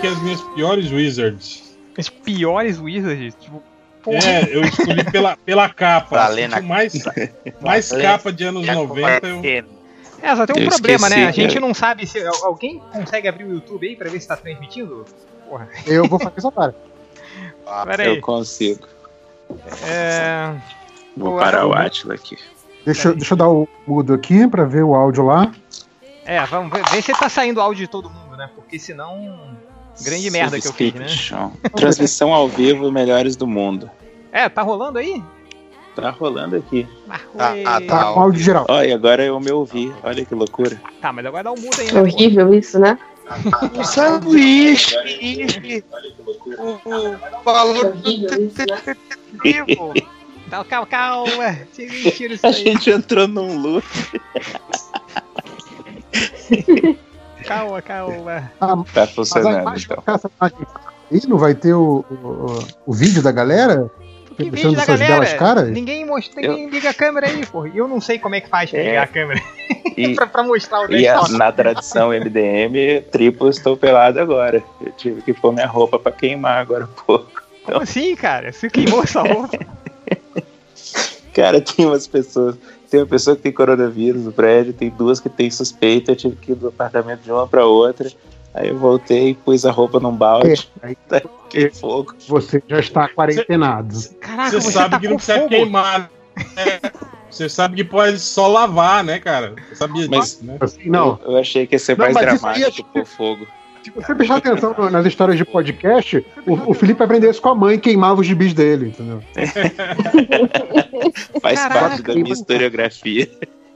aqui as minhas piores Wizards. As piores Wizards? Tipo, porra. É, eu escolhi pela, pela capa. Pra ler na- mais mais capa de anos 90. Eu... É, só tem um Eu problema, né? A esqueci, gente cara. não sabe se. al- Alguém consegue abrir o YouTube aí pra ver se tá transmitindo? Porra. Eu vou fazer isso agora. Pera Eu consigo. É. Vou Boa. parar o Atila aqui. Deixa, eu- deixa eu dar o mudo aqui pra ver o áudio lá. É, vamos ver, ver se tá saindo áudio de todo mundo, né? Porque senão. Grande merda que eu fiz, né? Transmissão ao vivo, melhores do mundo. É, tá rolando aí? Tá rolando aqui. Tá, Ué. ah, Tá com áudio geral. Olha, agora eu me ouvi. Olha que loucura. Tá, mas agora dá um mudo aí, É né? horrível isso, né? O sanduíche! O valor né? Tá, calma, calma. Tira, tira isso A gente entrou num loop. Calma, calma. Ah, Tá funcionando, então. aí, não vai ter o, o, o vídeo da galera? Que vídeo da suas galera? belas caras? Ninguém, mostra, ninguém liga a câmera aí, porra. E eu não sei como é que faz pra É. ligar a câmera. E, pra, pra mostrar o e a- na tradição MDM, triplo estou pelado agora. Eu tive que pôr minha roupa pra queimar agora há pouco. Como assim, cara? Você queimou essa roupa? Cara, tem umas pessoas. Tem uma pessoa que tem coronavírus no prédio, tem duas que tem suspeita. Eu tive que ir do apartamento de uma pra outra. Aí eu voltei, pus a roupa num balde. É, aí Tá que fogo. você já está quarentenado. Caraca, Você você, sabe tá que não precisa fogo. queimar. né? Você sabe que pode só lavar, né, cara? Você sabia Mas- disso, né? Assim, não. Eu, eu achei que ia ser Não, mais é dramático pôr fogo. Se você prestar atenção nas histórias de podcast, o, o Felipe aprendeu isso com a mãe, queimava os gibis dele, entendeu? Faz Caraca, parte da minha historiografia.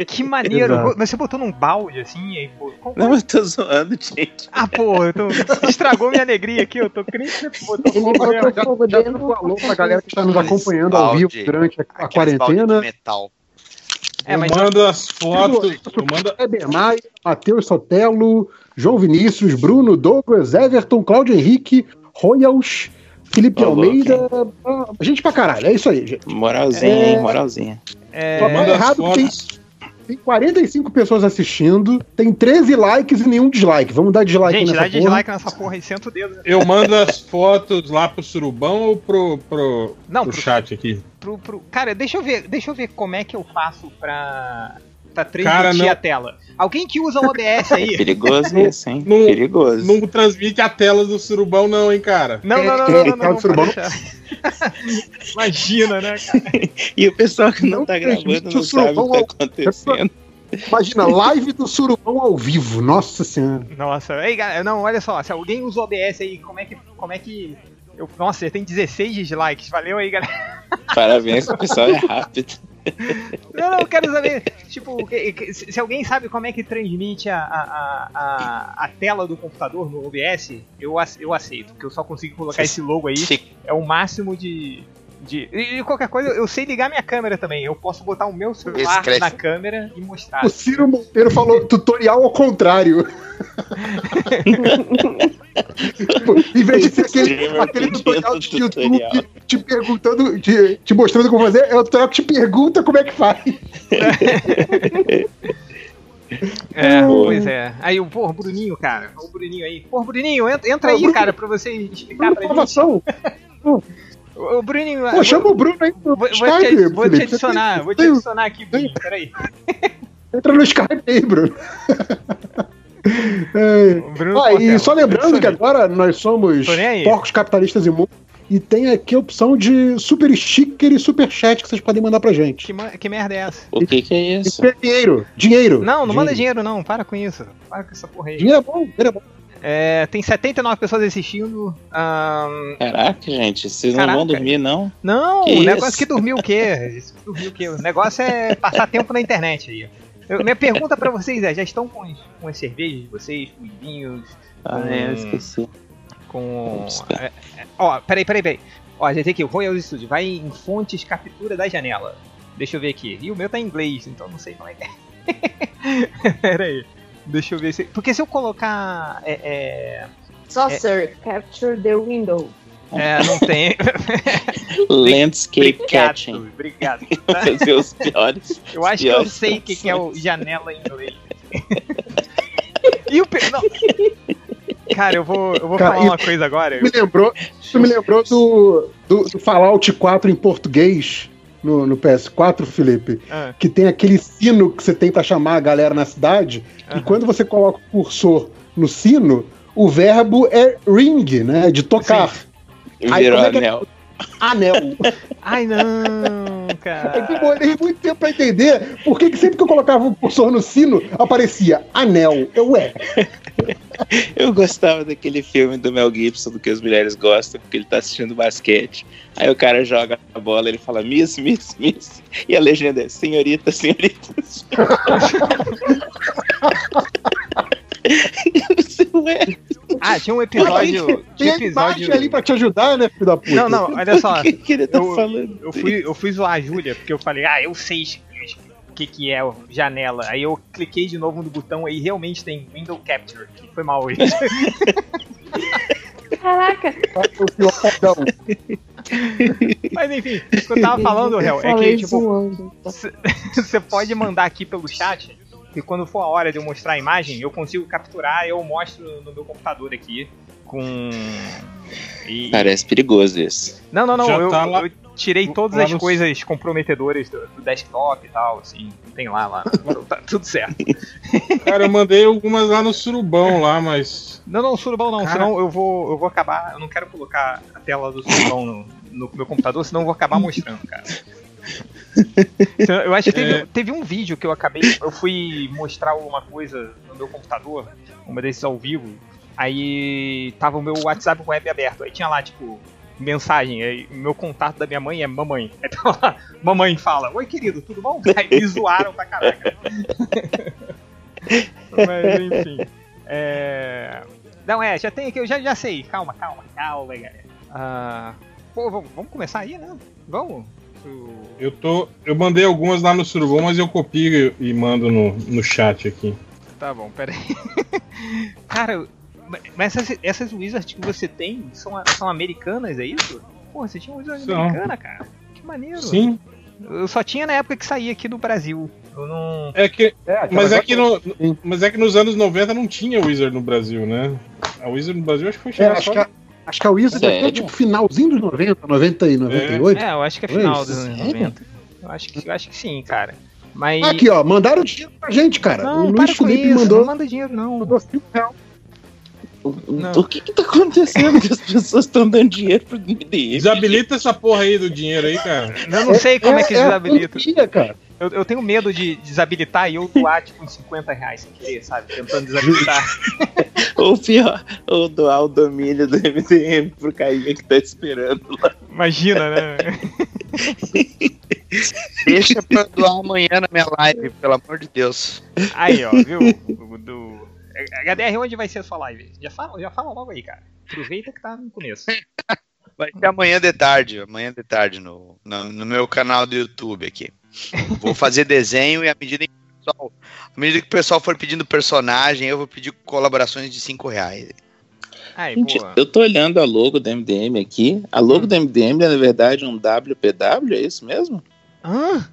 Que maneiro. Exato. Você botou num balde assim e pô, como- Não, eu tô zoando, gente. Ah, pô, eu tô- estragou minha alegria aqui. Eu tô crente botou fogo botou fogo Já dentro. falou pra galera que está nos acompanhando ao vivo Balde. durante a, a balde quarentena. de metal. É, eu mas mando as fotos. Eu mando, Heber Maia, Matheus Sotelo, João Vinícius, Bruno, Douglas, Everton, Cláudio Henrique, Royals, Felipe louco, Almeida. ah, Gente pra caralho, é isso aí, gente. Moralzinha, É. hein? Moralzinha. é, Só tá manda as errado que tem, fotos. Tem 45 pessoas assistindo, tem 13 likes e nenhum dislike. Vamos dar dislike gente, nessa dá porra. dislike nessa porra e senta o dedo. né? Eu mando as fotos lá pro surubão ou pro, pro, Não, pro pro- chat aqui? Pro, pro... Cara, deixa eu ver, deixa eu ver como é que eu faço pra, pra Cara, transmitir não- a tela. Alguém que usa o OBS aí. Perigoso isso, hein? Não- Perigoso. Não transmite a tela do surubão, não, hein, cara? Não, não, não, não, é, não, não, não, surubão. Imagina, né, cara? E o pessoal que não, Não tá gravando o não sabe o surubão que tá acontecendo. Imagina, live do Surubão ao vivo. Nossa senhora. Nossa, ei, galera, não, olha só, se alguém usa o OBS aí, como é que. Como é que. Eu, nossa, tem 16 dislikes, valeu aí, galera. Parabéns, o pessoal é rápido. Não, não, eu quero saber, tipo, se se alguém sabe como é que transmite a, a, a, a, tela do computador no OBS, eu, eu aceito, porque eu só consigo colocar esse logo aí, Fica- é o máximo de. De e, e qualquer coisa, eu sei ligar minha câmera também, eu posso botar o meu celular Escreve. na câmera e mostrar. O Ciro Monteiro falou tutorial ao contrário. Tipo, em vez de ser aquele, aquele tutorial de YouTube tutorial. te perguntando, te, te mostrando como fazer, é o tutorial que te pergunta como é que faz. É, pois é. Aí o porra, Bruninho, cara. O Bruninho aí. Porra, Bruninho, entra, entra aí, Bruno. cara, pra você explicar pra gente. O, Bruninho. Pô, chama o Bruno aí Vou, no vou te, Skype. vou te Felipe. adicionar, Você vou te adicionar aqui, Bruninho, peraí. Entra no Skype aí, Bruno. É. Bruno Ah, e só lembrando que agora nós somos porcos capitalistas imundos e tem aqui a opção de super sticker e super chat que vocês podem mandar pra gente. Que, que merda é essa? O que que é isso? É dinheiro, dinheiro. Não, não manda dinheiro não, para com isso. Para com essa porra aí. Dinheiro é bom, dinheiro é bom. É, tem 79 pessoas assistindo. ahn, Caraca, gente, vocês Caraca. não vão dormir, não? não, Que o isso? negócio que dormiu o quê? Que dormiu o quê? O negócio é passar tempo na internet aí. Eu- minha pergunta pra vocês é: já estão com, as- com as cervejas de vocês, com os vinhos, Ah, Hum. eu esqueci. com. É, é, ó, peraí, peraí, peraí. Ó, tem aqui, o Royal Studio, vai em fontes, captura da janela. Deixa eu ver aqui. E o meu tá em inglês, então não sei como é que é. peraí. Deixa eu ver se. Porque se eu colocar. É, é, Saucer, capture the window. é, não tem. Landscape obrigado, Catching. obrigado. Fazer os piores. Eu acho que eu piores sei o que, que é o janela em inglês. e o. pe- Não. Cara, eu vou, eu vou Cara, falar uma coisa agora. me lembrou, isso me lembrou do, do, do Fallout 4 em português no, no PS4, Felipe. Ah, Que tem aquele sino que você tem pra chamar a galera na cidade. E Aham. quando você coloca o cursor no sino, o verbo é ring, né? De tocar. Aí, Virou como é que é- anel. Anel. Ai, não, cara. eu demorei muito tempo pra entender por que sempre que eu colocava o cursor no sino, aparecia anel. Eu, ué, Eu gostava daquele filme do Mel Gibson, do que as mulheres gostam, porque ele tá assistindo basquete. Aí o cara joga a bola, ele fala Miss, Miss, Miss. E a legenda é Senhorita, Senhorita. Ué, Ah, tinha um episódio. tem episódio. ali pra te ajudar, né, filho da puta? Não, não, olha só. o que, que ele tá eu- falando? Eu fui, eu fui zoar a Júlia, porque eu falei, ah, eu sei o que, que é janela. Aí eu cliquei de novo no botão aí realmente tem Window Capture, que foi mal hoje. Caraca. Mas enfim, o que eu tava falando, Réu, é que, tipo, você pode mandar aqui pelo chat, e quando for a hora de eu mostrar a imagem, eu consigo capturar, eu mostro no meu computador aqui, com... E... Parece perigoso isso. Não, não, não, eu, tá lá- eu tirei todas lá as no- coisas comprometedoras do, do desktop e tal, assim, tem lá, lá, tá tudo certo. Cara, eu mandei algumas lá no surubão lá, mas. Não, não, surubão não, Cara. senão eu vou, eu vou acabar. Eu não quero colocar a tela do surubão no, no meu computador, senão eu vou acabar mostrando, cara. Então, Eu acho que teve, É. teve um vídeo que eu acabei. Eu fui mostrar uma coisa no meu computador, uma desses ao vivo. Aí tava o meu WhatsApp web aberto. Aí tinha lá, tipo, mensagem. Aí, meu contato da minha mãe é mamãe. Aí tava lá, mamãe fala: Oi, querido, tudo bom? Aí me zoaram pra caraca. Mas enfim. É... Não, é, já tem aqui, eu já, já sei. Calma, calma, calma, galera. Ah, pô, vamos, vamos começar aí, né? Vamos? Eu tô. Eu mandei algumas lá no surubão, mas eu copio e mando no, no chat aqui. Tá bom, peraí. Cara, mas essas, essas Wizards que você tem são, são americanas, é isso? Pô, você tinha uma Wizard São. americana, cara. Que maneiro. Sim. Eu só tinha na época que saía aqui do Brasil. Eu não. É que, É, mas, é que no, mas é que nos anos 90 não tinha Wizard no Brasil, né? A Wizard no Brasil acho que foi É, chegar acho, só. que a, acho que a Wizard é até tipo finalzinho dos 90, 90 e 98. É, eu acho que é final dos anos sério? 90. Eu acho que, eu acho que sim, cara. Mas. Aqui, ó, mandaram dinheiro pra gente, cara. não, o para Luiz com Felipe isso. Não mandou, manda dinheiro, não. mandou 5 reais. O, Não. o que que tá acontecendo que as pessoas estão dando dinheiro pro MDM? Desabilita essa porra aí do dinheiro aí, cara. Eu não sei como é, que a desabilita. pandemia, cara. Eu, eu tenho medo de desabilitar e eu doar, tipo, uns 50 reais sem querer, sabe? Tentando desabilitar. Ou pior, ou doar o domínio do MDM pro Caio que tá esperando lá. Imagina, né? Deixa pra doar amanhã na minha live, pelo amor de Deus. Aí, ó, viu? Do, do... HDR, onde vai ser a sua live? Já fala, já fala logo aí, cara. Aproveita que tá no começo. Vai ser amanhã de tarde, amanhã de tarde no, no, no meu canal do YouTube aqui. Vou fazer desenho e à medida que o pessoal, à medida que o pessoal for pedindo personagem, eu vou pedir colaborações de 5 reais. Aí, Gente, boa. eu tô olhando a logo do MDM aqui. A logo do MDM é, na verdade, um WPW, é isso mesmo?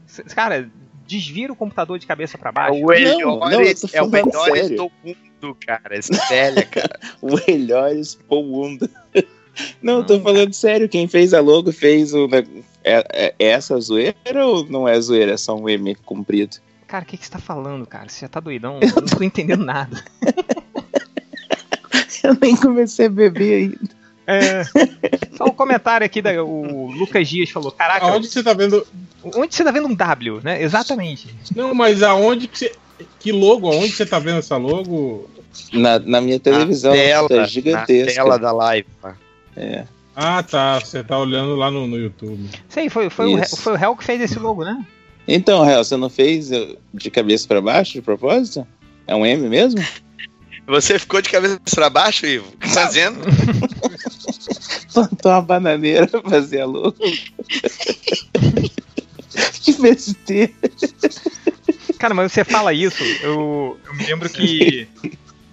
Cê- Cara, desvira o computador de cabeça pra É baixo. o melhor, não, eu tô é o melhor do mundo, cara. Velha, cara. O melhores Mundo. Não, eu tô Não, falando sério. Quem fez a logo fez o. É, é, é essa zoeira ou não é zoeira? É só um M comprido? Cara, o que, que você tá falando, cara? Você já tá doidão? Eu não tô entendendo nada. Eu nem comecei a beber ainda. É. Só um comentário aqui, da, o Lucas Dias falou: Caraca, Aonde você tá vendo. onde você tá vendo um W, né? Exatamente. Não, mas aonde que você. Que logo? Aonde você tá vendo essa logo? Na, na minha televisão, na tela, tá na gigantesca. tela da live. É. Ah, tá. Você tá olhando lá no, no YouTube. Sei, foi, foi, o, foi o Hel que fez esse logo, né? Então, Real, você não fez eh, de cabeça pra baixo de propósito? É um M mesmo? Você ficou de cabeça pra baixo, Ivo? O que você tá dizendo? Plantou uma bananeira pra fazer a logo. que besteira. Cara, mas você fala isso, eu, eu me lembro que,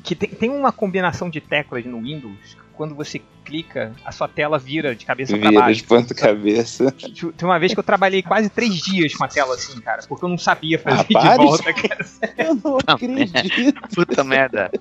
que tem, tem uma combinação de teclas no Windows, quando você clica, a sua tela vira de cabeça pra Vira baixo. de ponta cabeça. Tem uma vez que eu trabalhei quase três dias com a tela assim, cara, porque eu não sabia fazer Ah, de pare. volta, cara. Eu não acredito. Puta merda.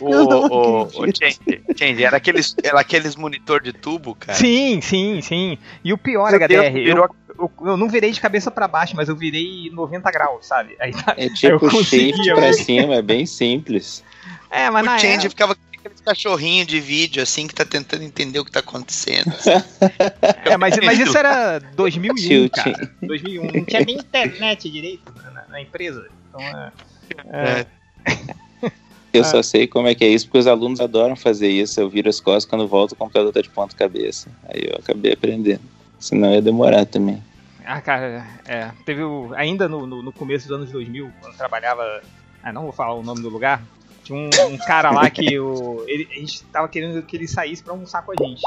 O, Eu não o, o. Change, Change, era aqueles, era aqueles monitor de tubo, cara. Sim, sim, sim. E o pior, Meu Deus, HDR, eu, virou- eu, eu não virei de cabeça pra baixo, mas eu virei 90 graus, sabe? Aí tá. É Eu tipo conseguia, shift pra cima, é bem simples. É, mas na o Change época- ficava com aqueles cachorrinhos de vídeo, assim, que tá tentando entender o que tá acontecendo. É, mas, mas isso era 2001, Tilting. cara. 2001. Não tinha nem internet direito na, na empresa. Então, é, é, Eu Ah. só sei como é que é isso, porque os alunos adoram fazer isso. Eu viro as costas quando volto, o computador tá de ponta cabeça. Aí eu acabei aprendendo. Senão ia demorar também. Ah, cara, é. Teve o, ainda no, no, no começo dos anos 2000, quando eu trabalhava. Ah, não vou falar o nome do lugar. Tinha um, um cara lá que o, ele, a gente tava querendo que ele saísse pra almoçar com a gente.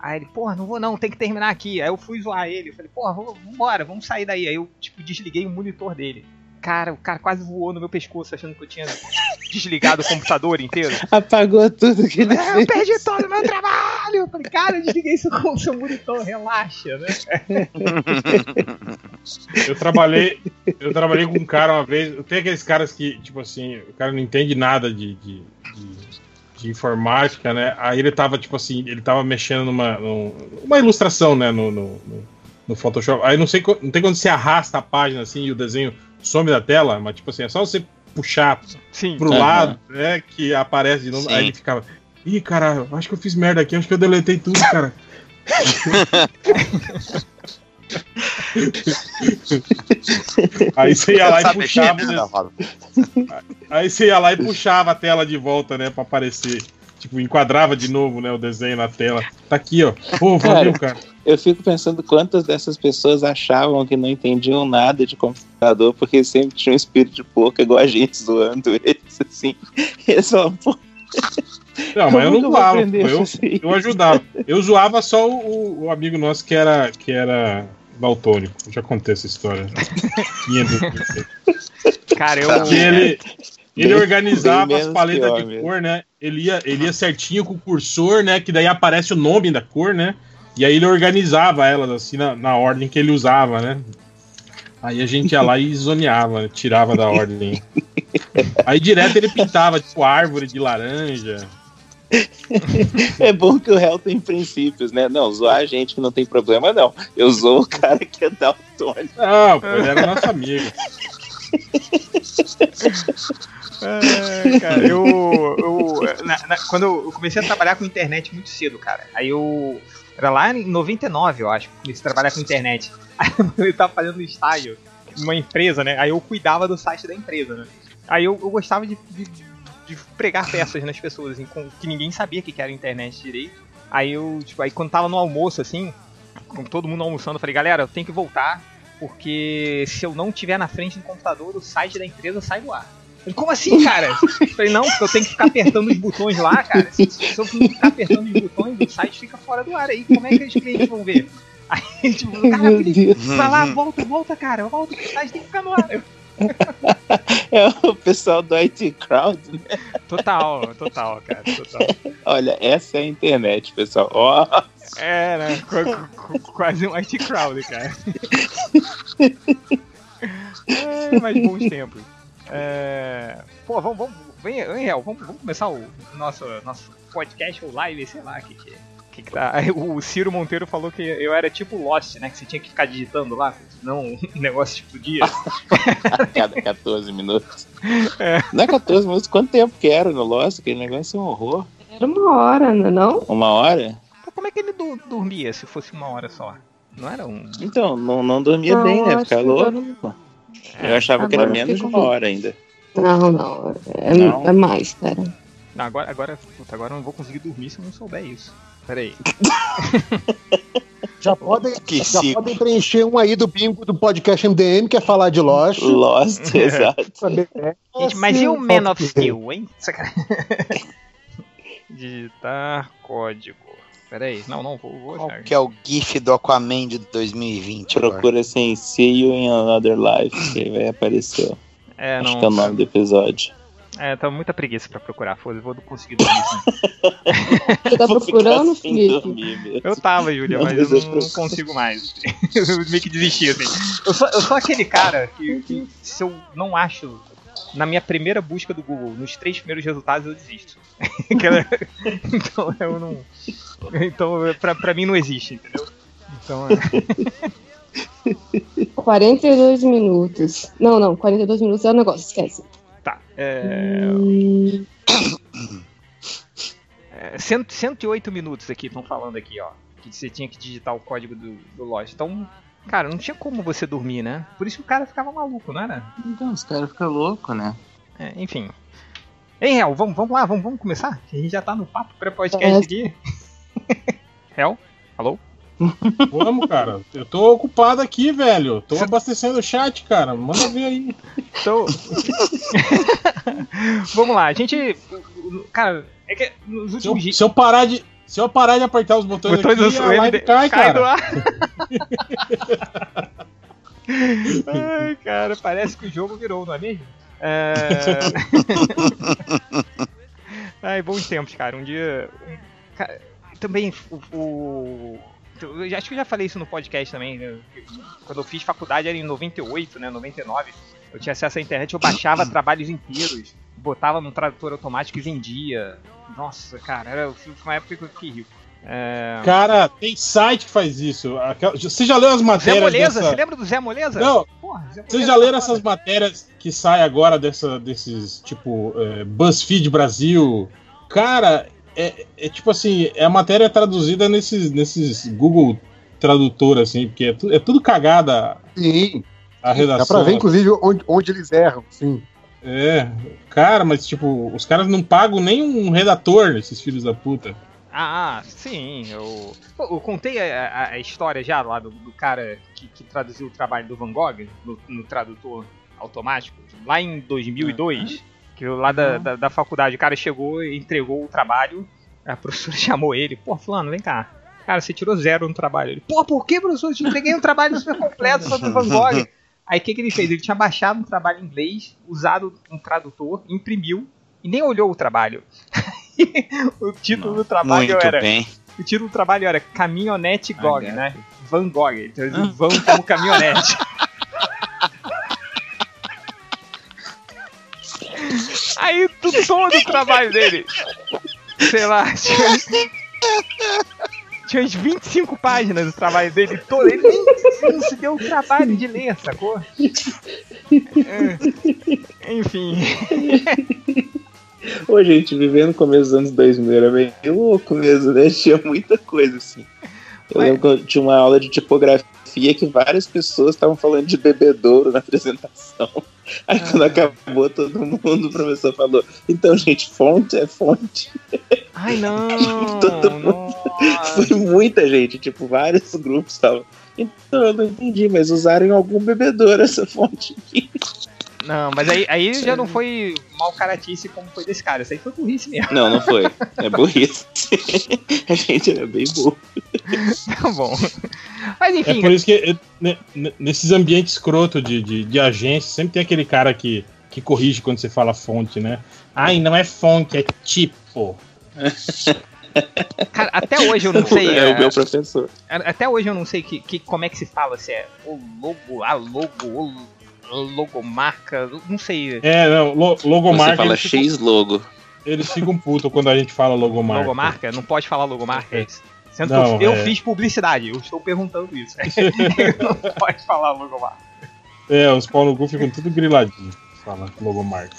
Aí ele, porra, não vou não, tem que terminar aqui. Aí eu fui zoar ele. Eu falei, porra, vambora, vamos sair daí. Aí eu, tipo, desliguei o monitor dele. Cara, o cara quase voou no meu pescoço achando que eu tinha desligado o computador inteiro. Apagou tudo que ele É, eu fez. perdi todo o meu trabalho! Eu falei, cara, eu desliguei isso com o seu monitor, relaxa, né? Eu trabalhei, eu trabalhei com um cara uma vez. Tem aqueles caras que, tipo assim, o cara não entende nada de, de, de- de informática, né? Aí ele tava, tipo assim, ele tava mexendo numa, num- uma ilustração, né? No, no, no- no Photoshop. Aí não sei, não tem quando você arrasta a página assim e o desenho some da tela, mas tipo assim, é só você puxar Sim. pro lado, né? Que aparece de novo. Sim. Aí ele ficava. Ih, cara, acho que eu fiz merda aqui, acho que eu deletei tudo, cara. Aí você ia lá e puxava. né, Rob? Aí você ia lá e puxava a tela de volta, né? Pra aparecer. Tipo, enquadrava de novo, né? O desenho na tela. Tá aqui, ó. Pô, valeu, cara. Eu fico pensando quantas dessas pessoas achavam que não entendiam nada de computador, porque sempre tinha um espírito de porco igual a gente zoando eles, assim. Eles falam, pô, Não, mas eu como não que zoava. Eu, aí? eu ajudava. Eu zoava só o, o amigo nosso que era, que era daltônico. Eu já contei essa história. 500 vezes. Cara, eu. Porque ele, ele Bem- organizava bem as paletas de mesmo. cor, né? Ele ia, ele ia certinho com o cursor, né? Que daí aparece o nome da cor, né? E aí ele organizava elas assim na, na ordem que ele usava, né? Aí a gente ia lá e zoneava, né? tirava da ordem. Aí direto ele pintava, tipo, árvore de laranja. É bom que o réu tem princípios, né? Não, zoar a gente que não tem problema, não. Eu zoo o cara que é daltônico. Não, ele era nosso amigo. É, cara, eu. eu na- na- quando eu comecei a trabalhar com internet muito cedo, cara. Aí eu. Era lá em 99, eu acho, comecei a trabalhar com internet. Aí eu tava fazendo estágio numa empresa, né? Aí eu cuidava do site da empresa, né? Aí eu, eu gostava de, de, de pregar peças nas pessoas, assim, com, que ninguém sabia que que era internet direito. Aí eu, tipo, aí quando tava no almoço, assim, com todo mundo almoçando, eu falei, galera, eu tenho que voltar, porque se eu não tiver na frente do computador, o site da empresa sai do ar. Falei, Como assim, cara? Eu falei, não, porque eu tenho que ficar apertando os botões lá, cara. Se, se eu não ficar apertando os botões, o site fica fora do ar aí. Como é que os clientes vão ver? Aí, tipo, cara, vai lá, volta, volta, cara. Volta, o site tem que ficar no ar. Eu, É o pessoal do IT Crowd, né? Total, total, cara, total. Olha, essa é a internet, pessoal. Ó, É, né? Qu- qu- Quase um IT crowd, cara. É, mas bons tempos. É... Pô, vamos, vamos, vem, vem, Real, vamos, vamos começar o nosso, nosso podcast ou live, sei lá, que que, que que tá. O Ciro Monteiro falou que eu era tipo Lost, né? Que você tinha que ficar digitando lá, senão o negócio explodia. a cada 14 minutos. É. Não é 14 minutos? Quanto tempo que era no Lost? Aquele negócio é um horror. Era uma hora, não é não? Uma hora? Como é que ele du- dormia se fosse uma hora só? Não era um. Então, não, não dormia Não, bem, né? Ficava louco. agora Eu achava que era Agora menos de uma hora ainda. Não, não. É, Não? é mais, cara. Não, agora, agora, puta, agora eu não vou conseguir dormir se eu não souber isso. Pera aí. Já podem, Que já ciclo. podem preencher um aí do bingo do podcast MDM, que é falar de Lost. Lost, exato. É, Gente, mas e o Man of Steel, hein? Sacanagem. Digitar código. Pera aí. Não, não, vou, vou Qual achar. que é o GIF do Aquaman de 2020? agora? Procura assim, See You in Another Life, que aí vai aparecer. É, Acho não. que é o nome do episódio. É, tava muita preguiça pra procurar, foda vou conseguir dormir. Você tá procurando, Felipe? Eu tava, Júlia, mas eu eu não, procuro. consigo mais. eu meio que desisti, assim. Eu sou, eu sou aquele cara que, que se eu não acho na minha primeira busca do Google, nos três primeiros resultados, eu desisto. Então eu não. Então, pra, pra mim não existe, entendeu? Então, é, 42 minutos. Não, não, 42 minutos é o negócio, esquece. tá. É, Hum, é, cento- 108 minutos aqui, estão falando aqui, ó. Que você tinha que digitar o código do, do loja. Então, cara, não tinha como você dormir, né? Por isso que o cara ficava maluco, não era? Então, os caras ficam loucos, né? É, enfim. Hein, Hel, vamos, vamos lá, vamos, vamos começar? A gente já tá no papo pré-podcast É. aqui. Hel? Alô? Vamos, cara. Eu tô ocupado aqui, velho. Tô abastecendo o chat, cara. Manda ver aí. Então. vamos lá, a gente. Cara, é que nos Se eu, últimos dias. se eu parar de. Se eu parar de apertar os botões, Botões aqui, do a live cai, cai do cara. ar. Ai, cara, parece que o jogo virou, não é mesmo? É... Ai, bons tempos, cara. Um dia. Também o. o- eu acho que eu já falei isso no podcast também. né? Quando eu fiz faculdade era em 98, né? 99. Eu tinha acesso à internet, eu baixava trabalhos inteiros, botava num tradutor automático e vendia. Nossa, cara, era, uma época que eu fiquei rico. É... Cara, tem site que faz isso. Você já leu as Zé matérias Moleza, dessa... você lembra do Zé Moleza? Não, Porra, Zé vocês Moleza já leram foda. essas matérias que saem agora dessa, desses, tipo, é, BuzzFeed Brasil? Cara, é, é tipo assim, é a matéria traduzida nesses, nesses Google Tradutor, assim, porque é, tu- é tudo cagada Sim. a redação. Dá pra ver, inclusive, onde, onde eles erram, sim. É, cara, mas tipo, os caras não pagam nem um redator, esses filhos da puta. Ah, sim, eu, eu contei a, a- a história já lá do, do cara que, que traduziu o trabalho do Van Gogh no, no tradutor automático, lá em 2002, que lá da, da, da faculdade o cara chegou e entregou o trabalho, a professora chamou ele, pô, fulano, vem cá, cara, você tirou zero no trabalho. Ele, pô, por que, professor? Eu te entreguei um trabalho super completo sobre o Van Gogh. Aí o que, que ele fez? Ele tinha baixado um trabalho em inglês, usado um tradutor, imprimiu e nem olhou o trabalho. o título do trabalho Muito era. bem. O título do trabalho era Caminhonete Gog, Ah, né? Van Gogh. Então eles vão como caminhonete. Aí tu, todo o trabalho dele. Sei lá, tinha, tinha umas 25 páginas do trabalho dele todo. Ele nem, não se deu o trabalho de ler, sacou? É, enfim. Ô, gente, vivendo no começo dos anos 2000 era bem louco mesmo, né? Tinha muita coisa assim. Eu Mas- lembro que eu tinha uma aula de tipografia que várias pessoas estavam falando de bebedouro na apresentação. Aí quando acabou todo mundo, o professor falou: Então, gente, fonte é fonte. Ai não! Todo mundo- Nossa. Foi muita gente, tipo, vários grupos estavam. Então, eu não entendi, mas usaram em algum bebedouro essa fonte aqui. Não, mas aí, aí já não foi mal caratice como foi desse cara. Isso aí foi burrice mesmo. Não, não foi. É burrice. A gente era bem burro. Tá bom. Mas É enfim, por isso que eh, ne- ne- nesses ambientes escroto de, de, de agência, sempre tem aquele cara que, que corrige quando você fala fonte, né? Ai, não é fonte, é tipo. cara, até hoje eu não sei. É é, o meu professor. Até hoje eu não sei que, que, como é que se fala, se é o logo, a logo, o logomarca, não sei. É, não, lo, Você logomarca. fala eles, ficam, X logo. eles ficam putos quando a gente fala logomarca. Logomarca? Não pode falar logomarca, é isso. Sendo Não, que eu, eu é. fiz publicidade, eu estou perguntando isso. não pode falar logomarca. É, os pau no cu ficam tudo griladinhos. Fala logomarca.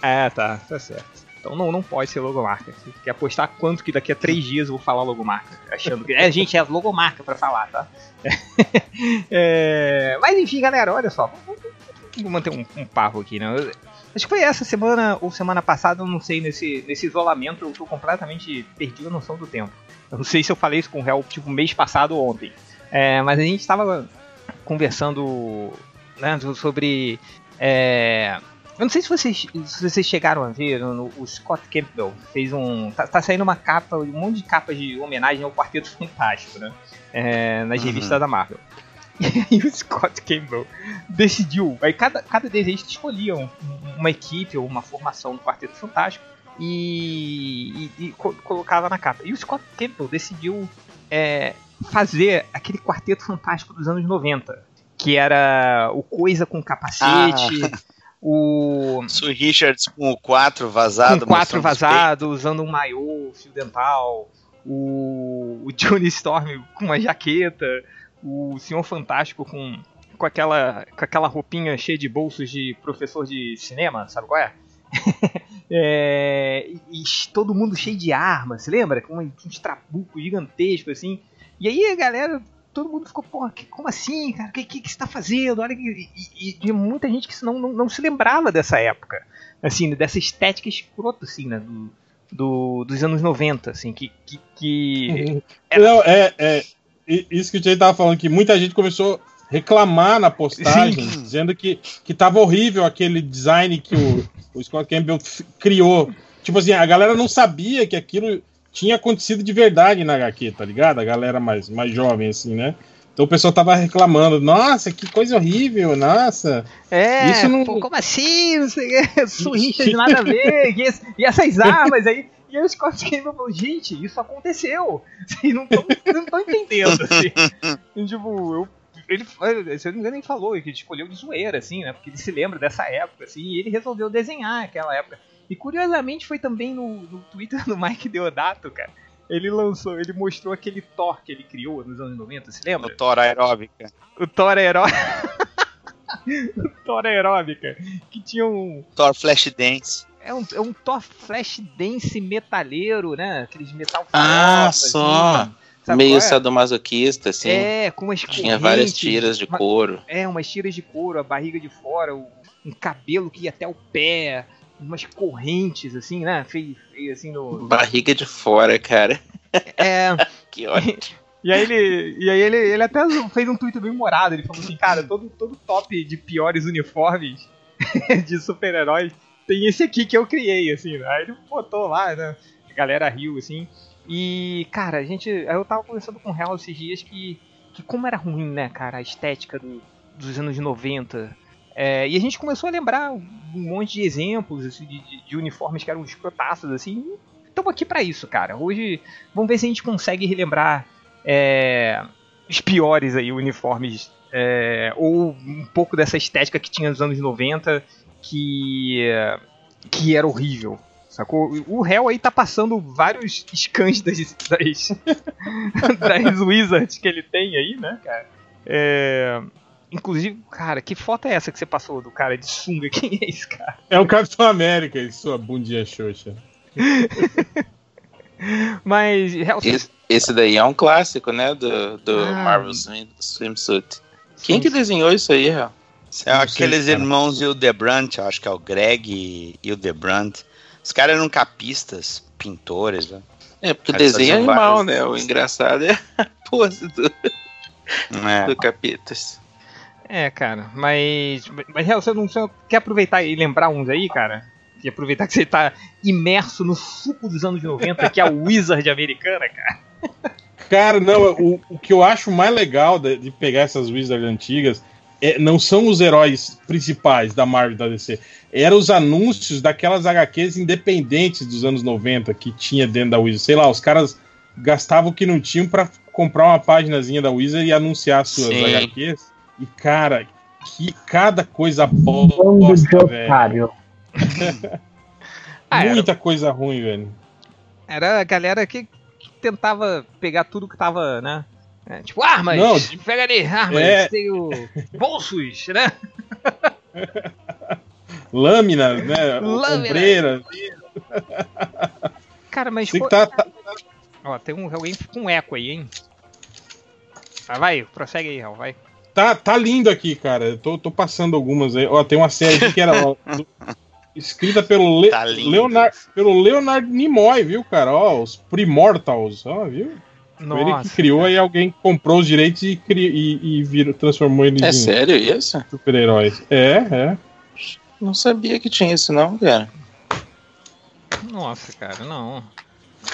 É, tá, tá certo. Então não, não pode ser logomarca. Você quer apostar quanto que daqui a três dias eu vou falar logomarca? Achando que. É, gente, é logomarca pra falar, tá? É, mas enfim, galera, olha só. Vamos, vamos manter um, um papo aqui, né? Eu- Acho que foi essa semana ou semana passada, eu não sei, nesse, nesse isolamento eu tô completamente perdido a noção do tempo. Eu não sei se eu falei isso com o réu, tipo, mês passado ou ontem. É, mas a gente tava conversando né, sobre. é, eu não sei se vocês, se vocês chegaram a ver, no- o Scott Campbell fez um. Tá, tá saindo uma capa, um monte de capas de homenagem ao Quarteto Fantástico, né? É, nas Uhum. revistas da Marvel. E aí o Scott Campbell decidiu. Aí cada, cada desenhista escolhia um- uma equipe ou uma formação do Quarteto Fantástico e, e- e co- colocava na capa. E o Scott Campbell decidiu é, fazer aquele Quarteto Fantástico dos anos 90. Que era o Coisa com capacete, o. Sue Richards com o 4 vazado. com quatro mostrando os vazados, usando um maiô, fio dental, o, o Johnny Storm com uma jaqueta, o Senhor Fantástico com, com, aquela, com aquela roupinha cheia de bolsos de professor de cinema, sabe qual é? É, e, todo mundo cheio de armas, você lembra? Com uns trabucos gigantescos assim. E aí a galera, todo mundo ficou, porra, como assim, cara? O que, que, que você tá fazendo? Olha, que- e, e, e muita gente que não, não, não se lembrava dessa época assim, dessa estética escrota, assim, né, do, do- dos anos 90, assim, que... que, que- Não, é, é isso que o Jay tava falando, que muita gente começou a reclamar na postagem, Sim. dizendo que, que tava horrível aquele design que o, o Scott Campbell criou. Tipo assim, a galera não sabia que aquilo tinha acontecido de verdade na HQ, tá ligado? A galera mais, mais jovem, assim, né? Então o pessoal tava reclamando, nossa, que coisa horrível, nossa. É, Isso não- pô, como assim, não sei o que, Suíça de nada a ver, e, esse- e essas armas aí... E aí o Scott Campbell falou, gente, isso aconteceu. Vocês não estão entendendo, assim. E, tipo, eu, ele, se eu não me engano, ele falou que ele escolheu de zoeira, assim, né? Porque ele se lembra dessa época, assim, e ele resolveu desenhar aquela época. E curiosamente foi também no, no Twitter do Mike Deodato, cara. Ele lançou, ele mostrou aquele Thor que ele criou nos anos 90, se lembra? Thor aeróbica. O Thor aeró... o Thor aeróbica. Que tinha um... Thor Flashdance. É um, é um Thor Flash Dance metalheiro, né? Aqueles metal Ah, farofa, só. assim. Sabe Meio é? sadomasoquista, assim. É, com umas Tinha várias tiras de uma- couro. É, umas tiras de couro, a barriga de fora, o- um cabelo que ia até o pé, umas correntes, assim, né? Feio, feio assim no. Barriga de fora, cara. É. Que ótimo. E aí ele. E aí ele, ele até fez um tweet bem humorado. Ele falou assim, cara, todo, todo top de piores uniformes de super-heróis tem esse aqui que eu criei, assim. né? Aí ele botou lá, né? A galera riu, assim. E, cara, a gente. Eu tava conversando com o Real esses dias que, que como era ruim, né, cara, a estética do- dos anos 90. É, e a gente começou a lembrar um monte de exemplos assim, de, de- de uniformes que eram escrotaços, assim. Estamos aqui pra isso, cara. Hoje, vamos ver se a gente consegue relembrar é, os piores aí uniformes. é, ou um pouco dessa estética que tinha nos anos 90 que, que era horrível. Sacou? O réu aí tá passando vários scans das, das, das Wizards que ele tem aí, né, cara? É, inclusive, cara, que foto é essa que você passou do cara de sunga? Quem é esse cara? É o Capitão América, e sua bundinha xoxa. Mas, Esse, esse daí é um clássico, né? Do, do Ah. Marvel Swim- Swimsuit. Quem que desenhou isso aí, Real? É Não sei, aqueles cara. irmãos Hildebrandt, eu acho que é o Greg e Hildebrandt. Os caras eram capistas, pintores, né? É, porque Eles desenho é animal, né? O engraçado é a pose do, É. do Capitas. É, cara, mas. Mas, Real, você não você quer aproveitar e lembrar uns aí, cara? E aproveitar que você tá imerso no suco dos anos 90, que é a Wizard americana, cara. Cara, não, o, o que eu acho mais legal de, de pegar essas Wizards antigas é, não são os heróis principais da Marvel e da DC. Eram os anúncios daquelas HQs independentes dos anos 90 que tinha dentro da Wizard. Sei lá, os caras gastavam o que não tinham pra comprar uma páginazinha da Wizard e anunciar suas Sim. HQs. E, cara, que cada coisa bosta, velho. otário. Ah, era, Muita coisa ruim, velho. era a galera que, que tentava pegar tudo que tava, né? É, tipo, armas! Não, Pega ali, armas! é. Tem o bolsos, né? Lâminas, né? Lâmina. Ombreiras. Cara, mas. Tem pô- tá, tá- Ó, tem um, alguém com eco aí, hein? Ah, vai, prossegue aí, Raul, vai. Tá, tá lindo aqui, cara. Eu tô, tô passando algumas aí. Ó, tem uma série aqui que era ó, do- escrita pelo, Le, Tá lindo. Leonard, pelo Leonard Nimoy, viu, cara? Ó, os Primortals, ó, viu? Foi ele que criou e alguém comprou os direitos e, cri, e, e virou, transformou eles É em sério isso? super-heróis. É, é. Não sabia que tinha isso, não, cara. Nossa, cara, não.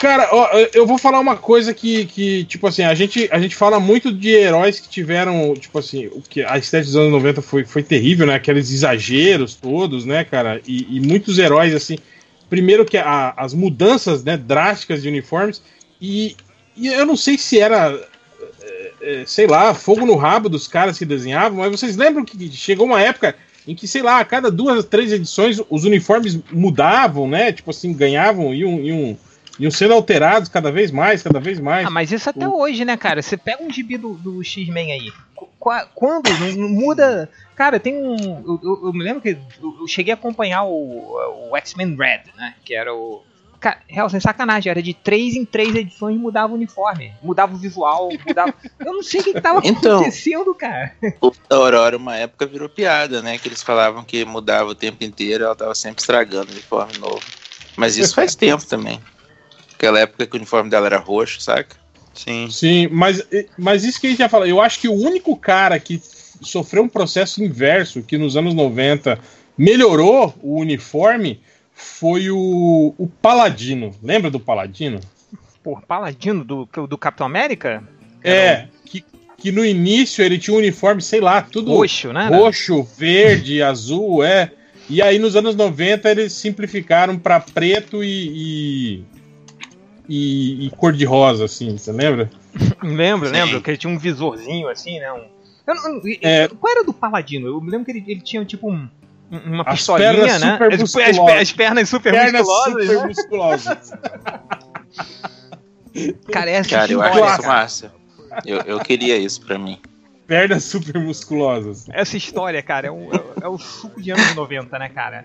Cara, ó, eu vou falar uma coisa que, que, tipo assim, a gente, a gente fala muito de heróis que tiveram, tipo assim, o que a estética dos anos 90 foi, foi terrível, né? Aqueles exageros todos, né, cara? E, e muitos heróis, assim, primeiro que a, as mudanças, né, drásticas de uniformes, e, e eu não sei se era, é, é, sei lá, fogo no rabo dos caras que desenhavam, mas vocês lembram que chegou uma época em que, sei lá, a cada duas, três edições os uniformes mudavam, né? Tipo assim, ganhavam, iam, iam iam sendo alterados cada vez mais, cada vez mais. Ah, mas isso até o... hoje, né, cara? Você pega um gibi do, do X-Men aí. Quando não muda. Cara, tem um. Eu, eu, eu, me lembro que eu cheguei a acompanhar o, o X-Men Red, né? Que era o. Sem sacanagem, era de três em três edições mudava o uniforme, mudava o visual, mudava. Eu não sei o que, que tava então, acontecendo, cara. O da Aurora, uma época, virou piada, né? Que eles falavam que mudava o tempo inteiro, ela tava sempre estragando o uniforme novo. Mas isso faz tempo também. Aquela época que o uniforme dela era roxo, saca? Sim. Sim, mas, mas isso que a gente já falou, eu acho que o único cara que sofreu um processo inverso, que nos anos 90 melhorou o uniforme, foi o, o Paladino. Lembra do Paladino? Por Paladino do, do Capitão América? É, um... que, que no início ele tinha um uniforme, sei lá, tudo roxo, né? Roxo, verde, azul, é. E aí nos anos 90 eles simplificaram para preto e, e e, e cor de rosa, assim, você lembra? lembro, lembro, que ele tinha um visorzinho assim, né? Um... Eu, eu, é... Qual era do Paladino? Eu me lembro que ele, ele tinha tipo um, uma as pistolinha, né? As, as, as, pernas super pernas musculosas. Super né? musculosas. Cara, eu acho isso massa. Eu, eu queria isso pra mim. Pernas super musculosas. Essa história, cara, é, um, é, é o suco de anos 90, né, cara?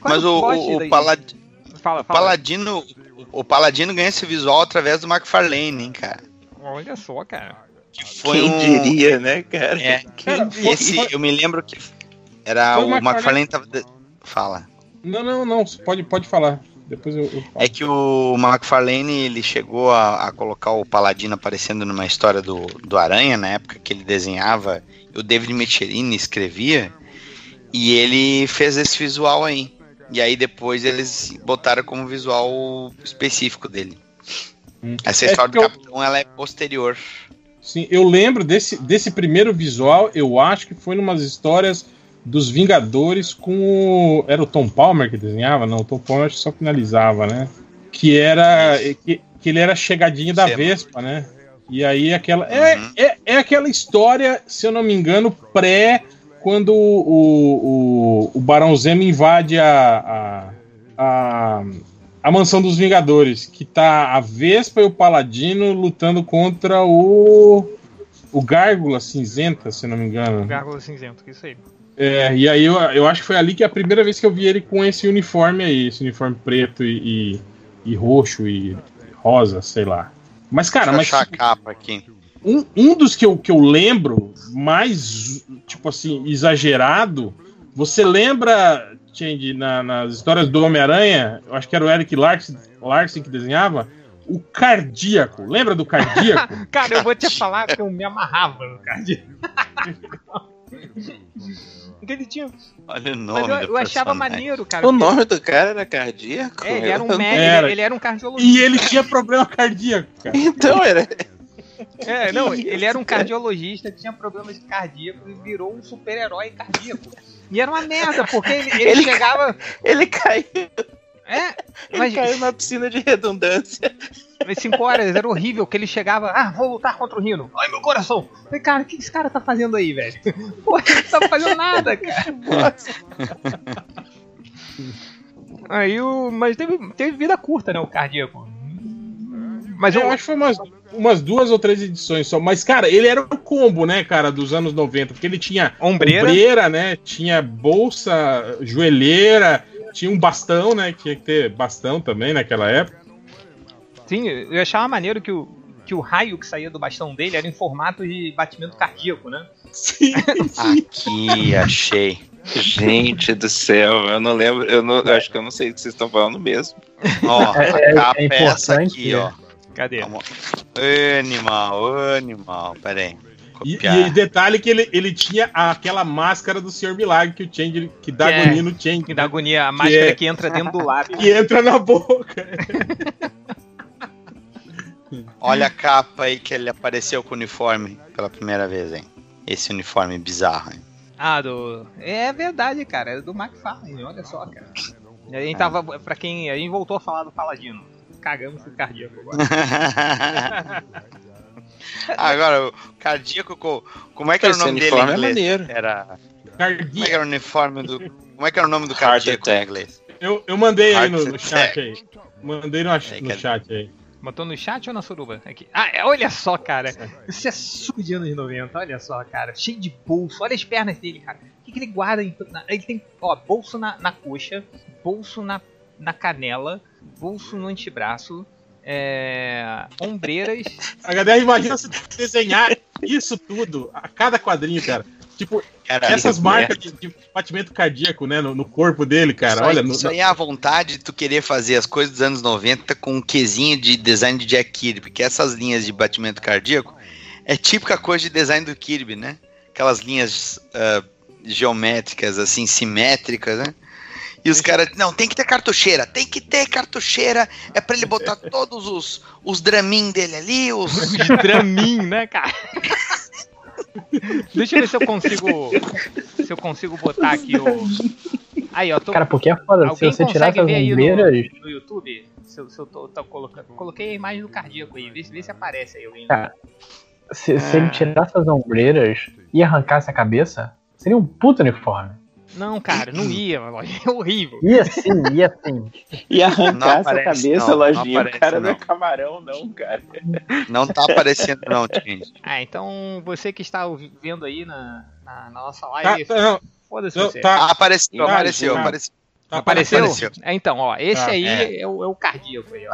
Qual Mas o, o, o Paladino. Fala, fala. Paladino, o Paladino ganha esse visual através do McFarlane, hein, cara. Olha só, cara. Que foi Quem um... diria, né, cara? É, cara, esse, foi... eu me lembro que era foi o McFarlane tava... Fala. Não, não, não, pode, pode falar. Depois eu, eu É que o McFarlane ele chegou a, a, colocar o Paladino aparecendo numa história do, do Aranha, na época que ele desenhava, o David Mecherini escrevia, e ele fez esse visual aí. E aí depois eles botaram como visual específico dele. Hum. Essa é história do Capitão eu... ela é posterior. Sim, eu lembro desse, desse primeiro visual, eu acho que foi numas histórias dos Vingadores com o. Era o Tom Palmer que desenhava? Não, o Tom Palmer acho que só finalizava, né? Que era. Que, que ele era chegadinho da Vespa, né? E aí aquela. É, uhum. É, é, é aquela história, se eu não me engano, pré quando o, o, o Barão Zemo invade a, a, a, a, mansão dos Vingadores, que tá a Vespa e o Paladino lutando contra o o Gárgula Cinzenta, se não me engano. Gárgula Cinzento, isso aí. É, e aí eu, eu acho que foi ali que é a primeira vez que eu vi ele com esse uniforme aí, esse uniforme preto e, e, e roxo e rosa, sei lá. Mas, cara, Deixa mas. Achar a capa aqui. Um, um dos que eu, que eu lembro mais, tipo assim, exagerado. Você lembra, Change, na, nas histórias do Homem-Aranha? Eu acho que era o Eric Larson, Larson que desenhava. O cardíaco. Lembra do cardíaco? Cara, eu vou te falar que eu me amarrava no cardíaco. Tinha. Olha o nome Mas eu, eu achava maneiro, cara. O nome do cara era cardíaco? É, ele era um médico, era. ele era um cardiologista. E ele tinha problema cardíaco, cara. Então, era. É, não, ele era um cardiologista, tinha problemas cardíacos e virou um super-herói cardíaco. E era uma merda, porque ele, ele, ele chegava. Ele caiu. É, mas... Ele caiu na piscina de redundância. Mas 5 horas, era horrível, que ele chegava, ah, vou lutar contra o Rino. Ai, meu coração. Falei, cara, o que esse cara tá fazendo aí, velho? Pô, ele não tá fazendo nada, cara. aí o. Mas teve, teve vida curta, né, o cardíaco. Mas eu, eu acho que foi umas, umas duas ou três edições só. Mas, cara, ele era o combo, né, cara, dos anos 90. Porque ele tinha ombreira, ombreira né? Tinha bolsa, joelheira, tinha um bastão, né? Tinha que ter bastão também naquela época. Sim, eu achava maneiro que o, que o raio que saía do bastão dele era em formato de batimento cardíaco, né? Sim. Aqui, achei. Gente do céu, eu não lembro, eu, não, eu acho que eu não sei o que vocês estão falando mesmo. Ó, é, a é, é peça aqui, ó. Cadê? Animal, animal, pera aí. E, e, detalhe que ele, ele tinha aquela máscara do Senhor Milagre que o Change que dá é, agonia no Change. Que dá agonia, a máscara que, é, que entra dentro do lábio. Que entra na boca. Olha a capa aí que ele apareceu com o uniforme pela primeira vez, hein? Esse uniforme bizarro, hein? Ah, do. É verdade, cara. É do McFarlane, olha só, cara. A gente tava. Pra quem. A gente voltou a falar do Paladino. Cagamos com o cardíaco agora. Agora, o cardíaco, co- como é que era o Esse nome dele em uniforme é inglês? maneiro. Era. Como é que Cardíaco. era o uniforme do. Como é que era o nome do Heart cardíaco em inglês? Eu, eu mandei aí no, no Heart chat aí. Mandei no, no cadê? chat aí. Botou no chat ou na suruba? Aqui. Ah, é, olha só, cara. Isso é suco de anos 90, olha só, cara. Cheio de bolso. Olha as pernas dele, cara. O que, que ele guarda? Em, na- ele tem, ó, bolso na, na coxa, bolso na, na canela, bolso no antebraço, é, ombreiras. HDR, imagina se desenhar isso tudo a cada quadrinho, cara. Tipo, Cara, essas marcas de, de batimento cardíaco, né, no, no corpo dele, cara. isso aí, Olha, no- isso aí é a vontade de tu querer fazer as coisas dos anos 90 com um quesinho de design de Jack Kirby, porque essas linhas de batimento cardíaco é típica coisa de design do Kirby, né? Aquelas linhas ah, geométricas, assim, simétricas, né? E os caras, não, tem que ter cartucheira, tem que ter cartucheira, é pra ele botar todos os, os dramin dele ali, os... de Dramin, né, cara? Deixa eu ver se eu consigo. Se eu consigo botar aqui o. Aí, ó, tô, Cara, porque é foda. Se Alguém você tirar consegue essas ombreiras. no, no YouTube? Se, eu- se eu tô, tô colocando. Coloquei a imagem do cardíaco aí, vê, se- vê se aparece aí alguém. Cara, Se, se ele tirasse as ombreiras e arrancasse a cabeça, seria um puto uniforme. Não, cara, não ia, mano. É horrível. Ia sim, ia sim. E arrancar Não essa cabeça, não, não lojinha. aparece, o cara não é não. camarão, não, cara. Não tá aparecendo não, gente. Ah, então você que está vendo aí na, na, na nossa Tá, live, tá, não, foda-se não, você. tá, Ah, apareceu, apareceu, tá. apareceu. tá Apareceu? apareceu. É, então, ó, esse Tá, aí é. é. o, é o cardíaco aí, ó.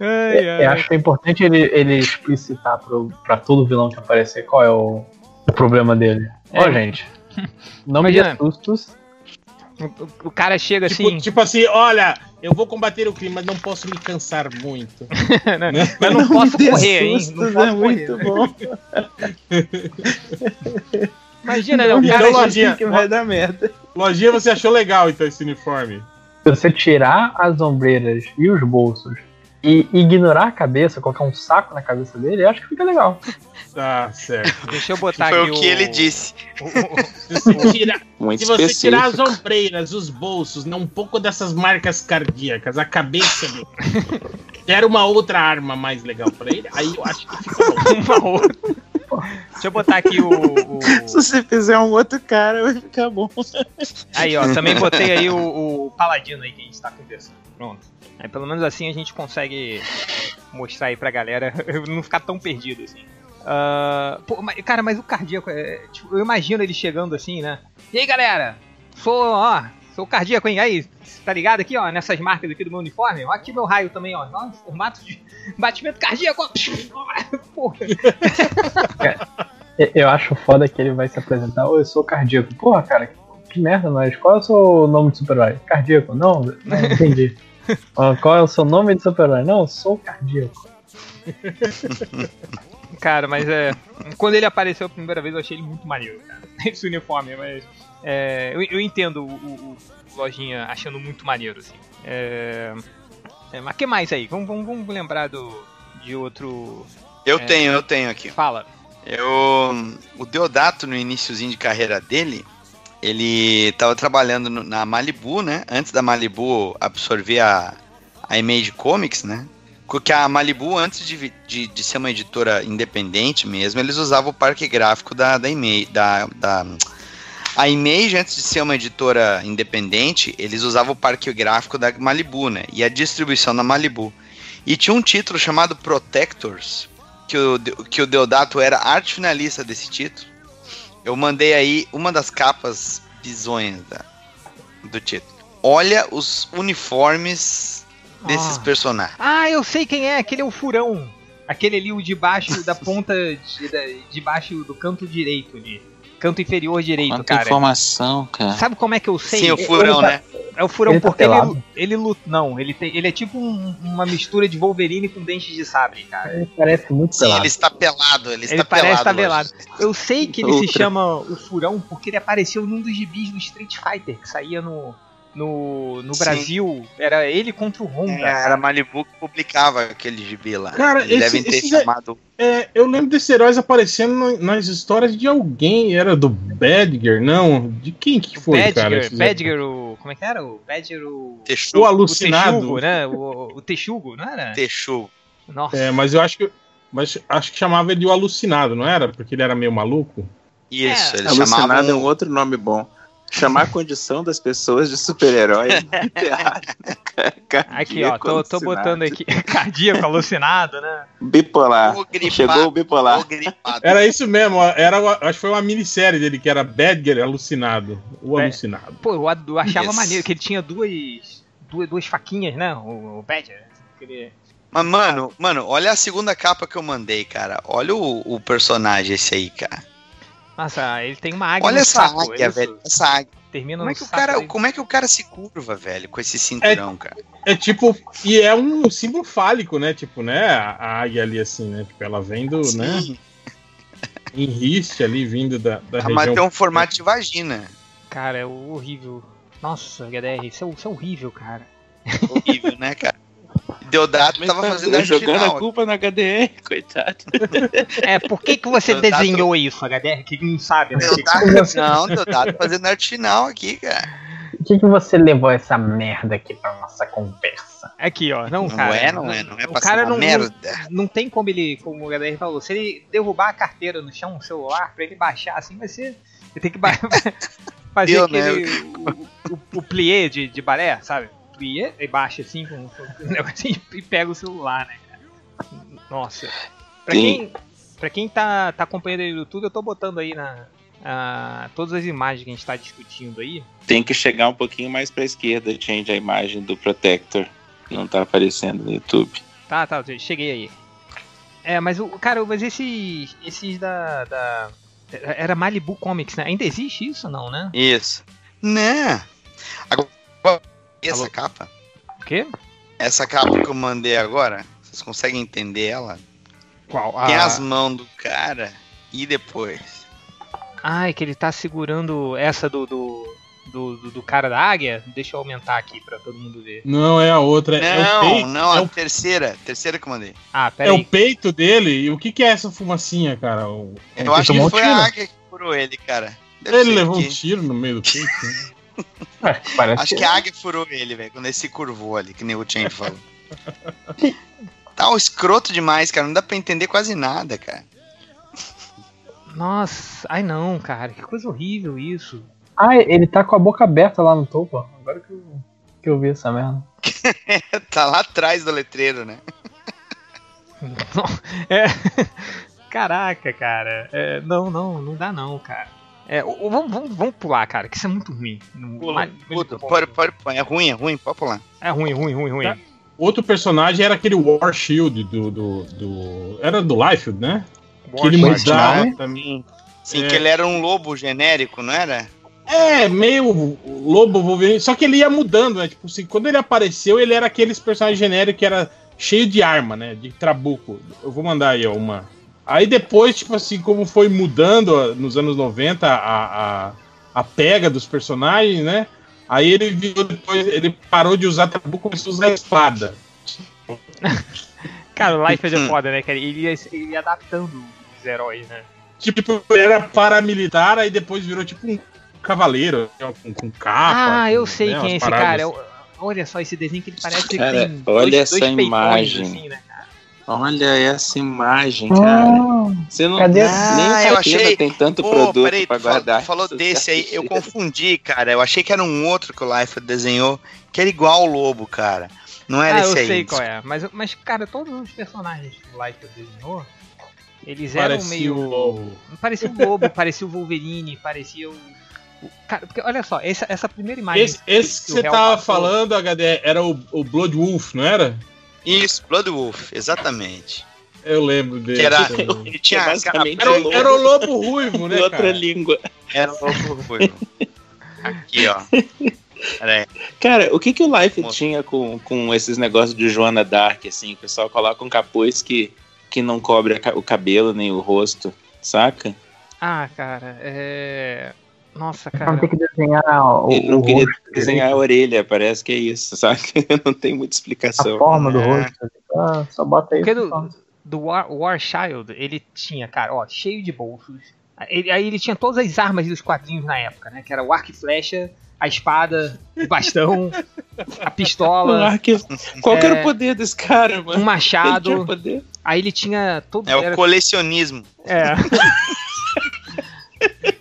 ai, ai. Eu acho que é importante ele, ele explicitar pro, pra todo vilão que aparecer qual é o problema dele. Ó, É. gente. Não me dê Imagina. sustos. O, o- o cara chega tipo, assim. tipo assim, olha, eu vou combater o crime, mas não posso me cansar muito. Mas não posso me dê correr, hein? Não posso é correr. muito bom. Imagina, né? O Então, cara. lojinha, que vai dar merda. Lojinha, você achou legal então esse uniforme? Se você tirar as ombreiras e os bolsos e ignorar a cabeça, colocar um saco na cabeça dele, eu acho que fica legal. Tá certo. Deixa eu botar Foi aqui o que ele disse. o- o- Se você tirar, Muito se você específico. tirar as ombreiras, os bolsos, né, um pouco dessas marcas cardíacas, a cabeça dele, der uma outra arma mais legal pra ele, aí eu acho que fica bom. uma outra. Deixa eu botar aqui o, o- Se você fizer um outro cara, vai ficar bom. Aí, ó, também botei aí o, o paladino aí que a gente tá conversando. Pronto. Aí pelo menos assim a gente consegue mostrar aí pra galera não ficar tão perdido assim. Ah, pô, mas- cara, mas o cardíaco é. Tipo, eu imagino ele chegando assim, né? E aí, galera? Sou, ó, sou cardíaco, hein? Aí, tá ligado aqui, ó, nessas marcas aqui do meu uniforme? Ó, aqui meu raio também, ó. Nossa, formato de batimento cardíaco. Porra. Eu- Eu acho foda que ele vai se apresentar, ô, eu sou cardíaco. Porra, cara, que, merda, mas qual é o seu nome de super-herói? Cardíaco? Não, não entendi. Ah, qual é o seu nome de super-herói? Não, eu sou cardíaco. Cara, mas é. Quando ele apareceu a primeira vez, eu achei ele muito maneiro, cara. Esse uniforme, mas. É, eu, eu entendo o, o- o Lojinha achando muito maneiro, assim. É, é, mas que mais aí? Vamos, vamos, vamos lembrar do, de outro. Eu É. tenho, eu tenho aqui. Fala. Eu, o Deodato, no iníciozinho de carreira dele, ele tava trabalhando no- na Malibu, né? Antes da Malibu absorver a, a Image Comics, né? Porque a Malibu, antes de, de, de ser uma editora independente mesmo, eles usavam o parque gráfico da, da Image. Da, da- a Image, antes de ser uma editora independente, eles usavam o parque gráfico da Malibu, né? E a distribuição da Malibu. E tinha um título chamado Protectors, que o, que o Deodato era arte finalista desse título. Eu mandei aí uma das capas bizonhas da- do título. Olha os uniformes desses Ah. personagens. Ah, eu sei quem é, aquele é o furão. Aquele ali, o de baixo, da ponta de, de baixo do canto direito ali. Canto inferior direito, Quanta cara. informação, cara. Sabe como é que eu sei? Sim, o furão, ele tá- né? É o furão Ele tá porque ele, pelado? ele luta. Não, ele, tem, ele é tipo um- uma mistura de Wolverine com dentes de sabre, cara. Ele parece muito Sim, pelado. ele está pelado. Ele, Ele está parece pelado. estar pelado. Lojinha. Eu sei que ele se Outra. chama o furão porque ele apareceu num dos gibis do Street Fighter, que saía no. No, no Sim. Brasil era ele contra o Honda. É, era Malibu que publicava aquele gibi lá. Cara, Eles esse- devem ter esses é- chamado. É, eu lembro desses heróis aparecendo no- nas histórias de alguém. Era do Badger, não? De quem que foi, cara? Badger, esses- Badger, o. Como é que era? O Badger, o. Texugo. O O alucinado. Texugo, né? O, o Texugo, não era? Texugo. Nossa. É, mas eu acho que. Mas acho que chamava ele de o alucinado, não era? Porque ele era meio maluco. Isso, É. eles Alucinado chamavam. é um outro nome bom. Chamar a condição das pessoas de super-herói é muito errado, né, cara? Aqui, ó, tô, tô botando aqui. Cardíaco, alucinado, né? Bipolar. O gripado. Chegou o bipolar. O gripado. Era isso mesmo, era, acho que foi uma minissérie dele, que era Badger Alucinado. O É. Alucinado. Pô, eu, eu achava Yes. maneiro que ele tinha duas. Duas, duas faquinhas, né? O, o Badger. Aquele- Mas, mano, mano, olha a segunda capa que eu mandei, cara. Olha o, o personagem esse aí, cara. Nossa, ele tem uma águia Olha no essa saco. águia, isso velho. Essa águia. Termina Como é, que o cara, dele. como é que o cara se curva, velho, com esse cinturão, cara? É tipo. E é um símbolo fálico, né? Tipo, né? A, a águia ali, assim, né? Tipo, ela vem do, né? Em riste ali, vindo da, da Ah, mas tem região. um formato de vagina. Cara, é horrível. Nossa, HDR, isso é, isso é horrível, cara. Horrível, né, cara? Deodato Mas tava tá fazendo arte jogando final. a culpa no HDR, coitado. É, por que, que você tava- desenhou isso, HDR? Que não sabe, né? Deodato, não, Deodato fazendo arte final aqui, cara. Por que, que você levou essa merda aqui pra nossa conversa? Aqui, ó. Não, Não cara. é, não é, não é o pra cara ser uma não, merda. não tem como ele, como o HDR falou, se ele derrubar a carteira no chão, o celular, pra ele baixar assim, vai ser. Ele tem que fazer Eu, né? aquele. O, o, o plié de, de balé, sabe? Plié, e baixa assim com, com um negocinho e pega o celular, né, cara? Nossa. Pra Sim. quem, pra quem tá, tá acompanhando aí no YouTube, eu tô botando aí na. ah, todas as imagens que a gente tá discutindo aí. Tem que chegar um pouquinho mais pra esquerda, change a imagem do Protector. que Não tá aparecendo no YouTube. Tá, tá, cheguei aí. É, mas o cara, mas esses esses da, da era Malibu Comics, né? Ainda existe isso não, né? Isso. Né? Agora, essa Alô? capa, O quê? essa capa que eu mandei agora, vocês conseguem entender ela? Qual? Tem Ah, as mãos do cara e depois. Ai, que ele tá segurando essa do do, do, do- do cara da águia. Deixa eu aumentar aqui pra todo mundo ver. Não, é a outra. é o Não, peito, não, é a o, terceira, terceira que eu mandei. Ah, é pera o aí. peito dele. E o que, que é essa fumacinha, cara? O- Eu Ele acho que um foi tiro. a águia que furou ele, cara. Deve Ele levou que- um tiro no meio do peito. né? Parece Acho que a águia furou ele, velho, quando ele se curvou ali, que nem o Change falou. tá um escroto demais, cara. Não dá pra entender quase nada, cara. Nossa, ai não, cara, que coisa horrível isso. Ah, ele tá com a boca aberta lá no topo. ó. Agora que eu, que eu vi essa merda. tá lá atrás do letreiro, né? É. Caraca, cara. É, não, não, não dá não, cara. É, vamos, vamos, vamos pular, cara, que isso é muito ruim. Pula, Puta, pode, pode, pode. É ruim, é ruim, pode pular. É ruim, ruim, ruim, ruim. Tá. Outro personagem era aquele War Shield do. do, do- era do Liefeld, né? que ele mudava né? também. Sim, É. que ele era um lobo genérico, não era? É, meio lobo Wolverine. Só que ele ia mudando, né? Tipo assim, quando ele apareceu, ele era aqueles personagens genéricos que era cheio de arma, né? De trabuco. Eu vou mandar aí, ó, uma. Aí depois, tipo assim, como foi mudando nos anos 90 a, a, a pega dos personagens, né? Aí ele viu depois, ele parou de usar trabuco e começou a usar espada. Cara, o Life é foda, né, cara? Ele ia, ele ia adaptando os heróis, né? Tipo, ele era paramilitar, aí depois virou tipo um cavaleiro, com, com capa. ah, eu com, sei né, quem é esse paradas cara. Eu- olha só esse desenho que ele parece que Cara, tem olha dois, essa dois peitões, imagem. assim, né, cara? Olha essa imagem, cara. Você não Cadê? nem Ah, o eu achei- tem tanto Pô, produto peraí, pra tu falou, guardar. tu falou essas desse aí, eu confundi, cara. Eu achei que era um outro que o Life desenhou, que era igual ao lobo, cara. Não era ah, eu esse aí. sei qual é. Mas, mas, cara, todos os personagens que o Life desenhou, eles eram Parecia meio. o lobo. Parecia o Lobo, parecia o Wolverine, parecia o. Cara, porque olha só, essa, essa primeira imagem. Esse, esse que o você tava passou- falando, HD, era o, o Blood Wolf, não era? Isso, Blood Wolf, exatamente. Eu lembro dele. Que era, também. ele tinha É basicamente Era, o o- lobo era o lobo ruivo, né, outra cara? língua. era o lobo ruivo. Aqui, ó. Cara, o que que o Life Moço. tinha com, com esses negócios de Joana Dark, assim? O pessoal coloca um capuz que, que não cobre o cabelo nem o rosto, saca? Ah, cara, é. Nossa, Não cara. tem que desenhar o, Ele não o queria rosto desenhar a direito, orelha, parece que é isso, sabe? Não tem muita a explicação. forma do É. rosto. Só, só bota isso. Porque do, do War, War Child, ele tinha, cara, ó, cheio de bolsos. Ele- aí ele tinha todas as armas dos quadrinhos na época, né? Que era o arco e flecha, a espada, o bastão, a pistola, Ah, que- Qual que era É. o poder desse cara, um mano? Ele tinha machado. poder. Aí ele tinha todo. É o era- colecionismo. é.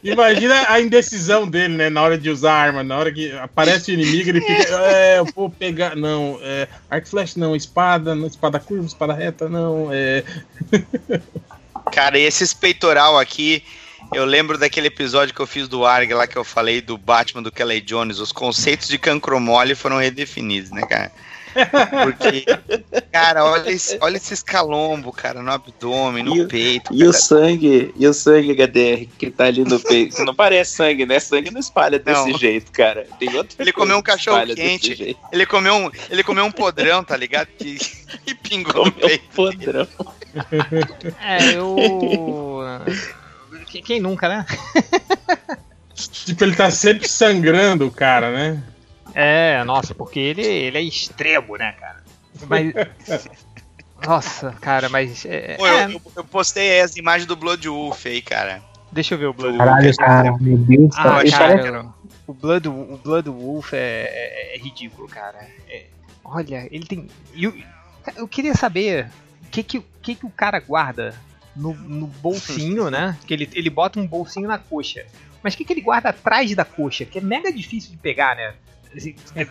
Imagina a indecisão dele, né? Na hora de usar a arma, na hora que aparece o inimigo, ele fica. É, eu vou pegar. Não, é. Arc flash não, espada, não, espada curva, espada reta, não. É. Cara, e esses peitoral aqui, eu lembro daquele episódio que eu fiz do Arg lá que eu falei do Batman do Kelly Jones. Os conceitos de cancromole foram redefinidos, né, cara? Porque, cara, olha, esse, olha esses calombo, cara, no abdômen, no E o- peito. E o sangue, e o sangue HDR que tá ali no peito. que Não parece sangue, né? Sangue não espalha desse Não. jeito, cara. Ele comeu um cachorro quente. Ele comeu um, ele comeu um podrão, tá ligado? Que, e pingou no Comeu peito. um podrão. É, eu. Quem, quem nunca, né? Tipo, ele tá sempre sangrando o cara, né? É, nossa, porque ele, ele é extremo, né, cara? Mas. Nossa, cara, mas. É, Pô, é, eu, eu- postei as imagens do Blood Wolf aí, cara. deixa eu ver o Blood Caralho, cara, meu Deus. Ah, parece cara, o Blood, o Blood Wolf é, é- é ridículo, cara. É- olha, ele tem. Eu, eu queria saber o que, que, o que, que o cara guarda no, no bolsinho, né? Que ele, ele bota um bolsinho na coxa. Mas o que, que ele guarda atrás da coxa? Que é mega difícil de pegar, né? Assim, é-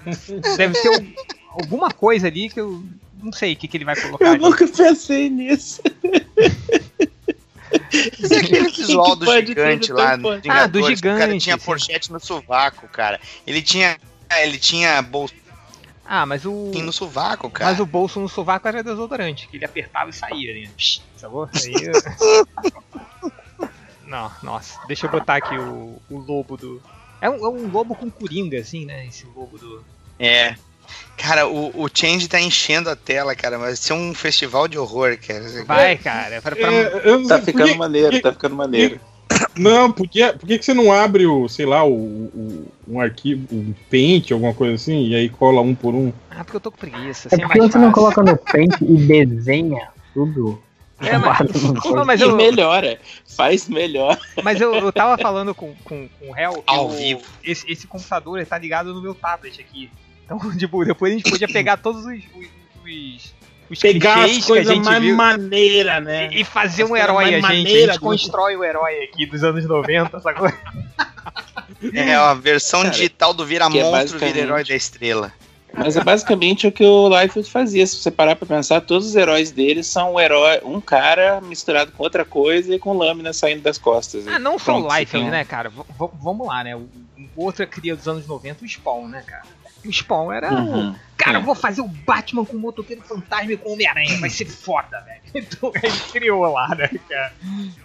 Deve ter um- alguma coisa ali que eu não sei o que, que ele vai colocar. Eu ali. nunca pensei nisso. É aquele visual do gigante lá. no. Ah, do que O cara gigante, tinha porchete no sovaco, cara. Ele tinha. Ele tinha bolsinho Ah, mas o. no sovaco, cara. Mas o bolso no sovaco era desodorante, que ele apertava e saía, né? Eu- Não, nossa, deixa eu botar aqui o, o lobo do. É um, é um lobo com coringa, assim, né? Esse lobo do. É. Cara, o, o Change tá enchendo a tela, cara. Vai ser um festival de horror, cara. Vai, cara. Pra, pra- É, eu Tá sei, ficando por que- maneiro, tá ficando maneiro. Não, podia, por que, que você não abre o, sei lá, o, o- um arquivo, um pente, alguma coisa assim, e aí cola um por um? Ah, porque eu tô com preguiça. É Assim é porque você não coloca no pente e desenha tudo. É, mas- Não, coisa. mas e eu, melhora, faz melhor. mas eu, eu tava falando com, com, com o que Ao o- vivo. Esse, esse computador ele tá ligado no meu tablet aqui. Então, tipo, depois a gente podia pegar todos os. os, os, os Pegar as a coisas mais viu. maneiras, né? E fazer As um herói, a gente. A maneiras gente do- constrói o herói aqui dos anos 90, sacou? É a versão Cara, digital do Vira é Monstro, Vira basicamente- Herói da Estrela. Mas é basicamente o que o Liefeld fazia. Se você parar pra pensar, todos os heróis dele são um herói, um cara misturado com outra coisa e com lâmina saindo das costas. Ah, não só o Liefeld, um- né, cara? V- vamos lá, né? O, o outra cria dos anos 90, o Spawn, né, cara? O Spawn era. um- Uhum. Cara, É. eu vou fazer o Batman com o motoqueiro fantasma e com o Homem-Aranha. Vai ser foda, velho. Então ele criou lá, né, cara?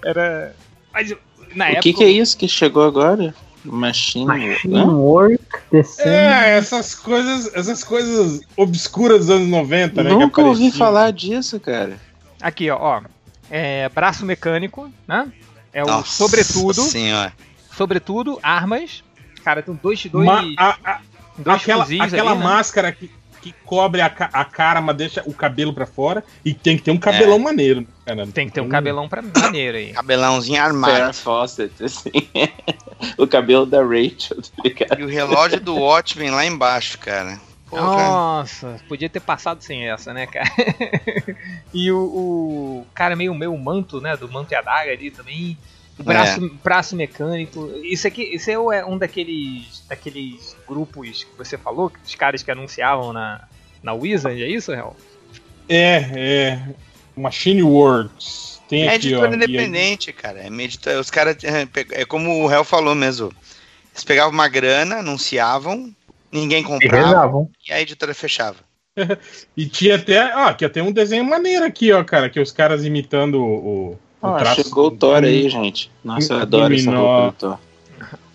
Era. Mas na O época. que, que é isso que chegou agora? Machine. Machine? Work, Desenho. É, essas coisas, essas coisas obscuras dos anos 90, né? que Nunca ouvi falar disso, cara. Aqui, ó, ó. É, braço mecânico, né? É o Nossa sobretudo. Senhora. Sobretudo, armas. Cara, tem dois, dois, Ma- a- a- dois aquela fuzis aquela ali, né? máscara que, que cobre a, ca- a cara, mas deixa o cabelo pra fora. E tem que ter um cabelão maneiro, né, cara. Tem que ter um cabelão pra maneiro aí. Cabelãozinho armado. Fawcett, assim. o cabelo da Rachel, tá ligado? E o relógio do Watchmen lá embaixo, cara. Porra. Nossa, podia ter passado sem essa, né, cara? e o, o cara meio meio manto, né, do manto e adaga ali também. O braço, braço mecânico. Isso aqui, isso é é um daqueles daqueles grupos que você falou, os caras que anunciavam na na Wizard, é isso, Real? É, é. Machine Works. Tem É aqui, editora ó. e aí- independente, cara. É, editora- os caras. É, é como o réu falou mesmo. Eles pegavam uma grana, anunciavam, ninguém E comprava rezavam. e a editora fechava. E tinha até. Ó, aqui tem um desenho maneiro aqui, ó, cara. Que os caras imitando o. traço chegou o do- Thor aí, gente. Nossa, eu adoro essa roupa do Thor.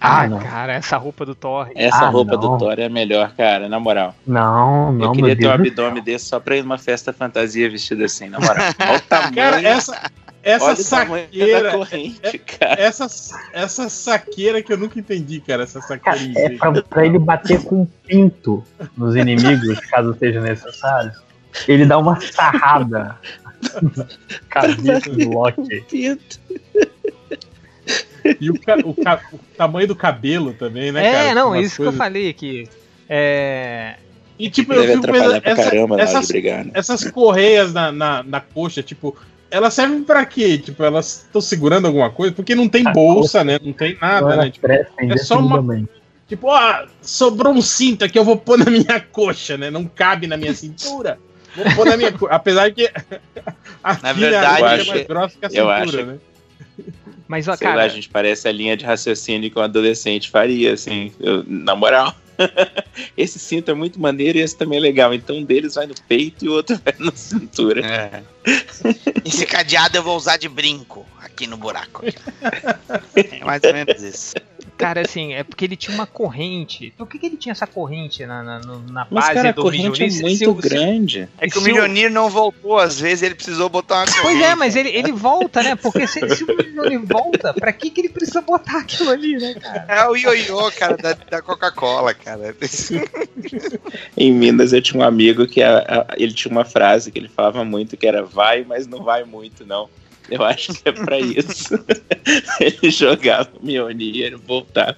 Ah, Ah, cara, essa roupa do Thor. Essa Ah, roupa não. do Thor é a melhor, cara, na moral. Não, não, eu queria ter um abdômen desse só pra ir numa festa fantasia vestido assim, na moral. Olha o tamanho. Cara, essa, essa Olha saqueira. corrente, cara. Essa, essa saqueira que eu nunca entendi, cara. Essa saqueira. Cara, é pra, pra ele bater com um pinto nos inimigos, caso seja necessário. Ele dá uma sarrada do Loki. Pinto. E o, ca- o ca- o tamanho do cabelo também, né, é, cara? não, isso que eu coisas- falei aqui. É. E tipo, eu Deve fico atrapalhar pensando, essa- caramba essas, brigar, né? essas correias na, na, na coxa, tipo, elas servem pra quê? Tipo, elas estão segurando alguma coisa? Porque não tem Ah, bolsa, né? Não tem nada, né? Tipo, é só uma- tipo, ó, sobrou um cinto aqui, eu vou pôr na minha coxa, né? Não cabe na minha cintura. Vou pôr na minha coxa. Apesar que Na verdade, é eu mais acho- grossa que a eu cintura, acho- né? Mas, ó, Sei lá, cara. a gente parece a linha de raciocínio que um adolescente faria, assim. Eu- na moral. esse cinto é muito maneiro e esse também é legal. Então um deles vai no peito e o outro vai na cintura. É. Esse cadeado eu vou usar de brinco aqui no buraco. É mais ou menos isso. Cara, assim, é porque ele tinha uma corrente. Por que, que ele tinha essa corrente na, na, na Mas, base cara, a do corrente é Mjolnir? Muito se grande. É que o Se o- Milionir não voltou, às vezes ele precisou botar uma Pois corrente. é, mas ele, ele volta, né? Porque se, se o Mjolnir volta, pra que, que ele precisa botar aquilo ali, né, cara? É o ioiô, cara, da, da Coca-Cola, cara. Em Minas eu tinha um amigo que a- a- ele tinha uma frase que ele falava muito que era vai, mas não vai muito, não. Eu acho que é pra isso. ele jogava o Mjolnir, voltava.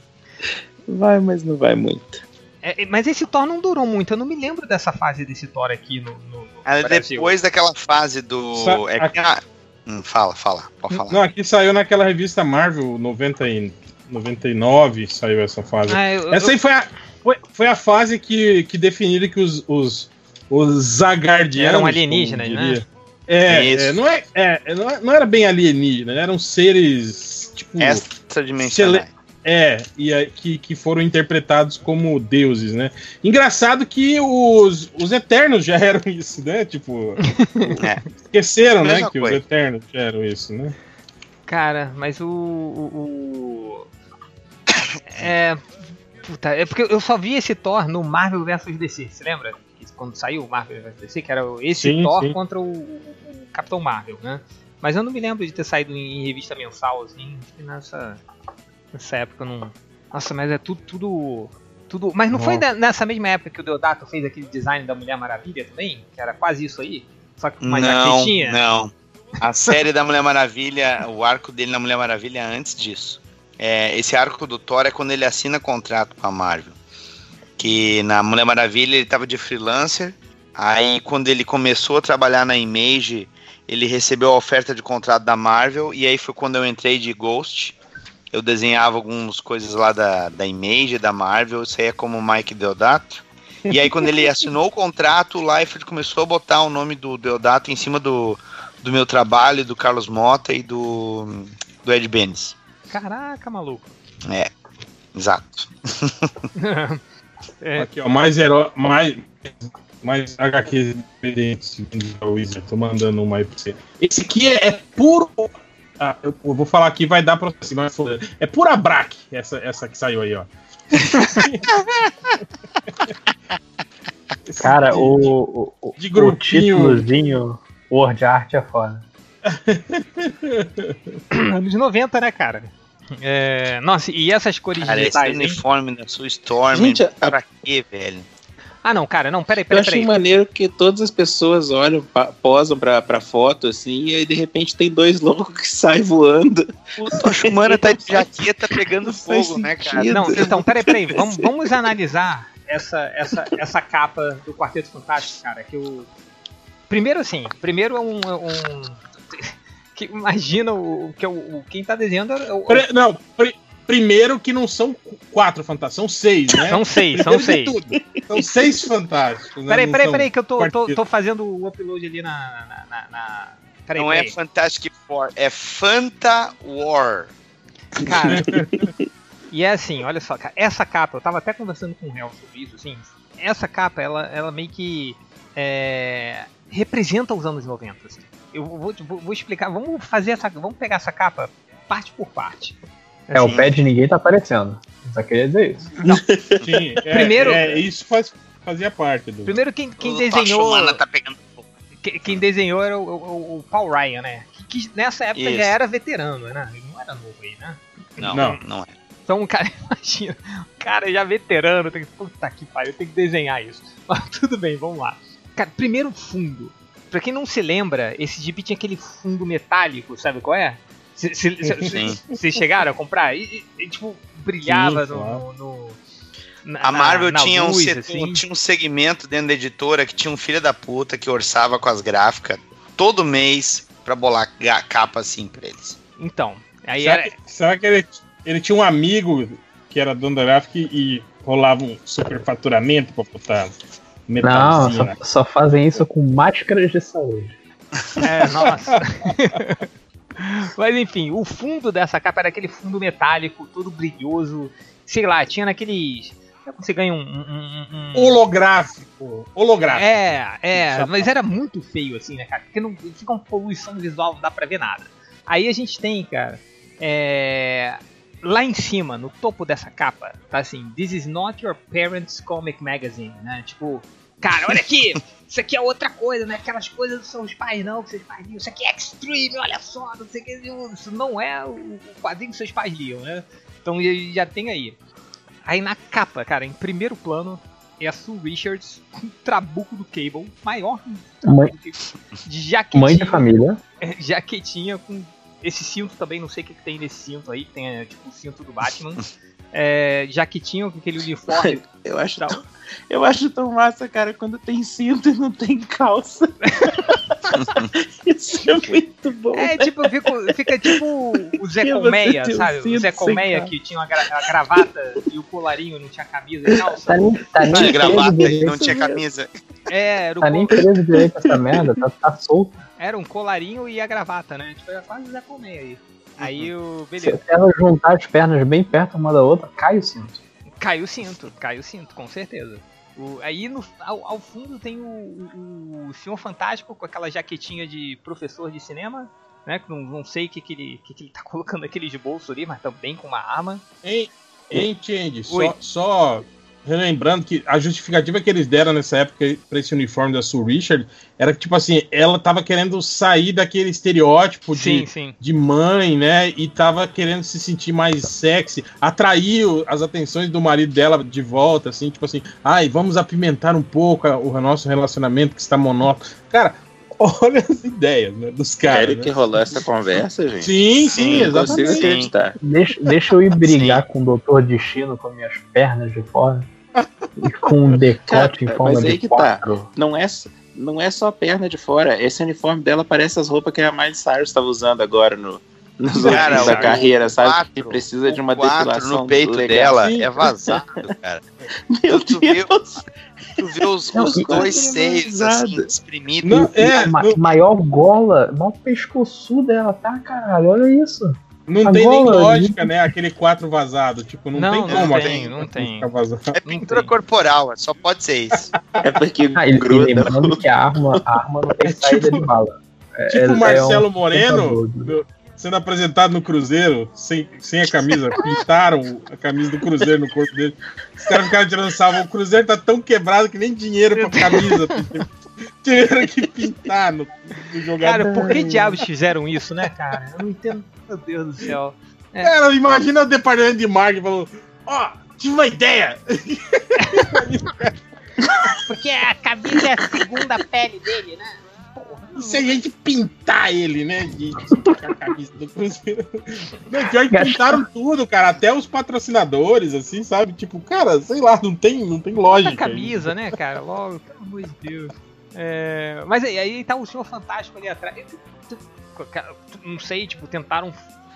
Vai, mas não vai muito. É, é, mas esse Thor não durou muito. Eu não me lembro dessa fase desse Thor aqui no, no, no depois daquela fase do. Sa- É que a- Hum, fala, fala, pode falar. Não, aqui saiu naquela revista Marvel 90 e 99, saiu essa fase. Ah, eu- Essa aí foi a, foi, foi a fase que, que definiram que os, os, os Zagardianos. Eram como alienígenas, né? É, Isso. é, não, é, é não, é- não era bem alienígena, eram seres. Tipo. Extradimensionais. É, e aí, que, que foram interpretados como deuses, né? Engraçado que os, os Eternos já eram isso, né? Tipo. É. Esqueceram, né? Que coisa. os Eternos já eram isso, né? Cara, mas o. o, o- É. Puta, é porque eu só vi esse Thor no Marvel vs DC, você lembra? Que Quando saiu o Marvel vs DC, que era esse Sim, Thor sim. contra o, o Capitão Marvel, né? Mas eu não me lembro de ter saído em revista mensal, assim, nessa, nessa época eu não. Nossa, mas é tudo. tudo, tudo... Mas não foi Nossa. nessa mesma época que o Deodato fez aquele design da Mulher Maravilha também? Que era quase isso aí? Só que com uma Não, jaquetinha? não. A série da Mulher Maravilha, o arco dele na Mulher Maravilha é antes disso. É, esse arco do Thor é quando ele assina contrato com a Marvel. Que na Mulher Maravilha ele tava de freelancer. Aí quando ele começou a trabalhar na Image, ele recebeu a oferta de contrato da Marvel. E aí foi quando eu entrei de Ghost. Eu desenhava algumas coisas lá da, da Image, da Marvel. Isso aí é como Mike Deodato. E aí quando ele assinou o contrato, o Liefeld começou a botar o nome do Deodato em cima do, do meu trabalho, do Carlos Mota e do, do Ed Benes. Caraca, maluco. Exato. É. Aqui, ó, mais herói. Mais, mais HQs independentes da Wizard. Tô mandando uma aí pra você. Esse aqui é, é puro. Ah, eu, eu vou falar aqui, vai dar pra você, mas foda- é pura Brack, essa, essa que saiu aí, ó. Cara, aqui. o, o, De o títulozinho Word Art é foda. Anos 90, né, cara? É, nossa, e essas cores Cara, esse digitais, hein? uniforme da sua Storm, Gente, a- pra quê, velho? Ah, não, cara, não, peraí, Eu peraí, achei peraí. maneiro que todas as pessoas olham, pa- posam pra, pra foto, assim, e aí de repente tem dois loucos que saem voando. O Tocha Humana tá de jaqueta pegando fogo, né, cara? Não, então, peraí, peraí, vamos, vamos analisar essa, essa, essa capa do Quarteto Fantástico, cara, que o... Primeiro, assim, primeiro é um... é um- que imagina o, que é o, quem tá desenhando é o, Pre- não, pri- primeiro que não são qu- quatro fantásticos, são seis, né? São seis, são Primeiro seis. tudo, São seis fantásticos. né? Peraí, Não peraí, peraí, que eu tô, tô, tô fazendo o upload ali na... na, na, na- Peraí, Não peraí. é Fantastic Four, é Fanta War. Cara, e é assim, olha só, cara, essa capa, eu tava até conversando com o Hel sobre isso, assim, essa capa, ela, ela meio que é, representa os anos 90, assim. Eu vou, vou, vou explicar, vamos fazer essa, vamos pegar essa capa parte por parte. É, o pé de ninguém tá aparecendo. Só queria dizer isso. Sim, é, Primeiro- é, isso faz, fazia parte do. Primeiro quem, quem desenhou, Humana tá pegando fogo. quem, quem desenhou era o, o- o Paul Ryan, né? Que, que nessa época Isso. já era veterano, né? Ele não era novo aí, né? Não, Não. não, é. Então, o cara, imagina, o cara já veterano, tem que. Puta que pariu, tem que desenhar isso. Mas tudo bem, vamos lá. Cara, primeiro fundo. Pra quem não se lembra, esse gibi tinha aquele fundo metálico, sabe qual é? Sim. Vocês chegaram a comprar? E, e- e, tipo, brilhava Sim, no. claro. no- no- na- A Marvel na- na tinha, um luz, setor- assim. tinha um segmento dentro da editora que tinha um filho da puta que orçava com as gráficas todo mês pra bolar capa assim pra eles. Então, aí será, era. que, será que ele, ele tinha um amigo que era dono da gráfica e, e rolava um superfaturamento pra botar Não, só, né? só fazem isso com máscaras de saúde. É, nossa. Mas enfim, o fundo dessa capa era aquele fundo metálico, todo brilhoso. Sei lá, tinha naqueles. Quando você ganha um. um- um- um- Holográfico. Holográfico. É, é, Só- mas era muito feio assim, né, cara? Porque não fica uma poluição visual, não dá pra ver nada. Aí a gente tem, cara, é, lá em cima, no topo dessa capa, tá assim: This is not your parents' comic magazine, né? Tipo, cara, olha aqui, isso aqui é outra coisa, né? Aquelas coisas dos seus pais, não, que seus pais liam. Isso aqui é extreme, olha só, não sei o que. Isso não é o quadrinho que seus pais liam, né? Então já, tem aí. Aí na capa, cara, em primeiro plano, é a Sue Richards com o trabuco do Cable, maior que o trabuco Mãe- do Cable, de jaquetinha, Mãe de família. é, jaquetinha com esse cinto também, não sei o que, que tem nesse cinto aí, tem é, tipo o cinto do Batman. É, jaquetinha com aquele uniforme. Eu acho, tão, eu acho tão massa, cara, quando tem cinto e não tem calça. Isso é muito bom. É, tipo, fica, fica tipo o Zé Que Colmeia, um sabe? O Zé Colmeia que tinha uma gra- a gravata e o colarinho não tinha camisa e calça. Tá nem, tá nem Tinha gravata e não tinha camisa. É, era o Tá nem preso direito essa merda, tá, tá solto. era um colarinho e a gravata, né? Tipo, era quase o Zé Colmeia aí. Aí o. Se, Beleza. se ela juntar as pernas bem perto uma da outra, cai o cinto. Caiu o cinto, caiu o cinto, com certeza. O- aí no, ao, ao fundo tem o, o, o Senhor Fantástico com aquela jaquetinha de professor de cinema, né? Que não, não sei o que, que, ele, que, que ele tá colocando naqueles bolsos ali, mas também com uma arma. Hein, hein Change? Oi. Só, só relembrando que a justificativa que eles deram nessa época pra esse uniforme da Sue Richard era que, tipo assim, ela tava querendo sair daquele estereótipo Sim, de, sim. de mãe, né? E tava querendo se sentir mais sexy, atraiu as atenções do marido dela de volta, assim, tipo assim, ai, vamos apimentar um pouco o nosso relacionamento que está monótono. Cara, olha as ideias, né, dos caras. Sério né? que rolou essa conversa, gente? Sim, sim, consigo exatamente. acreditar. Deixa, deixa eu ir brigar com o Doutor Destino com minhas pernas de fora. E com um decote Cara, em forma mas aí de que tá. quatro. Não é, só- não é só a perna de fora. Esse uniforme dela parece as roupas que a Miley Cyrus estava usando agora no, nos Cara, da carreira, sabe? quatro, que precisa de uma depilação no peito legal. dela é vazado, cara. Meu Tu viu? Deus! Tu vê os, Não, os e- dois seios assim, espremidos. Não, é, ma- não, maior gola, maior pescoçuda ela tá, caralho. Olha isso. Não tem nem lógica, né? Aquele quatro vazado. Tipo, não, Não, tem não como tem, não tem. É pintura tem. corporal, é, só pode ser isso. É porque Ah, e, e gruda. lembrando que a arma, a arma não tem É saída tipo- de bala. É- Tipo é- o Marcelo é um Moreno no- sendo apresentado no Cruzeiro, sem, sem a camisa. Pintaram a camisa do Cruzeiro no corpo dele. Os caras ficaram tirando salvo. O Cruzeiro tá tão quebrado que nem dinheiro pra camisa. Tiveram que pintar no, no jogador. Cara, por que diabos fizeram isso, né, cara? Eu não entendo. Meu Deus do céu. Cara, imagina o departamento de marketing falando: Ó, tive uma ideia. Porque a camisa é a segunda pele dele, né? E se a gente pintar ele, né? De, de a camisa do Cruzeiro. Não, pior que pintaram tudo, cara. Até os patrocinadores, assim, sabe? Tipo, cara, sei lá, não tem, não tem A lógica. camisa, né, cara? Logo, pelo amor de Deus. É, mas aí, aí tá o Senhor Fantástico ali atrás. Não sei, tipo, tentaram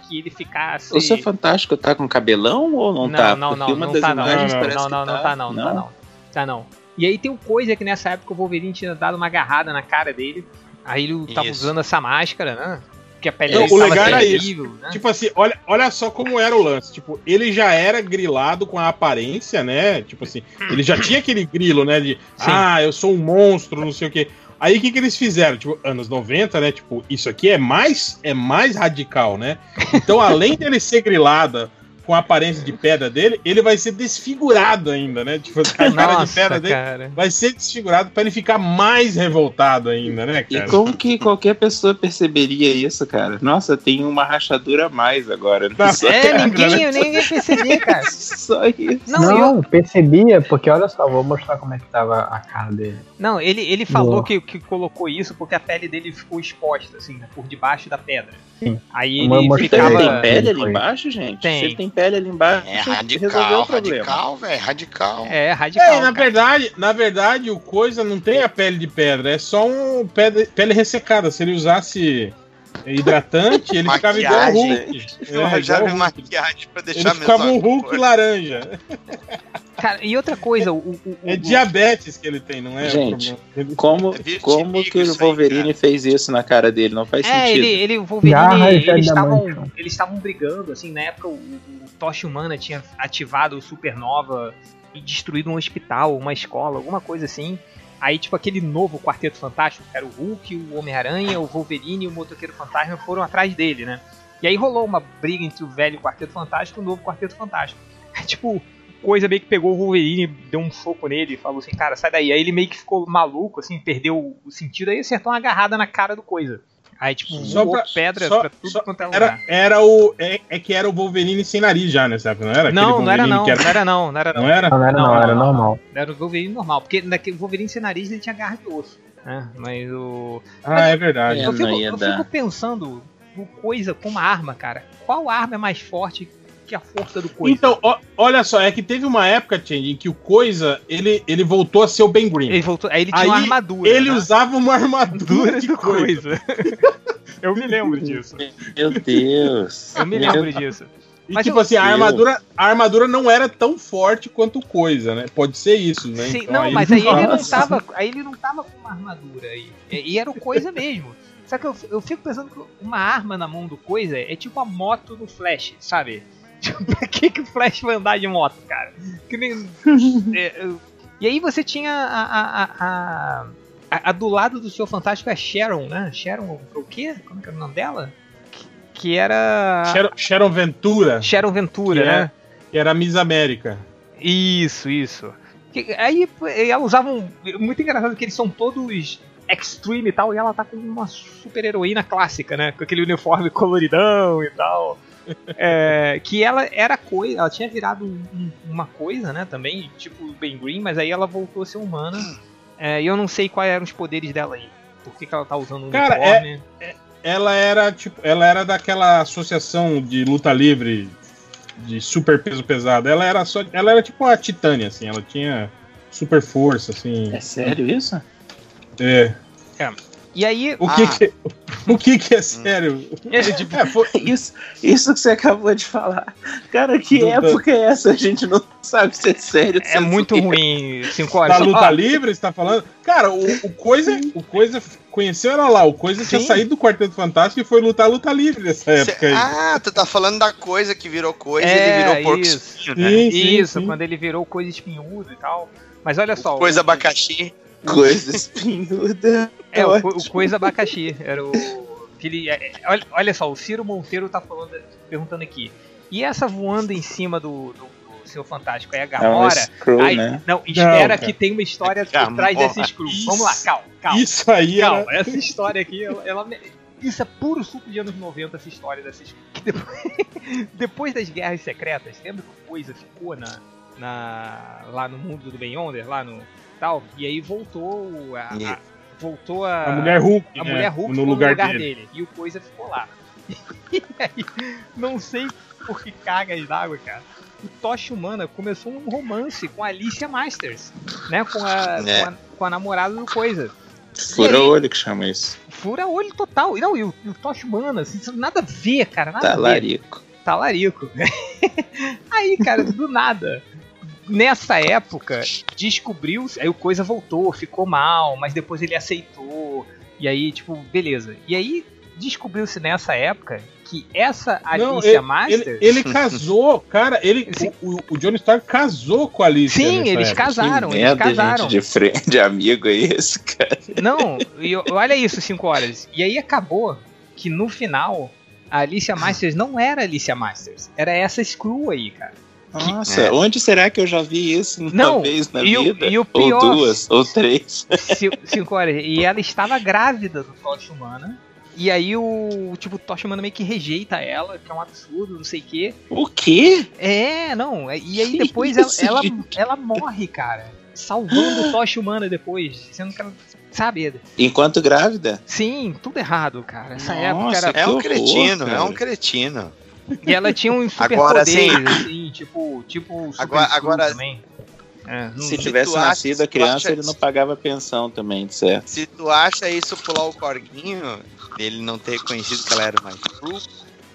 que ele ficasse. O seu Fantástico tá com cabelão ou não, Não, tá? não, Porque não, uma não das tá não. Não, Não, que não, não tá não, não tá não. Tá não. E aí tem uma coisa que nessa época o Wolverine tinha dado uma agarrada na cara dele. Aí ele tava Isso. usando essa máscara, né? Porque a pele Não, o legal era terrível, né? Tipo assim, olha, olha só como era o lance. Tipo, ele já era grilado com a aparência, né? Tipo assim, ele já tinha aquele grilo, né? De, Sim. ah, eu sou um monstro, não sei o quê. Aí o que, que eles fizeram? Tipo, anos 90, né? Tipo, isso aqui é mais, é mais radical, né? Então, além dele ser grilada com a aparência de pedra dele, ele vai ser desfigurado ainda, né? Tipo, a cara de Nossa, pedra dele cara. vai ser desfigurado pra ele ficar mais revoltado ainda, né, E cara? como que qualquer pessoa perceberia isso, cara? Nossa, tem uma rachadura a mais agora. Não, Só, É, cara, ninguém, né? ninguém percebia, cara. só isso. Não, Não, eu- percebia, porque olha só, vou mostrar como é que tava a cara dele. não ele, ele falou que, que colocou isso porque a pele dele ficou exposta, assim, né, por debaixo da pedra. Sim. Aí Uma ele ficava. tem pele ali embaixo, gente? Tem. Se ele tem pele ali embaixo, É resolveu radical, o problema. radical, velho, radical. É, radical. É, na cara. verdade, na verdade, o coisa não tem a pele de pedra, é só um pele, pele ressecada. Se ele usasse hidratante, ele ficava igual o Maquiagem. Hulk. Eu É, já vi maquiagem pra deixar Ele ficava um. Hulk laranja. Cara, e outra coisa, o. o- o- É diabetes que ele tem, não é? Gente. Ele- Como, É como que o aí, Wolverine cara. fez isso na cara dele? Não faz É, sentido. ele, ele, o Wolverine, Garras eles de estavam, eles estavam brigando, assim, na época o, o Tocha Humana tinha ativado o Supernova e destruído um hospital, uma escola, alguma coisa assim. Aí, tipo, aquele novo Quarteto Fantástico, que era o Hulk, o Homem-Aranha, o Wolverine e o Motoqueiro Fantasma foram atrás dele, né? E aí rolou uma briga entre o velho Quarteto Fantástico e o novo Quarteto Fantástico. tipo, coisa meio que pegou o Wolverine, deu um soco nele e falou assim, cara, sai daí. Aí ele meio que ficou maluco, assim, perdeu o sentido, aí acertou uma agarrada na cara do coisa. Aí, tipo, Só voou pra- pedra só- pra tudo só- quanto é Era, lugar. era o. É, é que era o Wolverine sem nariz já nessa época, não era? Não, não era não, que não era não, não era não. Não era? Não, não era, não, Não, era normal. Era o Wolverine normal, porque naquele Wolverine sem nariz ele tinha garra de osso. Né? Mas o. Ah, é verdade. Eu fico, eu fico pensando coisa como arma, cara. Qual arma é mais forte que a força do coisa? Então, ó, olha só, é que teve uma época, Change, em que o Coisa, ele, ele voltou a ser o Ben Green. ele voltou, aí ele tinha Aí, uma armadura. Ele né? usava uma armadura de do coisa. coisa. eu me lembro disso. Meu Deus. Eu me lembro disso. E Mas tipo eu- assim, a armadura, a armadura não era tão forte quanto o Coisa, né? Pode ser isso, né? Sim, Então, não, mas aí ele não tava. Aí ele não tava com uma armadura aí. E, e era o coisa mesmo. Só que eu, eu fico pensando que uma arma na mão do coisa é tipo a moto do Flash, sabe? Pra que, que o Flash vai andar de moto, cara? Que nem- é, eu- e aí você tinha a, a, a, a, a- do lado do Senhor Fantástico é a Sharon, né? Sharon, o quê? Como que era o nome dela? Que, que era. Sharon, Sharon Ventura, Sharon Ventura, Que é- né? que era a Miss América. Isso, isso. Que- Aí ela usava um. Muito engraçado que eles são todos extreme e tal, e ela tá com uma super heroína clássica, né? Com aquele uniforme coloridão e tal. É, que ela era coisa, ela tinha virado um- um- uma coisa, né? Também, tipo Ben Green, mas aí ela voltou a ser humana. É, e eu não sei quais eram os poderes dela aí. Por que, que ela tá usando um Cara, uniforme? Ela era tipo, ela era daquela associação de luta livre de super peso pesado. Ela era só, ela era tipo a Titânia assim, ela tinha super força assim. É sério isso? É. E aí. O que Ah. que o que que é sério? é, tipo, É, foi, Isso, isso que você acabou de falar. Cara, que Do- época é essa? A gente não sabe se é sério. se é muito ruim. Cinco horas. da luta ó, livre, você tá falando? Cara, o, o coisa, o coisa conheceu ela lá, o coisa tinha Sim. saído do Quarteto Fantástico e foi lutar luta livre nessa Cê- época aí. ah, tu tá falando da coisa que virou coisa e É, ele virou porco isso. espinho, né? Sim, sim, Isso, sim. quando ele virou coisa espinhudo e tal. Mas olha só. Coisa o, abacaxi. Coisa espinhuda. É, o, o coisa abacaxi. Era o. Que ele, é, é, olha, olha só, o Ciro Monteiro tá falando, perguntando aqui. E essa voando em cima do, do, do Senhor Fantástico é a É uma Gamora? Screw, Aí- né? Não, espera cara. que tem uma história por trás desse screw. Vamos lá, calma, calma. Isso aí era, Calma, essa história aqui, ela, ela- isso é puro suco de anos 90, essa história dessa que depois, depois das guerras secretas, lembra que coisa ficou na, na, lá no mundo do Beyonder, lá no tal, e aí voltou a, a- voltou a, a mulher Hulk, a né, mulher Hulk no ficou lugar, dele. dele. e o coisa ficou lá. E aí, não sei por que cagas d'água, cara. O Tocha Humana começou um romance com a Alicia Masters, né? Com a, É. com a, com a namorada do coisa Fura olho que chama isso. fura olho total. E não, e o, e o Tocha Humana, assim, nada a ver, cara. Nada Tá a ver. larico. Talarico. aí, cara, do nada. Nessa época, descobriu. Aí o coisa voltou, ficou mal, mas depois ele aceitou. E aí, tipo, beleza. E aí descobriu-se nessa época que essa Não, Alicia ele, Master. ele, ele casou, cara, ele, o, o- o Johnny Stark casou com a Alicia. Sim, eles época. casaram, que eles merda, casaram. gente, de, frente, de amigo é esse, cara. Não, e olha isso, 5 horas. E aí acabou que no final A Alicia Masters não era a Alicia Masters, era essa Screw aí, cara. Nossa, É. onde será que eu já vi isso uma Não, vez na e o- vida? e o pior- Ou duas, ou três. Ci- Cinco horas. E ela estava grávida do Tocha Humana. E aí o tipo, o Tocha Humana meio que rejeita ela, que é um absurdo, não sei o quê. O quê? É, não. E aí Que depois ela, isso, ela, ela morre, cara. Salvando o Tocha Humana depois. Sendo que ela. Sabe? Enquanto grávida? Sim, tudo errado, cara. Essa Nossa, época era. É um horror, cretino, cara. é um cretino. E ela tinha um super Agora, poderes, assim- assim, tipo. Tipo. Super Agora- agora- Também. É, Se tivesse acha- nascido a criança, acha- ele não pagava pensão também, certo? Se tu acha isso pular o corguinho, ele não ter reconhecido que ela era uma Screw,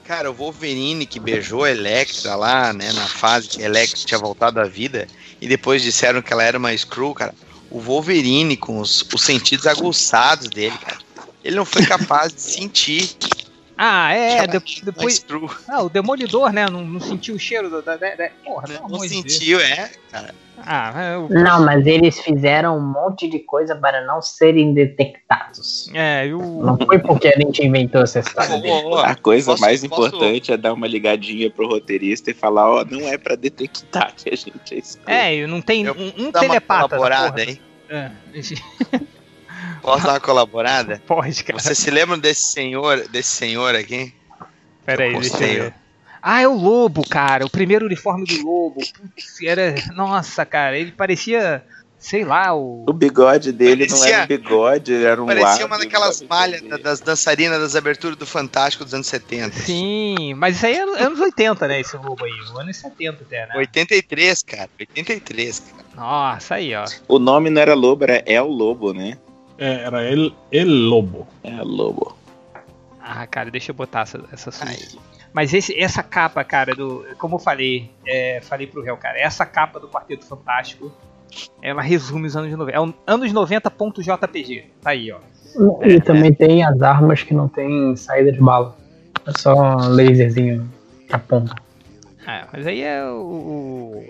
cara, o Wolverine que beijou a Electra lá, né, na fase que a Electra tinha voltado à vida, e depois disseram que ela era uma Screw, cara, o Wolverine com os, os sentidos aguçados dele, cara, ele não foi capaz de sentir Ah, é, de- uma depois. Ah, o Demolidor, né? Não, não sentiu o cheiro da. da, da- porra, Não Deus. sentiu, é, cara. Ah, é, o- Não, mas eles fizeram um monte de coisa para não serem detectados. é, e o. Não foi porque a gente inventou essa história. Ô, ô, A coisa posso- mais posso- importante é dar uma ligadinha pro roteirista e falar, ó, não é pra detectar que a gente é escuro. É, não tem Eu um, um Dá uma telepata. na colaborada porra. aí. É, Posso dar uma colaborada? pode, cara. Você se lembra desse senhor, desse senhor aqui? Pera aí, deixa eu ver. Ah, é o lobo, cara. O primeiro uniforme do lobo. Putz, era. Nossa, cara, ele parecia. Sei lá, o. O bigode dele não Parecia- era um bigode, era um Parecia uma daquelas malhas da- das dançarinas das aberturas do Fantástico dos anos 70. Sim, mas isso aí é anos 80, né? Esse lobo aí. Anos 70 até, né? 83, cara. 83, cara. Nossa, aí, ó. O nome não era Lobo, era El Lobo, né? É, era El, El Lobo. É Lobo. Ah, cara, deixa eu botar essa, essa. Mas esse, essa capa, cara, do. Como eu falei, é, falei pro réu, cara, essa capa do Quarteto Fantástico, ela resume os anos 90. É o anos 90.jpg. Tá aí, ó. E também tem as armas que não tem saída de bala. É só um laserzinho que aponta. É, mas aí é o. o-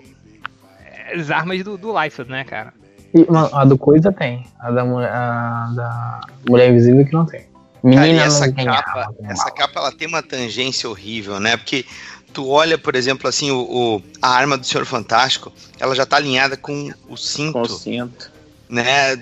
é as armas do, do Life, né, cara? E uma- a do Coisa tem. A da, a da Mulher Invisível que não tem. Cara, Menina e essa não tem capa, arma, tem essa bala. capa ela tem uma tangência horrível, né? Porque tu olha, por exemplo, assim, o, o- a arma do Senhor Fantástico, ela já tá alinhada com o cinto, Com o cinto. né?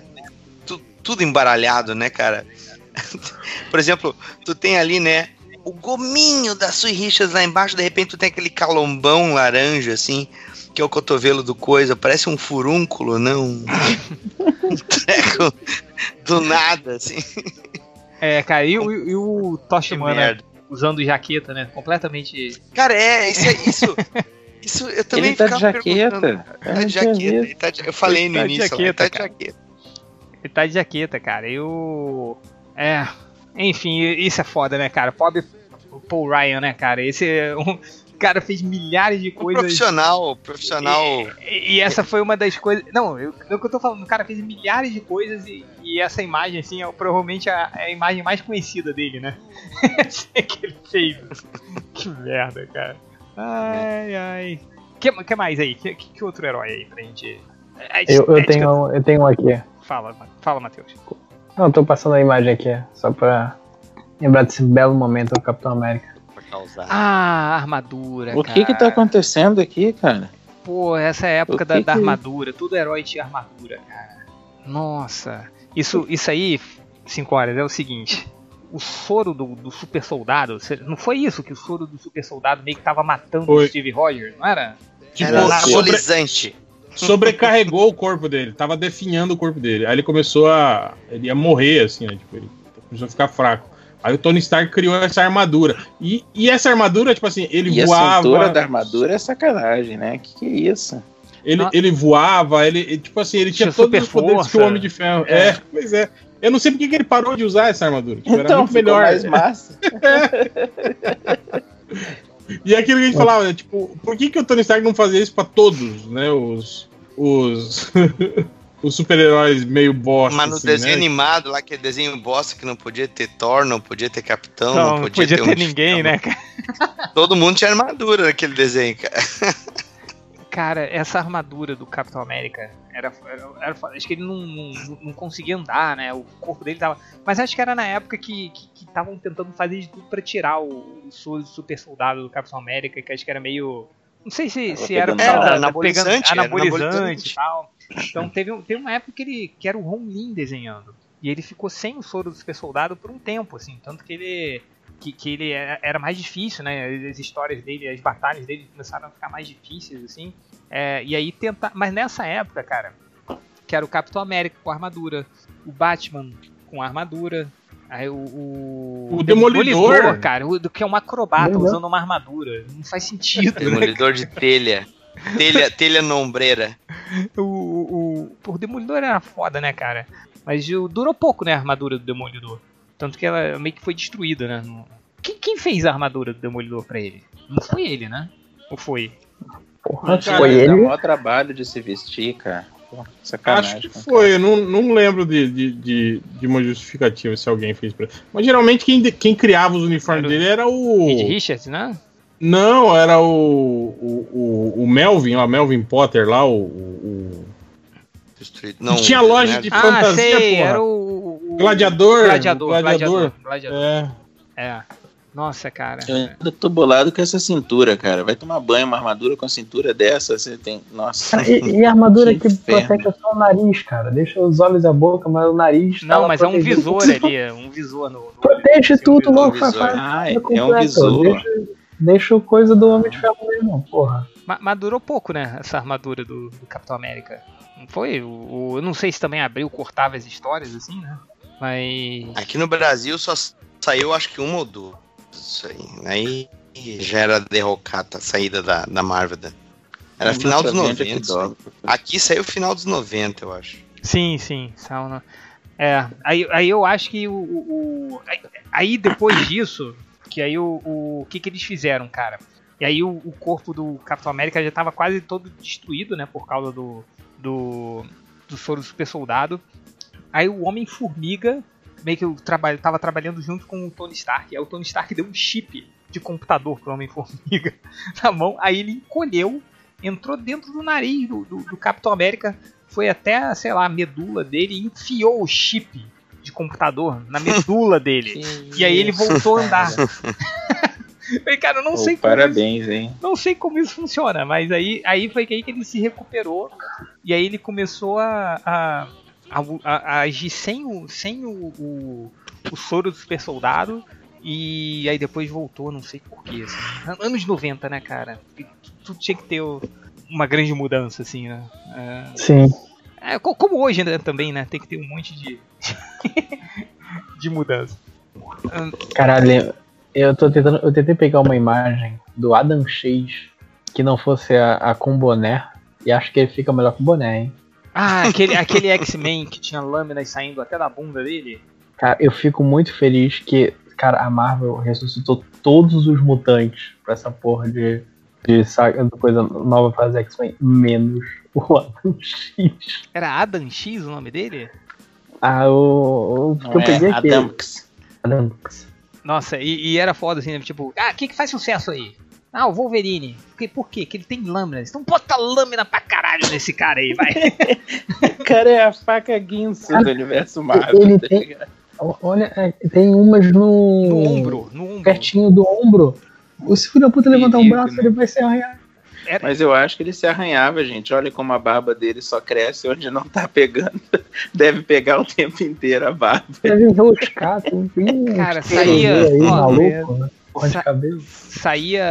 Tu- tudo embaralhado, né, cara? por exemplo, tu tem ali, né? O gominho da Sui Richards lá embaixo, de repente tu tem aquele calombão laranja, assim, que é o cotovelo do coisa, parece um furúnculo, não? um treco do nada, assim. É, cara, e, o- e o merda. usando jaqueta, né? Completamente. Cara, é, isso é isso. Isso eu também Ele tá de ficava perguntando. jaqueta. Eu Tá de jaqueta. tá de- eu falei Ele no tá de início, lá, ele jaqueta, tá de jaqueta. Ele tá de jaqueta, cara. E o. É. Enfim, isso é foda, né, cara? Pobre Paul Ryan, né, cara? Esse é um. O cara fez milhares de Um coisas. profissional, profissional. E, e essa foi uma das coisas. Não, eu, é o que eu tô falando. O cara fez milhares de coisas e, e essa imagem, assim, é provavelmente a, é a imagem mais conhecida dele, né? Essa é que ele fez. que merda, cara. Ai, ai. O que, que mais aí? Que, que, outro herói aí pra gente. A Eu, eu, estética- tenho, eu tenho um aqui. Fala, fala, Matheus. Não, eu tô passando a imagem aqui, só pra lembrar desse belo momento do Capitão América. Causar. Ah, armadura. O que que tá acontecendo aqui, cara? Pô, essa é a época da, que da armadura. Todo herói tinha armadura, cara. Nossa. Isso, isso aí, 5 horas, é o seguinte. O soro do, do super soldado. Não foi isso que o soro do super soldado meio que tava matando Foi. o Steve Rogers, não era? Tipo, Era na- sobre- anabolizante. sobrecarregou o corpo dele, tava definhando o corpo dele. Aí ele começou a. Ele ia morrer, assim, né? Tipo, ele começou a ficar fraco. Aí o Tony Stark criou essa armadura. E, e essa armadura, tipo assim, ele E a voava. cintura da armadura é sacanagem, né? Que que é isso? Ele, Ah. ele voava, ele, tipo assim, ele tinha, Tinha todos super os poderes força. que o Homem de Ferro. É. É. pois é. Eu não sei porque que ele parou de usar essa armadura. Tipo, era Então, muito ficou melhor. mais massa. E aquilo que a gente falava, né? Tipo, por que, que o Tony Stark não fazia isso pra todos, né? Os. Os. os super-heróis meio bosta. Mas no assim, desenho né? animado, lá aquele desenho bosta que não podia ter Thor, não podia ter Capitão, Não, não, não podia, podia ter, um- ninguém, né, cara? Todo mundo tinha armadura naquele desenho, cara. Cara, essa armadura do Capitão América, Era, era, era. Acho que ele não, não, não conseguia andar, né? O corpo dele tava. Mas acho que era na época que estavam tentando fazer de tudo pra tirar o, o super soldado do Capitão América, que acho que era meio. Não sei se, se era, Era anabolizante, pegando era anabolizante anabolizante. e tal. Então teve, um- teve uma época que, ele, que era o Ron Lin desenhando. E ele ficou sem o soro do super soldado por um tempo, assim. Tanto que ele. Que, que ele era era mais difícil, né? As histórias dele, as batalhas dele começaram a ficar mais difíceis, assim. É, e aí tentar. Mas nessa época, cara, que era o Capitão América com armadura, o Batman com armadura, aí o. O, O Demolidor. cara, o, que é um acrobata Demolidor. usando uma armadura. Não faz sentido, né? Demolidor de telha. Telha, telha nombreira. O, o, o Demolidor era foda, né, cara? Mas o- durou pouco, né, a armadura do Demolidor. Tanto que ela meio que foi destruída, né? no- Quem, quem fez a armadura do Demolidor pra ele? Não foi ele, né? Ou foi? Porra, Cara, foi Dá ele. maior trabalho de se vestir, cara. Sacanagem. Acho que foi, eu não, não lembro de, de, de, de uma justificativa se alguém fez pra Mas geralmente quem, quem criava os uniformes Era o- dele era o. Reed Richards, né? Não, era o, o, o, o Melvin, lá, Melvin Potter lá, o. o, O- Não, tinha loja né? de Ah, fantasia, sei, porra. era o, o- Gladiador. Gladiador, gladiador. gladiador, gladiador. É. É. Nossa, cara. Eu ainda tô bolado com essa cintura, cara. Vai tomar banho, uma armadura com cintura dessa, você tem. Nossa. Cara, e, e a armadura Que que, protege só o nariz, cara. Deixa os olhos e a boca, mas o nariz. Não, mas é um protegido. visor ali, é um visor no. no Protege tudo um logo, visor. faz Ah, é, é um visor. Deixa, deixa o coisa do Homem de Ferro mesmo, porra. Mas, mas durou pouco, né? Essa armadura do, do Capitão América. Foi? O, o- eu não sei se também abriu, cortava as histórias, assim, né? Mas. Aqui no Brasil só saiu acho que uma ou duas. Isso aí. Aí já era derrocata a saída da, da Marvel. Era final dos 90. isso aí. Aqui saiu final dos 90, eu acho. Sim, sim. né? É, aí, aí eu acho que o. o- o- aí, depois disso, que aí o, o, o que, que eles fizeram, cara? E aí o, o corpo do Capitão América já tava quase todo destruído, né? Por causa do. Do. do soro do super soldado. Aí o Homem-Formiga meio que eu traba, tava trabalhando junto com o Tony Stark. Aí o Tony Stark deu um chip de computador pro Homem-Formiga na mão. Aí ele encolheu, entrou dentro do nariz do, do, do Capitão América, foi até, sei lá, a medula dele e enfiou o chip de computador na medula dele. E aí ele voltou a andar. Falei, cara, eu não Pô, sei como parabéns, hein? não sei como isso funciona, mas aí, aí foi que aí que ele se recuperou e aí ele começou a, a, a, a- a agir sem o, sem o, o, o soro do super soldado e aí depois voltou, não sei porquê. Assim. Anos 90, né, cara? E tu- Tudo tinha que ter uma grande mudança, assim, né? Sim. É, é, co- como hoje né, também, né? Tem que ter um monte de, de mudança. Caralho, eu tô tentando. Eu tentei pegar uma imagem do Adam Chase que não fosse a, a com boné. E acho que ele fica melhor com boné, hein? Ah, aquele, aquele X-Men que tinha lâminas saindo até da bunda dele. Cara, eu fico muito feliz que, cara, a Marvel ressuscitou todos os mutantes pra essa porra de, de saga, de coisa nova fase X-Men, menos o Adam X. Era Adam X o nome dele? Ah, o, o que Não eu peguei é aqui. Adamx. Adamx. Nossa, e, e era foda assim, né? Tipo, ah, quem que faz sucesso aí? Ah, o Wolverine. Por quê? Por quê? Que ele tem lâminas. Então bota lâmina pra caralho nesse cara aí, vai. O cara é a faca guinso do universo Marvel. Ele tá tem-? O- Olha, é, tem umas no. No ombro, no ombro. Pertinho do ombro. O se filho da puta levantar um braço, né? ele vai se arranhar. Era- Mas eu acho que ele se arranhava, gente. Olha como a barba dele só cresce onde não tá pegando. Deve pegar o tempo inteiro a barba. Deve enroscar, tem um Cara, uns saía- aí, ó, maluco, né? Porra de sa- cabelo. saía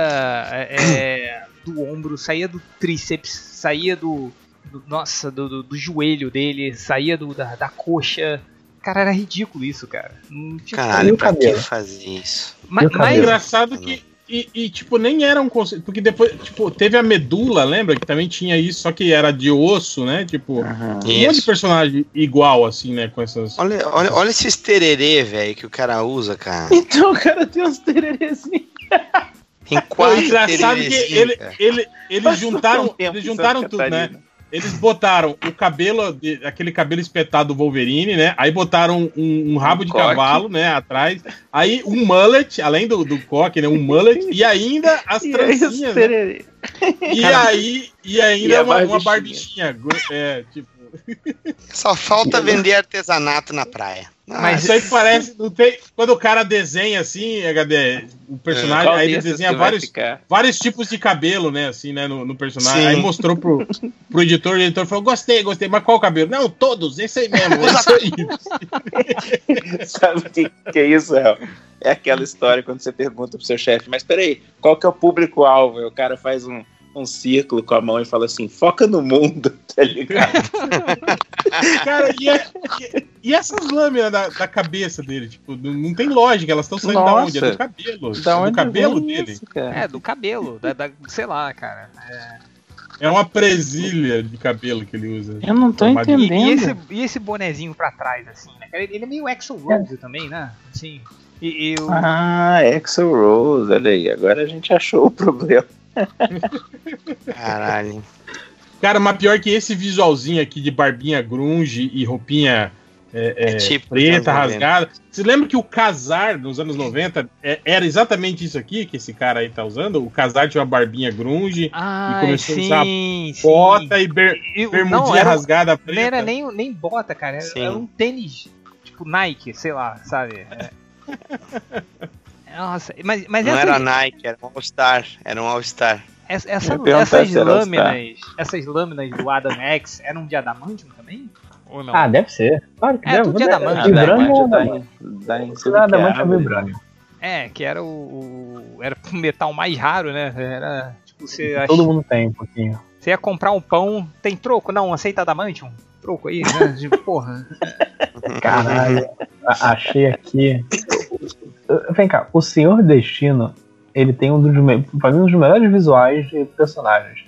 é, do ombro, saía do tríceps, saía do. do- nossa, do, do- do joelho dele, saía do, da, da coxa. Cara, era ridículo isso, cara. Não tinha- Caralho, o pra que cabelo? fazer isso? Ma- mas? Engraçado que. E, e, tipo, nem era um conceito. Porque depois, tipo, teve a medula, lembra? Que também tinha isso, só que era de osso, né? Tipo, um monte de personagem igual, assim, né? Com essas. Olha, olha, olha esses tererê, velho, que o cara usa, cara. Então o cara tem uns tererezinhos. Tem O quatro engraçado que ele, ele, eles um juntaram, tempo eles juntaram tudo, né? Eles botaram o cabelo, aquele cabelo espetado do Wolverine, né? Aí botaram um, um rabo Um de coque. cavalo, né? Atrás. Aí um mullet, além do, do coque, né? Um mullet. E ainda as E trancinhas. né? E aí, e ainda E uma, uma barbichinha. barbichinha. É, tipo. Só falta vender artesanato na praia. Mas Mas- isso aí parece. Não tem, quando o cara desenha assim, HD, o personagem, Qual aí ele desenha vários, vários tipos de cabelo, né, assim, né, no, no personagem. Sim. Aí mostrou pro, pro editor, o editor falou: gostei, gostei, mas qual cabelo? Não, todos, esse aí mesmo, é isso aí. Sabe o que, que é isso, El? É aquela história quando você pergunta pro seu chefe, mas peraí, qual que é o público-alvo? Aí O cara faz um, um círculo com a mão e fala assim, foca no mundo, tá ligado? Cara, e, a- e- e essas lâminas da, da cabeça dele, tipo, não, tem lógica, elas estão saindo da Nossa. onde? É do cabelo. Da é onde do cabelo dele. isso? É, do cabelo, da, da- sei lá, cara. É uma presilha de cabelo que ele usa. Eu não tô E, entendendo. e esse, e esse bonezinho pra trás, assim, né? Ele, ele é meio Axel Rose também, né? Assim. E, e o- Ah, Axel Rose, olha aí, agora a gente achou o problema. Caralho. Cara, mas pior que esse visualzinho aqui de barbinha grunge e roupinha é, é, É tipo preta, dos anos 90. rasgada. Você lembra que o casar nos anos 90 é- era exatamente isso aqui que esse cara aí tá usando? O casar tinha uma barbinha grunge, Ai, começou a usar sim, sim. bota e ber, E o- bermudinha não, era, rasgada não preta. era nem, nem bota, cara. Era, Sim. era um tênis, tipo Nike, sei lá, sabe? Nossa, mas, mas Não essa, era Nike, era um All-Star. Era um All-Star. essa- essa- essas lâminas, essas lâminas do Adam X eram de adamantium também? Ou não? Ah, deve ser. Claro que É, deve. tudo de Ah, né? Ou em Tudo adamante ou árvore. vibrânio. É, que era o, o- era o metal mais raro, né? Era tipo você Todo mundo tem um pouquinho. você ia comprar um pão, tem troco? Não, aceita adamantium? Troco aí, né? Tipo, porra. Caralho, achei aqui. Vem cá, o Senhor Destino, ele tem um dos, pra mim, um dos melhores visuais de personagens.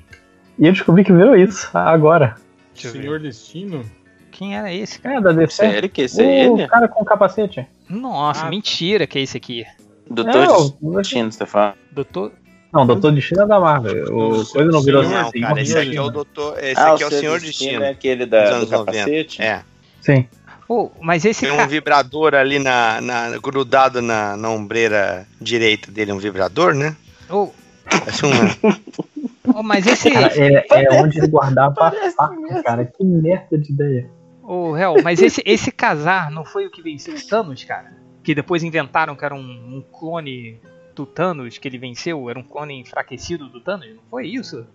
E eu descobri que virou isso agora. Deixa eu ver. Senhor Destino? Quem era esse, cara? É, da DC. Sério que esse é o ele? cara com capacete. Nossa, Ah. mentira que é esse aqui. Doutor Não, de Destino, você tá falando? Doutor. Não, Doutor Destino é da Marvel. O coisa não virou Senhor- Não, assim. cara, esse Senhor aqui é o Destino. doutor. Esse ah, aqui é o Senhor Destino. é aquele dos da, do anos 90. capacete? É. Sim. Oh, mas esse Tem um cara. vibrador ali na, na- grudado na, na ombreira direita dele, um vibrador, né? Oh, Parece um- oh, mas esse. Cara, é, é onde ele guardava a faca, cara. Que merda de ideia. Ô, Hel, mas esse, esse casar não foi o que venceu o Thanos, cara? Que depois inventaram que era um, um clone do Thanos que ele venceu? Era um clone enfraquecido do Thanos? Não foi isso?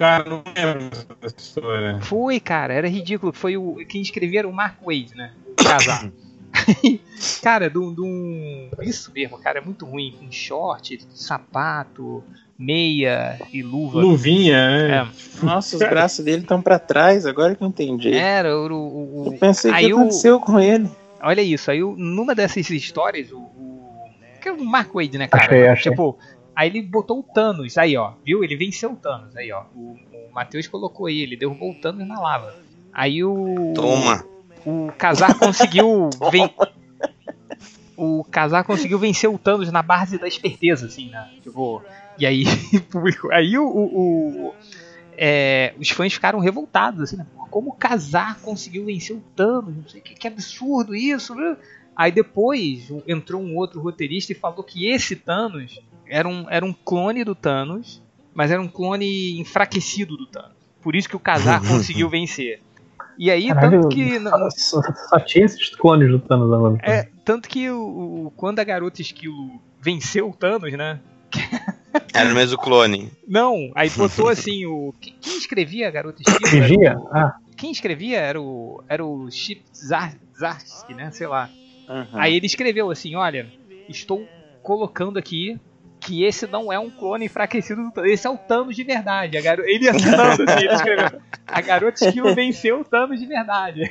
Cara, não lembro dessa história. Foi, cara, era ridículo. Foi o. Quem escrevia era o Mark Wade, né? Casar. cara, do, do um. Isso mesmo, cara, é muito ruim. Com short, sapato, meia e luva. Luvinha, né? É, Nossa, os braços dele estão pra trás, agora que eu entendi. era o. o- o- Eu pensei aí que o- aconteceu com ele. Olha isso, aí numa dessas histórias, o. o que é o Mark Wade, né, cara? Achei, achei. Tipo, aí ele botou o Thanos, aí ó, viu? Ele venceu o Thanos, aí ó. O, o Matheus colocou aí, ele derrubou o Thanos na lava. Aí o. Toma. O Casar conseguiu. ven- O Casar conseguiu vencer o Thanos na base da esperteza, assim, né? Tipo. E aí. aí o. o- o- é, os fãs ficaram revoltados, assim, né? Como o Casar conseguiu vencer o Thanos? Não sei que, que absurdo isso, né? Aí depois entrou um outro roteirista e falou que esse Thanos era um, era um clone do Thanos, mas era um clone enfraquecido do Thanos. Por isso que o Casar conseguiu vencer. E aí, Caralho, tanto que. só, só- só tinha esses clones do Thanos agora. É, tanto que o, o- quando a garota esquilo venceu o Thanos, né? Era o mesmo clone. Não, aí botou assim o. Quem, quem escrevia a garota esquilo? Vigia? o- Ah, quem escrevia era o. Era o Chip Zar- Zarsky, né? Sei lá. Uhum. Aí ele escreveu assim: olha, estou colocando aqui que esse não é um clone enfraquecido do Thanos. Esse é o Thanos de verdade. A garo... Ele assinando assim, ele escreveu. A garota esquilo venceu o Thanos de verdade.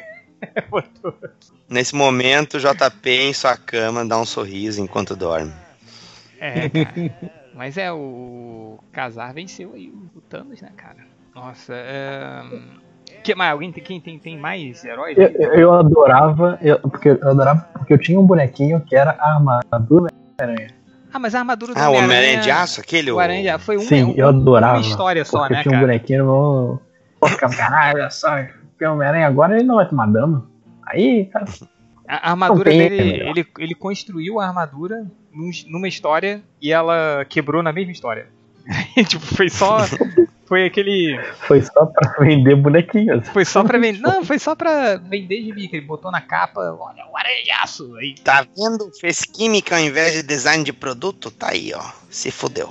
Nesse momento, o JP em sua cama dá um sorriso enquanto dorme. É, cara. Mas é, o Casar venceu aí o Thanos, né, cara? Nossa, é... Que, mais, alguém tem, quem tem, tem mais heróis? eu, eu- eu adorava, eu, porque eu adorava porque eu tinha um bonequinho que era a armadura Homem-Aranha. Ah, mas a armadura do Ah, o Homem-Aranha... De Aço? Aquele? O Aranha de Aço foi um, Sim, um- eu adorava. uma história só, né, eu tinha um cara? bonequinho no. Caralho, olha só, porque o Homem-Aranha agora ele não vai tomar dano. Aí, cara, A armadura tem, dele, é ele, ele construiu a armadura num- numa história e ela quebrou na mesma história. tipo, foi só. Foi aquele. Foi só pra vender bonequinhos. Foi só pra vender. Não, foi só pra vender gibi, que ele botou na capa, olha, o areiaço. Aí, Tá vendo? Fez química ao invés de design de produto? Tá aí, ó. Se fudeu.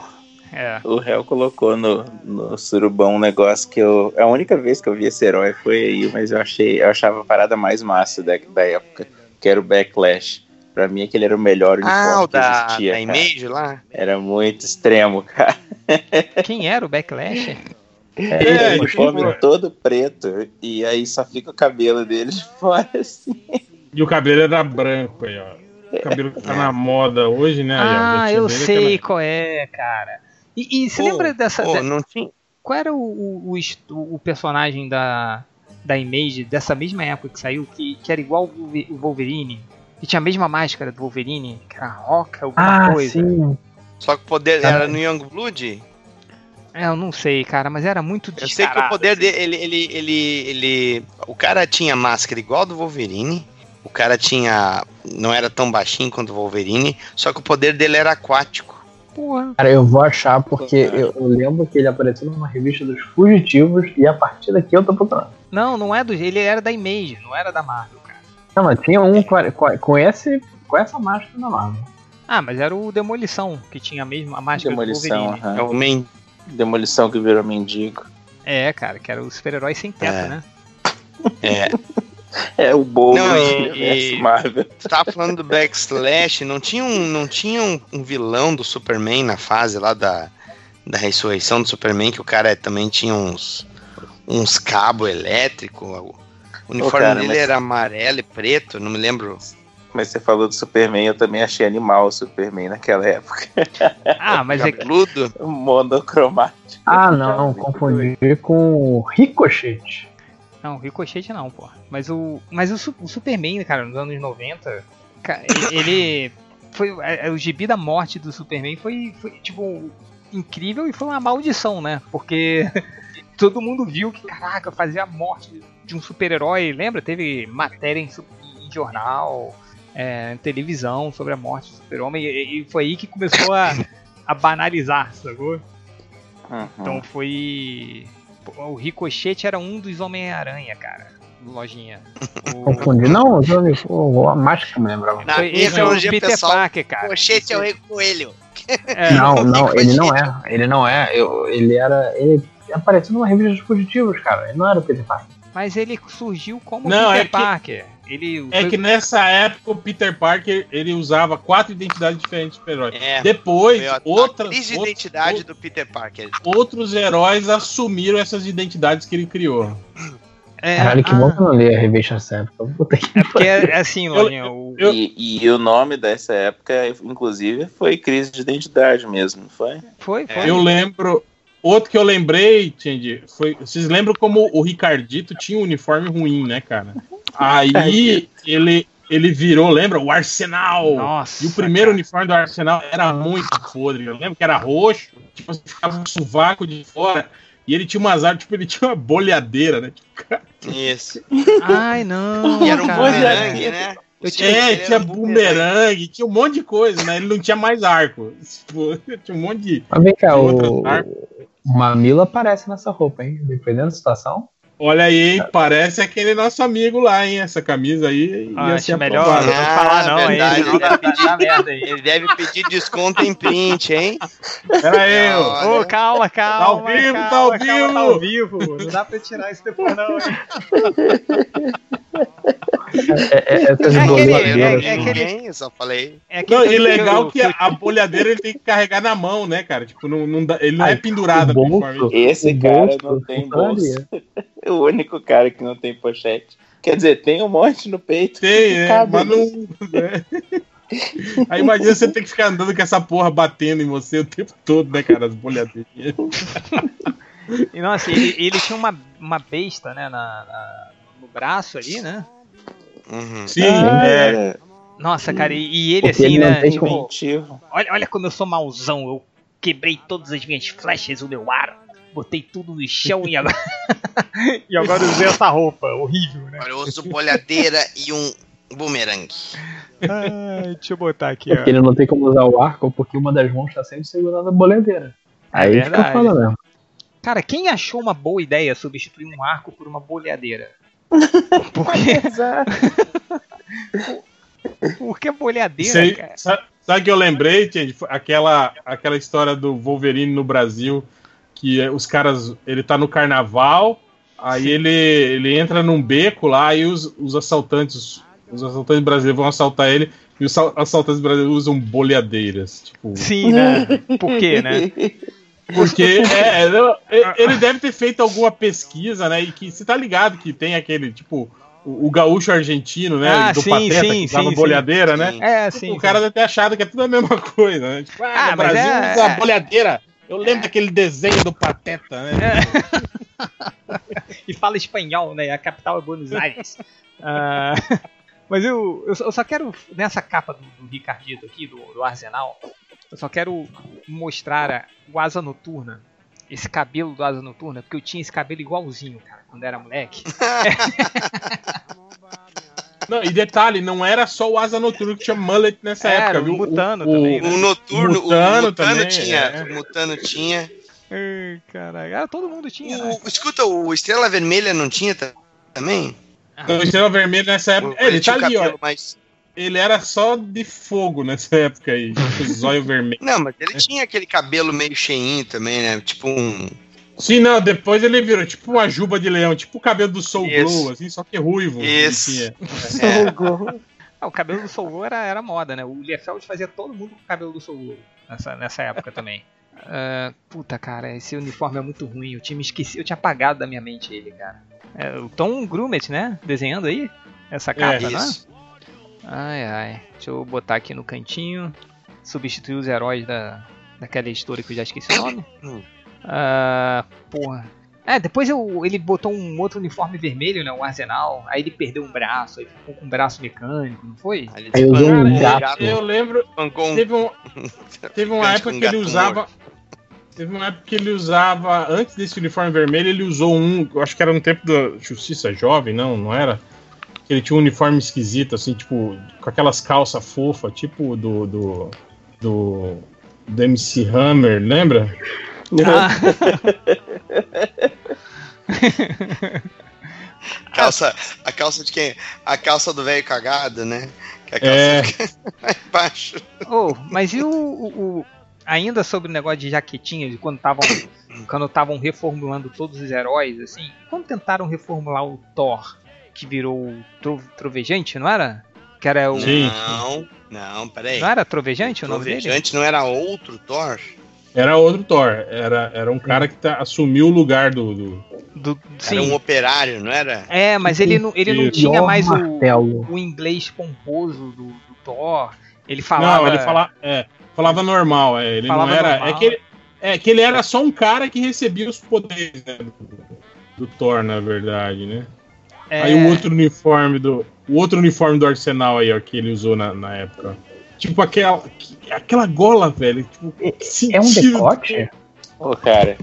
é. O réu colocou no, no surubão um negócio que eu. A única vez que eu vi esse herói foi aí, mas eu achei. Eu achava a parada mais massa da, da época, que era o Backlash. Pra mim, aquele era o melhor uniforme Ah, o que da, existia. da cara. Image lá? Era muito extremo, cara. Quem era o Backlash? É, É, o uniforme tipo- todo preto. E aí só fica o cabelo dele de fora, assim. E o cabelo era branco aí, ó. O cabelo que tá na moda hoje, né? Ah, eu é sei qual é, cara. E, e você lembra dessa. não tinha. qual era o, o, o o personagem da, da Image dessa mesma época que saiu, que, que era igual o Wolverine? Que tinha a mesma máscara do Wolverine, que era roca, alguma Ah, coisa. sim. Só que o poder Tá era no Youngblood? É, eu não sei, cara, mas era muito Eu sei que o descarado, poder assim. dele, ele, ele, ele, ele. O cara tinha máscara igual do Wolverine. O cara tinha. Não era tão baixinho quanto o Wolverine. Só que o poder dele era aquático. Porra. Cara, eu vou achar porque eu, eu lembro que ele apareceu numa revista dos Fugitivos e a partir daqui eu tô procurando. Não, não é do. Ele era da Image, não era da Marvel. Não, mas tinha um com, esse, com essa máscara na Marvel. Ah, mas era o Demolição, que tinha a mesma a máscara Demolição, do. É o men... Demolição que virou mendigo. É, cara, que era o super-herói sem teto, É. né? É. É o bobo Não, e- e- Marvel. Tu tava falando do Backslash, não tinha um, não tinha um, um vilão do Superman na fase lá da, da ressurreição do Superman, que o cara também tinha uns, uns cabos elétricos. O uniforme cara, dele mas- era amarelo e preto, não me lembro. Mas você falou do Superman, eu também achei animal o Superman naquela época. Ah, mas é, Cabeludo. Monocromático. Ah, não, confundi com o Ricochete. Não, Ricochete não, pô. Mas o. Mas o, o Superman, cara, nos anos 90, ca- ele. Foi. O gibi da morte do Superman foi, foi, tipo, incrível e foi uma maldição, né? Porque todo mundo viu que, caraca, fazia a morte de um super-herói. Lembra? Teve matéria em, em jornal, é, em televisão sobre a morte do super-homem. E, e foi aí que começou a, a banalizar, sacou? Uhum. Então foi. O Ricochete era um dos Homem-Aranha, cara. Lojinha. O- Confundi. Não, pô, a máscara me lembrava. Minha esse é o Peter pessoal, Parker, cara. Cochete é o rei coelho. É, Não, não, Ricochete. ele não é. Ele não é. Eu, ele era. Ele apareceu numa revista dos fugitivos, cara. Ele não era o Peter Parker. Mas ele surgiu como Não, Peter é que- Parker. Ele É foi- que nessa época o Peter Parker ele usava quatro identidades diferentes de super-herói. É. Depois, outras, crise de outros- identidade do Peter Parker. outros heróis assumiram essas identidades que ele criou. é, Caralho, que ah, bom que eu não li a revista nessa época. Puta que É porque é é assim, Lojinha. o- Eu- E, e o nome dessa época, inclusive, foi crise de identidade mesmo, não foi? Foi, foi. Eu lembro. Outro que eu lembrei, Tindy, foi. Vocês lembram como o Ricardito tinha um uniforme ruim, né, cara? Aí ele, ele virou, lembra? O Arsenal! Nossa. E o primeiro cara. uniforme do Arsenal era muito podre. Eu lembro que era roxo, tipo, ficava um sovaco de fora. E ele tinha umas armas, tipo, ele tinha uma bolhadeira, né? Tipo, cara, Isso. Ai, não. E era um bumerangue, né? Eu tinha- é, tinha era um bumerangue, tinha um monte de coisa, né? Ele não tinha mais arco. Tipo, tinha um monte de. Mas vem cá, o. o Mamilo aparece nessa roupa, hein? Dependendo da situação. Olha aí, hein? Parece aquele nosso amigo lá, hein? Essa camisa aí. Ah, acho melhor não falar não, hein? verdade, vai dar merda aí. Ele deve pedir desconto em print, hein? Pera aí. Ô, calma, calma. Tá ao vivo, calma, tá ao calma, vivo. Tá ao vivo. Não dá pra tirar isso depois, não, hein? É, é, essas É aquele- boladeiras, é- é assim. aquele- só falei. É aquele Não, e que eu- legal que eu- a bolhadeira ele tem que carregar na mão, né, cara? Tipo, não, não dá- ele não é pendurado o no bolso. Esse cara bolso não tem bolso. É o único cara que não tem pochete. Quer dizer, tem um monte no peito. Tem, que é, mas não. né? Aí imagina você ter que ficar andando com essa porra batendo em você o tempo todo, né, cara? As bolhadeiras. E não, assim, ele, ele tinha uma, uma besta, né, na, na- no braço ali, né? Uhum. Sim, Ah, é. era Nossa, cara, e, e ele Porque assim, ele não né? tem Tipo, olha, olha como eu sou mauzão, eu quebrei todas as minhas flechas, o meu ar, botei tudo no chão e agora. e agora usei essa roupa, horrível, né? Agora eu uso bolhadeira e um bumerangue. Ai, deixa eu botar aqui, Porque ele não tem como usar o arco porque uma das mãos está sempre segurando a boledeira. Aí fica verdade. foda mesmo. Cara, quem achou uma boa ideia substituir um arco por uma boleadeira? Porque, porque boleadeira, Sei- cara. sa- sabe o que eu lembrei, gente? Aquela, aquela história do Wolverine no Brasil, que é, os caras. Ele tá no carnaval, aí ele, ele entra num beco lá e os, os assaltantes. Os assaltantes brasileiros vão assaltar ele e os sal- assaltantes brasileiros usam boleadeiras. Tipo, Sim, né? Por quê, né? Porque é, não, e- ele deve ter feito alguma pesquisa, né? E que você tá ligado que tem aquele, tipo, o, o gaúcho argentino, né? Ah, do sim, Pateta, sim, que sim, boleadeira, né? Sim. É, sim. o cara deve ter achado que é tudo a mesma coisa, né? Tipo, ah, Ah, no mas Brasil é- usa é. boleadeira. Eu lembro daquele desenho do Pateta, né? e fala espanhol, né? A capital é Buenos Aires. Ah, mas eu, eu só quero, nessa capa do, do Ricardito aqui, do, do Arsenal, eu só quero mostrar a, o Asa Noturna. Esse cabelo do Asa Noturna, porque eu tinha esse cabelo igualzinho, cara, quando era moleque. Não, e detalhe, não era só o Asa Noturno que tinha mullet nessa Era, época, o viu? Mutano também, né? O noturno, O Mutano o Mutano também, tinha. é. O Mutano tinha. Ai, caralho. Ah, todo mundo tinha, né? O- escuta, o Estrela Vermelha não tinha ta- também? O Estrela Vermelha nessa época. É, ele tinha tá o ali, ó. cabelo mais- Ele era só de fogo nessa época aí. tipo, Zóio vermelho. Não, mas ele tinha aquele cabelo meio cheinho também, né? Tipo um. Sim, não, depois ele virou tipo uma juba de leão, tipo o cabelo do Soul Isso. Glow, assim, só que ruivo. Isso. Ele tinha. É, Ah, o cabelo do Soul Glow era, era moda, né? O Liefeld fazia todo mundo com o cabelo do Soul Glow nessa, nessa época também. Ah, puta, cara, esse uniforme é muito ruim. Eu tinha me esquecido, eu tinha apagado da minha mente ele, cara. É, o Tom Grumet, né? Desenhando aí essa capa, né? Ai, ai. Deixa eu botar aqui no cantinho. Substituir os heróis da, daquela história que eu já esqueci o nome. Hum. Ah, porra. É, depois eu, ele botou um outro uniforme vermelho, né? O Arsenal. Aí ele perdeu um braço, aí ficou com um braço mecânico, não foi? Aí ele usou um um gato. Eu lembro, um- teve, um, teve uma época que ele usava. Teve uma época que ele usava, antes desse uniforme vermelho, ele usou um, eu acho que era no tempo da Justiça Jovem, não, não era? Ele tinha um uniforme esquisito, assim, tipo, com aquelas calças fofas, tipo do. do. do, do MC Hammer, lembra? Ah, Calça, a calça de quem? A calça do velho cagado, né? Que a calça É. fica lá embaixo. oh, mas e o, o- o- Ainda sobre o negócio de jaquetinha, de quando estavam quando estavam reformulando todos os heróis, assim, quando tentaram reformular o Thor, que virou o Tro- Trovejante, não era? Que era o. Sim. Não, não, peraí. Não era Trovejante o nome dele? Trovejante não era outro Thor? Era outro Thor. Era, era um cara que tá- assumiu o lugar do. do- Do, Era um operário, não era? É, mas ele não, ele não tinha mais o, o inglês pomposo do, do Thor. Ele falava. Não, ele fala, é, falava normal. É, ele Falava não era. normal. É que ele, é que ele era só um cara que recebia os poderes né, do, do Thor, na verdade, né? É, Aí o outro uniforme do. O outro uniforme do Arsenal aí, ó, que ele usou na, na época. Tipo aquela. que- aquela gola, velho. Tipo, que É um decote? Ô, cara,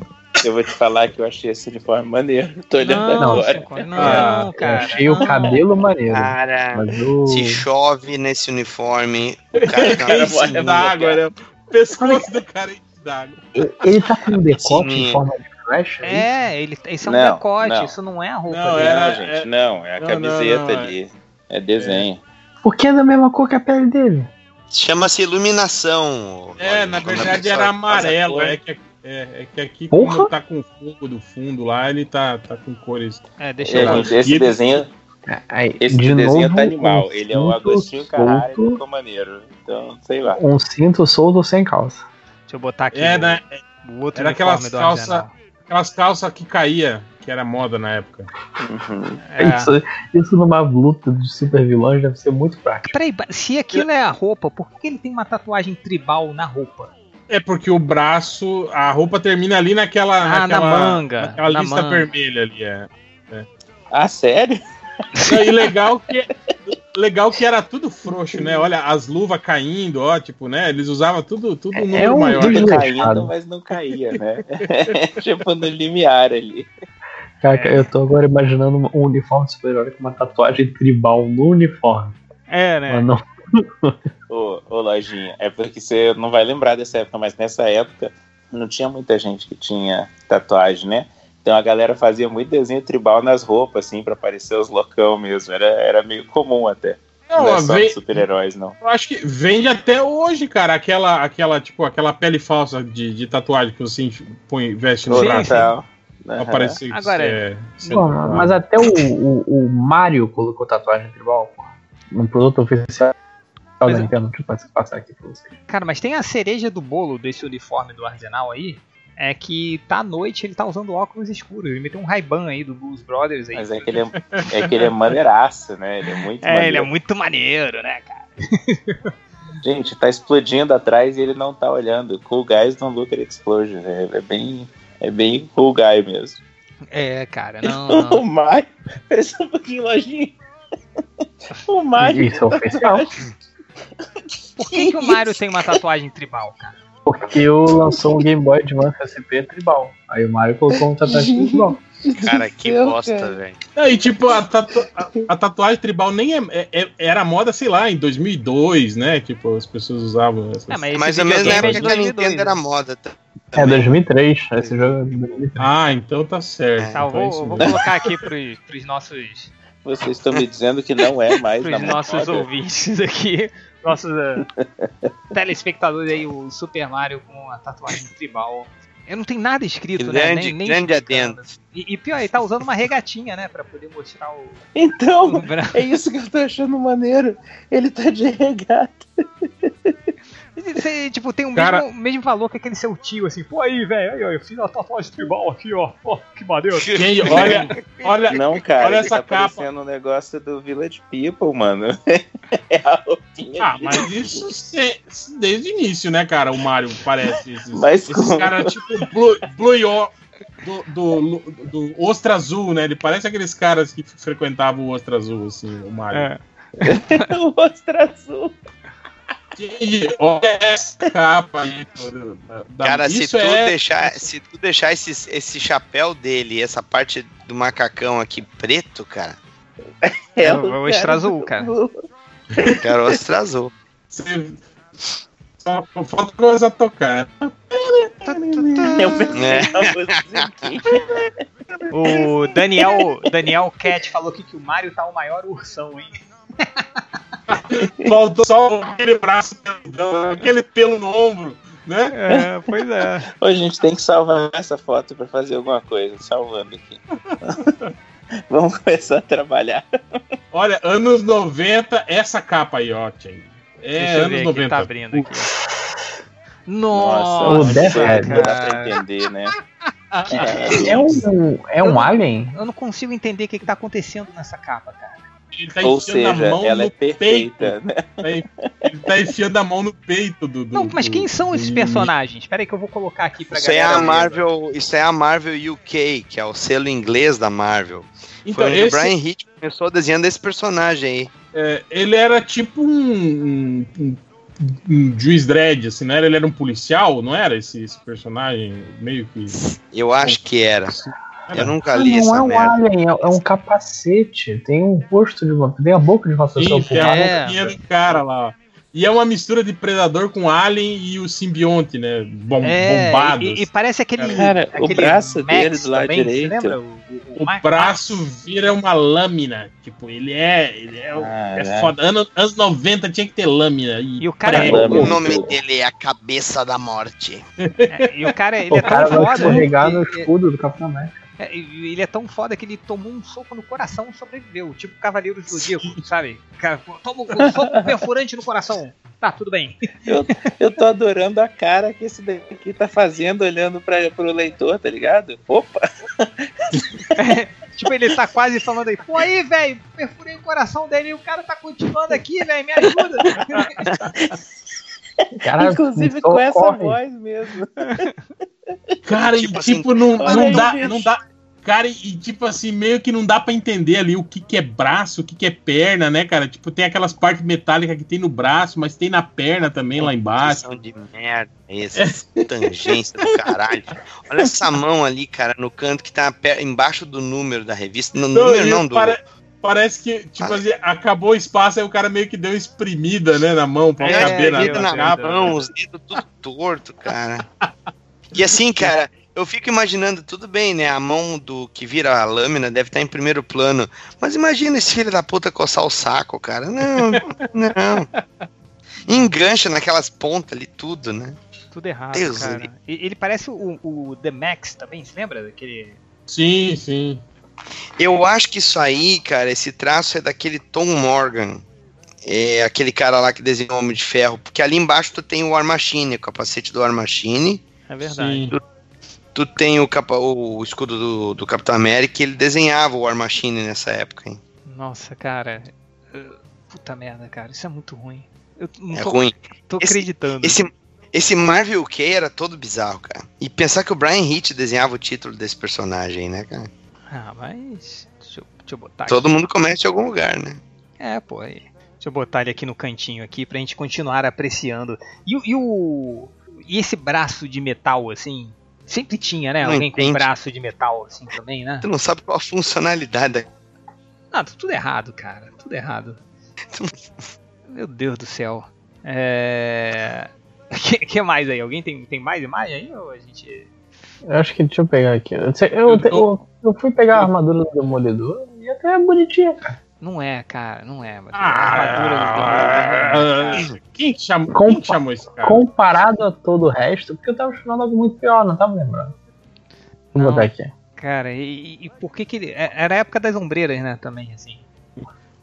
eu vou te falar que eu achei esse uniforme maneiro. Tô olhando Não, agora. Não, Ah, Eu cara. achei o não. cabelo maneiro. Cara, Mas o. se chove nesse uniforme, o cara É isso d'água, né? O pescoço do cara é isso d'água. Ele tá com um decote Sim. em forma de flash? é isso? É, ele, isso é um Não, decote, não. isso não é a roupa Não, dele. era- Não, gente, é- não, é a Não, camiseta não, não, é. ali. É desenho. Porque é da mesma cor que a pele dele. Chama-se iluminação. É, Olha, na quando verdade era amarelo. É que, é, é que aqui, Porra! como tá com fogo do fundo lá, ele tá, tá com cores. É, deixa eu É, ver. esse desenho, Aí, esse de desenho novo, tá animal. um Ele é o Agostinho Carrara e ficou maneiro. Então, sei lá. Um cinto solto sem calça. Deixa eu botar aqui É, o, né? o outro Era aquelas uniforme do calça- Arsenal. Aquelas calças que caía, que era moda na época. Uhum. É. Isso, isso numa luta de super vilões deve ser muito prático. Peraí, se aquilo é a roupa, por que ele tem uma tatuagem tribal na roupa? É porque o braço, a roupa termina ali naquela. Ah, na naquela, manga, Naquela na lista manga. vermelha ali, é. Ah, sério? E legal que, legal que era tudo frouxo, né? Olha, as luvas caindo, ó, tipo, né? Eles usavam tudo, tudo um É número um maior. caindo, mas não caía, né? tipo no limiar ali. Cara, É. eu tô agora imaginando um uniforme super-herói com uma tatuagem tribal no uniforme. É, né? Mas não. Ô, ô, Lojinha, é porque você não vai lembrar dessa época, mas nessa época não tinha muita gente que tinha tatuagem, né? Então a galera fazia muito desenho tribal nas roupas, assim, pra parecer os loucão mesmo. Era, era meio comum até. Não, Não, é só vem- super-heróis, não. Eu acho que vende até hoje, cara, aquela, aquela, tipo, aquela pele falsa de, de tatuagem que você põe, veste no. Natal. Parecer que Agora, é- você é tatuado. mas até o, o, o Mario colocou tatuagem tribal pô, no produto oficial da é- Nintendo. Deixa eu passar aqui pra vocês. Cara, mas tem a cereja do bolo desse uniforme do Arsenal aí. É que tá à noite ele tá usando óculos escuros. Ele meteu um Ray-Ban aí do Blues Brothers aí. Mas é que ele é, é que ele é maneiraço, né? Ele é muito É, ele é maneiro. muito maneiro, né, cara? Gente, tá explodindo atrás e ele não tá olhando. Cool guys don't look at explosion. É, é bem. É bem cool guy mesmo. É, cara, não. o não. Mario. Parece um pouquinho lojinha. o Mario. Isso é oficial. Por que, que o Mario tem uma tatuagem tribal, cara? Porque o lançou um Game Boy Advance SP tribal. Aí o Mario colocou um tatuagem tribal. Cara, que Meu bosta, velho. Não, e tipo, a, tatu- a- a tatuagem tribal nem é, é- é- era moda, sei lá, em 2002, né? Tipo, as pessoas usavam essas. É, mas videogame é época de que a 2002, Nintendo era moda. tá? É 2003. Esse jogo é de 2003. Ah, então tá certo. Tá, eu então é vou, eu vou colocar aqui pros, pros nossos, Vocês estão me dizendo que não é mais na pros nossos moda. ouvintes aqui, nossos eh, telespectadores aí, o Super Mario com a tatuagem tribal. Eu não tenho nada escrito, né? Grande, Nem, nem grande adendo. E, e pior, ele tá usando uma regatinha, né? Pra poder mostrar o, Então, o braço. é isso que eu tô achando maneiro. Ele tá de regata. Você, tipo, tem o Cara- mesmo, mesmo valor que aquele seu tio, assim. Pô, aí, velho, aí, ó, eu fiz uma tatuagem tribal aqui, ó. Pô, que maneiro. Quem- olha, olha, Não, cara, Olha ele essa tá capa. parecendo um negócio do Village People, mano. é a roupinha Ah, mas isso se- desde o início, né, cara? O Mario parece. Esses, Mas esses como? caras tipo Blue, Blue Yo- do, do, do Ostra Azul, né? Ele parece aqueles caras que frequentavam o Ostra Azul, assim, o Mario. É. o rosto azul. E olha essa capa aí. Cara, se tu, é. deixar, se tu deixar esse, esse chapéu dele, essa parte do macacão aqui preto, cara, É, o o cara extra azul, cara. quero ostra azul. Você, só falta coisa a tocar. Eu É. O Daniel, Daniel Cat falou aqui que o Mario tá o maior ursão, hein? Faltou só aquele braço aquele pelo no ombro, né? É, pois é. Ô, a gente tem que salvar essa foto pra fazer alguma coisa. Salvando aqui. Vamos começar a trabalhar. Olha, anos 90, essa capa aí, ó. É, Deixa anos ver aqui, 90. tá abrindo aqui. Nossa, Nossa, não dá pra entender, né? É um, é um alien? Eu não consigo entender o que, que tá acontecendo nessa capa, cara. Ele tá Ou enfiando a seja, mão ela é no perfeita, né? peito. Ele tá enfiando a mão no peito do. do Não, mas quem são esses personagens? Espera aí que eu vou colocar aqui pra Isso é galera. a ver. Marvel, isso é a Marvel UK, que é o selo inglês da Marvel. Então, Foi onde esse, o Brian Hitch começou desenhando esse personagem aí. é, ele era tipo um, um, um juiz dread, assim, né? Ele era um policial, não era esse, esse personagem? Meio que. Eu acho que era. Eu nunca Ah, li não essa é um merda. alien, é, é um capacete. Tem um rosto de uma. Tem a boca de uma pessoa por tem a É. boquinha do cara lá. E é uma mistura de predador com alien e o simbionte, né? Bom, É, bombados. e, e parece aquele. Cara, o aquele braço Max dele do lado também, direito. lembra? O, o, O braço vira uma lâmina. Tipo, ele é. Ele é, é Caraca. foda. Anos, anos 90 tinha que ter lâmina. E, E o cara é. O nome dele é a Cabeça da Morte. é, e o cara, ele O é tão foda. escorregar no escudo do Capitão América. É, ele é tão foda que ele tomou um soco no coração e sobreviveu. Tipo Cavaleiro do Zodíaco, sabe? Toma um soco perfurante no coração. Tá, tudo bem. Eu tô adorando a cara que esse daqui tá fazendo olhando pra, pro leitor, tá ligado? Opa! Tipo, ele tá quase falando aí, pô aí, velho, perfurei o coração dele e o cara tá continuando aqui, velho, me ajuda. Cara, Inclusive com essa corre. voz mesmo. Cara, Tipo e assim, tipo, não, não dá. bicho. Não dá. Cara, e tipo assim, meio que não dá pra entender ali o que, que é braço, o que, que é perna, né, cara? Tipo, tem aquelas partes metálicas que tem no braço, mas tem na perna também lá embaixo. De merda, essas tangências do caralho. Olha essa mão ali, cara, no canto que tá embaixo do número da revista. No número e não, do. pare- Parece que, tipo assim, acabou o espaço, aí o cara meio que deu espremida, né, na mão, pra É, caber na, na na mão, os dedos tudo torto, cara. E assim, cara, eu fico imaginando, tudo bem, né? A mão do que vira a lâmina deve estar em primeiro plano. Mas imagina esse filho da puta coçar o saco, cara. Não, não. Engancha naquelas pontas ali, tudo, né? Tudo errado, Deus cara. me E- Ele parece o, o The Max também, você lembra daquele. Sim, sim. Eu acho que isso aí, cara, esse traço é daquele Tom Morgan. É aquele cara lá que desenhou o Homem de Ferro. Porque ali embaixo tu tem o War Machine, o capacete do War Machine. É verdade. sim. Tu tem o, capa- o escudo do, do Capitão América e ele desenhava o War Machine nessa época, hein? Nossa, cara. uh, Puta merda, cara. Isso é muito ruim. Eu não É tô, ruim. tô Esse- acreditando. Esse, esse Marvel UK era todo bizarro, cara. E pensar que o Brian Hitch desenhava o título desse personagem, né, cara? Ah, mas. Deixa eu, deixa eu botar Todo mundo comete em algum lugar, né? É, pô, aí. Deixa eu botar ele aqui no cantinho aqui pra gente continuar apreciando. E, e o. E esse braço de metal, assim. Sempre tinha, né? Não Alguém com entende. braço de metal, assim, também, né? Tu não sabe qual a funcionalidade da Ah, tá tudo errado, cara. Tudo errado. Meu Deus do céu. É. O que, que mais aí? Alguém tem, tem mais imagem aí? Ou a gente. Eu acho que deixa eu pegar aqui. Eu, sei- eu, Eu eu- eu fui pegar a armadura do Demolidor e até é bonitinha, cara. Não é, cara, não é. Mas Ah, a armadura do Demolidor, ah, quem, que chamou, Compa- quem que chamou esse cara? Comparado a todo o resto, porque eu tava achando algo muito pior, não tava lembrando. Vou Não. botar aqui. Cara, e, e por que que ele. é- Era a época das ombreiras, né? Também, assim.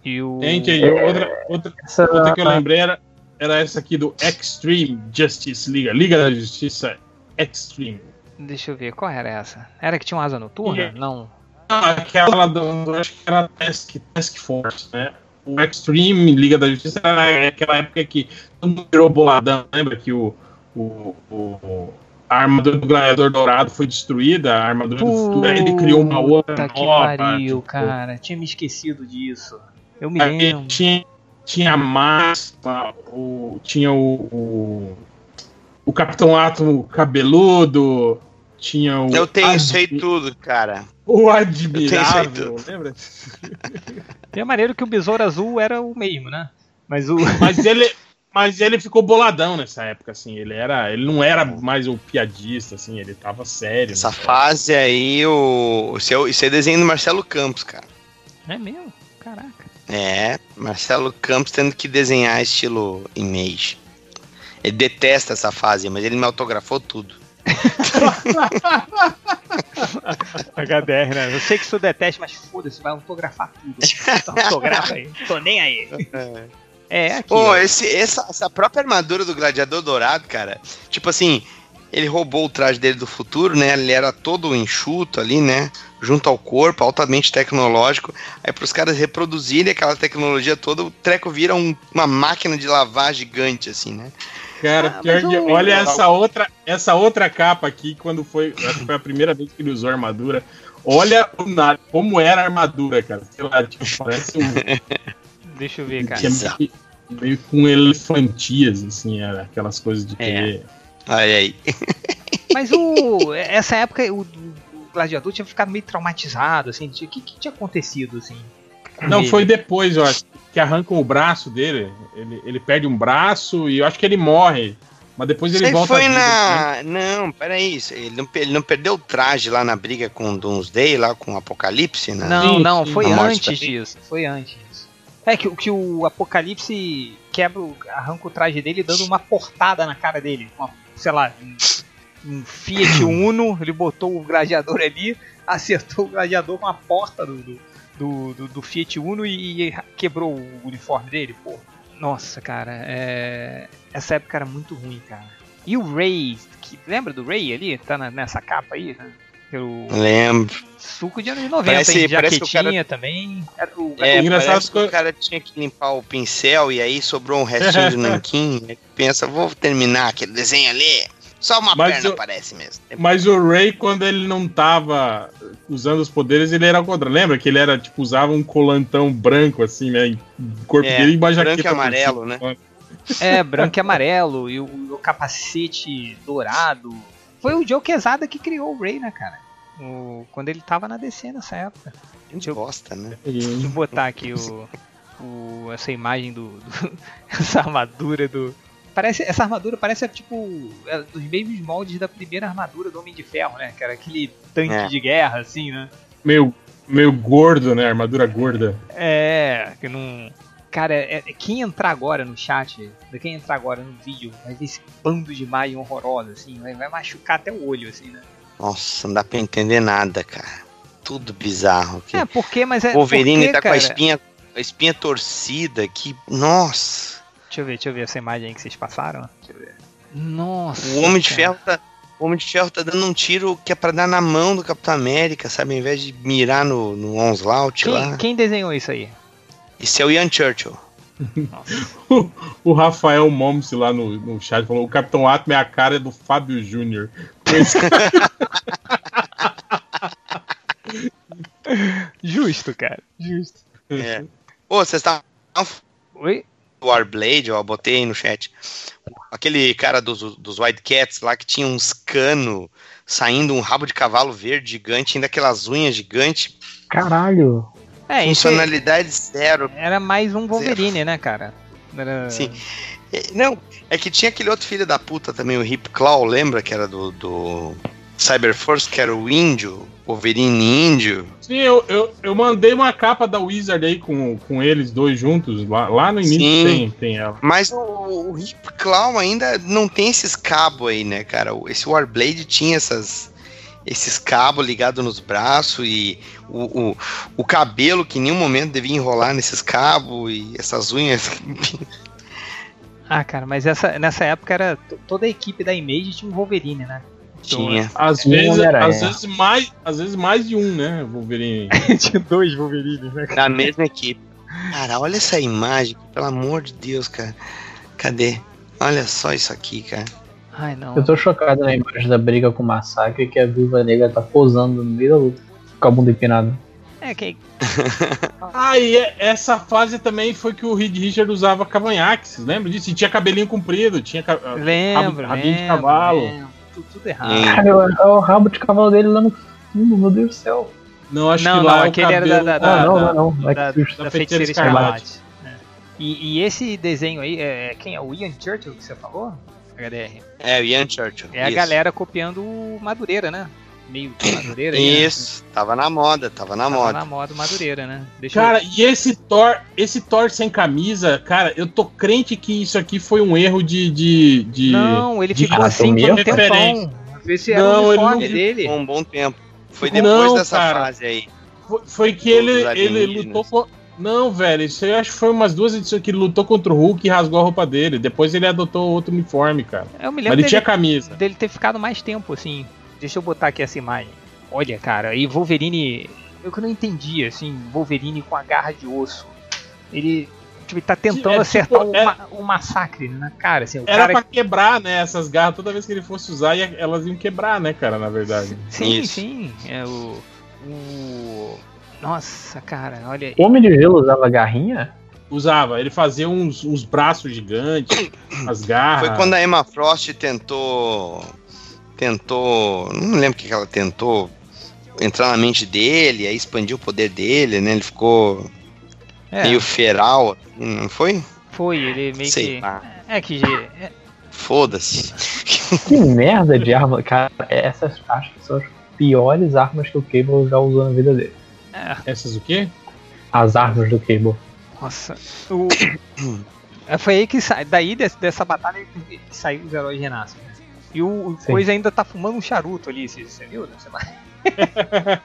E o. Gente, aí, outra, outra, Essa, outra que eu lembrei era, era essa aqui do Extreme Justice Liga. Liga da Justiça Extreme. Deixa eu ver, qual era essa? Era que tinha uma asa noturna? E- Não. Ah, aquela do, acho que era Task, Task Force, né? O Extreme Liga da Justiça era aquela época que todo mundo virou boladão. Lembra que o, o, o- a armadura do Gladiador Dourado foi destruída, a armadura do futuro, aí ele criou uma outra Puta que nova. pariu, tipo, cara. Tinha me esquecido disso. Eu me lembro. tinha, tinha a Máxima, o, tinha o, o, o Capitão Átomo cabeludo, tinha o. Eu tenho isso aí tudo, cara. O Admirável, tudo. lembra? E é maneiro que o Besouro Azul era o mesmo, né? Mas o. Mas ele, mas ele ficou boladão nessa época, assim. Ele, era, ele não era mais o piadista, assim, ele tava sério. Essa né? fase aí, o. Isso é, isso é desenho do Marcelo Campos, cara. É mesmo? Caraca. É, Marcelo Campos tendo que desenhar estilo image. Ele detesta essa fase, mas ele me autografou tudo. HDR, né? Eu sei que isso detesta, mas foda-se, vai autografar tudo. Autografa aí. Tô nem aí. É, aqui. Pô, esse, essa, essa própria armadura do Gladiador Dourado, cara, tipo assim, ele roubou o traje dele do futuro, né? Ele era todo enxuto ali, né? Junto ao corpo, altamente tecnológico. Aí pros caras reproduzirem aquela tecnologia toda, o treco vira um- uma máquina de lavar gigante, assim, né? Cara, Ah, que- olha essa outra, essa outra capa aqui, quando foi. Acho que foi a primeira vez que ele usou armadura. Olha o como era a armadura, cara. Sei lá, tipo, parece um. Deixa eu ver, cara. meio, meio com elefantias, assim, era aquelas coisas de É. querer. Olha aí. Mas o. Essa época o, o gladiador tinha ficado meio traumatizado, assim. O que, que tinha acontecido, assim? Não, foi depois, eu acho, que arrancam o braço dele. Ele, ele perde um braço e eu acho que ele morre. Mas depois ele aí volta. foi vida, né? na. Não, peraí. isso- Ele não, ele não perdeu o traje lá na briga com o Doomsday, lá com o Apocalipse, né? Não, Sim, não, foi antes disso. Foi antes disso. É que, o- que o Apocalipse quebra, o- arranca o traje dele dando uma portada na cara dele. Uma, sei lá, um, um Fiat Uno, ele botou o gladiador ali, acertou o gladiador com a porta do, do, do, do- do Fiat Uno e, e quebrou o uniforme dele, pô. Nossa, cara, é... essa época era muito ruim, cara. E o Ray, que, lembra do Ray ali? Tá na- nessa capa aí, né? Pelo Lembro. suco de anos 90, Parece- hein? parece que o Jaquetinha também. Era o- É, engraçado parece que que- o cara tinha que limpar o pincel e aí sobrou um restinho de nanquim. Ele pensa, vou terminar aquele desenho ali. Só uma Mas perna eu- aparece mesmo. Mas o Ray, quando ele não tava usando os poderes, ele era contra. Lembra que ele era, tipo, usava um colantão branco, assim, né? O corpo É, dele e uma branco e amarelo, né? É, branco e amarelo, e o, o capacete dourado. Foi o Joe Quesada que criou o Ray, né, cara? O- quando ele tava na DC nessa época. Gente bosta, né? Deixa eu botar aqui o, o- essa imagem do, do- essa armadura do, parece, essa armadura parece tipo é dos mesmos moldes da primeira armadura do Homem de Ferro, né? Que era aquele tanque É. de guerra, assim, né? Meio, meio gordo, né? Armadura gorda. É, que não. Cara, é, é- quem entrar agora no chat, quem entrar agora no vídeo, vai ver esse bando de imagem horrorosa, assim, vai, vai machucar até o olho, assim, né? Nossa, não dá pra entender nada, cara. Tudo bizarro aqui. É, porque, mas é. o Wolverine porque, tá com a cara- espinha, a espinha torcida aqui. Nossa. Deixa eu ver, deixa eu ver essa imagem aí que vocês passaram. Deixa eu ver. Nossa. O Homem de cara. Ferro tá. O Homem de Ferro tá dando um tiro que é pra dar na mão do Capitão América, sabe? Ao invés de mirar no, no Onslaught Quem, lá. quem desenhou isso aí? Esse é o Ian Churchill. O Rafael Moms lá no, no chat falou: o Capitão Atom é a cara do Fábio Júnior. Justo, cara. Justo. É. Ô, vocês estavam Oi? Warblade, ó, botei aí no chat. Aquele cara dos, dos White Cats lá que tinha uns cano saindo um rabo de cavalo verde gigante, ainda aquelas unhas gigantes, Caralho. É, isso funcionalidade zero. era mais um Wolverine, né, cara? Era... Sim. É, Não, é que tinha aquele outro filho da puta também, o Hip Claw, lembra que era do, do Cyberforce, que era o índio, Wolverine índio. sim, eu, eu, eu mandei uma capa da Wizard aí com, com eles dois juntos. Lá, lá no início Sim. tem, tem ela. Mas o, o Hip Claw ainda não tem esses cabos aí, né, cara? O- Esse Warblade tinha essas, esses cabos ligados nos braços e o, o, o cabelo que em nenhum momento devia enrolar nesses cabos e essas unhas. Ah, cara, mas essa, nessa época era toda a equipe da Image tinha um Wolverine, né? Tinha. Às Um vezes, Homem-Aranha. às vezes mais, às vezes mais de um, né? Wolverine. tinha dois Wolverines, né? Da mesma equipe. Cara, olha essa imagem, pelo amor de Deus, cara. Cadê? Olha só isso aqui, cara. Ai, não. Eu tô chocado na imagem da briga com o Massacre que a Viúva Negra tá posando no meio da luta. Com a bunda empinada. É, que... Ah, e é- essa fase também foi que o Reed Richard usava cavanhaques, lembra disso? E tinha cabelinho comprido, tinha ca- Lembro, rabinho de lembro, cavalo. lembro. Tudo, tudo errado. Hum. Cara, é o rabo de cavalo dele lá no fundo, meu Deus do céu. Não, acho Não, que lá não, é o aquele era da- cabelo da- da- Ah, não, da- não, não. É da, susto. da Feiticeira Feiticeira Escarlate. Né? E, e esse desenho aí, é, quem é? O Ian Churchill que você falou? HDR. É, o Ian Churchill. É a isso. galera copiando o Madureira, né? Meio que Madureira. né? Isso, tava na moda, tava na Tava moda. na moda Madureira, né? Deixa Cara, e esse Thor, esse Thor sem camisa, cara, eu tô crente que isso aqui foi um erro de. de, de- Não, ele de ficou assim por um tempão. Vê se era Não, o ele uniforme não- dele. Por um bom tempo. Foi Não, depois dessa cara. fase aí. Foi, foi que ele, ele lutou com. Não, velho, isso aí eu acho que foi umas duas edições que ele lutou contra o Hulk e rasgou a roupa dele. Depois ele adotou outro uniforme, cara. Eu me Mas lembro ele dele, tinha camisa. dele ter ficado mais tempo, assim. Deixa eu botar aqui essa imagem. Olha, cara, e Wolverine. Eu que não entendi, assim, Wolverine com a garra de osso. Ele. Tipo, ele tá tentando É, tipo, acertar um, é- um massacre na cara, assim. O Era cara pra quebrar, né? Essas garras, toda vez que ele fosse usar, ia- elas iam quebrar, né, cara, na verdade. Sim, Isso. sim. É o. O. Nossa, cara, olha. O Homem de Gelo usava garrinha? Usava, ele fazia uns, uns braços gigantes, as garras. Foi quando a Emma Frost tentou. Tentou. Não lembro o que ela tentou. Entrar na mente dele, aí expandir o poder dele, né? Ele ficou É, meio feral, não foi? foi, ele meio Sei que. lá. É que. é- Foda-se. Que merda de arma. Cara, essas acho que são as piores armas que o Cable já usou na vida dele. é, Essas o quê? As armas do Cable. Nossa. O... É, Foi aí que sa... daí des- dessa batalha que saiu os heróis renascem. né? E o, o Sim. coisa ainda tá fumando um charuto ali, você, você viu? Vai-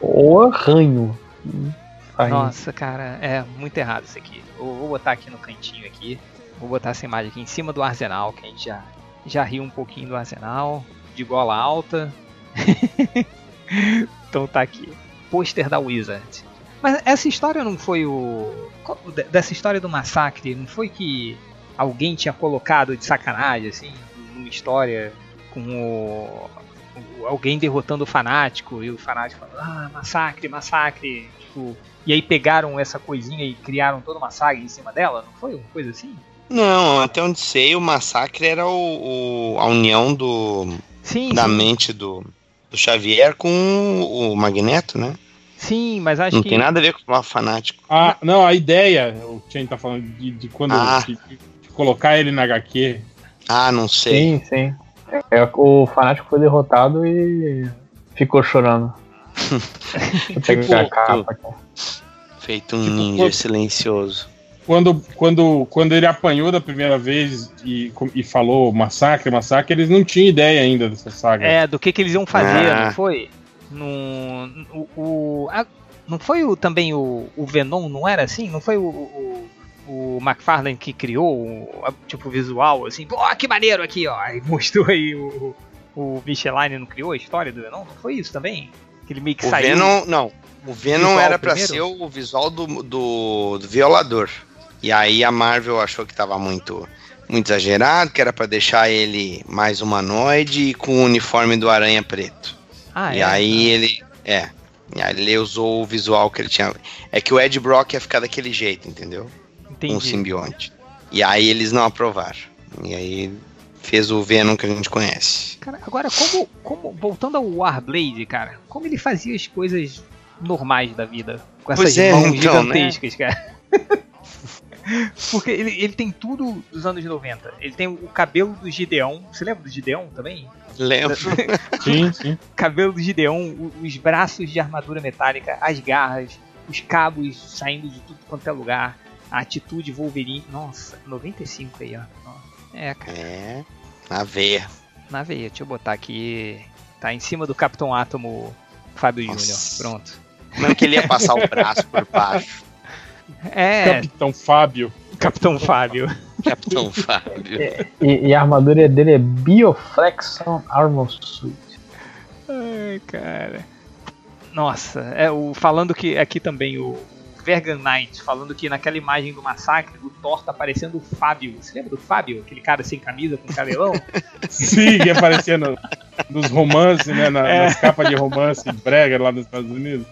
O arranho. Aí, Nossa, cara, é muito errado isso aqui. Eu vou botar aqui no cantinho aqui. Vou botar essa imagem aqui em cima do arsenal, que a gente já, já riu um pouquinho do arsenal. De gola alta. então tá aqui. Pôster da Wizard. Mas essa história não foi o. Dessa história do massacre, não foi que alguém tinha colocado de sacanagem, assim, numa história com o. o- alguém derrotando o fanático e o fanático falando, ah, massacre, massacre. Tipo, e aí pegaram essa coisinha e criaram toda uma saga em cima dela, não foi? Uma coisa assim? Não, até onde sei, o massacre era o, o- a união do, Sim, da sim, mente do, do Xavier com o Magneto, né? sim, mas acho Não que. tem nada a ver com o fanático. Ah, não, a ideia, o Chen tá falando de, de quando. Ah. de colocar ele na HQ? Ah, não sei. Sim, sim. É, o fanático foi derrotado e ficou chorando. Tipo, a capa. Feito um Tipo, ninja pô- silencioso. Quando, quando, quando ele apanhou da primeira vez e, e falou massacre, massacre, eles não tinham ideia ainda dessa saga. É, do que, que eles iam fazer, Ah. não foi? No, o, o- ah, não foi o, também o, o Venom, não era assim? Não foi o, o, o McFarlane que criou tipo visual, assim? Pô, que maneiro aqui, ó. E mostrou aí o, o Micheline não criou a história do Venom? Não foi isso também? Que ele meio que O saiu. Venom, não. O Venom era pra primeiro? ser o visual do, do, do violador. E aí a Marvel achou que tava muito, muito exagerado, que era pra deixar ele mais humanoide e com o uniforme do Aranha preto. Ah, e é? aí ele. É. E aí ele usou o visual que ele tinha. É que o Ed Brock ia ficar daquele jeito, entendeu? Entendi. Um simbionte. E aí eles não aprovaram. E aí fez o Venom que a gente conhece. Cara, agora, como, como. Voltando ao Warblade, cara, como ele fazia as coisas normais da vida? Com essas Pois é, mãos então, né? gigantescas, cara. Porque ele, ele tem tudo dos anos 90. Ele tem o cabelo do Gideon. Você lembra do Gideon também? Lembro. Sim, sim. cabelo do Gideon, os braços de armadura metálica, as garras, os cabos saindo de tudo quanto é lugar, a atitude Wolverine. Nossa, 95 aí, ó. É, cara. É. Na veia. Na veia, deixa eu botar aqui. Tá em cima do Capitão Átomo Fábio. Júnior. Pronto. Não que ele ia passar o braço por baixo. É, Capitão Fábio. Capitão Fábio. Capitão Fábio. E, e a armadura dele é Bioflexion Armor Suit. Ai, cara. Nossa, é o falando que aqui também o Vergan Knight falando que naquela imagem do massacre o Thor tá parecendo o Fábio. Você lembra do Fábio? Aquele cara sem camisa com cabelão? Sim, que aparecia no- nos romances, né? na- É. Nas capas de romance brega lá nos Estados Unidos.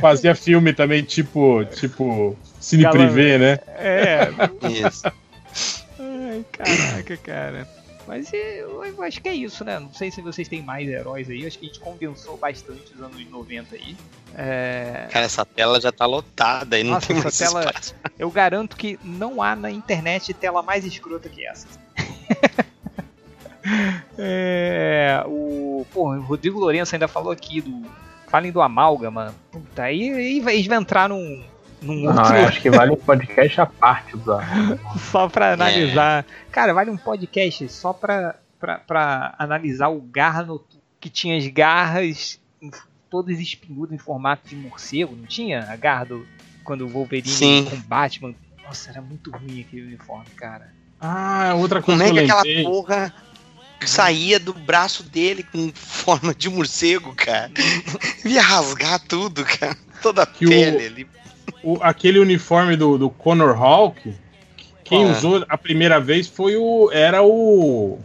Fazia filme também, tipo, tipo Cine Galã. Privé, né? é. Isso. Ai, caraca, cara. Mas eu, eu acho que é isso, né? Não sei se vocês têm mais heróis aí. Acho que a gente condensou bastante os anos 90 aí. É, Cara, essa tela já tá lotada aí, não Nossa, tem essa mais tela- espaço. Eu garanto que não há na internet tela mais escrota que essa. é, o, pô, o Rodrigo Lourenço ainda falou aqui do. Falem do Amálgama. Puta, aí, aí vai- eles vão entrar num, num Não, outro. eu acho que vale um podcast à parte do só pra analisar. Cara, vale um podcast só pra, pra, pra analisar o Garno que tinha as garras todas espinhudas em formato de morcego, não tinha? A garra do, quando o Wolverine Sim. com Batman. Nossa, era muito ruim aquele uniforme, cara. Ah, outra Como coisa é que aquela porra saía do braço dele com forma de morcego, cara? Ia rasgar tudo, cara. Toda a Que o- pele ali. O- aquele uniforme do, do Connor Hawk, quem é? usou a primeira vez foi o. Era o.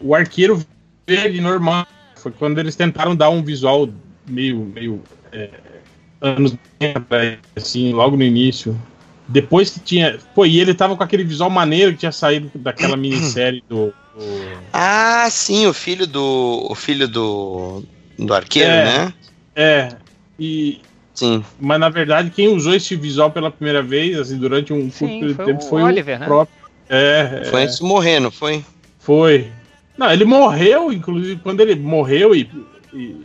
O arqueiro verde normal. Foi quando eles tentaram dar um visual meio. meio é, anos 90, assim, logo no início. Depois que tinha. Pô, e ele tava com aquele visual maneiro que tinha saído daquela minissérie do. do- Ah, sim, o filho do. O filho do. Do arqueiro, É. né? É. E, Sim. mas na verdade, quem usou esse visual pela primeira vez, assim, durante um curto Sim, período de foi tempo, o foi Oliver, o né? próprio. É, Foi é. antes de morrer, não foi? Foi. Não, ele morreu, inclusive, quando ele morreu e- e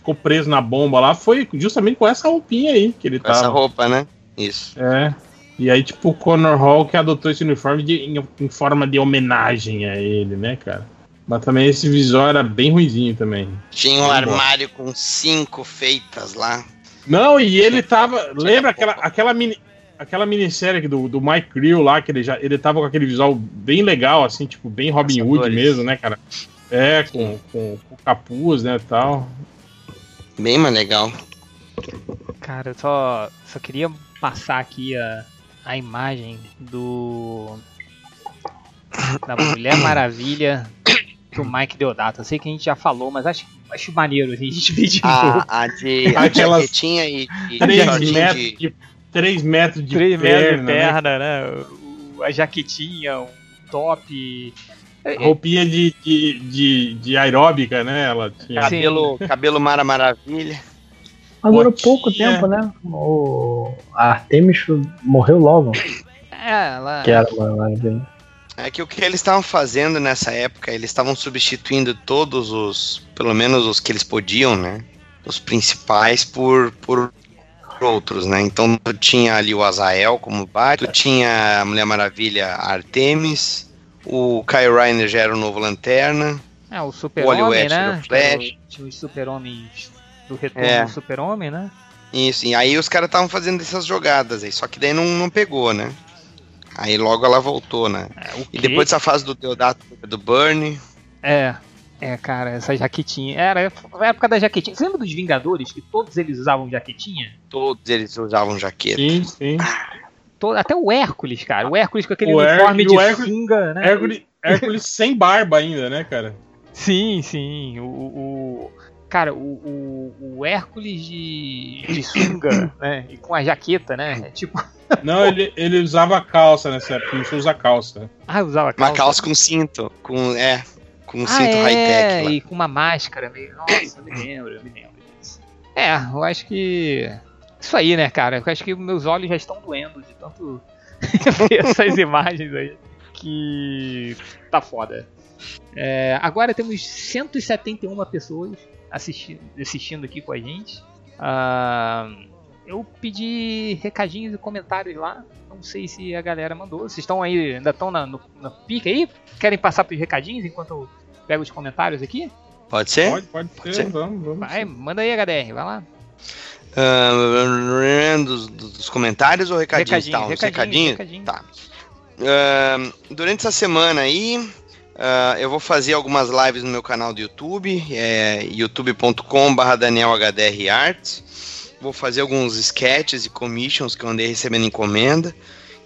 ficou preso na bomba lá, foi justamente com essa roupinha aí que ele Com essa tava. roupa, né? Isso. É. E aí, tipo, o Connor Hall que adotou esse uniforme de- em, em forma de homenagem a ele, né, cara? Mas também esse visual era bem ruizinho também. Tinha um Vamos armário com cinco feitas lá. Não, e ele tava. Lembra aquela, aquela mini. Aquela minissérie do, do Mike Creel lá, que ele já ele tava com aquele visual bem legal, assim, tipo, bem Robin Hood Caçadores. mesmo, né, cara? É, com, com, com capuz, né, tal. Bem mais legal. Cara, eu só, só queria passar aqui a, a imagem do. Da Mulher Maravilha do Mike Deodato. Eu sei que a gente já falou, mas acho, acho maneiro a gente ver de novo. A, de Aquelas- jaquetinha e, e 3 shortinho metros de. de, 3 metros de 3 perna, metros de né? perna, né? O- A jaquetinha, o top. É, Roupinha de, de, de, de aeróbica, né? Ela tinha. Cabelo, cabelo Mara Maravilha. Mas durou Botinha. pouco tempo, né? O a Artemis morreu logo. É, ela. Que era uma live. É que o que eles estavam fazendo nessa época, eles estavam substituindo todos os, pelo menos os que eles podiam, né? Os principais por, por outros, né? Então tu tinha ali o Azael como Batman, tu tinha a Mulher Maravilha a Artemis, o Kyle Reiner já era o novo Lanterna, É, o Super-Homem, né? era o Flash. Tinha os Super-Homens do retorno É. do Super-Homem, né? Isso, e aí os caras estavam fazendo essas jogadas aí, só que daí não, não pegou, né? Aí logo ela voltou, né? É, E depois dessa fase do Deodato do Burn, É. É, cara, essa jaquetinha. Era a época da jaquetinha. Você lembra dos Vingadores que todos eles usavam jaquetinha? todos eles usavam jaqueta. Sim, sim. To- Até o Hércules, cara. O Hércules com aquele O Her- uniforme e de Hércules- sunga, né? Hércules, Hércules sem barba ainda, né, cara? Sim, sim. O, o- cara, o, o, o Hércules de, de sunga, né? E com a jaqueta, né? É tipo, Não, ele, ele usava calça nessa época, não usa calça. ah, usava calça. Uma calça com cinto, com é, com um ah, cinto é, high-tech lá. e com uma máscara meio. Nossa, eu me lembro, eu me lembro disso. É, eu acho que. Isso aí, né, cara? Eu acho que meus olhos já estão doendo de tanto ver essas imagens aí. Que. tá foda. É, agora temos 171 pessoas assistindo, assistindo aqui com a gente. Ah, eu pedi recadinhos e comentários lá. Não sei se a galera mandou. Vocês estão aí, ainda estão na, no, na pica aí? Querem passar pros recadinhos enquanto eu pego os comentários aqui? Pode ser? Pode, pode ser, Sim. vamos, vamos. Vai, manda aí, HDR, vai lá. Ah, dos, dos comentários ou recadinhos? Recadinho, tá, uns recadinho, recadinhos? recadinho. Tá. Ah, durante essa semana aí, ah, eu vou fazer algumas lives no meu canal do YouTube, é youtube.com.br DanielHDRArts. Vou fazer alguns sketches e commissions que eu andei recebendo encomenda.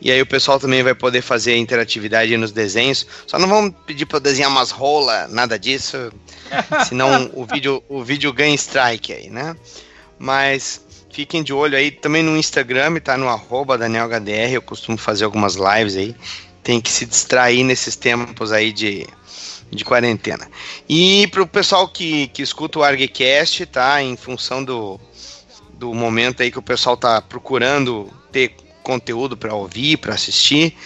E aí o pessoal também vai poder fazer interatividade nos desenhos. Só não vamos pedir para desenhar umas rolas, nada disso. Senão o vídeo, o vídeo ganha strike aí, né? Mas fiquem de olho aí também no Instagram, tá no arroba DanielHDR. Eu costumo fazer algumas lives aí. Tem que se distrair nesses tempos aí de, de quarentena. E pro pessoal que, que escuta o ArgCast, tá? Em função do, do momento aí que o pessoal tá procurando ter conteúdo para ouvir, para assistir.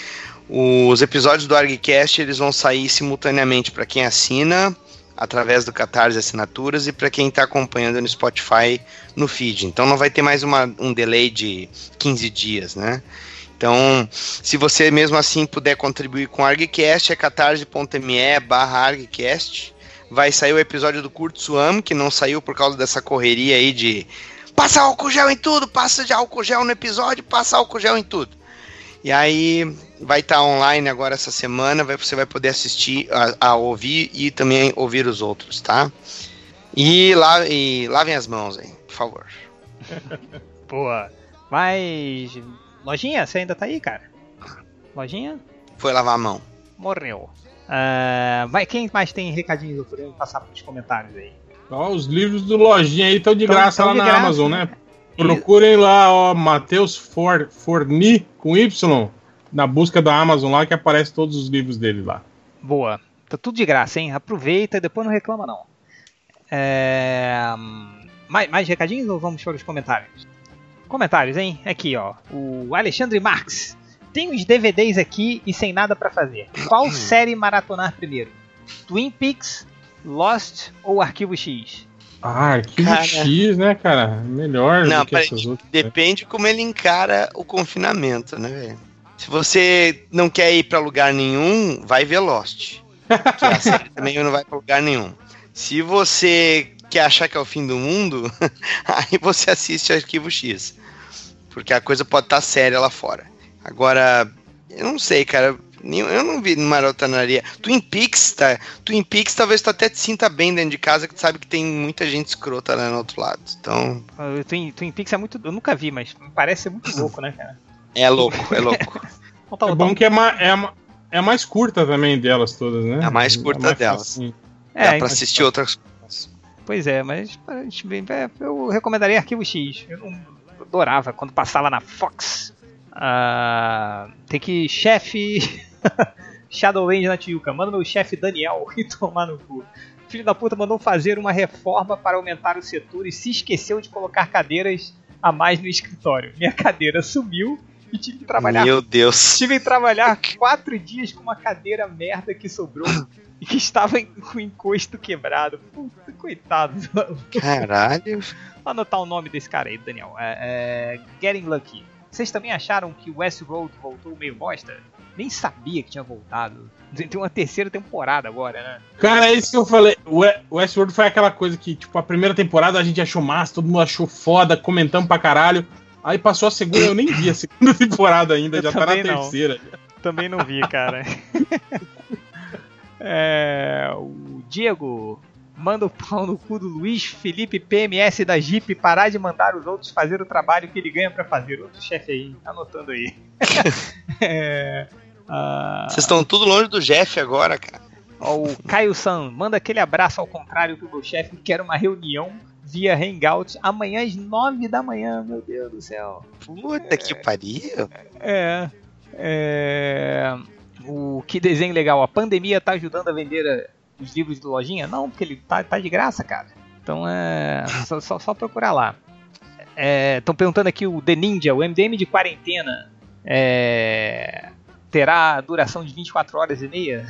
Os episódios do ArgCast eles vão sair simultaneamente para quem assina através do Catarse Assinaturas e para quem está acompanhando no Spotify no feed. Então não vai ter mais uma, um delay de 15 dias, né? Então, se você mesmo assim puder contribuir com o ArgCast, é catarse.me barra ArgCast. Vai sair o episódio do Curto Suam, que não saiu por causa dessa correria aí de passa álcool gel em tudo, passa de álcool gel no episódio, passa álcool gel em tudo. E aí vai estar online agora essa semana, vai, você vai poder assistir, a, a ouvir e também ouvir os outros, tá? E, la, e lavem as mãos aí, por favor. Boa. Mas. Lojinha, você ainda tá aí, cara? Lojinha? Foi lavar a mão. Morreu. Ah, vai, quem mais tem recadinhos? Eu poderia passar pros comentários aí. Ó, os livros do Lojinha aí estão de Tão- graça tão lá de na graça, Amazon, né? né? Procurem lá, ó, Matheus For, Forni com Y na busca da Amazon lá que aparece todos os livros dele lá. Boa. Tá tudo de graça, hein? Aproveita e depois não reclama, não. É... Mais, mais recadinhos ou vamos para os comentários? Comentários, hein? Aqui, ó. O Alexandre Marx. Tem os DVDs aqui e sem nada pra fazer. Qual série maratonar primeiro? Twin Peaks, Lost ou Arquivo X? Ah, Arquivo Cara. X, né, cara? Melhor Não, do que peraí, essas outras. Depende como ele encara o confinamento, né, velho? Se você não quer ir pra lugar nenhum, vai ver Lost. Que a série também não vai pra lugar nenhum. Se você quer achar que é o fim do mundo, aí você assiste Arquivo X. Porque a coisa pode estar séria lá fora. Agora, eu não sei, cara. Eu não vi maratonaria. Twin Peaks, tá? Twin Peaks talvez tu até te sinta bem dentro de casa, que tu sabe que tem muita gente escrota lá no outro lado. Então, O Twin, Twin Peaks é muito. Eu nunca vi, mas parece ser muito louco, né, cara? É louco, é louco. Então, tá, É tá- bom que é, ma, é, é a mais curta também delas todas, né? É a mais curta delas. facinho. é, Dá pra assistir outras coisas. Pois é, mas a gente vê- é, eu recomendaria Arquivo X. Eu não adorava quando passava na Fox. Ah, tem que chefe Shadowlands na Tijuca. Manda meu chefe Daniel e tomar no cu. Filho da puta mandou fazer uma reforma para aumentar o setor e se esqueceu de colocar cadeiras a mais no escritório. Minha cadeira sumiu e tive que trabalhar. Meu Deus. Tive que trabalhar quatro dias com uma cadeira merda que sobrou e que estava com o encosto quebrado. Puta, coitado. Caralho. Vou anotar o nome desse cara aí, Daniel. É, é, Getting Lucky. Vocês também acharam que o Westworld voltou meio bosta? Nem sabia que tinha voltado. Tem uma terceira temporada agora, né? Cara, é isso que eu falei. Westworld foi aquela coisa que, tipo, a primeira temporada a gente achou massa, todo mundo achou foda, comentamos pra caralho. Aí passou a segunda, eu nem vi a segunda temporada ainda, Eu já tá na não. terceira. Também não vi, cara. É, o Diego manda o pau no cu do Luiz Felipe PMS da Jeep parar de mandar os outros fazer o trabalho que ele ganha pra fazer. Outro chefe aí, anotando aí. É, ah, Vocês estão tudo longe do Jeff agora, cara. ó, o Caio San manda aquele abraço ao contrário pro meu chefe que quer uma reunião via Hangout amanhã às 9 da manhã, meu Deus do céu. Puta que pariu. É. É. O que desenho legal. A pandemia tá ajudando a vender os livros do Lojinha? Não, porque ele tá, tá de graça, cara. Então é. Só, só, só procurar lá. Estão perguntando aqui o The Ninja, o MDM de quarentena. é, terá duração de 24 horas e meia?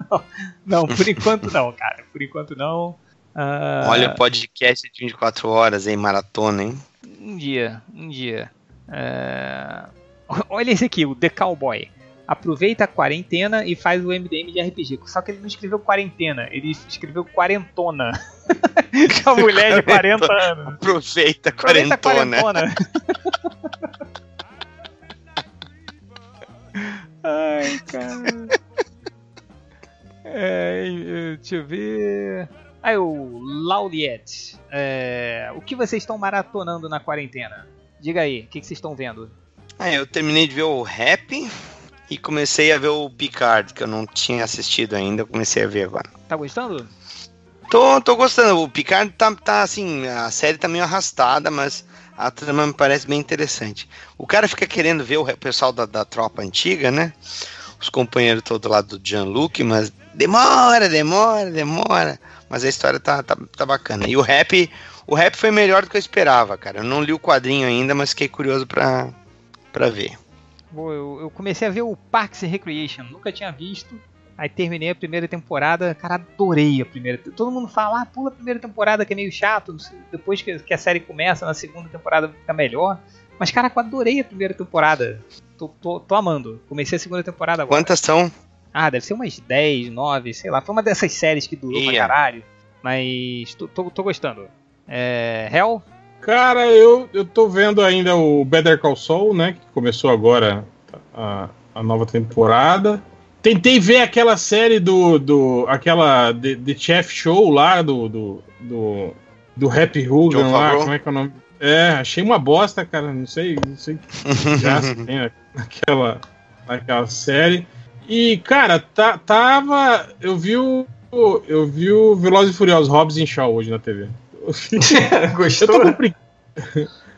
não, por enquanto não, cara. Por enquanto não. Ah, Olha o podcast de 24 horas, hein? Maratona, hein? um dia, um dia. É, Olha esse aqui, o The Cowboy. Aproveita a quarentena e faz o MDM de RPG. Só que ele não escreveu quarentena, ele escreveu quarentona. Que é uma mulher de 40 anos. Aproveita a Aproveita a quarentona. quarentona. Ai, cara. É, deixa eu ver. Aí, o Lauliet. É, o que vocês estão maratonando na quarentena? Diga aí, o que, que vocês estão vendo? Ah, eu terminei de ver o Rap e comecei a ver o Picard, que eu não tinha assistido ainda, eu comecei a ver agora. Tá gostando? Tô, tô gostando, o Picard tá, tá assim, a série tá meio arrastada, mas a trama me parece bem interessante. O cara fica querendo ver o pessoal da, da tropa antiga, né? Os companheiros todos lá do Jean-Luc, mas demora, demora, demora. Mas a história tá, tá, tá bacana. E o rap, o rap foi melhor do que eu esperava, cara. Eu não li o quadrinho ainda, mas fiquei curioso pra, pra ver. Bom, eu, eu comecei a ver o Parks and Recreation, nunca tinha visto. Aí terminei a primeira temporada, cara, adorei a primeira. Todo mundo fala, ah, pula a primeira temporada que é meio chato, depois que, que a série começa, na segunda temporada fica melhor. Mas, cara, eu adorei a primeira temporada. Tô, tô, tô amando. Comecei a segunda temporada agora. Quantas são? Ah, deve ser umas 10, 9, sei lá. Foi uma dessas séries que durou pra Ia. caralho. Mas tô, tô, tô gostando. É. Hell? Cara, eu, eu tô vendo ainda o Better Call Saul, né? Que começou agora a, a nova temporada. Tentei ver aquela série do. do aquela The, The Chef Show lá, do. do, do, do Happy Hogan lá, como é que é o nome? É, achei uma bosta, cara. Não sei, não sei que graça tem naquela, naquela série. E, cara, tá, tava. Eu vi o. Eu vi o Velozes e Furiosos Hobbs em Shaw hoje na TV. Eu tô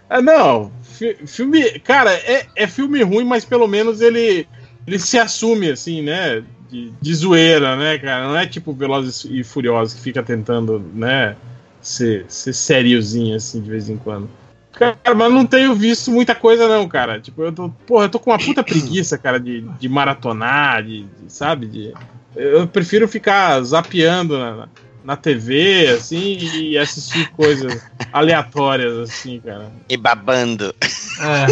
Ah, não. fi- Filme. Cara, é, é filme ruim, mas pelo menos ele, ele se assume, assim, né? De, de zoeira, né, cara? Não é tipo Velozes e Furiosos que fica tentando, né? Ser, ser sériozinho, assim, de vez em quando. Cara, mas não tenho visto muita coisa, não, cara. Tipo, eu tô. Porra, eu tô com uma puta preguiça, cara, de, de maratonar, de, de- sabe? De, eu prefiro ficar zapeando na, na TV, assim, e assistir coisas aleatórias, assim, cara. E babando. É.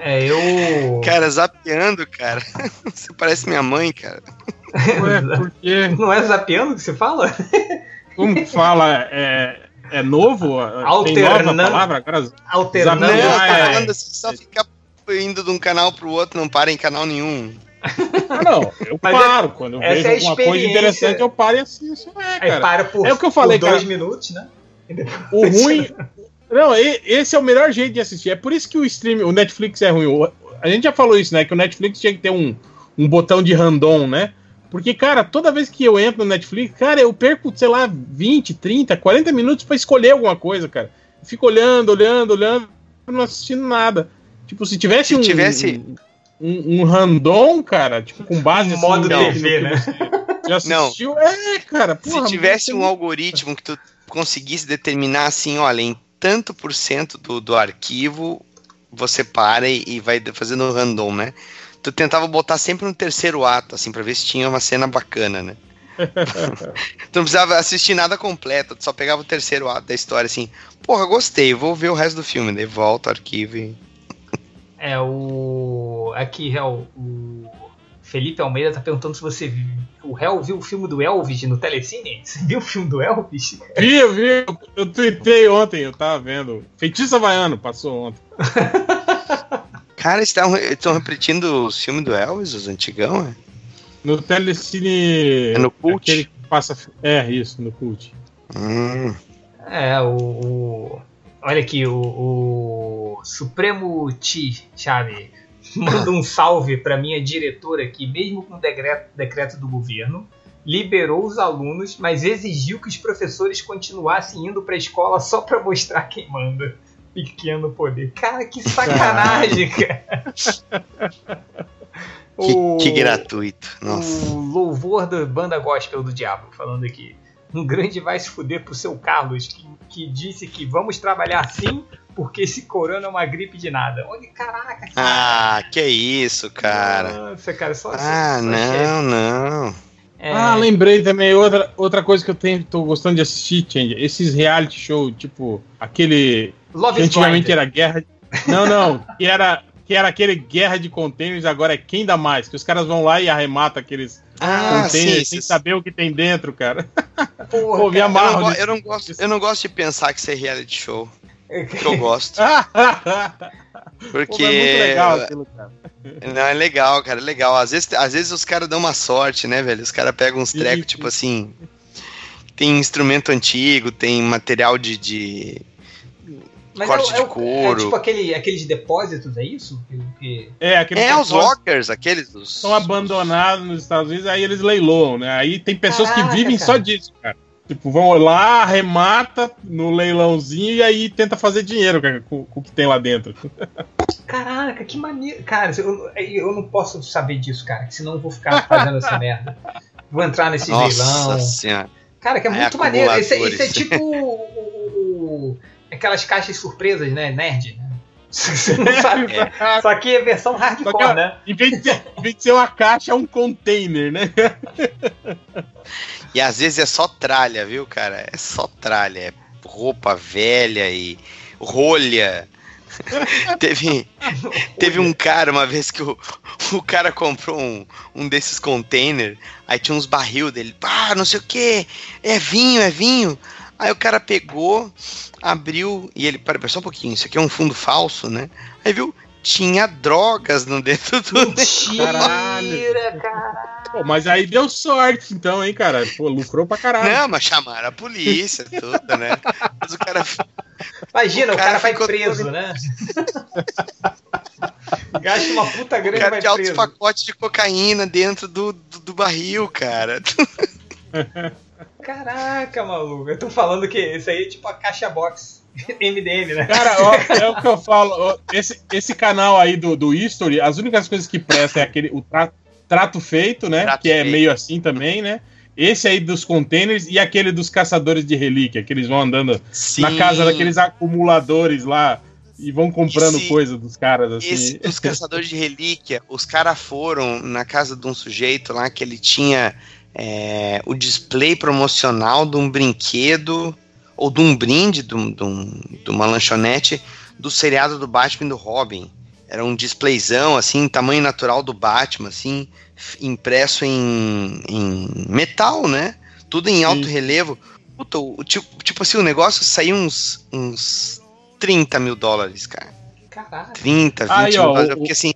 é, eu. Cara, zapeando, cara. Você parece minha mãe, cara. Ué, porque, Não é zapeando que você fala? como que fala, é, é novo? Tem Alternando. nova palavra agora? Alternando. Não, tá é- falando assim, só ficar indo de um canal pro outro, não para em canal nenhum. Ah, não, eu Mas paro. Quando eu vejo é alguma coisa interessante, eu paro e assisto. É, Aí cara. para por, É o que eu falei, por dois cara. minutos, né? O ruim. Não, esse é o melhor jeito de assistir. É por isso que o stream, o Netflix é ruim. A gente já falou isso, né? Que o Netflix tinha que ter um, um botão de random, né? Porque, cara, toda vez que eu entro no Netflix, cara, eu perco, sei lá, 20, 30, 40 minutos pra escolher alguma coisa, cara. Eu fico olhando, olhando, olhando, não assistindo nada. Tipo, se tivesse Se um. tivesse- Um, um random, cara, tipo, com base Um modo no- TV, né? Já assistiu? É, cara. porra, Se tivesse um algoritmo que tu conseguisse determinar assim, olha, em tanto por cento do, do arquivo você para e, e vai fazendo random, né? Tu tentava botar sempre um terceiro ato, assim, pra ver se tinha uma cena bacana, né? tu não precisava assistir nada completo, tu só pegava o terceiro ato da história, assim, porra, gostei, vou ver o resto do filme, daí volta o arquivo e... É, o. Aqui, Hel, o Felipe Almeida tá perguntando se você viu. O Hel viu o filme do Elvis no Telecine? Você viu o filme do Elvis? Vi, eu vi, eu, eu tuitei ontem, eu tava vendo. Feitiço Havaiano, passou ontem. Cara, eles estão repetindo os filmes do Elvis, os antigão, é? No Telecine. É no Cult? Aquele que passa. É, isso, no Cult. Hum. É, o. o- olha aqui, o, o Supremo Ti, Chave, manda um salve pra minha diretora que, mesmo com o decreto, decreto do governo, liberou os alunos, mas exigiu que os professores continuassem indo pra escola só pra mostrar quem manda. Pequeno poder. Cara, que sacanagem, cara. Que, O- que gratuito. Nossa. o louvor da banda gospel do diabo, falando aqui. Um grande vai se fuder pro seu Carlos, que, que disse que vamos trabalhar sim, porque esse corona é uma gripe de nada. Olha, caraca, cara. Ah, que isso, cara. Nossa, cara, só Ah, só não, não. É, Ah, lembrei também, outra, outra coisa que eu tenho, tô gostando de assistir, Change, esses reality show, tipo, aquele. Love Que antigamente Blind. era guerra. Não, não, que era, que era aquele guerra de containers, agora é quem dá mais. Que os caras vão lá e arrematam aqueles Ah, sim. containers sem sim. saber o que tem dentro, cara. Porra, Pô, me cara, Eu não, amarro. go- nisso. eu, não gosto, eu não gosto de pensar que isso é reality show. é Que eu gosto. Porque. Pô, é muito legal aquilo, cara. Não, é legal, cara, é legal. Às vezes, às vezes os caras dão uma sorte, né, velho? Os caras pegam uns trecos, tipo assim. Tem instrumento antigo, tem material de. de- Mas corte é, de o- é, couro. é tipo aquele, aqueles depósitos, é isso? Que, que- É, aqueles É, os lockers, aqueles dos. são abandonados nos Estados Unidos, aí eles leiloam, né? Aí tem pessoas Caraca, que vivem cara. só disso, cara. Tipo, vão lá, arremata no leilãozinho e aí tenta fazer dinheiro com, com o que tem lá dentro. Caraca, que maneiro. Cara, eu, eu não posso saber disso, cara, que senão eu vou ficar fazendo essa merda. Vou entrar nesse Nossa leilão. senhora. Cara, que é É, muito maneiro. Isso, é- é tipo aquelas caixas surpresas, né? Nerd. né? Você não sabe. Só que é versão hardcore, que- né? Em vez, de ser, em vez de ser uma caixa, é um container, né? E às vezes é só tralha, viu, cara? É só tralha. É roupa velha e rolha. teve, teve um cara uma vez que o, o cara comprou um, um desses containers, aí tinha uns barril dele, ah, não sei o que, é vinho, é vinho. Aí o cara pegou, abriu, e ele, pera, pera só um pouquinho, isso aqui é um fundo falso, né? Aí viu, tinha drogas no dentro do Mentira, Caralho. cara. Pô, mas aí deu sorte, então, hein, cara? Pô, lucrou pra caralho. Não, mas chamaram a polícia, tudo, né? Mas o cara Imagina, O o cara, cara vai preso, todo- né? Gasta uma puta O grana e cara vai tinha altos pacotes de cocaína dentro do, do, do barril, cara. Caraca, maluco. Eu tô falando que isso aí é tipo a caixa box MDM, né? Cara, ó, é o que eu falo. ó, esse, esse canal aí do, do History, as únicas coisas que prestam é aquele, o tra- trato feito, né? Trato que é feito. meio assim também, né? Esse aí dos containers e aquele dos caçadores de relíquia, que eles vão andando Sim, na casa daqueles acumuladores lá e vão comprando Esse- coisa dos caras, assim. Esse dos caçadores de relíquia, os caras foram na casa de um sujeito lá que ele tinha é, o display promocional de um brinquedo ou de um brinde de, um- de um- de uma lanchonete do seriado do Batman e do Robin. Era um displayzão, assim, tamanho natural do Batman, assim, impresso em, em metal, né? Tudo em alto Sim. relevo. Puta, o, tipo, tipo assim, o negócio saiu uns, uns 30 mil dólares, cara. Caraca. 30, 20 Aí, ó, mil dólares. o- Porque assim.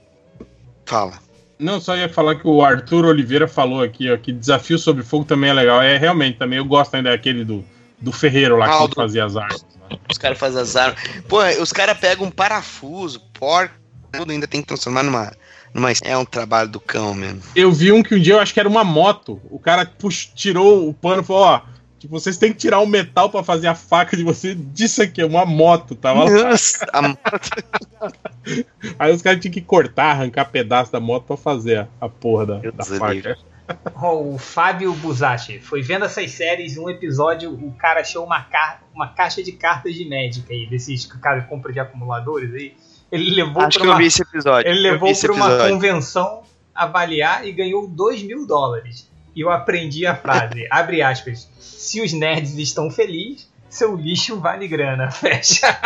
Fala. Não, só ia falar que o Arthur Oliveira falou aqui, ó, que Desafio sobre Fogo também é legal. É, realmente, também eu gosto ainda daquele do, do Ferreiro lá, Ah, que do- fazia as artes. né? Os caras fazem as armas. Pô, os caras pegam um parafuso, porco, tudo ainda tem que transformar numa. numa é um trabalho do cão mesmo. Eu vi um que um dia eu acho que era uma moto. O cara pux, tirou o pano e falou: Ó, tipo, vocês têm que tirar o metal pra fazer a faca de você. Disso aqui, é uma moto, tava lá. Nossa, a- Aí os caras tinham que cortar, arrancar pedaço da moto pra fazer a, a porra da, da faca. Ó, o Fábio Busachi foi vendo essas séries, um episódio, o cara achou uma, car uma caixa de cartas de médica aí, desses que o cara compra de acumuladores aí. Ele levou Acho pra que eu uma, vi esse episódio. ele eu levou pra uma convenção avaliar e ganhou 2 mil dólares. E eu aprendi a frase, abre aspas, se os nerds estão felizes, seu lixo vale grana, fecha.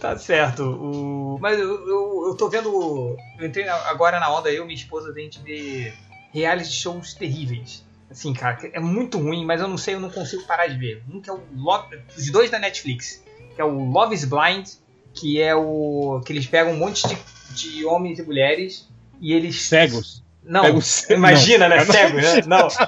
tá certo. O... Mas eu, eu, eu tô vendo. Eu entrei agora na onda, eu e minha esposa, a gente vê reality shows terríveis. Assim, cara, é muito ruim, mas eu não sei, eu não consigo parar de ver. Um que é o Love, os dois da Netflix, que é o Love is Blind, que é o que eles pegam um monte de, de homens e mulheres e eles Cegos. não, Pega o ce- imagina, não. né? Cego, né? Não.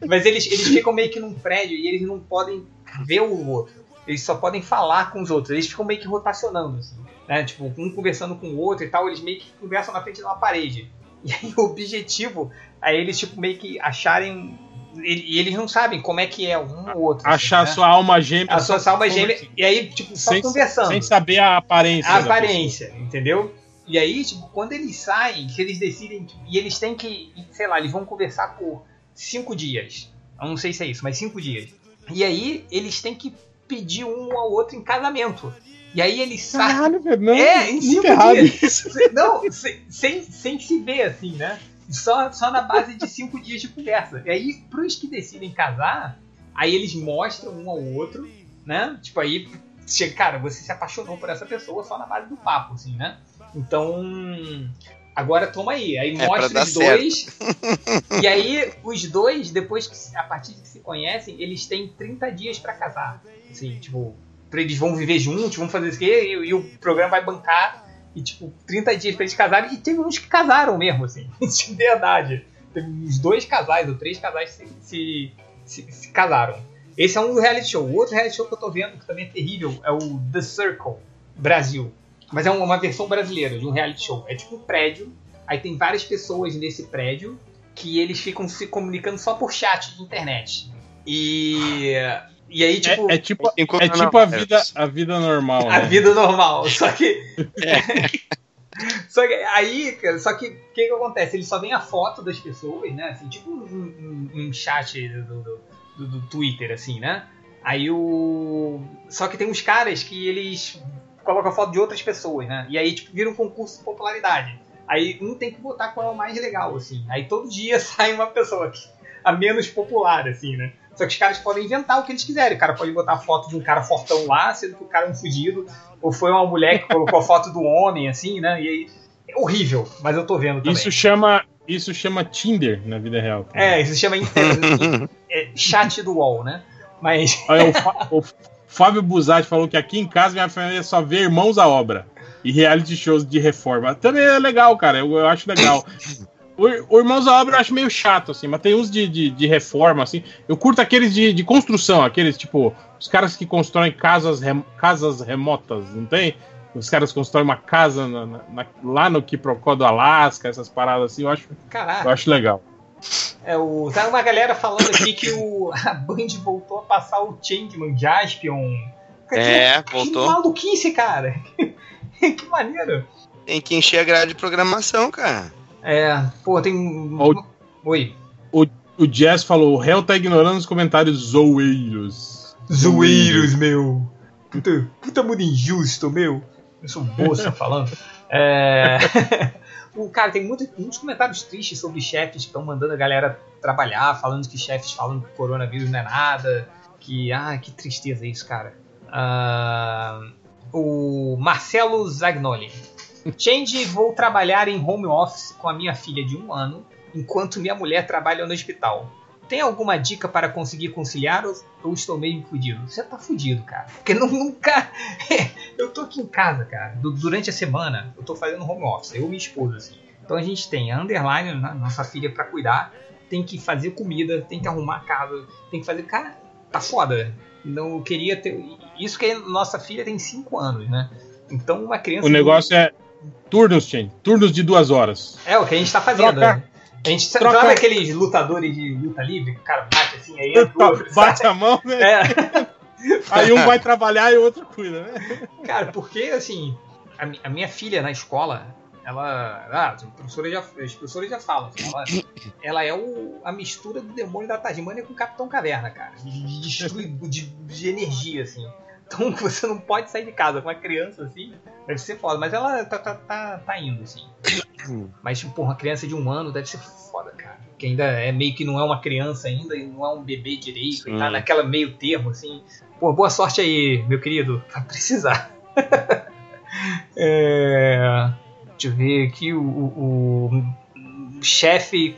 Mas eles, eles ficam meio que num prédio e eles não podem ver o outro. Eles só podem falar com os outros. Eles ficam meio que rotacionando, assim, né? Tipo, um conversando com o outro e tal, eles meio que conversam na frente de uma parede. E aí o objetivo é eles, tipo, meio que acharem. E e eles não sabem como é que é um ou outro. assim, Achar né? sua alma gêmea. a sua alma gêmea. E aí, tipo, só Sem, conversando sem saber a aparência. a aparência, entendeu? E aí, tipo, quando eles saem, que eles decidem, tipo, e eles têm que, sei lá, eles vão conversar por cinco dias. Eu não sei se é isso, mas cinco dias. E aí, eles têm que pedir um ao outro em casamento. E aí eles pessoa. saem. Caralho. Não, É, em cinco errado dias. isso. Não, sem, sem se ver, assim, né? Só, só na base de cinco dias de conversa. E aí, pros que decidem casar, aí eles mostram um ao outro, né? Tipo, aí, chega, cara, você se apaixonou por essa pessoa só na base do papo, assim, né? Então, agora toma aí. Aí É, mostra os dois. e aí, os dois, depois que, a partir de que se conhecem, eles têm 30 dias pra casar. Assim, tipo, eles vão viver juntos, vão fazer isso aqui, e, e o programa vai bancar. E, tipo, 30 dias pra eles casarem. E teve uns que casaram mesmo, assim, de verdade. Teve uns dois casais, ou três casais se, se, se, se casaram. Esse é um reality show. O outro reality show que eu tô vendo, que também é terrível, é o The Circle Brasil. Mas é uma versão brasileira de um reality show. É tipo um prédio, aí tem várias pessoas nesse prédio que eles ficam se comunicando só por chat de internet. E. E aí, tipo. É, é tipo, é tipo a, vida, a vida normal. A né? vida normal. Só que. só que aí, cara, só que o que, que acontece? Eles só veem a foto das pessoas, né? Assim, tipo um, um- um chat do, do- do- do Twitter, assim, né? Aí o. Só que tem uns caras que eles colocam a foto de outras pessoas, né? E aí, tipo, vira um concurso de popularidade. Aí um tem que votar qual é o mais legal, assim. Aí todo dia sai uma pessoa que, a menos popular, assim, né? Só que os caras podem inventar o que eles quiserem. O cara pode botar a foto de um cara fortão lá, sendo que o cara é um fugido. Ou foi uma mulher que colocou a foto do homem, assim, né? E aí. É horrível, mas eu tô vendo também. Isso chama, isso chama Tinder na vida real. É, isso chama é, chat do UOL, né? Mas. Olha, o, Fá- o Fábio Buzatti falou que aqui em casa minha família só vê irmãos à obra. E reality shows de reforma. Também é legal, cara. Eu, eu acho legal. O, o Irmãos à Obra eu acho meio chato, assim, mas tem uns de, de, de reforma, assim. Eu curto aqueles de, de construção, aqueles, tipo, os caras que constroem casas, rem- casas remotas, não tem? Os caras constroem uma casa na- na- na- lá no Quiprocó do Alasca, essas paradas assim, eu acho, eu Caraca, acho legal. é o... tá uma galera falando aqui que o... a Band voltou a passar o Changeman Jaspion. Cara, É, que, voltou. Que maluquice, cara. que maneiro. Tem que encher a grade de programação, cara. É, pô, tem. Ó, Oi. O Jazz falou, o réu tá ignorando os comentários zoeiros. Zoeiros, meu. Puta, puta mundo injusto, meu. Eu sou bolsa falando. É. O cara tem muito- muitos comentários tristes sobre chefes que estão mandando a galera trabalhar, falando que chefes falam que o coronavírus não é nada. Que. Ah, que tristeza isso, cara. Ah, o Marcelo Zagnoli. Change, vou trabalhar em home office com a minha filha de um ano, enquanto minha mulher trabalha no hospital. Tem alguma dica para conseguir conciliar ou, ou estou meio fudido? Você tá fudido, cara. Porque não, nunca. eu tô aqui em casa, cara. Du- durante a semana, eu tô fazendo home office, eu e minha esposa, assim. Então a gente tem a underline, né, nossa filha, pra cuidar. Tem que fazer comida, tem que arrumar a casa, tem que fazer. Cara, tá foda. Não queria ter. Isso que nossa filha tem 5 anos, né? Então uma criança. O negócio é turnos, Chen, turnos de duas horas. É o que a gente tá fazendo. Troca- né? A gente troca- sabe aqueles lutadores de luta livre que o cara bate assim, aí entra o outro, Bate a mão, né? É, Aí um vai trabalhar e o outro cuida, né? cara, porque assim, a, a minha filha na escola, Ela. Ah, a professora já, as professores já falam. assim, Ela, ela é o, a mistura do demônio da Tasmânia com o Capitão Caverna, cara. De, de, de, de energia, assim. Então você não pode sair de casa com uma criança assim. Deve ser foda. Mas ela tá, tá, tá, tá indo, assim. Mas, tipo, porra, uma criança de um ano deve ser foda, cara. Que ainda é meio que não é uma criança ainda e não é um bebê direito. E tá Sim. naquela meio termo, assim. Pô, boa sorte aí, meu querido. Vai precisar. É, Deixa eu ver aqui o, o- o chefe.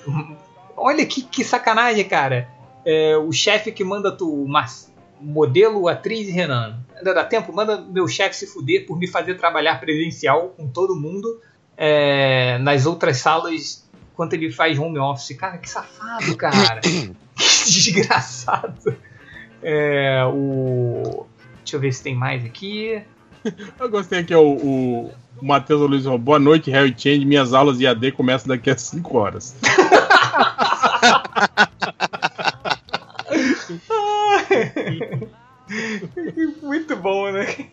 Olha que, que sacanagem, cara. É, o chefe que manda tu, mas, modelo, atriz e Renan. Ainda dá tempo? Manda meu chefe se fuder por me fazer trabalhar presencial com todo mundo é, nas outras salas enquanto ele faz home office. Cara, que safado, cara. que desgraçado. É, o. Deixa eu ver se tem mais aqui. Eu gostei que é o, o, o Matheus Luiz falou, boa noite, Harry Change. Minhas aulas de AD começam daqui a 5 horas. Muito bom, né?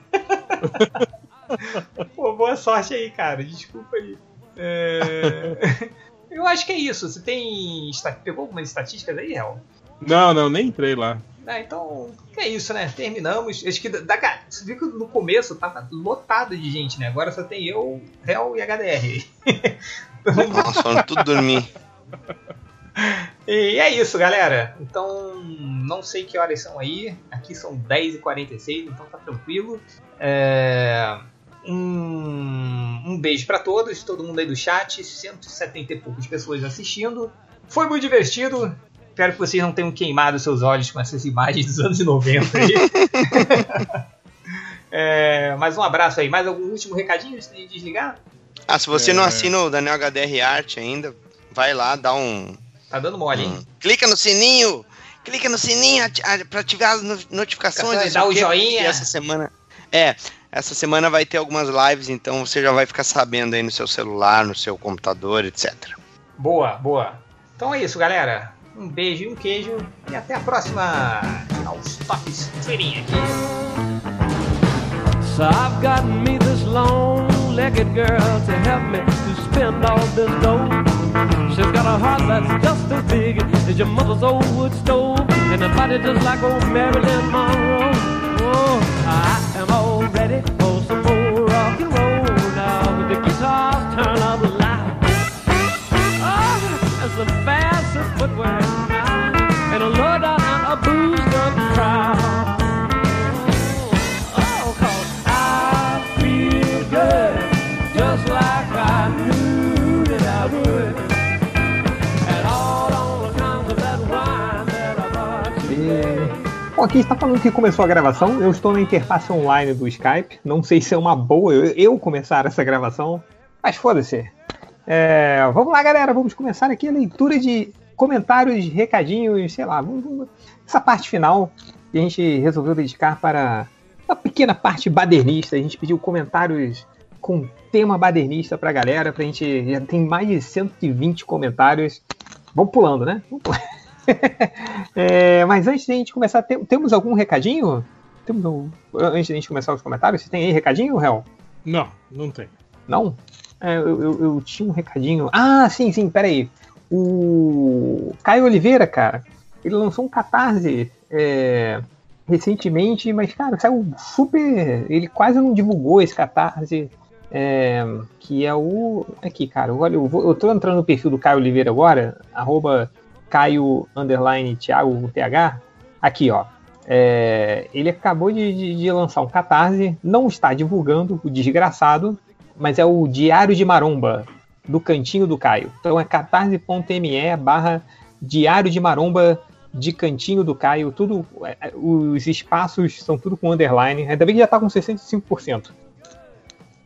Pô, boa sorte aí, cara. Desculpa aí. É, Eu acho que é isso. Você tem. Pegou algumas estatísticas aí, Hel? Não, não, nem entrei lá. Ah, então, é isso, né? Terminamos. Acho que da, da- você viu que no começo tava lotado de gente, né? Agora só tem eu, Hel e HDR. Nossa, tudo dormir. E é isso, galera. Então, não sei que horas são aí. Aqui são 10h46, então tá tranquilo. É, Um, um beijo pra todos, todo mundo aí do chat. 170 e poucas pessoas assistindo. Foi muito divertido. Espero que vocês não tenham queimado seus olhos com essas imagens dos anos 90 aí. É, mais um abraço aí. Mais algum último recadinho antes de desligar? Ah, se você não É. assina o Daniel HDR Art ainda, vai lá, dá um. Tá dando mole, hein? um- Clica no sininho! Clica no sininho ati- a- pra ativar as no- notificações. Dá o joinha. Essa semana. É, essa semana vai ter algumas lives, então você já vai ficar sabendo aí no seu celular, no seu computador, etc. Boa, boa. Então é isso, galera. Um beijo e um queijo. E até a próxima. Aos tops feirinha aqui. So I've got me this long-legged girl to help me to spend all this dough. She's got a heart that's just as big as your mother's old wood stove, and a body just like old Marilyn Monroe. Oh, I am all ready Bom, aqui está falando que começou a gravação. Eu estou na interface online do Skype. Não sei se é uma boa eu, eu começar essa gravação, mas foda-se. É, vamos lá, galera. Vamos começar aqui a leitura de comentários, recadinhos, sei lá. vamos- vamos- essa parte final que a gente resolveu dedicar para uma pequena parte badernista. A gente pediu comentários com tema badernista pra galera. Pra gente. Já tem mais de 120 comentários. Vamos pulando, né? Vamos pulando. É, mas antes de a gente começar, tem- temos algum recadinho? Temos um- antes de a gente começar os comentários, você tem aí recadinho, Hel? Não, não tem. Não? É, eu, eu- eu tinha um recadinho. Ah, sim, sim, peraí. O Caio Oliveira, cara, ele lançou um catarse é, recentemente, mas, cara, saiu super. Ele quase não divulgou esse catarse. é, que é o. Aqui, cara, olha, eu, vou, eu tô entrando no perfil do Caio Oliveira agora, arroba Caio underline Thiago TH. Aqui, ó. É, ele acabou de, de- de lançar um catarse, não está divulgando o desgraçado, mas é o Diário de Maromba, do Cantinho do Caio. Então é catarse.me barra Diário de Maromba de Cantinho do Caio. Tudo, é, é, os espaços são tudo com underline. Ainda bem que já está com 65%.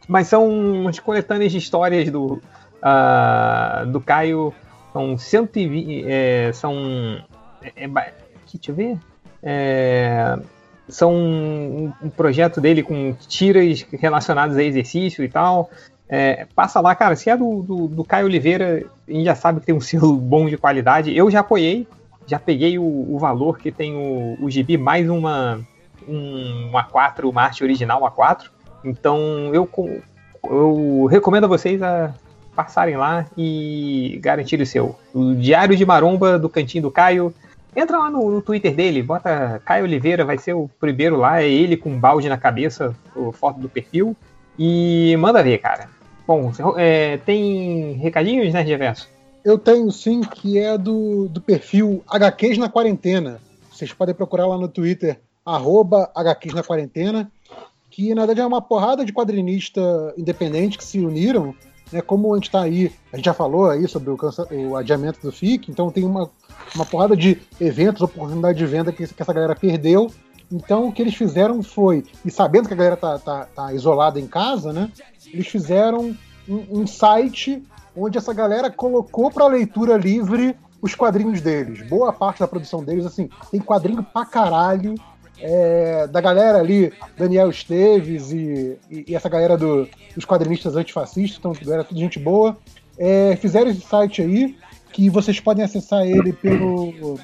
Mas são umas coletâneas de histórias do, ah, do Caio. São 120. É, são. É, é, deixa eu ver. É, são um, um projeto dele com tiras relacionadas a exercício e tal. É, passa lá, cara. Se é do, do, do Caio Oliveira, a gente já sabe que tem um selo bom de qualidade. Eu já apoiei, já peguei o, o valor que tem o, o gibi mais uma um A4, uma arte original A4. Então eu eu recomendo a vocês a passarem lá e garantirem o seu. O Diário de Maromba do Cantinho do Caio. Entra lá no, no Twitter dele, bota Caio Oliveira, vai ser o primeiro lá, é ele com um balde na cabeça, foto do perfil. E manda ver, cara. Bom, é, tem recadinhos, né, Reverso? Eu tenho sim, que é do, do perfil HQs na quarentena. Vocês podem procurar lá no Twitter, arroba HQs na quarentena, que na verdade é uma porrada de quadrinista independente que se uniram né, como a gente está aí, a gente já falou aí sobre o, o adiamento do FIC, então tem uma, uma porrada de eventos, oportunidade de venda que, que essa galera perdeu. Então o que eles fizeram foi, e sabendo que a galera tá, tá, tá isolada em casa, né? Eles fizeram um, um site onde essa galera colocou para leitura livre os quadrinhos deles. Boa parte da produção deles, assim, tem quadrinho pra caralho. É, da galera ali, Daniel Esteves e, e, e essa galera do, dos quadrinistas antifascistas, então galera tudo gente boa. É, fizeram esse site aí, que vocês podem acessar ele pelo,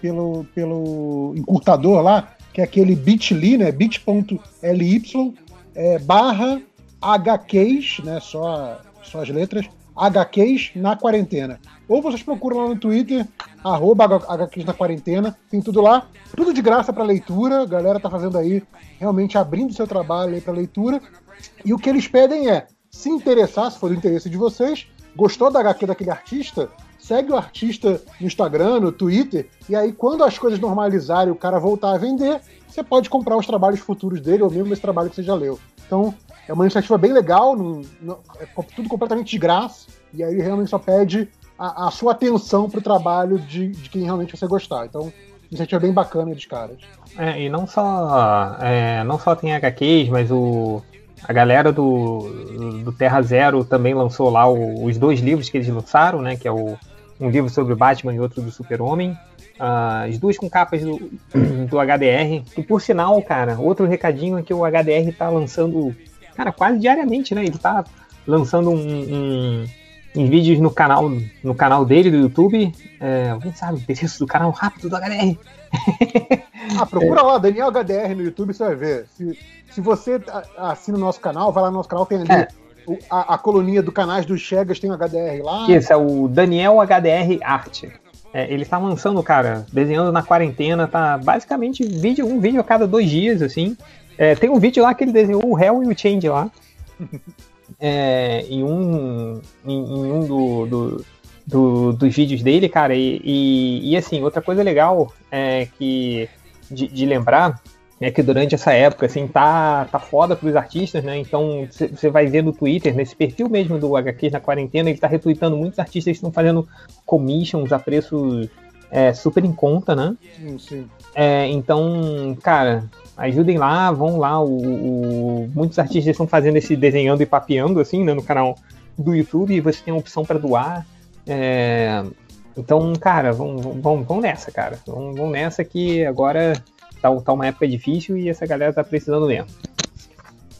pelo, pelo encurtador lá, que é aquele bit.ly, né, bit.ly, é, barra HQs, né, só, só as letras, HQs na quarentena. Ou vocês procuram lá no Twitter, arroba HQs na quarentena, tem tudo lá, tudo de graça para leitura, a galera tá fazendo aí, realmente abrindo seu trabalho aí para leitura. E o que eles pedem é, se interessar, se for do interesse de vocês, gostou da HQ daquele artista, segue o artista no Instagram, no Twitter, e aí quando as coisas normalizarem o cara voltar a vender, você pode comprar os trabalhos futuros dele ou mesmo esse trabalho que você já leu. Então, é uma iniciativa bem legal, é tudo completamente de graça, e aí realmente só pede a, a sua atenção para o trabalho de, de quem realmente você gostar. Então, iniciativa bem bacana dos caras. É, e não só, é, não só tem HQs, mas o, a galera do, do Terra Zero também lançou lá o, os dois livros que eles lançaram, né? Que é o, um livro sobre o Batman e outro do Super-Homem. Uh, as duas com capas do, do HDR. E por sinal, cara, outro recadinho é que o HDR tá lançando, cara, quase diariamente, né? Ele tá lançando um, um em vídeos no canal, no canal dele do YouTube. É, alguém sabe o endereço do canal rápido do HDR? ah, procura lá, Daniel HDR no YouTube, você vai ver. Se, se você assina o nosso canal, vai lá no nosso canal, tem ali é. a, a coluninha do canais dos Chegas, tem o HDR lá. Isso, é o Daniel HDR Arte. É, ele tá lançando, cara, desenhando na quarentena, tá basicamente vídeo, um vídeo a cada dois dias, assim. É, tem um vídeo lá que ele desenhou o Hell e o Change lá. é, em um, em, em um do, do, do, dos vídeos dele, cara. E, e, e, assim, outra coisa legal é que de, de, lembrar é que durante essa época, assim, tá, tá foda pros artistas, né? Então você vai ver no Twitter, nesse perfil mesmo do HQ na quarentena, ele tá retweetando muitos artistas que estão fazendo commissions a preços é, super em conta, né? Sim, sim. É, então, cara, ajudem lá, vão lá. O, o, muitos artistas estão fazendo esse desenhando e papeando, assim, né, no canal do YouTube, e você tem a opção para doar. É, então, cara, vão, vão, vão nessa, cara. Vão, vão nessa que agora tá, tá uma época difícil e essa galera tá precisando mesmo.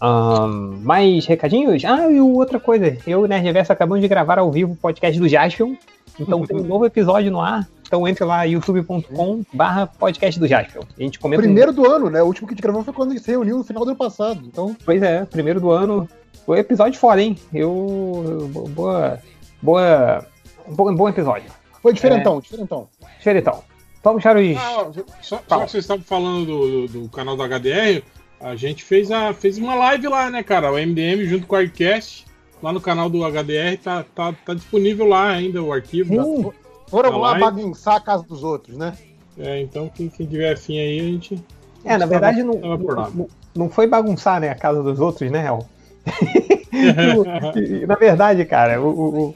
Um, mais recadinhos? Ah, e outra coisa, eu e o Nerd Reverso acabamos de gravar ao vivo o podcast do Jaspion. Então tem um novo episódio no ar. Então entre lá, youtube.com barra podcast do Jaspion. A gente comenta. Primeiro um... do ano, né? O último que a gente gravou foi quando a gente se reuniu no final do ano passado. Então... Pois é, primeiro do ano. Foi episódio foda, hein? Eu. Boa. Boa. Bom, bom episódio. Foi diferentão, é... diferentão. Diferentão. Vamos, Charles. Ah, só, só que vocês estavam falando do, do, do, canal do HDR, a gente fez, a, fez uma live lá, né, cara? O MDM junto com o Arcast lá no canal do HDR, tá, tá, tá disponível lá ainda o arquivo. da, foram da lá live. bagunçar a casa dos outros, né? É, então quem, quem tiver afim aí, a gente. É, na verdade não, não, não, foi bagunçar né, a casa dos outros, né, Hel? na verdade, cara, o, o,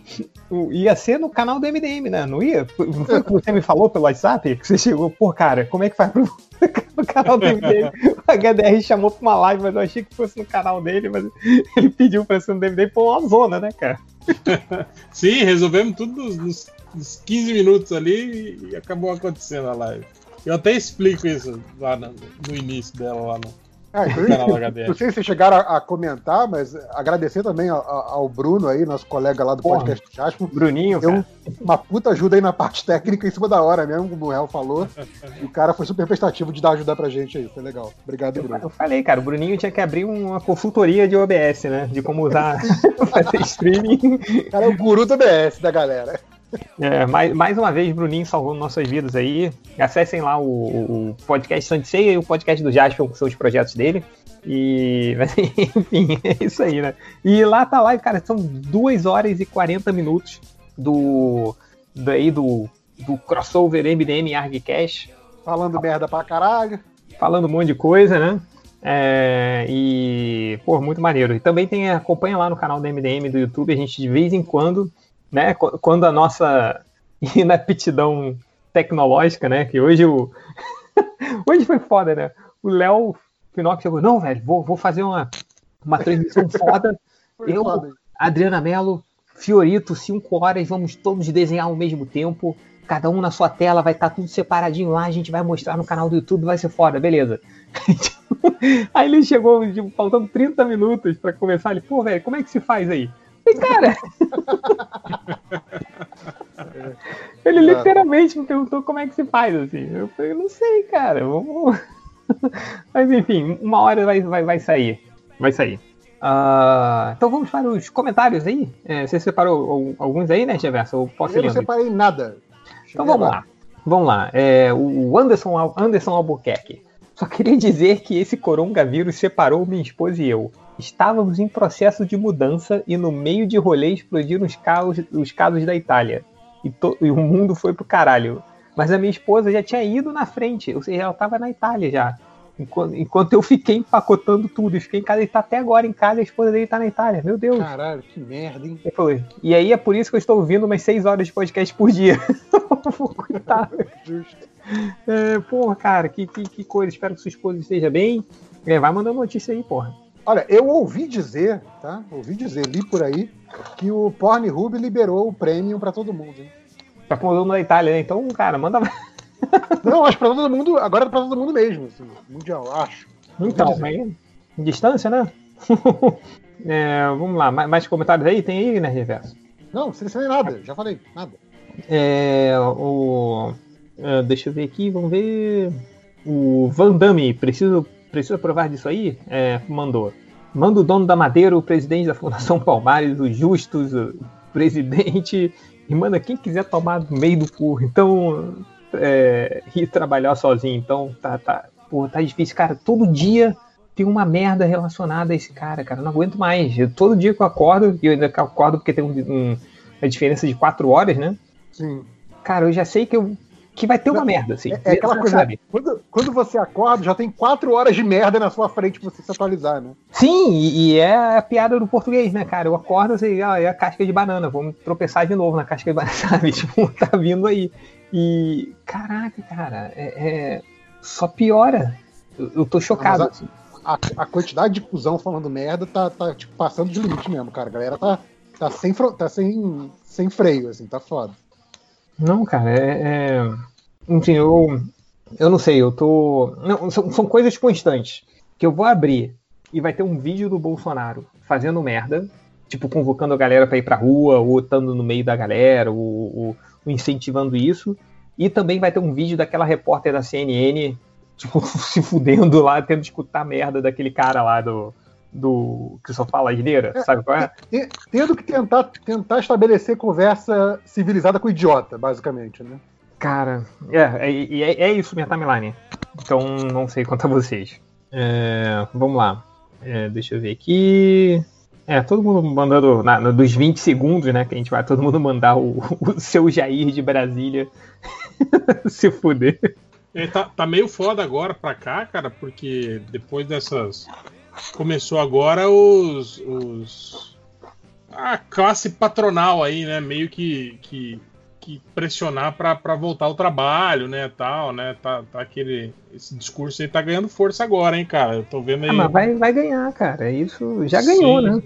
ia ser no canal do MDM, né? Não ia? Não foi o que você me falou pelo WhatsApp? Que você chegou, pô, cara, como é que faz pro no canal do MDM? O HDR chamou pra uma live, mas eu achei que fosse no canal dele, mas ele pediu pra ser no MDM pô, uma zona, né, cara? Sim, resolvemos tudo nos, nos, nos 15 minutos ali e acabou acontecendo a live. Eu até explico isso lá no, no início dela lá no, Ah, inclusive, não sei se vocês chegaram a, a comentar, mas agradecer também ao, ao Bruno aí, nosso colega lá do Porra. podcast do Jasper. Bruninho, Deu um- uma puta ajuda aí na parte técnica em cima da hora mesmo, como o Real falou. E o cara foi super prestativo de dar ajuda pra gente aí. Foi legal. Obrigado, Eu, Bruno. eu falei, cara, o Bruninho tinha que abrir uma consultoria de OBS, né? De como usar fazer streaming. O cara é o guru do BS da galera. É, mais, mais uma vez, Bruninho salvou nossas vidas aí. Acessem lá o, o podcast Santiceia e o podcast do Jasper com seus projetos dele. E, enfim, é isso aí, né? E lá tá lá, cara, são 2 horas e 40 minutos do, daí do, do crossover MDM ArgCast. Falando merda pra caralho. falando um monte de coisa, né? É, e, pô, muito maneiro. E também tem, acompanha lá no canal do MDM do YouTube, a gente de vez em quando, né? qu- Quando a nossa inaptidão tecnológica, né? Que hoje o. hoje foi foda, né? O Léo Finocchio chegou, não, velho, vou, vou fazer uma, uma transmissão foda. Foi Eu- foda? Adriana Mello, Fiorito, 5 horas, vamos todos desenhar ao mesmo tempo. Cada um na sua tela, vai estar tudo separadinho lá, a gente vai mostrar no canal do YouTube, vai ser foda, beleza. aí ele chegou, tipo, faltando 30 minutos pra começar, ele, pô, velho, como é que se faz aí? E, cara, ele literalmente me perguntou como é que se faz, assim. Eu falei, não sei, cara, vamos. Mas enfim, uma hora vai, vai, vai sair. Vai sair. Ah, então vamos para os comentários aí. É, você separou al- alguns aí, né, Geverso? Eu posso Eu não separei nada. Então vamos lá. Vamos lá. É, o Anderson, Anderson Albuquerque. Só queria dizer que esse coronavírus separou minha esposa e eu. Estávamos em processo de mudança e no meio de rolê explodiram os, carros, os casos da Itália. E, to- e o mundo foi pro caralho. Mas a minha esposa já tinha ido na frente, ou seja, ela estava na Itália já. Enquanto, enquanto eu fiquei empacotando tudo, e fiquei em casa, ele tá até agora em casa, a esposa dele tá na Itália. Meu Deus. Caralho, que merda, hein? Ele falou, e aí é por isso que eu estou ouvindo umas 6 horas de podcast por dia. Coitado. Justo. É, porra, cara, que, que, que coisa. Espero que sua esposa esteja bem. É, vai mandando notícia aí, porra. Olha, eu ouvi dizer, tá? Ouvi dizer, li por aí, que o Pornhub liberou o Premium pra todo mundo, hein? Tá mandando da Itália, né? Então, cara, manda. Não, acho pra todo mundo, agora é pra todo mundo mesmo, assim, mundial, acho. Então, mas em distância, né? É, vamos lá, mais, mais comentários aí? Tem aí, né, Reverso? Não, não selecionei nada, já falei, nada. É, o, é, deixa eu ver aqui, vamos ver. O Van Damme, preciso, preciso provar disso aí? É, mandou. Manda o dono da Madeira, o presidente da Fundação Palmares, o Justus, o presidente, e manda quem quiser tomar no meio do cu. Então, é, ir trabalhar sozinho. Então, tá, tá, pô, tá difícil. Cara, todo dia tem uma merda relacionada a esse cara, cara. Eu não aguento mais. Eu- todo dia que eu acordo, e eu ainda acordo porque tem um, um- uma diferença de quatro horas, né? Sim. Cara, eu já sei que, eu, que vai ter uma merda, assim. É, é aquela coisa, sabe? quando, quando você acorda, já tem quatro horas de merda na sua frente pra você se atualizar, né? Sim, e, e é a piada do português, né, cara? Eu acordo assim, ah, é a casca de banana, vamos tropeçar de novo na casca de banana, sabe? Tipo, tá vindo aí. E, caraca, cara, é, é- só piora. Eu, eu tô chocado. Ah, mas assim. A, a quantidade de cuzão falando merda tá, tá tipo, passando de limite mesmo, cara. A galera tá, tá, sem, tá sem, sem freio, assim, tá foda. Não, cara, é. é... Enfim, eu. Eu não sei, eu tô. Não, são, são coisas constantes. Que eu vou abrir e vai ter um vídeo do Bolsonaro fazendo merda, tipo, convocando a galera pra ir pra rua, ou estando no meio da galera, ou, ou- ou incentivando isso. E também vai ter um vídeo daquela repórter da CNN, tipo, se fudendo lá, tendo que escutar a merda daquele cara lá do. Do. que só fala asneira, sabe qual é? Te- Tendo que tentar, tentar estabelecer conversa civilizada com o idiota, basicamente, né? Cara, é, é, é, é isso minha timeline. Então não sei quanto a vocês. É, vamos lá. É, deixa eu ver aqui. É, todo mundo mandando na, na- dos 20 segundos, né? Que a gente vai todo mundo mandar o, o seu Jair de Brasília se fuder. É, tá, tá meio foda agora pra cá, cara, porque depois dessas. Começou agora os. os a classe patronal aí, né? Meio que. que, que pressionar pra voltar ao trabalho, né? Tal, né? Tá, tá aquele. Esse discurso aí tá ganhando força agora, hein, cara? Eu tô vendo aí. Ah, mas vai, vai ganhar, cara. Isso já ganhou, Sim. né?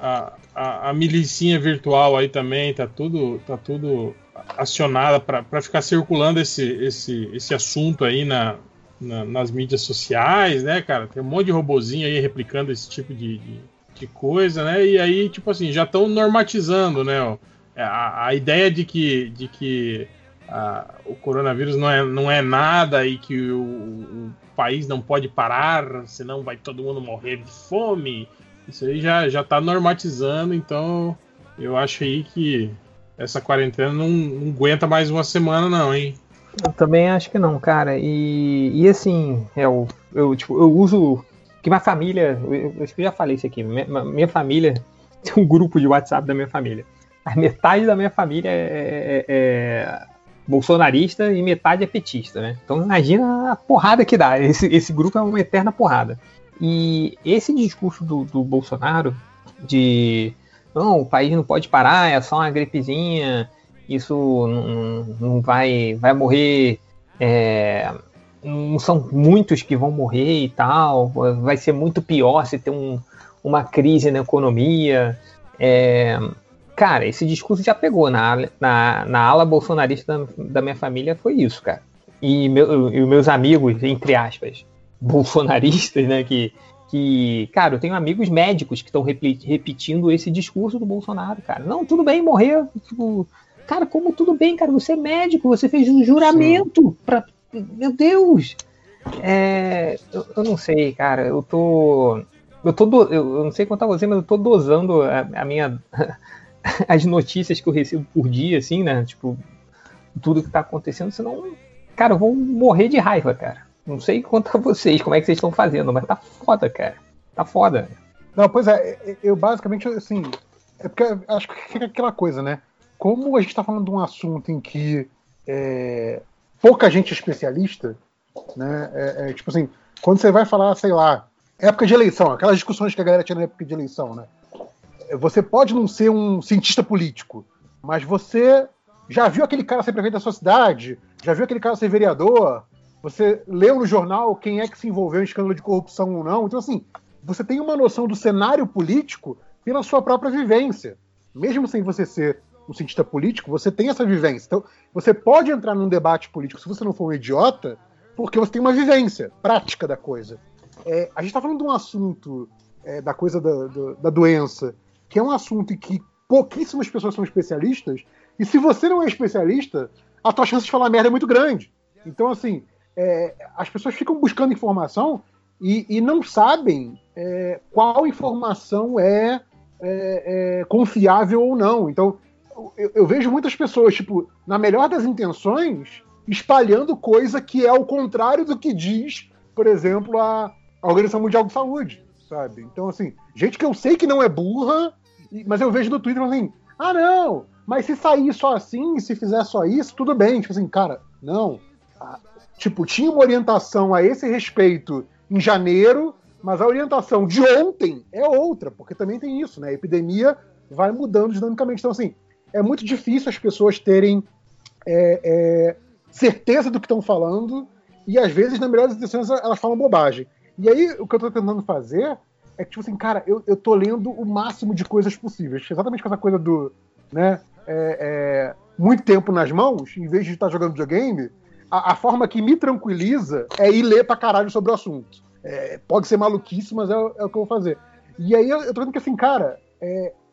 a, a, a milicinha virtual aí também, tá tudo, tá tudo acionada para ficar circulando esse, esse, esse assunto aí na, na- nas mídias sociais, né, cara? Tem um monte de robozinho aí replicando esse tipo de, de, de coisa, né? E aí, tipo assim, já estão normatizando, né? ó, A, a ideia de que, de que ah, o coronavírus não é, não é nada e que o, o país não pode parar, senão vai todo mundo morrer de fome. Isso aí já, já tá normatizando, então eu acho aí que essa quarentena não, não aguenta mais uma semana, não, hein? Eu também acho que não, cara. E, e assim, eu, eu, tipo, eu uso. Que minha família. Eu, eu acho que eu já falei isso aqui. Minha, minha família. Tem um grupo de WhatsApp da minha família. A metade da minha família é, é- é bolsonarista e metade é petista, né? Então imagina a porrada que dá. Esse, esse grupo é uma eterna porrada. E esse discurso do, do Bolsonaro de não, o país não pode parar, é só uma gripezinha, isso não, não vai, vai morrer. é, não são muitos que vão morrer e tal, vai ser muito pior se ter um- uma crise na economia. É, cara, esse discurso já pegou na, na, na ala bolsonarista da, da minha família, foi isso, cara. E, meu, e meus amigos, entre aspas, bolsonaristas, né, que, que, cara, eu tenho amigos médicos que estão repetindo esse discurso do Bolsonaro, cara. Não, tudo bem morrer, tipo, cara, como tudo bem, cara, você é médico, você fez um juramento pra, meu Deus! É, eu, eu não sei, cara, eu tô, eu tô, do- eu, eu não sei quanto a você, mas eu tô dosando a, a minha, as notícias que eu recebo por dia, assim, né, tipo, tudo que tá acontecendo, senão, cara, eu vou morrer de raiva, cara. Não sei quanto a vocês, como é que vocês estão fazendo, mas tá foda, cara. Tá foda. Não, pois é, eu- basicamente, assim, é porque eu acho que fica aquela coisa, né? Como a gente tá falando de um assunto em que é, pouca gente é especialista, né? É, é, tipo assim, quando você vai falar, sei lá, época de eleição, aquelas discussões que a galera tinha na época de eleição, né? Você pode não ser um cientista político, mas você já viu aquele cara ser prefeito da sua cidade, já viu aquele cara ser vereador, você leu no jornal quem é que se envolveu em escândalo de corrupção ou não. Então, assim, você tem uma noção do cenário político pela sua própria vivência. Mesmo sem você ser um cientista político, você tem essa vivência. Então, você pode entrar num debate político se você não for um idiota, porque você tem uma vivência prática da coisa. É, a gente está falando de um assunto é, da coisa da, da, da doença, que é um assunto em que pouquíssimas pessoas são especialistas, e se você não é especialista, a tua chance de falar merda é muito grande. Então, assim, é, as pessoas ficam buscando informação e, e não sabem é, qual informação é, é, é, confiável ou não. Então, eu, eu vejo muitas pessoas, tipo, na melhor das intenções, espalhando coisa que é o contrário do que diz, por exemplo, a, a Organização Mundial de Saúde, sabe? Então, assim, gente que eu sei que não é burra, mas eu vejo no Twitter assim, ah, não, mas se sair só assim, se fizer só isso, tudo bem. Tipo assim, cara, não. Ah, Tipo, tinha uma orientação a esse respeito em janeiro, mas a orientação de ontem é outra, porque também tem isso, né? A epidemia vai mudando dinamicamente. Então, assim, é muito difícil as pessoas terem é, é, certeza do que estão falando, e às vezes, na melhor das intenções, elas falam bobagem. E aí, o que eu tô tentando fazer é que, tipo assim, cara, eu, eu tô lendo o máximo de coisas possíveis. Exatamente com essa coisa do, né, é, é, muito tempo nas mãos, em vez de estar jogando videogame, a, a forma que me tranquiliza é ir ler pra caralho sobre o assunto. É, pode ser maluquice, mas é, o- é o que eu vou fazer. E aí eu, eu tô vendo que assim, cara,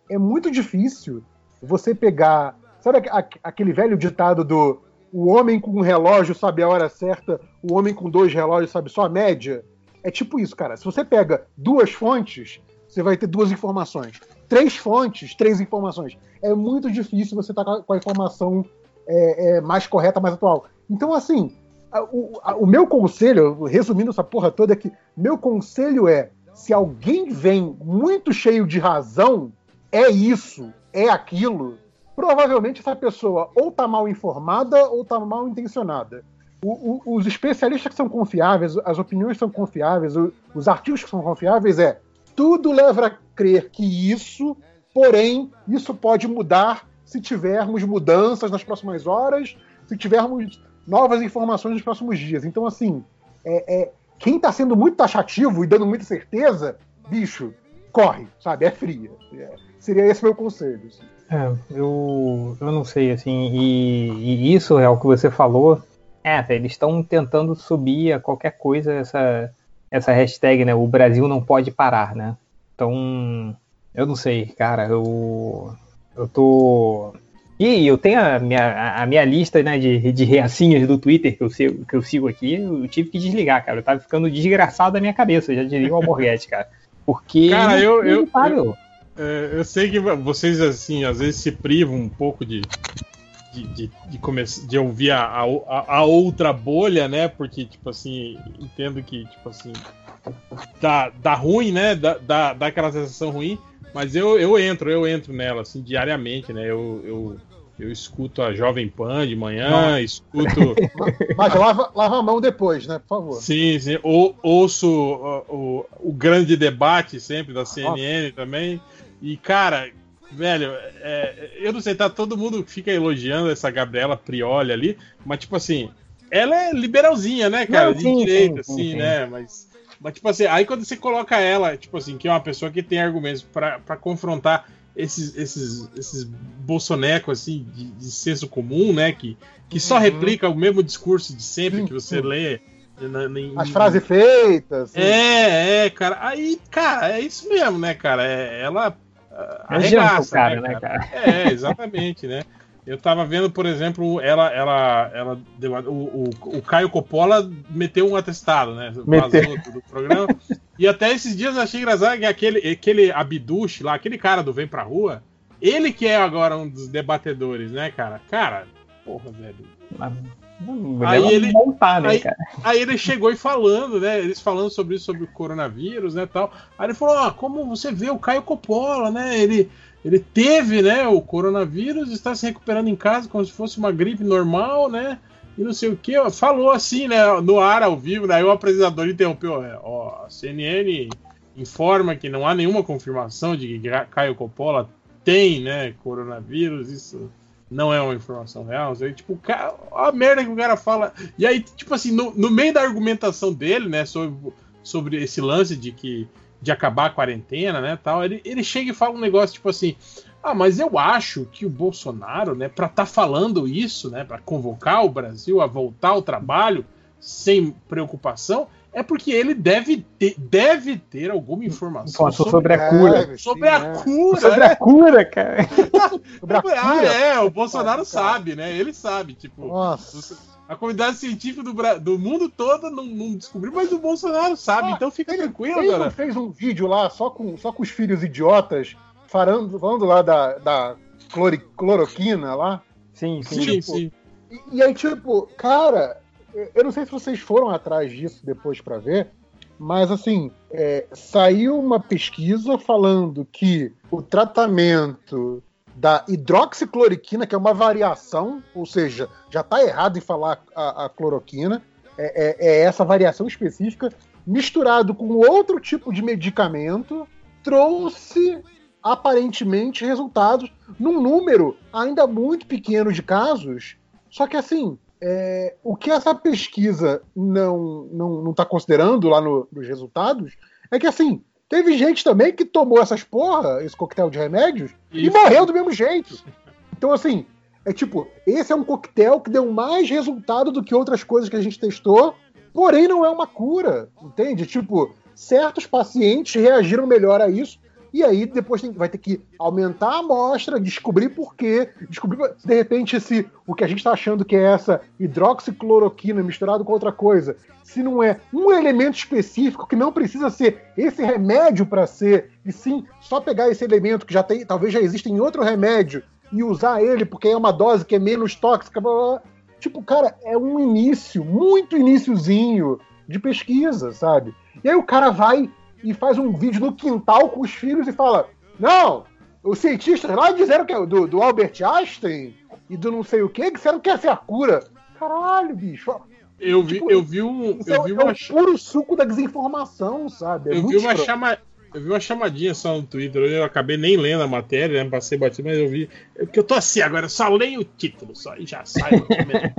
é muito difícil você pegar. Sabe aque- aque- aquele velho ditado do o homem com um relógio sabe a hora certa, o homem com dois relógios sabe só a média? É tipo isso, cara. Se você pega duas fontes, você vai ter duas informações. Três fontes, três informações. É muito difícil você estar com a informação é, é, mais correta, mais atual. Então, assim, a- o, a- o meu conselho, resumindo essa porra toda, é que meu conselho é: se alguém vem muito cheio de razão, é isso, é aquilo, provavelmente essa pessoa ou tá mal informada ou tá mal intencionada. O- o- os especialistas que são confiáveis, as opiniões são confiáveis, o- os artigos que são confiáveis é tudo leva a crer que isso, porém, isso pode mudar se tivermos mudanças nas próximas horas, se tivermos novas informações nos próximos dias. Então, assim, é, é, quem tá sendo muito taxativo e dando muita certeza, bicho, corre, sabe? É fria. É, seria esse meu conselho. assim. É, eu, eu não sei, assim, e, e isso é o que você falou. É, eles estão tentando subir a qualquer coisa essa, essa hashtag, né? O Brasil não pode parar, né? Então, eu não sei, cara, eu. Eu tô. E eu tenho a minha, a minha lista né, de, de reacinhas do Twitter que eu, sigo, que eu sigo aqui, eu tive que desligar, cara. Eu tava ficando desgraçado da minha cabeça, já diria o Alborguete, cara. Porque. Cara, eu- eu- inevitável. É, eu sei que vocês, assim, às vezes se privam um pouco de. De, de, de, de ouvir a, a, a outra bolha, né? Porque, tipo assim, entendo que, tipo assim, dá, dá ruim, né? Dá, dá, dá aquela sensação ruim, mas eu, eu entro, eu entro nela, assim, diariamente, né? Eu, eu, eu escuto a Jovem Pan de manhã, escuto. Mas lava, lava a mão depois, né? Por favor. Sim, sim. Ou, ouço o, o, o grande debate sempre da CNN também. E, cara, velho, é, eu não sei, tá todo mundo fica elogiando essa Gabriela Prioli ali, mas, tipo assim, ela é liberalzinha, né, cara? Não, de sim, direita, sim, assim, sim, né? Mas, mas, tipo assim, aí quando você coloca ela, tipo assim, que é uma pessoa que tem argumentos pra pra confrontar esses, esses, esses bolsonecos, assim, de, de senso comum, né? Que, que só Uhum. replica o mesmo discurso de sempre Sim, que você lê. na- na- em- As frases feitas. assim. é, é, cara. Aí, cara, é isso mesmo, né, cara? É, ela ah, Não adianta o arregaça, cara, né, cara? É, exatamente, né? Eu tava vendo, por exemplo, ela, ela, ela deu, o, o, o Caio Coppola meteu um atestado, né? Meteu. Do, programa. e até esses dias eu achei engraçado que aquele, aquele Abduch lá, aquele cara do Vem Pra Rua, ele que é agora um dos debatedores, né, cara? Cara, porra, velho. Aí ele montar, né, aí-? Aí ele chegou e falando, né? Eles falando sobre isso, sobre o coronavírus, né, tal. Aí ele falou, ó, como você vê o Caio Coppola, né? Ele, ele teve, né, o coronavírus, está se recuperando em casa como se fosse uma gripe normal, né? E não sei o que. Falou assim, né, no ar, ao vivo, né? Aí o apresentador interrompeu, é, ó, a CNN informa que não há nenhuma confirmação de que Caio Coppola tem, né, coronavírus, isso não é uma informação real. sei, tipo, a merda que o cara fala. E aí, tipo assim, no, no meio da argumentação dele, né, sobre, sobre esse lance de que de acabar a quarentena, né, tal, ele, ele chega e fala um negócio tipo assim: "Ah, mas eu acho que o Bolsonaro, né, para estar falando isso, né, para convocar o Brasil a voltar ao trabalho sem preocupação, é porque ele deve ter, deve ter alguma informação Informação sobre a cura. É, sobre a sim, é. cura, Sobre né? a cura, cara. Sobre a Ah, cura. é, o Bolsonaro Cara. sabe, né? Ele sabe, tipo. Nossa. A comunidade científica do, Bra- do mundo todo não, não descobriu, mas o Bolsonaro sabe, Ah, então fica ele tranquilo, Fez, cara. um- fez um vídeo lá só com, só com os filhos idiotas, falando, falando lá da, da clori- cloroquina lá. Sim, sim. Sim, tipo, sim. E, e aí, tipo, cara, eu não sei se vocês foram atrás disso depois pra ver, mas assim, é, saiu uma pesquisa falando que o tratamento da hidroxicloroquina, que é uma variação, ou seja, já tá errado em falar a, a cloroquina, é, é- é essa variação específica, misturado com outro tipo de medicamento, trouxe aparentemente resultados num número ainda muito pequeno de casos. Só que assim, é, o que essa pesquisa não não não está considerando lá no- nos resultados é que assim teve gente também que tomou essas porra, esse coquetel de remédios e Isso. morreu do mesmo jeito. Então assim é tipo esse é um coquetel que deu mais resultado do que outras coisas que a gente testou, porém não é uma cura, entende? Tipo certos pacientes reagiram melhor a isso e aí depois tem- vai ter que aumentar a amostra, descobrir por quê, descobrir de repente se o que a gente está achando que é essa hidroxicloroquina misturado com outra coisa, se não é um elemento específico que não precisa ser esse remédio para ser, e sim só pegar esse elemento que já tem, talvez já exista em outro remédio e usar ele porque é uma dose que é menos tóxica, blá, blá, blá. tipo, cara, é um início, muito iniciozinho de pesquisa, sabe? E aí o cara vai e faz um vídeo no quintal com os filhos e fala: Não, os cientistas lá disseram que é do, do Albert Einstein e do não sei o que, disseram que essa é a cura. Caralho, bicho. Eu vi, Tipo, eu vi um. Eu é, vi é uma, o puro suco da desinformação, sabe? É eu vi uma chama, eu vi uma chamadinha só no Twitter, eu acabei nem lendo a matéria, né? Passei batido, mas eu vi. É porque eu tô assim agora, eu só leio o título só e já sai. no primeiro.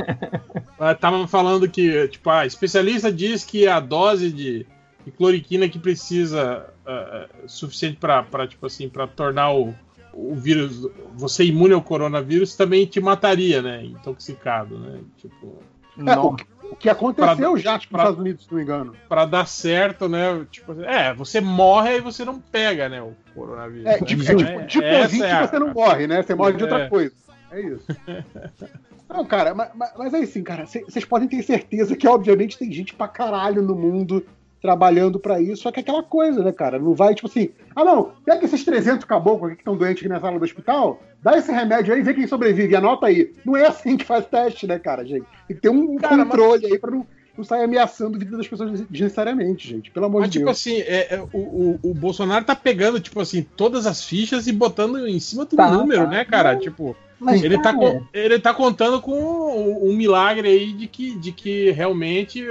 Ah, Tava falando que, tipo, a especialista diz que a dose de, de cloriquina que precisa ah, suficiente para tipo assim, para tornar o, o vírus, você imune ao coronavírus, também te mataria, né? Intoxicado, né? Tipo. É, Não. o, que, o que aconteceu já acho que nos pra- Estados Unidos, se não me engano. Pra dar certo, né? Tipo, é, você morre e você não pega, né? O coronavírus. É, né? tipo, é, tipo, tipo Covid, é a- você não morre, né? Você morre de outra É. coisa. É isso. Não, cara, mas, mas- é assim, cara, cê- vocês podem ter certeza que, obviamente, tem gente pra caralho no mundo trabalhando pra isso, só que é aquela coisa, né, cara? Não vai, tipo assim, ah, não, pega esses 300 caboclos aqui que estão doentes aqui na sala do hospital, dá esse remédio aí e vê quem sobrevive, anota aí. Não é assim que faz teste, né, cara, gente? Tem que ter um Cara, controle aí pra não, não sair ameaçando a vida das pessoas desnecessariamente, gente. Pelo amor Mas, de tipo Deus. assim, é, é, o, o, o Bolsonaro tá pegando, tipo assim, todas as fichas e botando em cima do Tá, número, tá. né, cara? Tipo, Mas, ele tá, con- ele tá contando com um, um milagre aí de que, de que realmente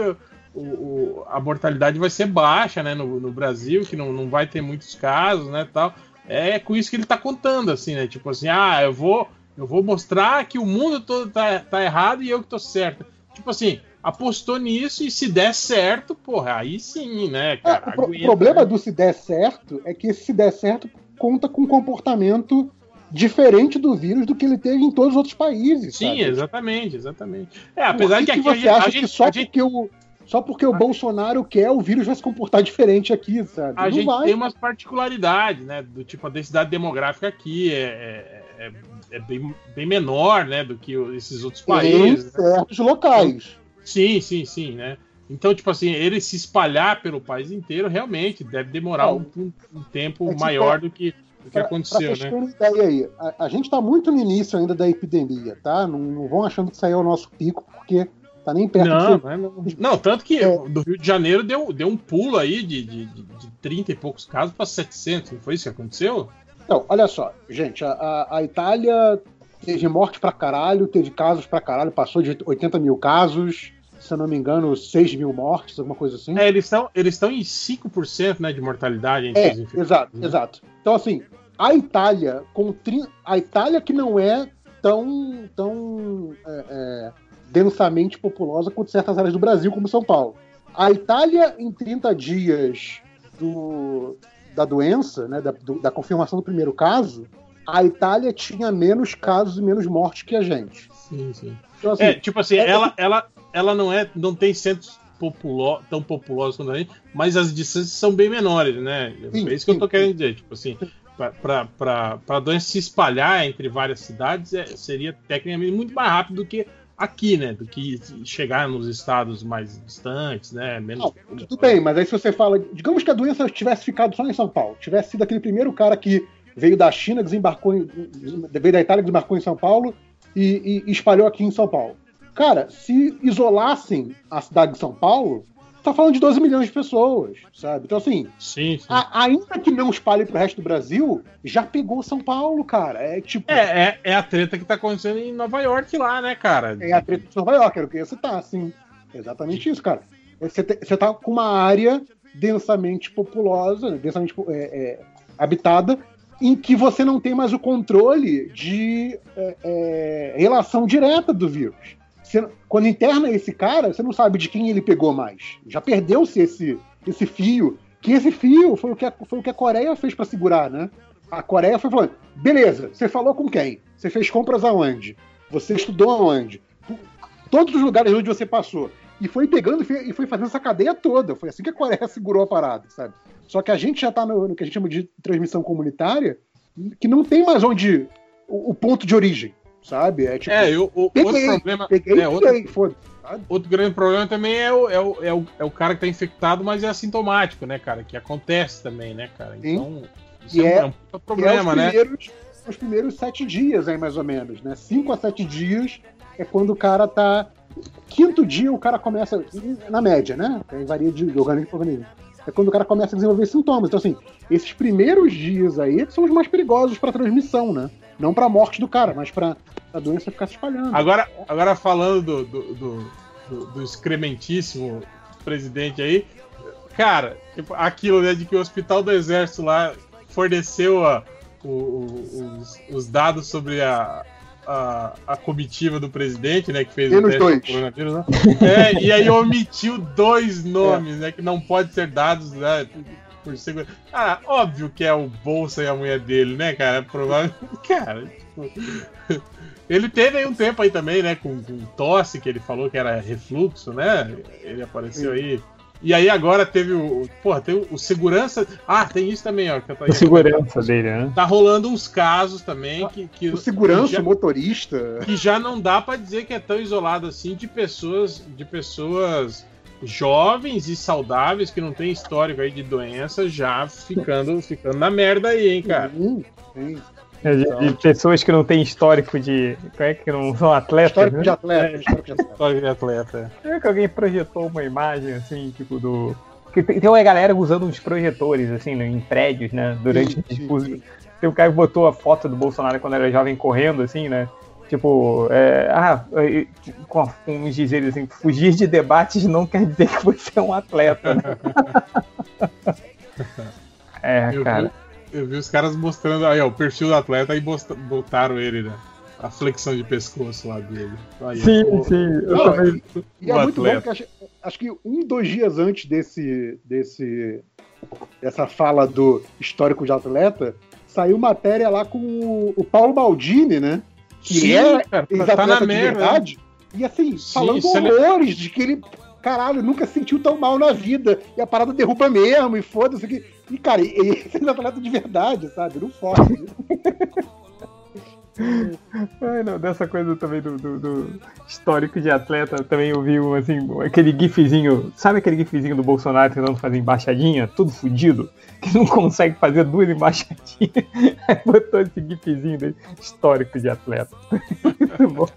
o, o- a mortalidade vai ser baixa, né, no, no Brasil, que não, não vai ter muitos casos, né, tal. É com isso que ele tá contando, assim, né? Tipo assim, ah, eu vou, eu vou mostrar que o mundo todo tá, tá errado e eu que tô certo. Tipo assim, apostou nisso e se der certo, porra, aí sim, né, É, cara? o, pro- o aguenta, problema né? do se der certo é que se der certo conta com um comportamento diferente do vírus do que ele teve em todos os outros países. Sim, sabe? exatamente, exatamente. É, Por apesar que de que que aqui você a acha gente, que só a gente, porque o só porque o Bolsonaro quer, o vírus vai se comportar diferente aqui, sabe? a Não gente vai. tem umas particularidades, né? Do tipo, a densidade demográfica aqui é, é, é- é bem, bem menor, né? Do que o- esses outros em países. né? certos locais. Sim, sim, sim, né? Então, tipo assim, ele se espalhar pelo país inteiro realmente deve demorar um, um- tempo É tipo, maior do que, do que aconteceu, pra né? ideia aí, a, a gente tá muito no início ainda da epidemia, tá? Não, não vão achando que isso aí é o nosso pico, porque tá nem perto Não, não, é não. Não, tanto que É. do Rio de Janeiro deu, deu um pulo aí de, de, de, de 30 e poucos casos para 700, não foi isso que aconteceu? Então, olha só, gente, a, a- Itália teve morte pra caralho, teve casos pra caralho, passou de 80 mil casos, se eu não me engano, 6 mil mortes, alguma coisa assim. É, eles estão eles em 5% né, de mortalidade entre É, os exato, né? exato. Então, assim, a Itália, com tri- a Itália que não é tão, tão é, é, densamente populosa quanto certas áreas do Brasil, como São Paulo. A Itália, em 30 dias do, da doença, né, da, do- da confirmação do primeiro caso, a Itália tinha menos casos e menos mortes que a gente. Sim, sim. Então, assim, É, tipo assim, é- ela, ela, ela não é, não tem centros populo, tão populosos quanto a gente, mas as distâncias são bem menores, né? Sim, é isso que eu tô sim, querendo dizer, tipo assim, para a doença se espalhar entre várias cidades é, seria tecnicamente muito mais rápido do que aqui, né? Do que chegar nos estados mais distantes, né? Menos. Não, tudo bem, mas aí se você fala. Digamos que a doença tivesse ficado só em São Paulo, tivesse sido aquele primeiro cara que veio da China, desembarcou em, veio da Itália, desembarcou em São Paulo e, e espalhou aqui em São Paulo. Cara, se isolassem a cidade de São Paulo, tá falando de 12 milhões de pessoas, sabe? Então, assim, Sim, sim. a- ainda que não espalhe pro resto do Brasil, já pegou São Paulo, cara. É tipo. É, é, é a treta que tá acontecendo em Nova York lá, né, cara? É a treta de Nova York, era o que ia citar, assim. Exatamente isso, cara. Você, te- você tá com uma área densamente populosa, densamente é, é, habitada, em que você não tem mais o controle de é, é, relação direta do vírus. Você- quando interna esse cara, você não sabe de quem ele pegou mais. Já perdeu-se esse, esse fio, que esse fio foi o que a, foi o que a Coreia fez para segurar, né? A Coreia foi falando, beleza, você falou com quem? Você fez compras aonde? Você estudou aonde? Todos os lugares onde você passou. E foi pegando e foi, fazendo essa cadeia toda. Foi assim que a Coreia segurou a parada, sabe? Só que a gente já tá no, no que a gente chama de transmissão comunitária, que não tem mais onde. o, o ponto de origem, sabe? É tipo. É, eu, o, outro peguei, problema. peguei, é, outro, peguei, foda outro grande problema também é o, é, o, é, o, é o cara que tá infectado, mas é assintomático, né, cara? Que acontece também, né, cara? Sim. Então, isso E é, é- um, puta problema, é né? os primeiros sete dias aí, mais ou menos, né? Cinco a sete dias é quando o cara tá. Quinto dia o cara começa. Na média, né? Varia de organismo para organismo. É quando o cara começa a desenvolver sintomas. Então, assim, esses primeiros dias aí são os mais perigosos para transmissão, né? Não para morte do cara, mas para a doença ficar se espalhando. Agora, agora falando do, do, do, do- do excrementíssimo presidente aí, cara, tipo, aquilo né, de que o Hospital do Exército lá forneceu a- o- o- os, os dados sobre a, a, a comitiva do presidente, né, que fez Menos teste dois. do coronavírus, né? É, e aí omitiu dois nomes, né, que não podem ser dados, né? Por segurança. Ah, óbvio que é o Bolsa e a mulher dele, né, cara? Provavelmente. Cara, tipo. Ele teve aí um tempo aí também, né, com, com tosse, que ele falou que era refluxo, né? Ele apareceu aí. E aí agora teve o. Porra, tem o, o segurança. Ah, tem isso também, ó. Que eu tô- O segurança dele, né? Tá rolando uns casos também que. que O segurança, que já, o motorista. que já não dá pra dizer que é tão isolado assim de pessoas. De pessoas jovens e saudáveis que não tem histórico aí de doença já ficando, ficando na merda aí, hein, cara. Sim. É, De, de pessoas que não têm histórico de. Como é que não são atletas? Histórico né? de atleta. Histórico de atleta. Histórico de atleta. É que alguém projetou uma imagem assim, tipo do. Que tem, tem uma galera usando uns projetores, assim, né, em prédios, né? Durante Sim, o sim, discurso. sim. Tem um cara que botou a foto do Bolsonaro quando era jovem correndo, assim, né? Tipo, é, ah, e- com, com uns dizeres assim, fugir de debates não quer dizer que você é um atleta, né? é, Eu cara. vi, eu vi os caras mostrando aí, ó, o perfil do atleta e botaram ele, né? A flexão de pescoço lá dele. Aí, Sim, ó, sim. Eu Não, também. E é muito bom atleta. porque acho, acho que um, dois dias antes desse, desse dessa fala do histórico de atleta, saiu matéria lá com o, o Paulo Baldini, né? Que Sim, é cara, tá- ex-atleta tá na de merda. verdade. E assim, Sim, falando é horrores de que ele, caralho, nunca se sentiu tão mal na vida. E a parada derruba mesmo, e foda-se. E, cara, esse é um atleta de verdade, sabe? Não forte. Ai, não, dessa coisa também do, do- do histórico de atleta, também eu vi um, assim, aquele gifzinho, sabe aquele gifzinho do Bolsonaro tentando fazer embaixadinha, tudo fudido, que não consegue fazer duas embaixadinhas, aí botou esse gifzinho dele, histórico de atleta. Muito bom.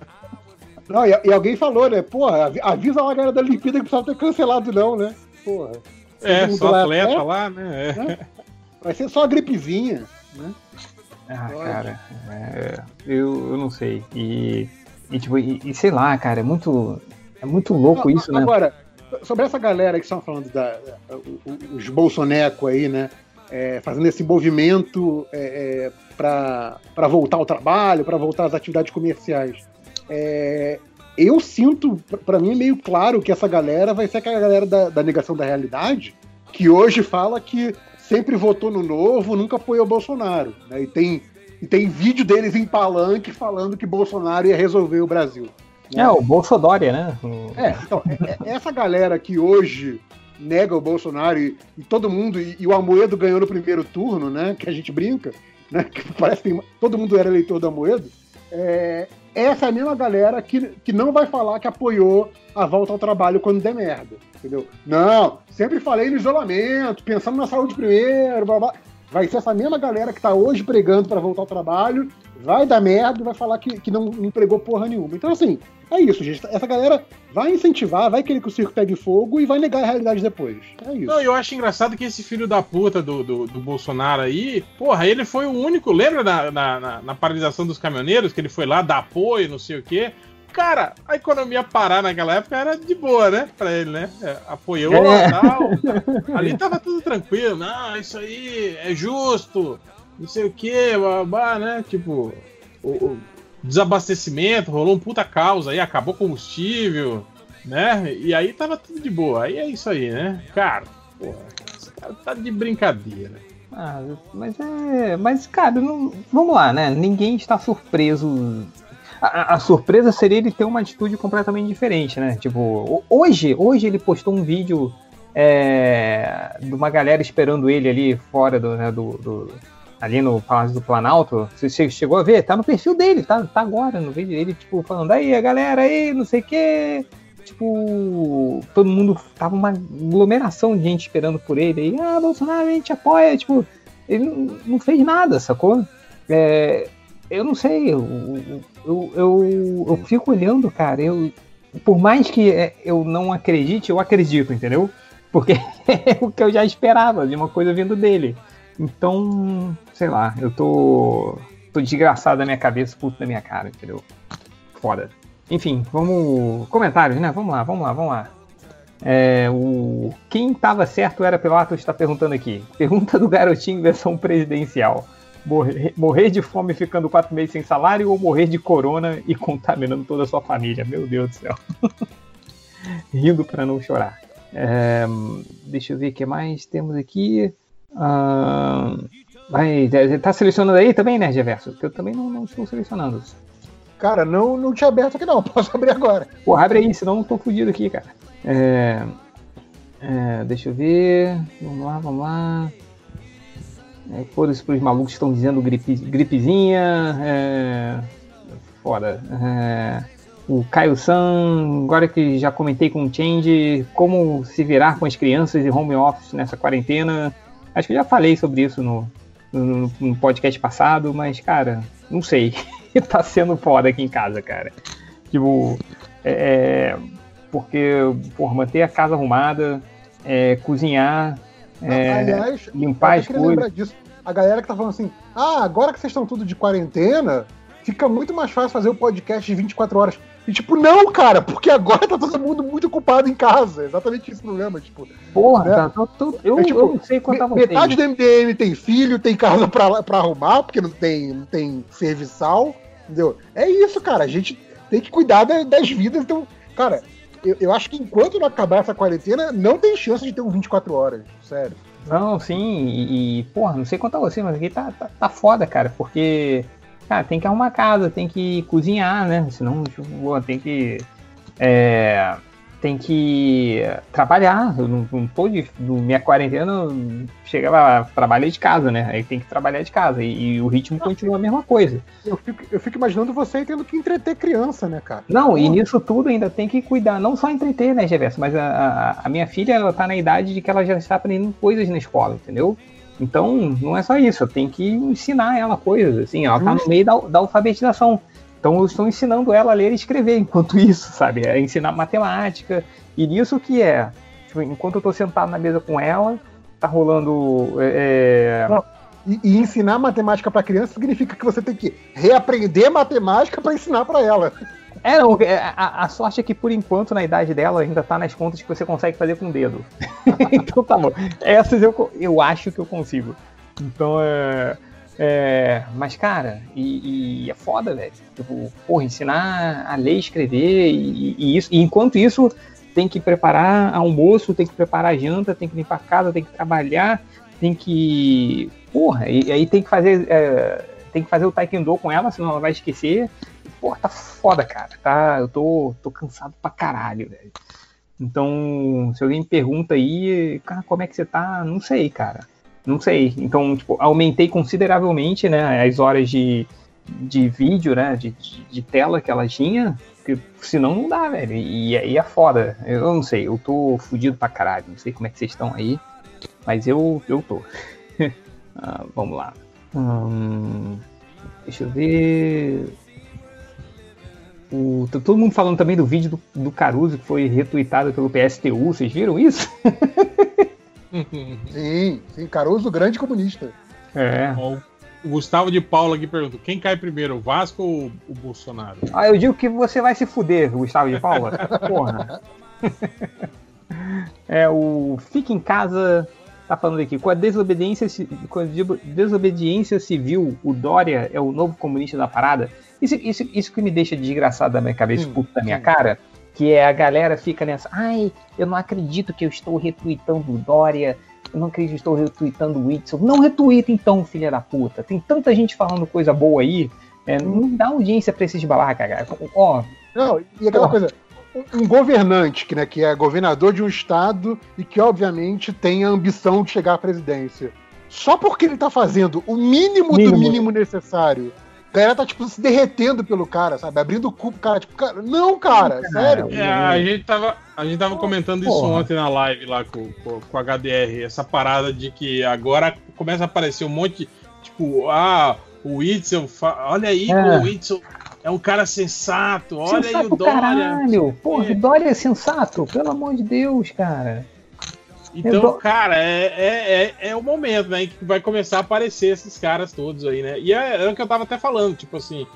Não, e, e alguém falou, né? Porra, avi- avisa lá a galera da Olimpíada que precisava ter cancelado, não, né? Porra. É, só lá atleta é? lá, né? É. Vai ser só a gripezinha. Né? Ah, Pode. cara, é, eu, eu não sei, e, e tipo, e, e sei lá, cara, é muito, é muito louco isso, né? Agora, sobre essa galera que estão falando da, os bolsoneco aí, né? é, fazendo esse movimento é, para voltar ao trabalho, para voltar às atividades comerciais. É, eu sinto, para mim é meio claro que essa galera vai ser aquela galera da, da negação da realidade, que hoje fala que sempre votou no novo, nunca apoiou o Bolsonaro. né? E, tem, e tem vídeo deles em palanque falando que Bolsonaro ia resolver o Brasil. né? É, o Bolsodória, né? É, então, é- é- essa galera que hoje nega o Bolsonaro e, e todo mundo, e, e o Amoedo ganhou no primeiro turno, né? Que a gente brinca, né? Que parece que tem- todo mundo era eleitor do Amoedo. É, essa é a mesma galera que, que não vai falar que apoiou a volta ao trabalho quando der merda. Entendeu? Não, sempre falei no isolamento, pensando na saúde primeiro, blá, blá. Vai ser essa mesma galera que tá hoje pregando para voltar ao trabalho, vai dar merda e vai falar que, que não, não pregou porra nenhuma. Então, assim, é isso, gente. Essa galera vai incentivar, vai querer que o circo pegue fogo e vai negar a realidade depois. É isso. Não, eu acho engraçado que esse filho da puta do, do, do Bolsonaro aí, porra, ele foi o único. Lembra na, na, na- na paralisação dos caminhoneiros, que ele foi lá dar apoio, não sei o quê? Cara, a economia parar naquela época era de boa, né? Pra ele, né? É, apoiou É. tal. Ali tava tudo tranquilo. Não, isso aí é justo, não sei o quê, babá, né? Tipo, o, o desabastecimento, rolou um puta causa aí, acabou o combustível, né? E aí tava tudo de boa. Aí é isso aí, né? Cara, porra, esse cara tá de brincadeira. Ah, mas é. Mas, cara, não- vamos lá, né? Ninguém está surpreso. A, a- surpresa seria ele ter uma atitude completamente diferente, né? Tipo, ho- hoje, hoje ele postou um vídeo é, de uma galera esperando ele ali fora do, né, do, do- ali no Palácio do Planalto. Você che- chegou a ver? Tá no perfil dele, tá, tá agora no vídeo dele, tipo, falando aí, a galera aí, não sei o quê. Tipo, todo mundo tava uma aglomeração de gente esperando por ele. Aí, ah, Bolsonaro, a gente apoia. Tipo, ele não, não fez nada, sacou? É, eu não sei, eu, eu, eu, eu fico olhando, cara. Eu, por mais que é, eu não acredite, eu acredito, entendeu? Porque é o que eu já esperava de uma coisa vindo dele. Então, sei lá, eu tô, tô desgraçado da minha cabeça, puto da minha cara, entendeu? Foda. Enfim, vamos. Comentários, né? Vamos lá, vamos lá, vamos lá. É, o Quem tava certo era Pilatos está perguntando aqui. Pergunta do garotinho versão presidencial. Morrer, morrer de fome ficando quatro meses sem salário ou morrer de corona e contaminando toda a sua família? Meu Deus do céu. Rindo para não chorar. É, deixa eu ver o que mais temos aqui. Ah, vai, tá selecionando aí também, né, Geverso? Porque eu também não, não estou selecionando. Cara, não, não tinha aberto aqui não, posso abrir agora. Pô, abre aí, senão eu tô fudido aqui, cara. É, é, deixa eu ver. Vamos lá, vamos lá. É, Foda-se pros malucos estão dizendo gripe, gripezinha. É, foda. É, o Caio San, agora que já comentei com o Change, como se virar com as crianças e home office nessa quarentena. Acho que já falei sobre isso no, no, no podcast passado, mas, cara, não sei. tá sendo foda aqui em casa, cara. Tipo, é, porque, por manter a casa arrumada, é, cozinhar, é, Aliás, limpar eu as queria coisas. lembrar disso. A galera que tá falando assim, ah, agora que vocês estão tudo de quarentena, fica muito mais fácil fazer o podcast de 24 horas. E tipo, não, cara, porque agora tá todo mundo muito ocupado em casa. É exatamente esse problema, tipo. Porra, né? tá, tá tudo- eu, É tipo, eu não sei quanto Me-. Metade do MDM tem filho, tem casa pra, pra arrumar, porque não tem, não tem serviçal, entendeu? É isso, cara. A gente tem que cuidar da- das vidas. Então, cara, eu, eu acho que enquanto não acabar essa quarentena, não tem chance de ter um 24 horas. Sério. Não, sim, e, e, porra, não sei quanto a você, mas aqui tá, tá, tá foda, cara, porque, cara, tem que arrumar casa, tem que cozinhar, né? Senão, tipo, tem que. É, tem que trabalhar. Eu não, não tô de. Minha quarentena, chegava, trabalhei de casa, né? Aí tem que trabalhar de casa. E, e o ritmo continua a mesma coisa. Eu fico, eu fico imaginando você tendo que entreter criança, né, cara? Não, e nisso tudo ainda tem que cuidar, não só entreter, né, Geverso, mas a, a, a minha filha, ela tá na idade de que ela já está aprendendo coisas na escola, entendeu? Então, não é só isso, eu tenho que ensinar ela coisas, assim, ela tá no meio da, da alfabetização. Então, eu estou ensinando ela a ler e escrever enquanto isso, sabe? É ensinar matemática, e nisso que é, tipo, enquanto eu tô sentado na mesa com ela, tá rolando... é, E, e ensinar matemática pra criança significa que você tem que reaprender matemática pra ensinar pra ela. É, não, é, a, a sorte é que por enquanto, na idade dela, ainda tá nas contas que você consegue fazer com o dedo. então tá bom. Essas eu, eu acho que eu consigo. Então é. É, mas, cara, e, e é foda, velho. Tipo, porra, ensinar a ler escrever e, e isso. E enquanto isso, tem que preparar almoço, tem que preparar janta, tem que limpar a casa, tem que trabalhar, tem que. Porra, e aí tem que fazer. é, tem que fazer o taekwondo com ela, senão ela vai esquecer. Porra, tá foda, cara. Tá, eu tô, tô cansado pra caralho, velho. Então, se alguém me pergunta aí, cara, como é que você tá? Não sei, cara. Não sei. Então, tipo, aumentei consideravelmente, né, as horas de, de vídeo, né, de, de, tela que ela tinha, porque senão não dá, velho. E aí é foda. Eu não sei, eu tô fudido pra caralho. Não sei como é que vocês estão aí, mas eu, eu tô. Ah, vamos lá. Hum, deixa eu ver. O, todo mundo falando também do vídeo do, do Caruso que foi retweetado pelo PSTU. Vocês viram isso? Sim, sim, Caruso, grande comunista. É. O Gustavo de Paula aqui pergunta: quem cai primeiro, o Vasco ou o Bolsonaro? Ah, eu digo que você vai se fuder, Gustavo de Paula. Porra. É, o Fica em Casa tá falando aqui. Com a desobediência, ci- com a de- desobediência civil, o Dória é o novo comunista da parada. Isso, isso, isso que me deixa desgraçado da minha cabeça, Sim, puto da minha sim. cara, que é a galera fica nessa. Ai, eu não acredito que eu estou retweetando o Dória. Eu não acredito que estou retweetando o Whitson. Não retuita então, filha da puta. Tem tanta gente falando coisa boa aí. É, não dá audiência pra esses babaca, cara. Ó, Não, e aquela Porra. coisa, um- governante que, né, que é governador de um estado e que, obviamente, tem a ambição de chegar à presidência. Só porque ele tá fazendo o mínimo, do Mínimo. mínimo necessário. A galera tá, tipo, se derretendo pelo cara, sabe? Abrindo o cu pro cara, tipo, cara, não, cara, sério. É, a gente tava, a gente tava comentando isso Porra. ontem na live lá com, com, com o HDR, essa parada de que agora começa a aparecer um monte, tipo, ah, o Whitson, fa- olha aí, É. o Whitson é um cara sensato, olha aí sensato o Dória. caralho. Porra, É. o Dória é sensato, pelo amor de Deus, cara. Então, dou- cara, é, é, é, é o momento, né, que vai começar a aparecer esses caras todos aí, né? E é, é o que eu tava até falando, tipo assim,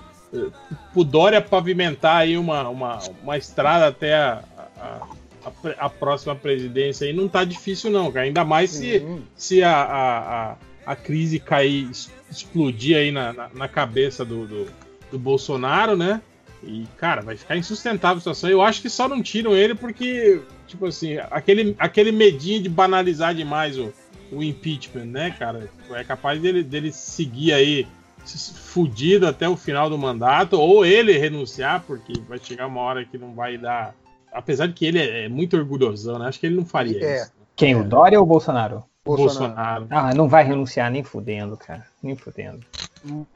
o Dória pavimentar aí uma, uma, uma estrada até a, a, a a próxima presidência aí não tá difícil não, cara. Ainda mais se, Sim. se a, a, a, a crise cair, explodir aí na, na, na cabeça do, do, do Bolsonaro, né? E, cara, vai ficar insustentável a situação. Eu acho que só não tiram ele porque, tipo assim, aquele, aquele medinho de banalizar demais o, o impeachment, né, cara? É capaz dele, dele seguir aí fudido até o final do mandato, ou ele renunciar, porque vai chegar uma hora que não vai dar. Apesar de que ele é, é muito orgulhosão, né? Acho que ele não faria É. isso. Quem, o Dória ou o Bolsonaro? Bolsonaro. Bolsonaro. Ah, não vai renunciar nem fudendo, cara. Nem fudendo.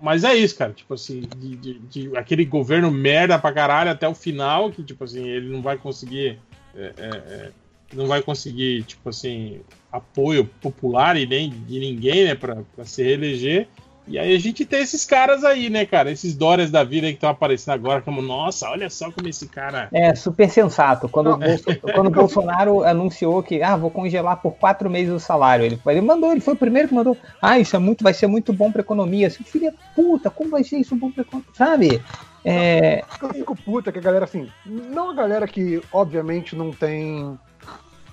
Mas é isso, cara. Tipo assim, de, de- de aquele governo merda pra caralho até o final, que, tipo assim, ele não vai conseguir. é, é, é, não vai conseguir, tipo assim, apoio popular e nem de ninguém, né, pra, pra se reeleger. E aí a gente tem esses caras aí, né, cara? Esses Dórias da vida aí que estão aparecendo agora, como, nossa, olha só como esse cara. É super sensato. Quando, o, Bolso- quando o Bolsonaro anunciou que ah, vou congelar por quatro meses o salário, ele, ele mandou, ele foi o primeiro que mandou. Ah, isso é muito, vai ser muito bom pra economia. Filho da puta, como vai ser isso bom pra economia? Sabe? É, Eu fico puta que a galera, assim, não a galera que, obviamente, não tem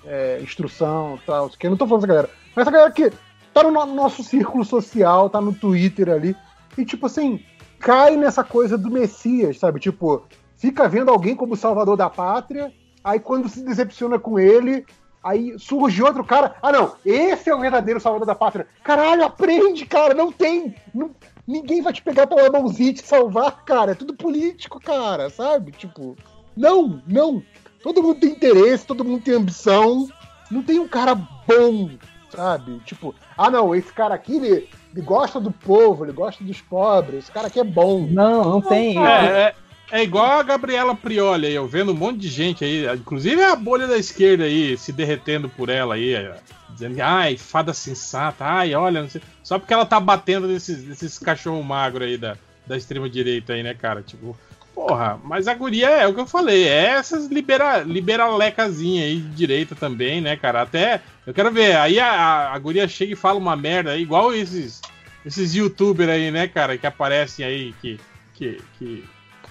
é, instrução e tal, que eu não tô falando dessa galera, mas a galera que tá no no nosso círculo social, tá no Twitter ali, e tipo assim, cai nessa coisa do Messias, sabe? Tipo, fica vendo alguém como salvador da pátria, aí quando se decepciona com ele, aí surge outro cara, ah não, esse é o verdadeiro salvador da pátria. Caralho, aprende, cara, não tem, não- ninguém vai te pegar pela mãozinha e te salvar, cara, é tudo político, cara, sabe? Tipo, não, não. Todo mundo tem interesse, todo mundo tem ambição. Não tem um cara bom, sabe? Tipo, ah não, esse cara aqui, ele, ele gosta do povo, ele gosta dos pobres, esse cara aqui é bom. não, não tem. É, é, é igual a Gabriela Prioli aí, eu vendo um monte de gente aí, inclusive a bolha da esquerda aí, se derretendo por ela aí, é, dizendo que, ai, fada sensata, ai, olha, não sei. Só porque ela tá batendo nesses, nesses cachorro magro aí da, da extrema direita aí, né, cara? Tipo, porra, mas a guria é o que eu falei, é essas libera, liberalecazinhas aí de direita também, né, cara? Até, eu quero ver, aí a, a, a guria chega e fala uma merda igual esses, esses youtubers aí, né, cara, que aparecem aí, que, que, que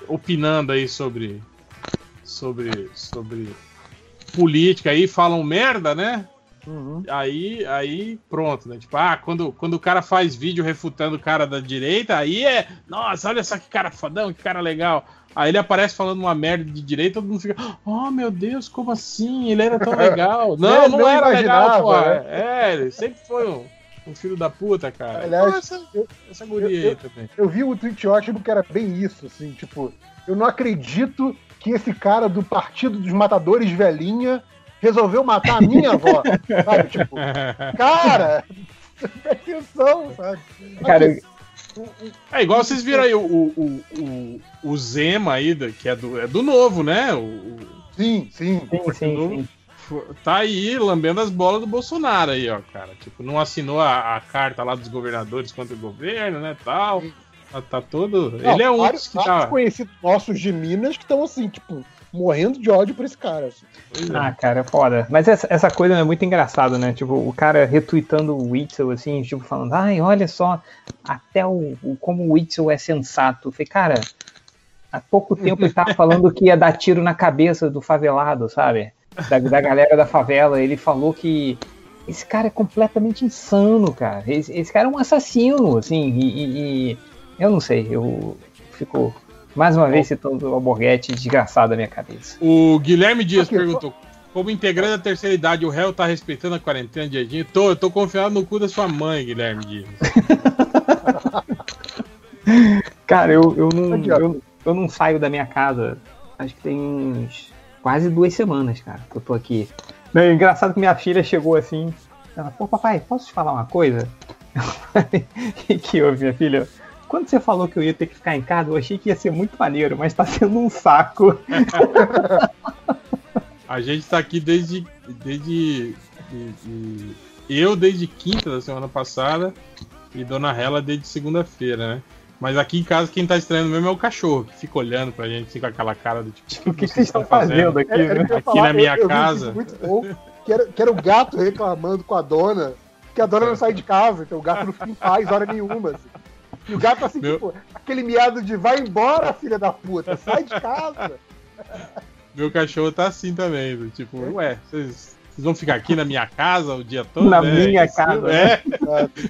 opinando aí sobre sobre sobre política aí falam merda, né? Uhum. Aí aí pronto, né? Tipo, ah, quando, quando o cara faz vídeo refutando o cara da direita, aí é, nossa, olha só que cara fodão, que cara legal. Aí ele aparece falando uma merda de direita, todo mundo fica, oh meu Deus, como assim? Ele era tão legal. Não, não, Não era legal, pô. né? É, ele sempre foi um, um filho da puta, cara. Aliás, essa, eu- essa guria eu- aí também. Eu vi um tweet ótimo que era bem isso, assim, tipo, eu não acredito que esse cara do Partido dos Matadores Velhinha resolveu matar a minha avó, sabe? Tipo, cara, presta atenção, sabe? Cara, Assim, É igual vocês viram aí o, o, o, o Zema aí, da- que é do, é do novo, né? O, o- sim, sim. sim, sim, sim. tá aí lambendo as bolas do Bolsonaro aí, ó, cara. Tipo, não assinou a, a carta lá dos governadores contra o governo, né, tal. Tá, tá todo... Não, Ele é um vários, dos que tá... conhecidos nossos de Minas que estão assim, tipo, morrendo de ódio por esse cara. assim. É. Ah, cara, foda. Mas essa, essa coisa é muito engraçada, né? Tipo, o cara retweetando o Witzel, assim, tipo, falando, ai, olha só, até o, o- como o Witzel é sensato. Falei, cara, há pouco tempo ele tava falando que ia dar tiro na cabeça do favelado, sabe? Da, da galera da favela. Ele falou que esse cara é completamente insano, cara. Esse, esse cara é um assassino, assim, e, e- e eu não sei, eu fico mais uma vez citando o Alborguete desgraçado da minha cabeça. O Guilherme Dias Aqui, perguntou: como integrante da terceira idade, o réu tá respeitando a quarentena direitinho? Tô, eu tô confiado no cu da sua mãe, Guilherme Dias. Cara, eu, eu, não, eu, eu não saio da minha casa. Acho que tem uns quase duas semanas, cara, que eu tô aqui. Não, é engraçado que minha filha chegou assim. Ela, pô, papai, posso te falar uma coisa? Eu falei, "Que que houve, minha filha? Quando você falou que eu ia ter que ficar em casa, eu achei que ia ser muito maneiro, mas tá sendo um saco. A gente tá aqui desde. desde. de- de- eu desde quinta da semana passada e Dona Hela desde segunda-feira, né? Mas aqui em casa quem tá estranhando mesmo é o cachorro, que fica olhando pra gente assim, com aquela cara do tipo. O que, que vocês estão fazendo aqui, Era- era né? Aqui na minha eu- um casa. muito que era, que era o gato reclamando com a dona, que a dona não sai de casa, então o gato não fica em paz hora nenhuma. assim. E o gato assim, Meu- tipo, aquele miado de vai embora, filha da puta, sai de casa. Meu cachorro tá assim também, tipo, ué, vocês. Vocês vão ficar aqui na minha casa o dia todo? Na né? minha Isso, casa, É,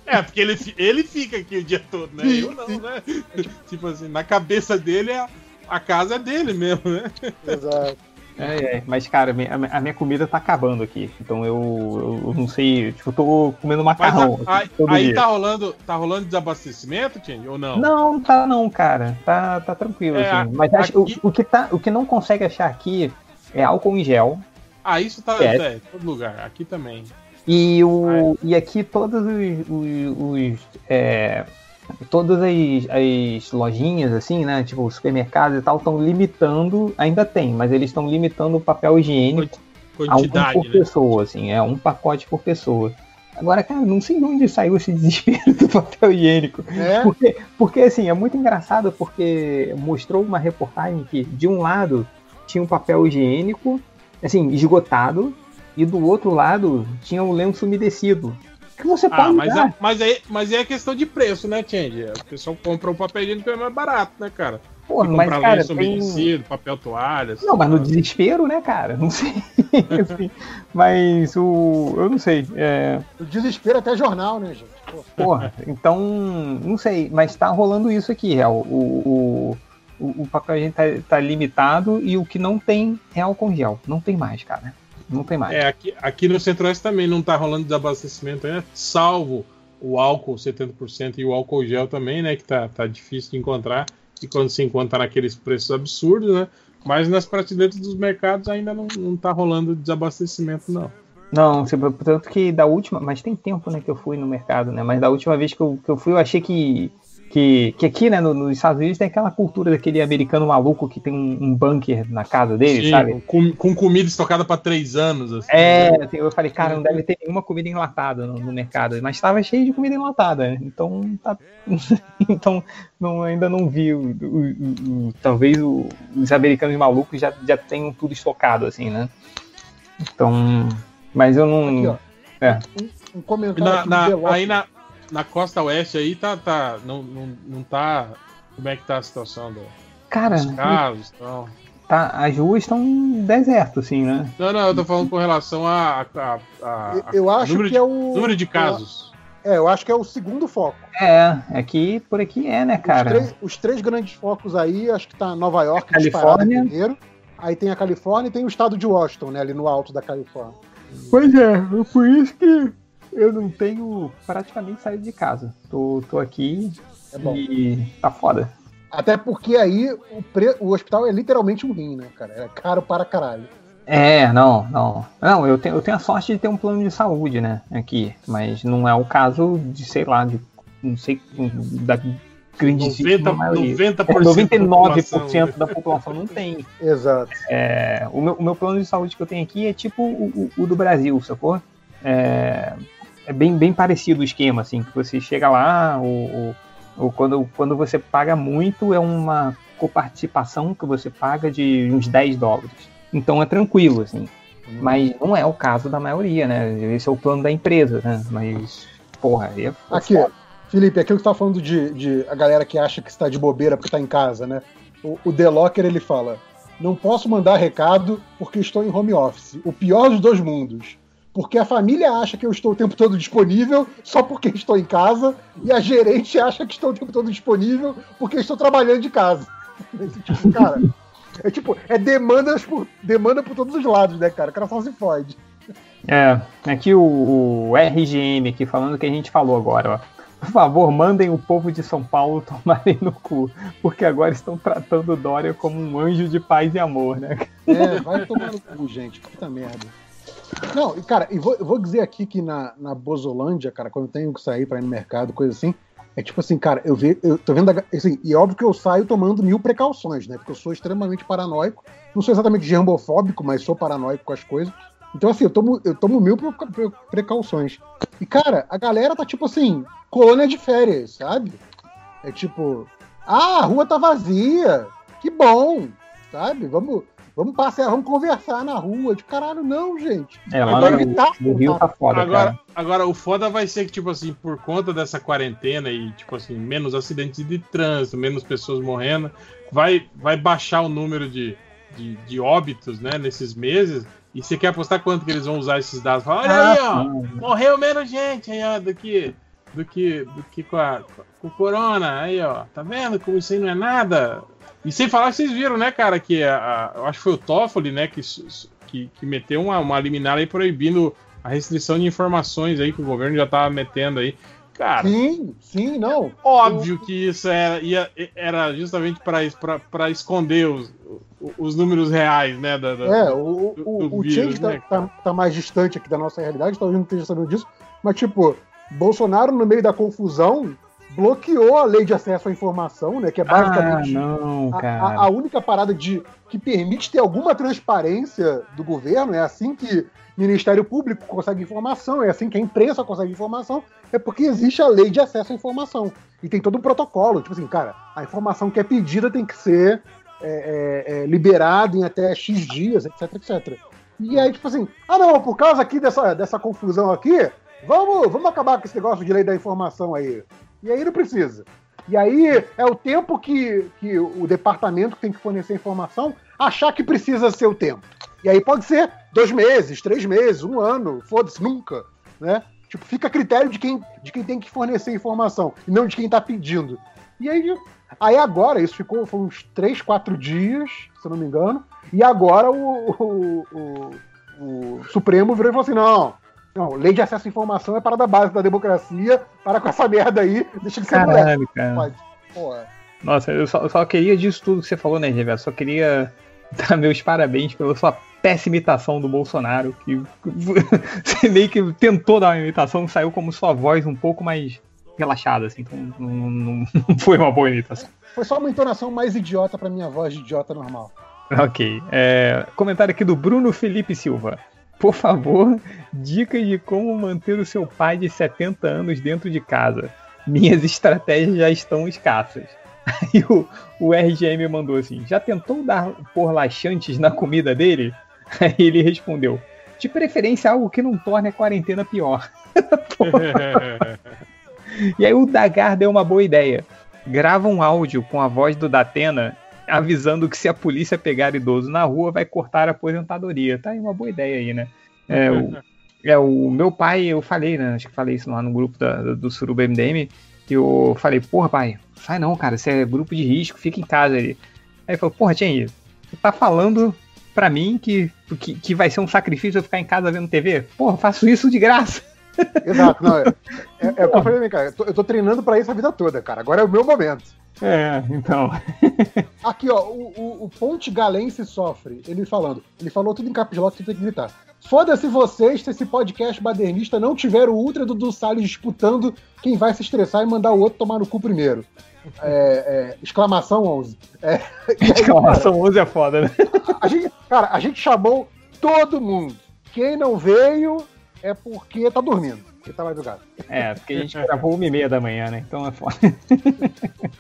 é porque ele, ele fica aqui o dia todo, né? Sim, Eu não, né? Tipo assim, na cabeça dele a, a casa é dele mesmo, né? Exato. É, é, mas, cara, a minha, comida tá acabando aqui. Então eu, eu, não sei. Tipo, eu tô comendo Mas macarrão. a- aí dia. tá rolando, tá rolando desabastecimento, Tindy, ou não? Não, tá não, cara. Tá, tá tranquilo, É, assim. Mas acho, aqui- o, o, que tá, o que não consegue achar aqui é álcool em gel. Ah, isso tá É. é, em todo lugar. Aqui também. E, o, e aqui todos os. os, os, é, todas as, as lojinhas, assim, né? Tipo, supermercados e tal, estão limitando. Ainda tem, mas eles estão limitando o papel higiênico a um Quantidade, por né? pessoa, assim, é um pacote por pessoa. Agora, cara, não sei de onde saiu esse desespero do papel higiênico. É, Porque, porque assim, é muito engraçado porque mostrou uma reportagem que, de um lado, tinha um papel higiênico, assim, esgotado, e do outro lado tinha o lenço umedecido. Que você pode Ah, mas, é, mas, aí, mas é questão de preço, né, Change? O pessoal compra o papel higiênico é mais barato, né, cara? Porra, mas, comprar cara, tem... papel toalha. Não, mas no desespero, né, cara? Não sei. assim, mas o. Eu não sei. É, o desespero até jornal, né, gente? Pô, Porra, então, não sei, mas tá rolando isso aqui, real. O, o, o, o papel higiênico tá, tá limitado e o que não tem é álcool em gel. Não tem mais, cara. Não tem mais. É, aqui, aqui no Centro-Oeste também não tá rolando desabastecimento ainda, salvo o álcool 70% e o álcool gel também, né? Que tá, tá difícil de encontrar. E quando se encontra naqueles preços absurdos, né? Mas nas prateleiras dos mercados ainda não, não tá rolando desabastecimento, não. Não, tanto que da última. Mas tem tempo, né, que eu fui no mercado, né? Mas da última vez que eu, que eu fui, eu achei que. Que, que aqui, né, no- nos Estados Unidos tem aquela cultura daquele americano maluco que tem um, um bunker na casa dele, Sim, sabe? Com, com comida estocada para três anos. Assim, É, né? assim, eu falei, cara, não deve ter nenhuma comida enlatada no, no mercado, mas estava cheio de comida enlatada, né? então tá, então não, ainda não vi, o, o- o- o- talvez o- os americanos malucos já, já tenham tudo estocado, assim, né? Então, mas eu não, Aqui, ó. É. Um, um comentário Na- aqui na- aí na, na costa oeste aí tá. tá não, não, não tá. Como é que tá a situação do- cara, dos casos? Então... tá, as ruas estão deserto, assim, né? Não, não, eu tô falando com relação a, a, a- a- Eu acho número que de, é o. número de casos. É, eu acho que é o segundo foco. É, aqui, por aqui é, né, Os, cara? três, os três grandes focos aí, acho que tá Nova York, A Califórnia. primeiro. Aí tem a Califórnia e tem o estado de Washington, né? Ali no alto da Califórnia. Pois é, é por isso que eu não tenho praticamente saído de casa. Tô, tô aqui É bom. e tá foda. Até porque aí o, pre- o hospital é literalmente um rim, né, cara? É caro para caralho. É, não, não. Não, eu tenho, eu tenho a sorte de ter um plano de saúde, né, aqui. Mas não é o caso de, sei lá, de não sei, da grandíssima 90%, maioria. 90% É, da 99% população. da população não tem. Exato. É, o, meu, o meu plano de saúde que eu tenho aqui é tipo o, o- o do Brasil, sacou? É, é bem, bem parecido o esquema, assim, que você chega lá, o, o- o- quando, quando você paga muito, é uma coparticipação que você paga de uns 10 dólares. Então é tranquilo, assim. Mas não é o caso da maioria, né? Esse é o plano da empresa, né? Mas, porra, aí é Aqui, ó, Felipe, aquilo que você tá falando de, de a galera que acha que está de bobeira porque tá em casa, né? O, o The Locker, ele fala: Não posso mandar recado porque estou em home office. O pior dos dois mundos. Porque a família acha que eu estou o tempo todo disponível só porque estou em casa, e a gerente acha que estou o tempo todo disponível porque estou trabalhando de casa. Tipo, cara, é tipo, é demandas por, demanda por todos os lados, né, cara? O cara só se fode. É, aqui o, o RGM aqui falando o que a gente falou agora, ó. Por favor, mandem o povo de São Paulo tomarem no cu, porque agora estão tratando o Dória como um anjo de paz e amor, né? É, vai tomar no cu, gente. Puta merda. Não, e cara, e vou, eu vou dizer aqui que na, na Bozolândia, cara, quando eu tenho que sair pra ir no mercado, coisa assim, é tipo assim, cara, eu, ve, eu tô vendo. Assim, e óbvio que eu saio tomando mil precauções, né? Porque eu sou extremamente paranoico. Não sou exatamente germofóbico, mas sou paranoico com as coisas. Então, assim, eu tomo, eu tomo mil pre- pre- precauções. E, cara, a galera tá tipo assim, colônia de férias, sabe? É tipo, ah, a rua tá vazia, que bom, sabe? Vamos, vamos passear, vamos conversar na rua. De caralho, não, gente. É, lá no, evitar no Rio tá foda, Agora, cara. agora, o foda vai ser que, tipo assim, por conta dessa quarentena e, tipo assim, menos acidentes de trânsito, menos pessoas morrendo, vai, vai baixar o número de, de, de óbitos, né, nesses meses. E você quer apostar quanto que eles vão usar esses dados? Fala, olha aí, ó, morreu menos gente aí, ó, do que, do que, do que com, a, com o corona. Aí, ó, tá vendo como isso aí não é nada? E sem falar que vocês viram, né, cara, que a, a- eu acho que foi o Toffoli, né, que, que, que meteu uma, uma liminar aí proibindo a restrição de informações aí que o governo já tava metendo aí. Cara, Sim, sim, não. óbvio que isso era, ia- era justamente para esconder os, os números reais, né? Da, da- É, o, do- o, do o vírus, Change tá, né, tá- tá mais distante aqui da nossa realidade, talvez não esteja sabendo disso, mas, tipo, Bolsonaro, no meio da confusão, bloqueou a lei de acesso à informação, né? Que é Ah, basicamente não, a, cara. a- a única parada de que permite ter alguma transparência do governo, é assim que o Ministério Público consegue informação, é assim que a imprensa consegue informação, é porque existe a lei de acesso à informação. E tem todo um protocolo, tipo assim, cara, a informação que é pedida tem que ser é, é, é, liberada em até X dias, etc, etc. E aí, tipo assim, ah não, por causa aqui dessa, dessa confusão aqui, vamos, vamos acabar com esse negócio de lei da informação aí. E aí não precisa. E aí é o tempo que, que o departamento que tem que fornecer informação achar que precisa ser o tempo. E aí pode ser dois meses, três meses, um ano, foda-se, nunca. Né? Tipo, fica a critério de quem, de quem tem que fornecer informação, e não de quem tá pedindo. E aí, aí agora, isso ficou foi uns três, quatro dias, se eu não me engano, e agora o, o, o- o Supremo virou e falou assim: não, não, lei de acesso à informação é para da base da democracia, para com essa merda aí, deixa de ser moleque. Caralho, cara. Pode. Nossa, eu só, eu só queria disso tudo que você falou, né, Reverso? Só queria dar meus parabéns pela sua péssima imitação do Bolsonaro, que você meio que tentou dar uma imitação, saiu como sua voz um pouco mais relaxada, assim, então não, não- não foi uma boa imitação. Foi só uma entonação mais idiota pra minha voz de idiota normal. Ok. é, comentário aqui do Bruno Felipe Silva. Por favor, dicas de como manter o seu pai de 70 anos dentro de casa. Minhas estratégias já estão escassas. Aí o, o RGM mandou assim: já tentou dar por laxantes na comida dele? Aí ele respondeu: de preferência algo que não torne a quarentena pior. E aí o Dagar deu uma boa ideia. Grava um áudio com a voz do Datena avisando que se a polícia pegar idoso na rua vai cortar a aposentadoria. Tá aí uma boa ideia aí, né? É, o, é, o meu pai, eu falei, né? Acho que falei isso lá no grupo da- do Suruba MDM, que eu falei, porra, pai, sai não, cara, você é grupo de risco, fica em casa ali. Aí ele falou, porra, Tien, você tá falando pra mim que, que, que vai ser um sacrifício eu ficar em casa vendo TV? Porra, faço isso de graça. Exato, não, é, é, é o que eu falei, cara, eu tô, eu tô treinando pra isso a vida toda, cara. Agora é o meu momento. É, então. Aqui, ó, o, o, o Ponte Galense sofre. Ele falando. Ele falou tudo em caps lock, você tem que gritar. Foda-se vocês se esse podcast badernista não tiver o Ultra do Dudu Salles disputando quem vai se estressar e mandar o outro tomar no cu primeiro. É, é, exclamação 11. É, Exclamação 11 é foda, né? a gente, cara, a gente chamou todo mundo. Quem não veio é porque tá dormindo. Porque tá madrugada. É, porque a gente gravou uma e meia da manhã, né? Então é foda.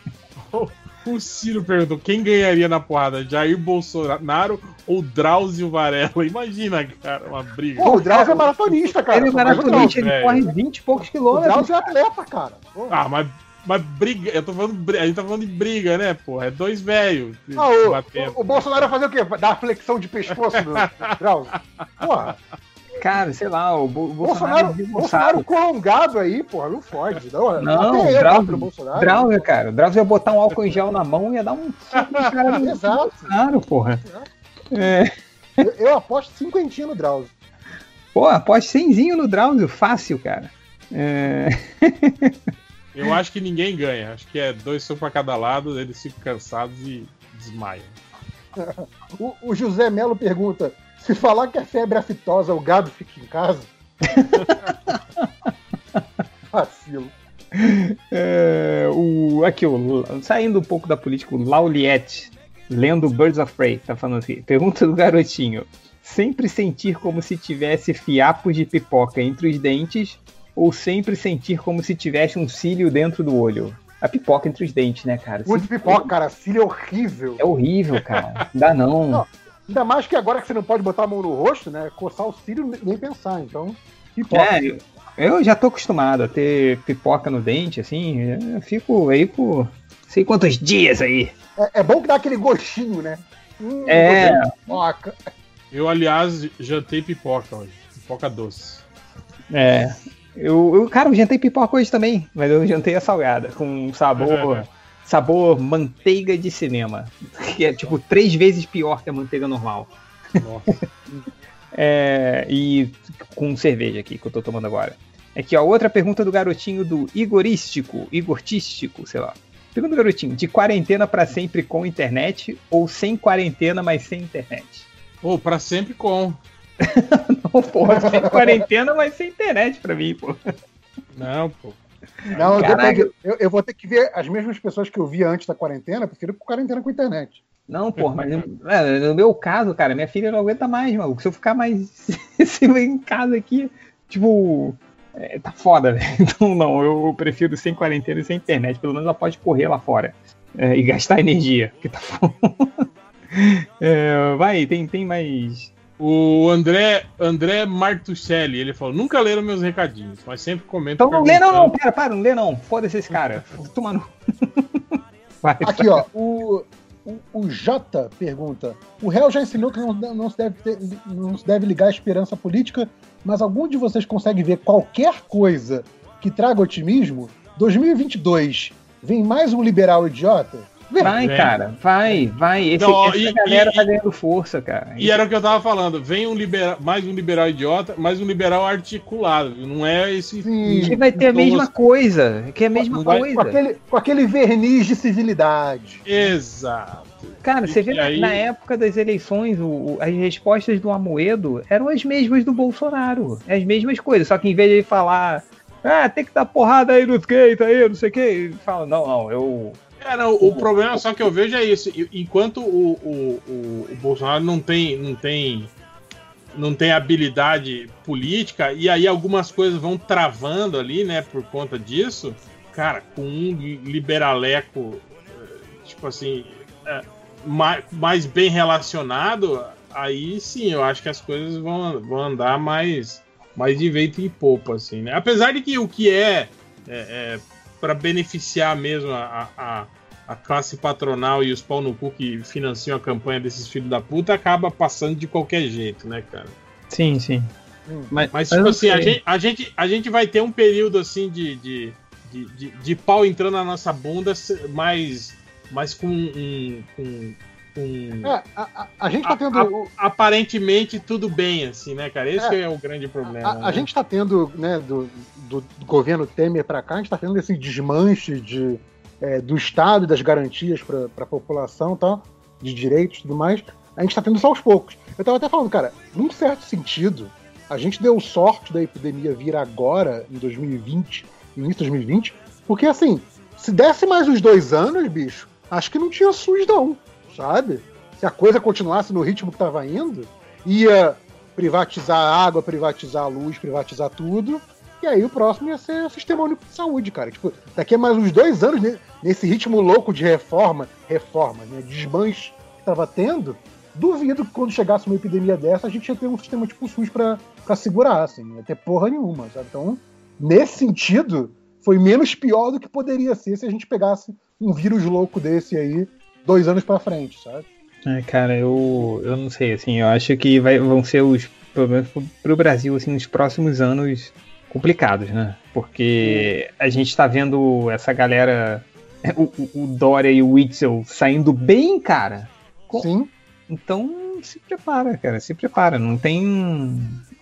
O Ciro perguntou quem ganharia na porrada, Jair Bolsonaro ou Drauzio Varela? Imagina, cara, uma briga. Pô, o Drauzio é maratonista, cara. ele é o maratonista, ele velho. corre 20 e poucos O quilômetros. Drauzio é atleta, cara. Pô. Ah, mas, mas briga, eu tô falando, a gente tá falando de briga, né, porra? É dois velhos Ah, o, o, o Bolsonaro vai fazer o quê? Vai Dar flexão de pescoço no Drauzio? Porra, Cara, sei lá, o Bo- Bolsonaro, Bolsonaro. Bolsonaro prolongado aí, porra, não fode. Não, Não, até eu Drauzio- Bolsonaro. Drauzio, cara. O Drauzio ia botar um álcool em gel na mão e ia dar um no cara do Exato. Bolsonaro, porra. É. Eu, eu aposto cinquentinho no Drauzio. Pô, aposte 100 no Drauzio, fácil, cara. É. Eu acho que ninguém ganha. Acho que é dois socos pra cada lado, eles ficam cansados e desmaiam. O, o José Melo pergunta: se falar que é febre aftosa, o gado fica em casa? Vacilo. É, o, aqui, o, saindo um pouco da política, o Lauliette, lendo Birds of Prey, tá falando assim. Pergunta do garotinho: sempre sentir como se tivesse fiapos de pipoca entre os dentes ou sempre sentir como se tivesse um cílio dentro do olho? A pipoca entre os dentes, né, cara? Muito Cílio- pipoca, cara. Filho é horrível. É horrível, cara. Não dá não. Não. Ainda mais que agora que você não pode botar a mão no rosto, né? Coçar o cílio nem pensar. Então, pipoca. É, eu, eu já tô acostumado a ter pipoca no dente, assim. Eu fico aí por sei quantos dias aí. É, é bom que dá aquele gostinho, né? Hum, É. Pipoca. Eu, aliás, jantei pipoca hoje. Pipoca doce. É. Eu, eu, cara, eu jantei pipoca hoje também, mas eu jantei a salgada, com sabor sabor manteiga de cinema. Que é tipo três vezes pior que a manteiga normal. Nossa. É, e com cerveja aqui que eu tô tomando agora. Aqui, ó, outra pergunta do garotinho do Igorístico, Igortístico, sei lá. Pergunta do garotinho, de quarentena pra sempre com internet ou sem quarentena, mas sem internet? Pô, pra sempre com. Não, porra, sem quarentena, mas sem internet pra mim, pô. Não, pô. Não, depende. Eu, eu vou ter que ver as mesmas pessoas que eu via antes da quarentena, eu prefiro quarentena com internet. Não, porra, mas é, no meu caso, cara, minha filha não aguenta mais, mano. Se eu ficar mais se eu em casa aqui, tipo, é, tá foda, velho. Então não, eu prefiro sem quarentena e sem internet. Pelo menos ela pode correr lá fora é, e gastar energia, que tá foda. É, vai, tem, tem mais. O André, André Martuccelli, ele falou: nunca leram meus recadinhos, mas sempre comentam. Então não lê, não, não, para, para, não lê, não. Foda-se esse cara. Toma no. Vai, Aqui, ó, o, o, o Jota pergunta: O réu já ensinou que não, não, se deve ter- não se deve ligar à esperança política, mas algum de vocês consegue ver qualquer coisa que traga otimismo? 2022 vem mais um liberal idiota? Vem. Vai, Vem. cara, vai, vai. Esse, Não, essa e- galera e- tá ganhando força, cara. E era o que eu tava falando, vem um liberal, mais um liberal idiota, mais um liberal articulado, não é esse. Sim. Que vai ter a mesma coisa. Que é a mesma vai- coisa. Com aquele, com aquele verniz de civilidade. Exato. Cara, você vê E na, aí- na época das eleições, o- o- as respostas do Amoedo eram as mesmas do Bolsonaro. As mesmas coisas. Só que em vez de ele falar, ah, tem que dar porrada aí nos gays aí, não sei o que, ele fala, não, não, eu. É, não, o problema só que eu vejo é isso. Enquanto o, o, o, o Bolsonaro não tem, não tem não tem habilidade política, e aí algumas coisas vão travando ali, né, por conta disso, cara, com um liberaleco, eh, tipo assim, eh, mais, bem relacionado, aí sim, eu acho que as coisas vão, vão andar mais, mais de vento em popa, assim, né? Apesar de que o que é, é, para beneficiar mesmo a, a, a classe patronal e os pau no cu que financiam a campanha desses filhos da puta, acaba passando de qualquer jeito, né, cara? Sim, sim. Hum. Mas, Mas, tipo assim, a gente, a, gente, a gente vai ter um período assim de, de, de, de, de pau entrando na nossa bunda, mas, mas com um. Com, com- É, a, a- a gente tá a- tendo. a- o- aparentemente tudo bem, assim, né, cara? Esse É. é o grande problema. A, a né? gente tá tendo, né, do, do, do governo Temer pra cá, a gente tá tendo esse desmanche de, é, do Estado e das garantias pra, pra população, tá? de direitos e tudo mais. A gente tá tendo isso aos poucos. Eu tava até falando, cara, num certo sentido, a gente deu sorte da epidemia vir agora, em 2020, início de 2020, porque assim, se desse mais uns dois anos, bicho, acho que não tinha SUS não, sabe? Se a coisa continuasse no ritmo que tava indo, ia privatizar a água, privatizar a luz, privatizar tudo. E aí o próximo ia ser o sistema único de saúde, cara. Tipo, daqui a mais uns dois anos, ne- nesse ritmo louco de reforma, reforma, né? Desmanche que tava tendo, duvido que quando chegasse uma epidemia dessa, a gente ia ter um sistema tipo SUS pra, pra segurar, assim, não ia ter porra nenhuma, sabe? Então, nesse sentido, foi menos pior do que poderia ser se a gente pegasse um vírus louco desse aí dois anos pra frente, sabe? É, cara, eu, eu não sei, assim, eu acho que vai, vão ser os, pelo menos pro- pro Brasil, assim, nos próximos anos complicados, né? Porque a gente tá vendo essa galera, o, o- o Dória e o Witzel saindo bem, cara. Com- Sim. Então, se prepara, cara, se prepara, não tem...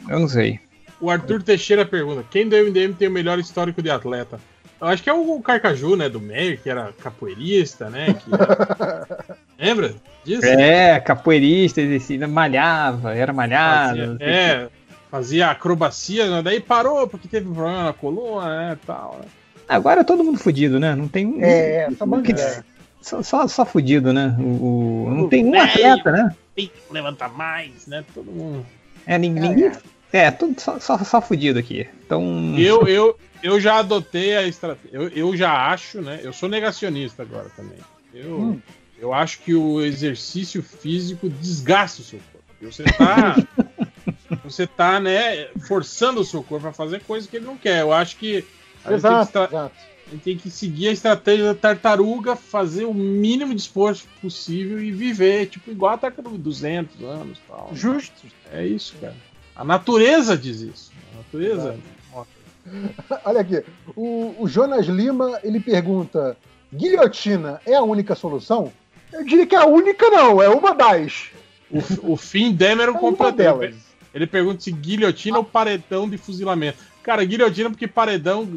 Eu não sei. O Arthur Teixeira pergunta: quem do MDM tem o melhor histórico de atleta? Eu acho que é o Carcaju, né? Do Meyer, que era capoeirista, né? que- Lembra disso? É, capoeirista, exercício, malhava, era malhado. Fazia, é, fazia acrobacia, né? daí parou porque teve um problema na coluna, né? Tal, né? Agora é todo mundo fudido, né? Não tem um. É, que- maneira. Só, só, só fudido, né? O, o- não tem um Velho. atleta, né? Tem que levantar mais, né? Todo mundo. É, ninguém. ninguém- É, tudo só, só, só fudido aqui. Então. Eu, eu, eu já adotei a estratégia. Eu, eu já acho, né? Eu sou negacionista agora também. Eu, Hum. eu acho que o exercício físico desgasta o seu corpo. E Você tá. você tá, né, forçando o seu corpo a fazer coisas que ele não quer. Eu acho que a gente, tem que Exato, exato. a gente tem que seguir a estratégia da tartaruga, fazer o mínimo de esforço possível e viver, tipo, igual a tartaruga, 200 anos e tal. Justo. É isso, cara. A natureza diz isso. A natureza. Olha aqui, o, o Jonas Lima ele pergunta: guilhotina é a única solução? Eu diria que a única não, é uma das. O, o Finn Demeron É delas. Ele pergunta se guilhotina ou paredão de fuzilamento. Cara, guilhotina porque paredão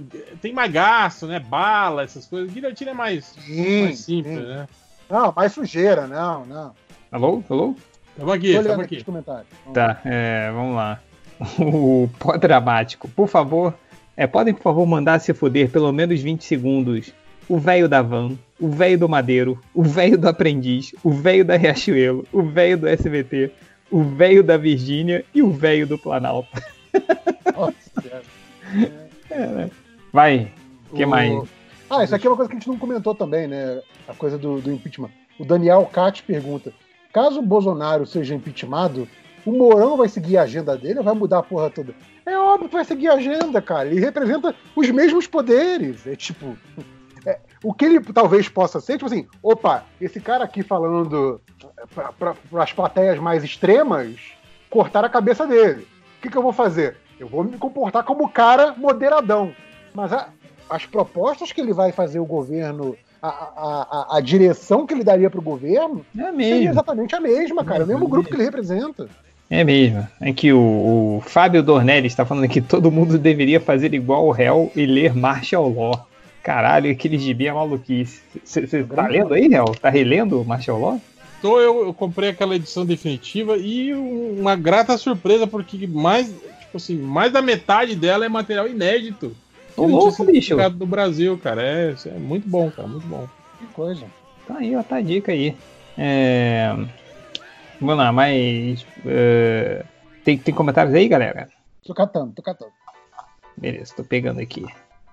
tem mais gasto, né? Bala, essas coisas. Guilhotina é mais, Sim, mais simples, sim. né? Não, mais sujeira, não, não. Alô? Alô? Tamo aqui, Tô tamo aqui aqui. os comentários. Vamos Tá, é, vamos lá. O pó dramático. Por favor, é, podem, por favor, mandar se foder pelo menos 20 segundos. O velho da van, o velho do Madeiro, o velho do Aprendiz, o velho da Riachuelo, o velho do SBT, o velho da Virgínia e o velho do Planalto. Nossa, Senhora. Vai, o que mais? Ah, isso aqui é uma coisa que a gente não comentou também, né? A coisa do, do impeachment. O Daniel Cat pergunta: caso o Bolsonaro seja impeachmentado, o Mourão vai seguir a agenda dele vai mudar a porra toda? É óbvio que vai seguir a agenda, cara. Ele representa os mesmos poderes. É tipo. é, o que ele talvez possa ser, tipo assim, opa, esse cara aqui falando para as plateias mais extremas, cortar a cabeça dele. O que, que eu vou fazer? Eu vou me comportar como cara moderadão. Mas a- as propostas que ele vai fazer o governo, a, a, a, a direção que ele daria para o governo, É seria mesmo, exatamente a mesma, cara. É o mesmo grupo que ele representa. é mesmo. É que o, o Fábio Dornelli está falando que todo mundo deveria fazer igual o réu e ler Martial Law. Caralho, aquele gibi é maluquice. Você tá lendo aí, réu? Tá relendo o Martial Law? Então eu, eu comprei aquela edição definitiva e um- uma grata surpresa, porque mais, tipo assim, mais da metade dela é material inédito. Ô, Que não louco, bicho. no Brasil, cara. É, é muito bom, cara, muito bom. Que coisa. Tá aí, ó, tá a dica aí. É... Vamos lá, mas. é, Tem, tem comentários aí, galera? Tô catando, tô catando. Beleza, tô pegando aqui.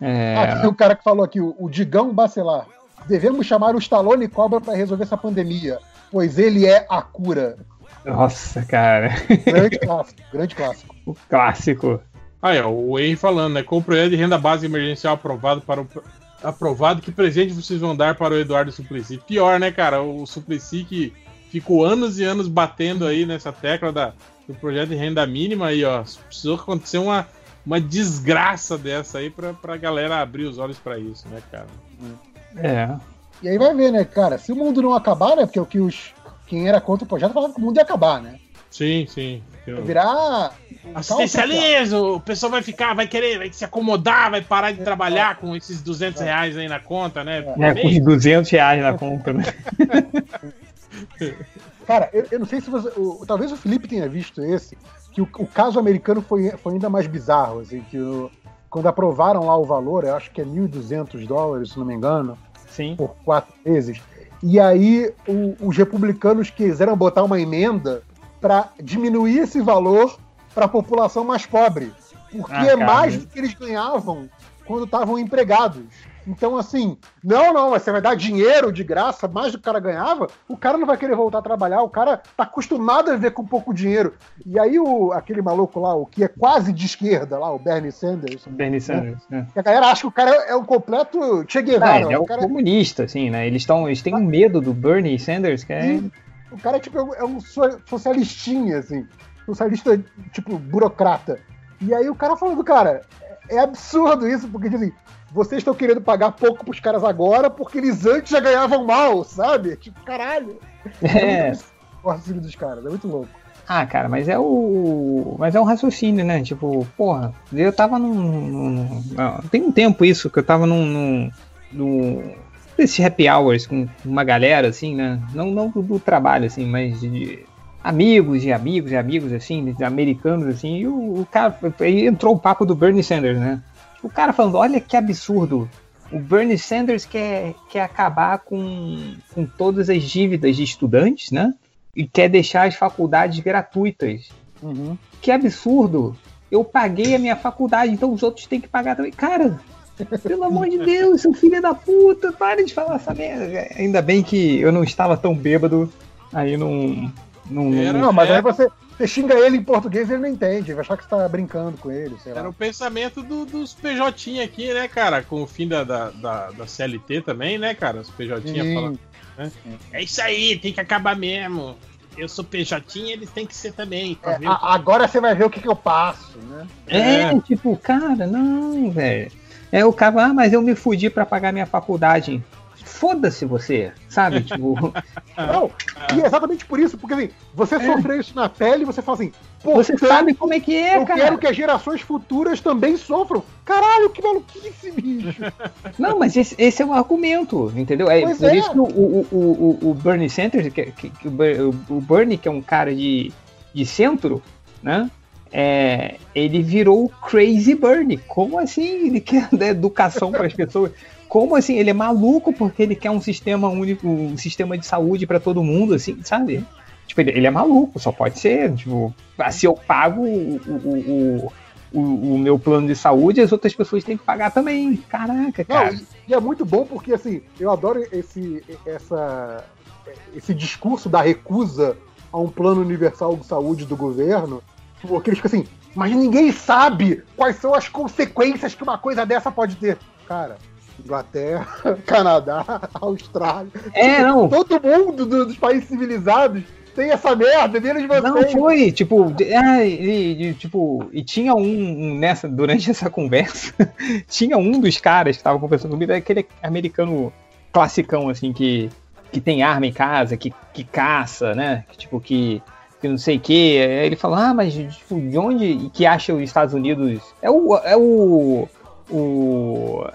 É... Ah, tem o cara que falou aqui, o, o Digão Bacelar. Devemos chamar o Stallone Cobra para resolver essa pandemia, pois ele é a cura. Nossa, cara. Grande clássico, grande clássico. O clássico. Aí, ó, o Henry falando, né? Com o projeto de renda básica emergencial aprovado para o. Aprovado, que presente vocês vão dar para o Eduardo Suplicy? Pior, né, cara? O Suplicy que ficou anos e anos batendo aí nessa tecla da, do projeto de renda mínima aí, ó. Precisou acontecer uma, uma desgraça dessa aí pra, pra galera abrir os olhos pra isso, né, cara? É. E aí vai ver, né, cara? Se o mundo não acabar, né? Porque o que os. Quem era contra o projeto falava que o mundo ia acabar, né? Sim, sim. Ia virar. Assistencialismo, o pessoal vai ficar, vai querer, vai se acomodar, vai parar de trabalhar com esses 200 reais aí na conta, né? por É, com mês. os 200 reais na conta, né? Cara, eu, eu não sei se você. o- talvez o Felipe tenha visto esse, que o, o caso americano foi, foi ainda mais bizarro, assim, que o- quando aprovaram lá o valor, eu acho que é 1.200 dólares, se não me engano, Sim. por quatro meses. E aí o- os republicanos quiseram botar uma emenda para diminuir esse valor para a população mais pobre, porque Ah, é mais do que eles ganhavam quando estavam empregados. Então, assim, não, não, você vai dar dinheiro de graça, mais do que o cara ganhava, o cara não vai querer voltar a trabalhar, o cara tá acostumado a viver com pouco dinheiro. E aí o, aquele maluco lá, o que é quase de esquerda lá, o Bernie Sanders, Bernie Sanders. né? que a galera acha que o cara é um completo Che Ah, Guevara. ele é o um cara comunista, assim, né? Eles, tão, eles têm um medo do Bernie Sanders, que é. Sim. O cara tipo, é um- é um so- socialistinha, assim. Socialista, tipo, burocrata. E aí o cara falando, cara, é é absurdo isso, porque tipo assim, vocês estão querendo pagar pouco pros caras agora porque eles antes já ganhavam mal, sabe? Tipo, caralho. É. O raciocínio dos caras, é muito louco. Ah, cara, mas é o. Mas é um raciocínio, né? Tipo, porra, eu tava num. num- tem um tempo isso, que eu tava num. num, num desses happy hours com uma galera, assim, né? Não, não do, do trabalho, assim, mas de amigos e amigos e amigos, assim, de americanos, assim, e o, o cara. Aí entrou o papo do Bernie Sanders, né? O cara falando, olha que absurdo. O Bernie Sanders quer, quer acabar com, com todas as dívidas de estudantes, né? E quer deixar as faculdades gratuitas. Uhum. Que absurdo! Eu paguei a minha faculdade, então os outros têm que pagar também. Cara, pelo amor de Deus, seu filho da puta, para de falar essa merda. Ainda bem que eu não estava tão bêbado, aí não. não, Era- Não, mas É. aí você, você xinga ele em português e ele não entende, vai achar que você tá brincando com ele, sei Era o pensamento do- dos PJ aqui, né, cara? Com o fim da, da, da, da CLT também, né, cara? Os PJ falando. Né? É isso aí, tem que acabar mesmo. Eu sou PJ, eles têm que ser também. pra É, a- agora você vai ver o que, que eu passo, né? É, É. tipo, cara, não, velho. É o cara, ah, mas eu me fudi pra pagar minha faculdade. foda-se você, sabe? Tipo, Não, e é exatamente por isso, porque assim, você sofreu isso na pele e você fala assim, pô, você sabe como é que é, eu cara. quero que as gerações futuras também sofram. Caralho, que maluquice, bicho. Não, mas esse, esse é o argumento, entendeu? É Pois por é. isso que o, o, o, o, Bernie Sanders, que, que, que o, o Bernie, que é um cara de, de centro, né? É, ele virou o Crazy Bernie. Como assim? Ele quer dar educação para as pessoas. Como assim? Ele é maluco porque ele quer um sistema único, um sistema de saúde para todo mundo, assim, sabe? Tipo, ele, ele é maluco, só pode ser. Tipo, ah, se eu pago o, o, o, o, meu plano de saúde, as outras pessoas têm que pagar também. Caraca, Não, cara. e, e é muito bom porque assim, eu adoro esse, essa, esse discurso da recusa a um plano universal de saúde do governo, porque eles ficam assim, mas ninguém sabe quais são as consequências que uma coisa dessa pode ter. Cara, Inglaterra, Canadá, Austrália, É, não. todo mundo do- dos países civilizados tem essa merda, menos vocês. Não foi, tipo, ah, e, e, tipo, e tinha um, um nessa, durante essa conversa, tinha um dos caras que tava conversando comigo, é aquele americano classicão, assim, que, que tem arma em casa, que, que caça, né? Que, tipo, que, que não sei o que. Aí ele falou, ah, mas tipo, de onde que acha os Estados Unidos? É o. É o. o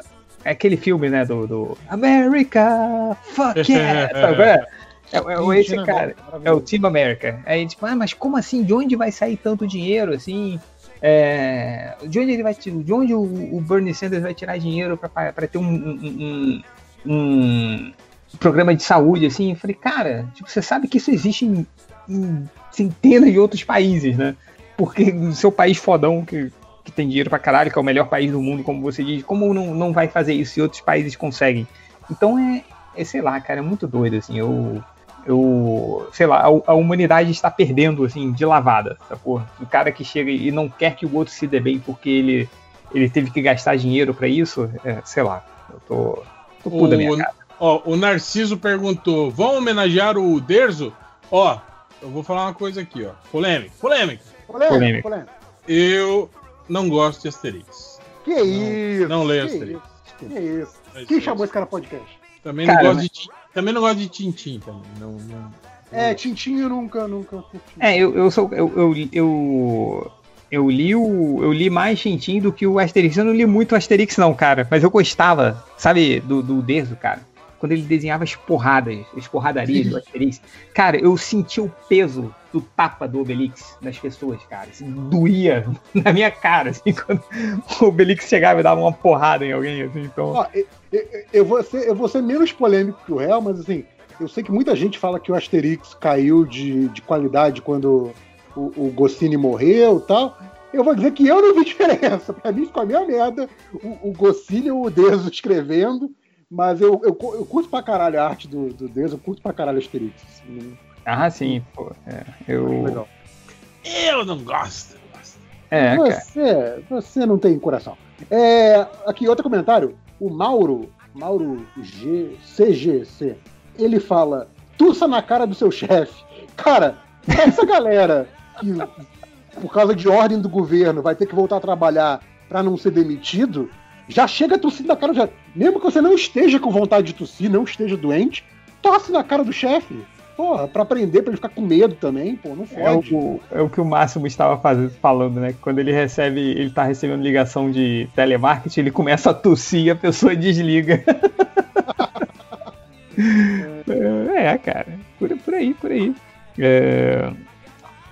é aquele filme, né, do, do America, fuck yeah, sabe? É, é, é esse Tina cara. É o Team America. Aí, tipo, ah, mas como assim? De onde vai sair tanto dinheiro, assim? É, de onde ele vai tirar? De onde o, o Bernie Sanders vai tirar dinheiro para ter um, um, um- um programa de saúde, assim? Eu falei, cara, tipo, você sabe que isso existe em, em centenas de outros países, né? Porque no seu país fodão, que, que tem dinheiro pra caralho, que é o melhor país do mundo, como você diz, como não, não vai fazer isso se outros países conseguem? Então é, é sei lá, cara, é muito doido, assim, eu eu, sei lá, a, a humanidade está perdendo, assim, de lavada, sacou? O cara que chega e não quer que o outro se dê bem porque ele, ele teve que gastar dinheiro pra isso, é, sei lá, eu tô, tô puto da minha O, cara. ó, o Narciso perguntou: vão homenagear o Derzo? Ó, eu vou falar uma coisa aqui, ó. Polêmica, polêmica. Polêmica, Polêmica. Eu não gosto de Asterix. Que isso? não leio que Asterix. isso, Que isso? É Quem isso. chamou esse cara podcast? Também Cara, não gosto mas- de também não gosto de Tintim também. Não, não- É, Tintinho eu nunca, nunca curti. É, eu, eu sou. Eu, eu, eu, eu li o. Eu li mais Tintin do que o Asterix. Eu não li muito o Asterix, não, cara. Mas eu gostava, sabe, do, do Deso, cara. Quando ele desenhava as porradas, as porradarias do Asterix. Cara, eu sentia o peso do tapa do Obelix nas pessoas, cara. Assim, doía na minha cara, assim, quando o Obelix chegava e dava uma porrada em alguém, assim, então. Ó, eu, eu- eu vou ser, eu vou ser menos polêmico que o réu, mas assim, eu sei que muita gente fala que o Asterix caiu de, de qualidade quando o, o Goscinny morreu e tal. Eu vou dizer que eu não vi diferença. Pra mim ficou a mesma merda o, o Goscinny ou o Deso escrevendo. Mas eu, eu, eu curto pra caralho a arte do, do Deso, eu curto pra caralho Asterix. assim, Ah, sim, pô. É, eu. Eu não gosto. gosto. É, cara. Você, você não tem coração. É, aqui, outro comentário. O Mauro, Mauro G, CGC, ele fala: tussa na cara do seu chefe. Cara, essa galera que, por causa de ordem do governo, vai ter que voltar a trabalhar pra não ser demitido, já chega tossindo na cara do chefe. Mesmo que você não esteja com vontade de tossir, não esteja doente, tosse na cara do chefe. Porra, pra aprender, pra ele ficar com medo também, pô, não É fode. o, é o que o Máximo estava fazendo, falando, né? Quando ele recebe, ele tá recebendo ligação de telemarketing, ele começa a tossir e a pessoa desliga. é, cara. Por, por aí, por aí. É...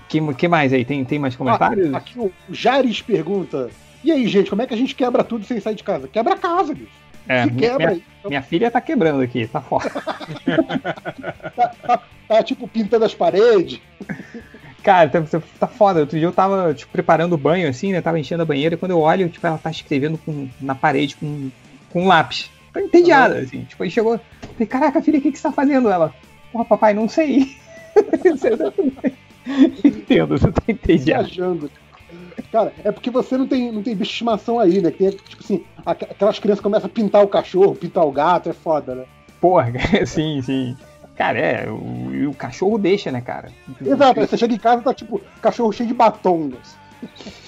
Que, que mais aí? Tem, tem mais comentários? Ah, aqui o Jares pergunta: E aí, gente, como é que a gente quebra tudo sem sair de casa? Quebra a casa, bicho. É, Se minha, quebra minha. Então, minha filha tá quebrando aqui, tá fora. tá, tá- tá, tipo pintando as paredes. Cara, tá, tá foda. Outro dia eu tava, tipo, preparando o banho, assim, né? Tava enchendo a banheira. Quando eu olho, tipo, ela tá escrevendo com, na parede com, com um lápis. Tô entediada, assim. Tipo, aí chegou. Falei, caraca, filha, o que, que você tá fazendo? Ela, porra, papai, não sei. Entendo, você tá entediado. viajando. Cara, é porque você não tem, não tem bicho de estimação aí, né? Que tem, tipo assim, aqu- aquelas crianças começam a pintar o cachorro, pintar o gato, é foda, né? Porra, sim, sim. Cara, é, o, o cachorro deixa, né, cara? Exato, você chega em casa e tá tipo, cachorro cheio de batom.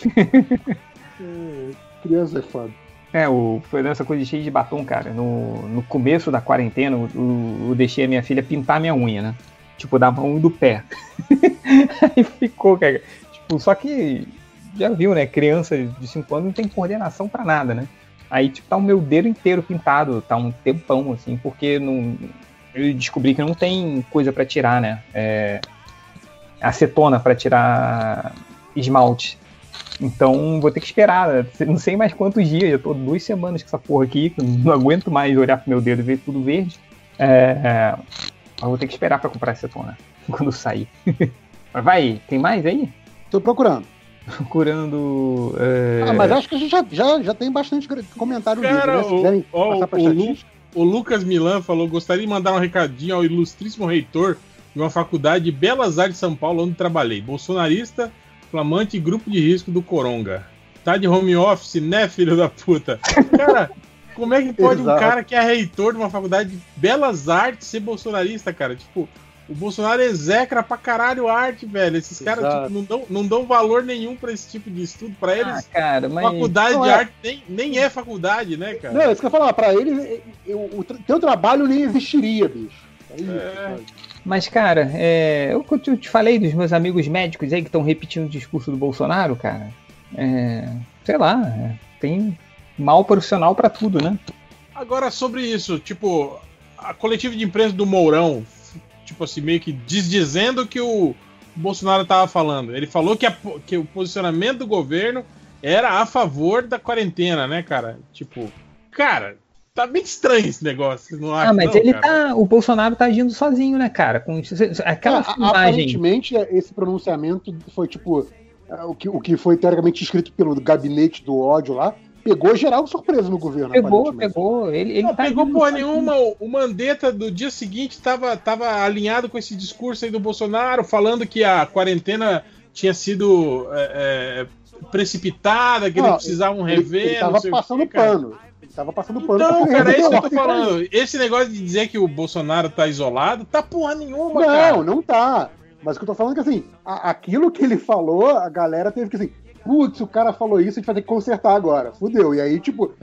É, criança é foda. É, o, foi nessa coisa cheia de batom, cara. No, no começo da quarentena, eu, eu deixei a minha filha pintar minha unha, né? Tipo, da mão e do pé. Aí ficou, cara. Tipo, só que já viu, né? Criança de 5 anos não tem coordenação pra nada, né? Aí, tipo, tá o meu dedo inteiro pintado, tá um tempão, assim, porque não, eu descobri que não tem coisa pra tirar, né? É, acetona pra tirar esmalte. Então vou ter que esperar, né? não sei mais quantos dias, eu tô duas semanas com essa porra aqui, não aguento mais olhar pro meu dedo e ver tudo verde. É, é, eu vou ter que esperar pra comprar acetona quando sair. Mas vai, tem mais aí? Tô procurando. Procurando. é, Ah, mas acho que a gente já, já, já tem bastante comentário Cara, livre, né? Se o- quiserem ó, passar pra o Lu-. O Lucas Milan falou: gostaria de mandar um recadinho ao ilustríssimo reitor de uma faculdade de Belas Artes de São Paulo, onde trabalhei. Bolsonarista, flamante e grupo de risco do Coronga. Tá de home office, né, filho da puta? Cara, como é que pode um cara que é reitor de uma faculdade de Belas Artes ser bolsonarista, cara? Tipo, o Bolsonaro execra pra caralho arte, velho. Esses caras tipo, não, dão, não dão valor nenhum pra esse tipo de estudo. Pra Ah, eles, cara, mas. faculdade de é. arte nem, nem é faculdade, né, cara? Não, é isso que eu ia falar, pra ele, eu- o teu trabalho nem existiria, bicho. É isso, É. Mas, cara, é, eu que eu te falei dos meus amigos médicos aí que estão repetindo o discurso do Bolsonaro, cara. É, sei lá, é, tem mal profissional pra tudo, né? Agora, sobre isso, tipo, a coletiva de imprensa do Mourão, tipo assim, meio que desdizendo o que o Bolsonaro tava falando. Ele falou que, a que o posicionamento do governo era a favor da quarentena, né, cara? Tipo, cara, tá bem estranho esse negócio, não acham? Ah, mas não, ele cara? tá. O Bolsonaro tá agindo sozinho, né, cara? Com aquela É, filmagem. Aparentemente, esse pronunciamento foi tipo. é, O que, o que foi teoricamente escrito pelo gabinete do ódio lá, pegou geral surpresa no governo. Pegou, pegou. Ele, ele Não tá pegou porra nenhuma. O- Mandetta do dia seguinte tava, tava alinhado com esse discurso aí do Bolsonaro, falando que a quarentena tinha sido é, é, precipitada, que Não, eles precisavam Ele, rever. ele não tava sei o passando cara. pano. Ele tava passando pano Então, pra cara, é isso que eu tô falando. Esse negócio de dizer que o Bolsonaro tá isolado, tá porra nenhuma, Não, cara. não tá. Mas o que eu tô falando é que assim, a- aquilo que ele falou, a galera teve que assim, putz, o cara falou isso, a gente vai ter que consertar agora. Fudeu. E aí, tipo,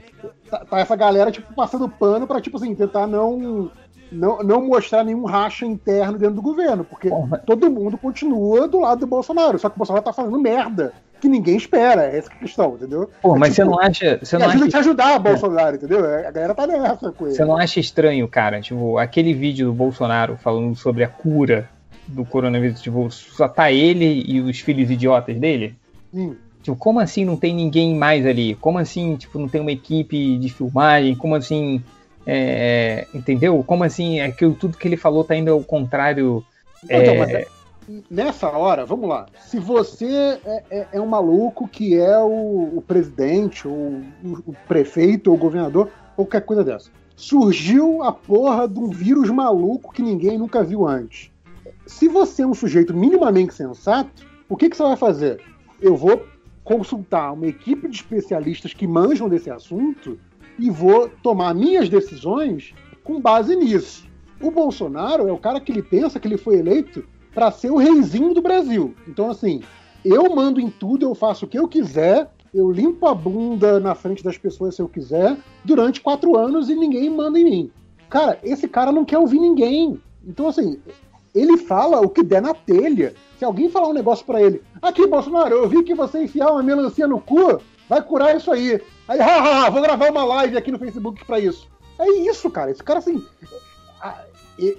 tá, tá essa galera, tipo, passando pano pra, tipo assim, tentar não, não, não mostrar nenhum racha interno dentro do governo. Porque Porra. todo mundo continua do lado do Bolsonaro. Só que o Bolsonaro tá fazendo merda que ninguém espera. É essa é a questão, entendeu? Pô, É mas você tipo, não acha. Você não ajuda acha te ajudar, Bolsonaro, entendeu? A galera tá nessa com ele. Você não acha estranho, cara? Tipo, aquele vídeo do Bolsonaro falando sobre a cura do coronavírus, tipo, só tá ele e os filhos idiotas dele? Sim. Tipo, como assim não tem ninguém mais ali? Como assim, tipo, não tem uma equipe de filmagem? Como assim, é, entendeu? Como assim, aquilo, tudo que ele falou tá indo ao contrário? Então, é, é- nessa hora, vamos lá. Se você é, é- é um maluco que é o, o presidente, ou o, prefeito, ou o governador, ou qualquer coisa dessa. Surgiu a porra de um vírus maluco que ninguém nunca viu antes. Se você é um sujeito minimamente sensato, o que, que você vai fazer? Eu vou consultar uma equipe de especialistas que manjam desse assunto e vou tomar minhas decisões com base nisso. O Bolsonaro é o cara que ele pensa que ele foi eleito para ser o reizinho do Brasil. Então, assim, eu mando em tudo, eu faço o que eu quiser, eu limpo a bunda na frente das pessoas se eu quiser, durante quatro anos e ninguém manda em mim. Cara, esse cara não quer ouvir ninguém. Então, assim, ele fala o que der na telha. Se alguém falar um negócio pra ele, aqui, Bolsonaro, eu vi que você enfiar uma melancia no cu, vai curar isso aí. Aí, haha, vou gravar uma live aqui no Facebook pra isso. É isso, cara. Esse cara, assim.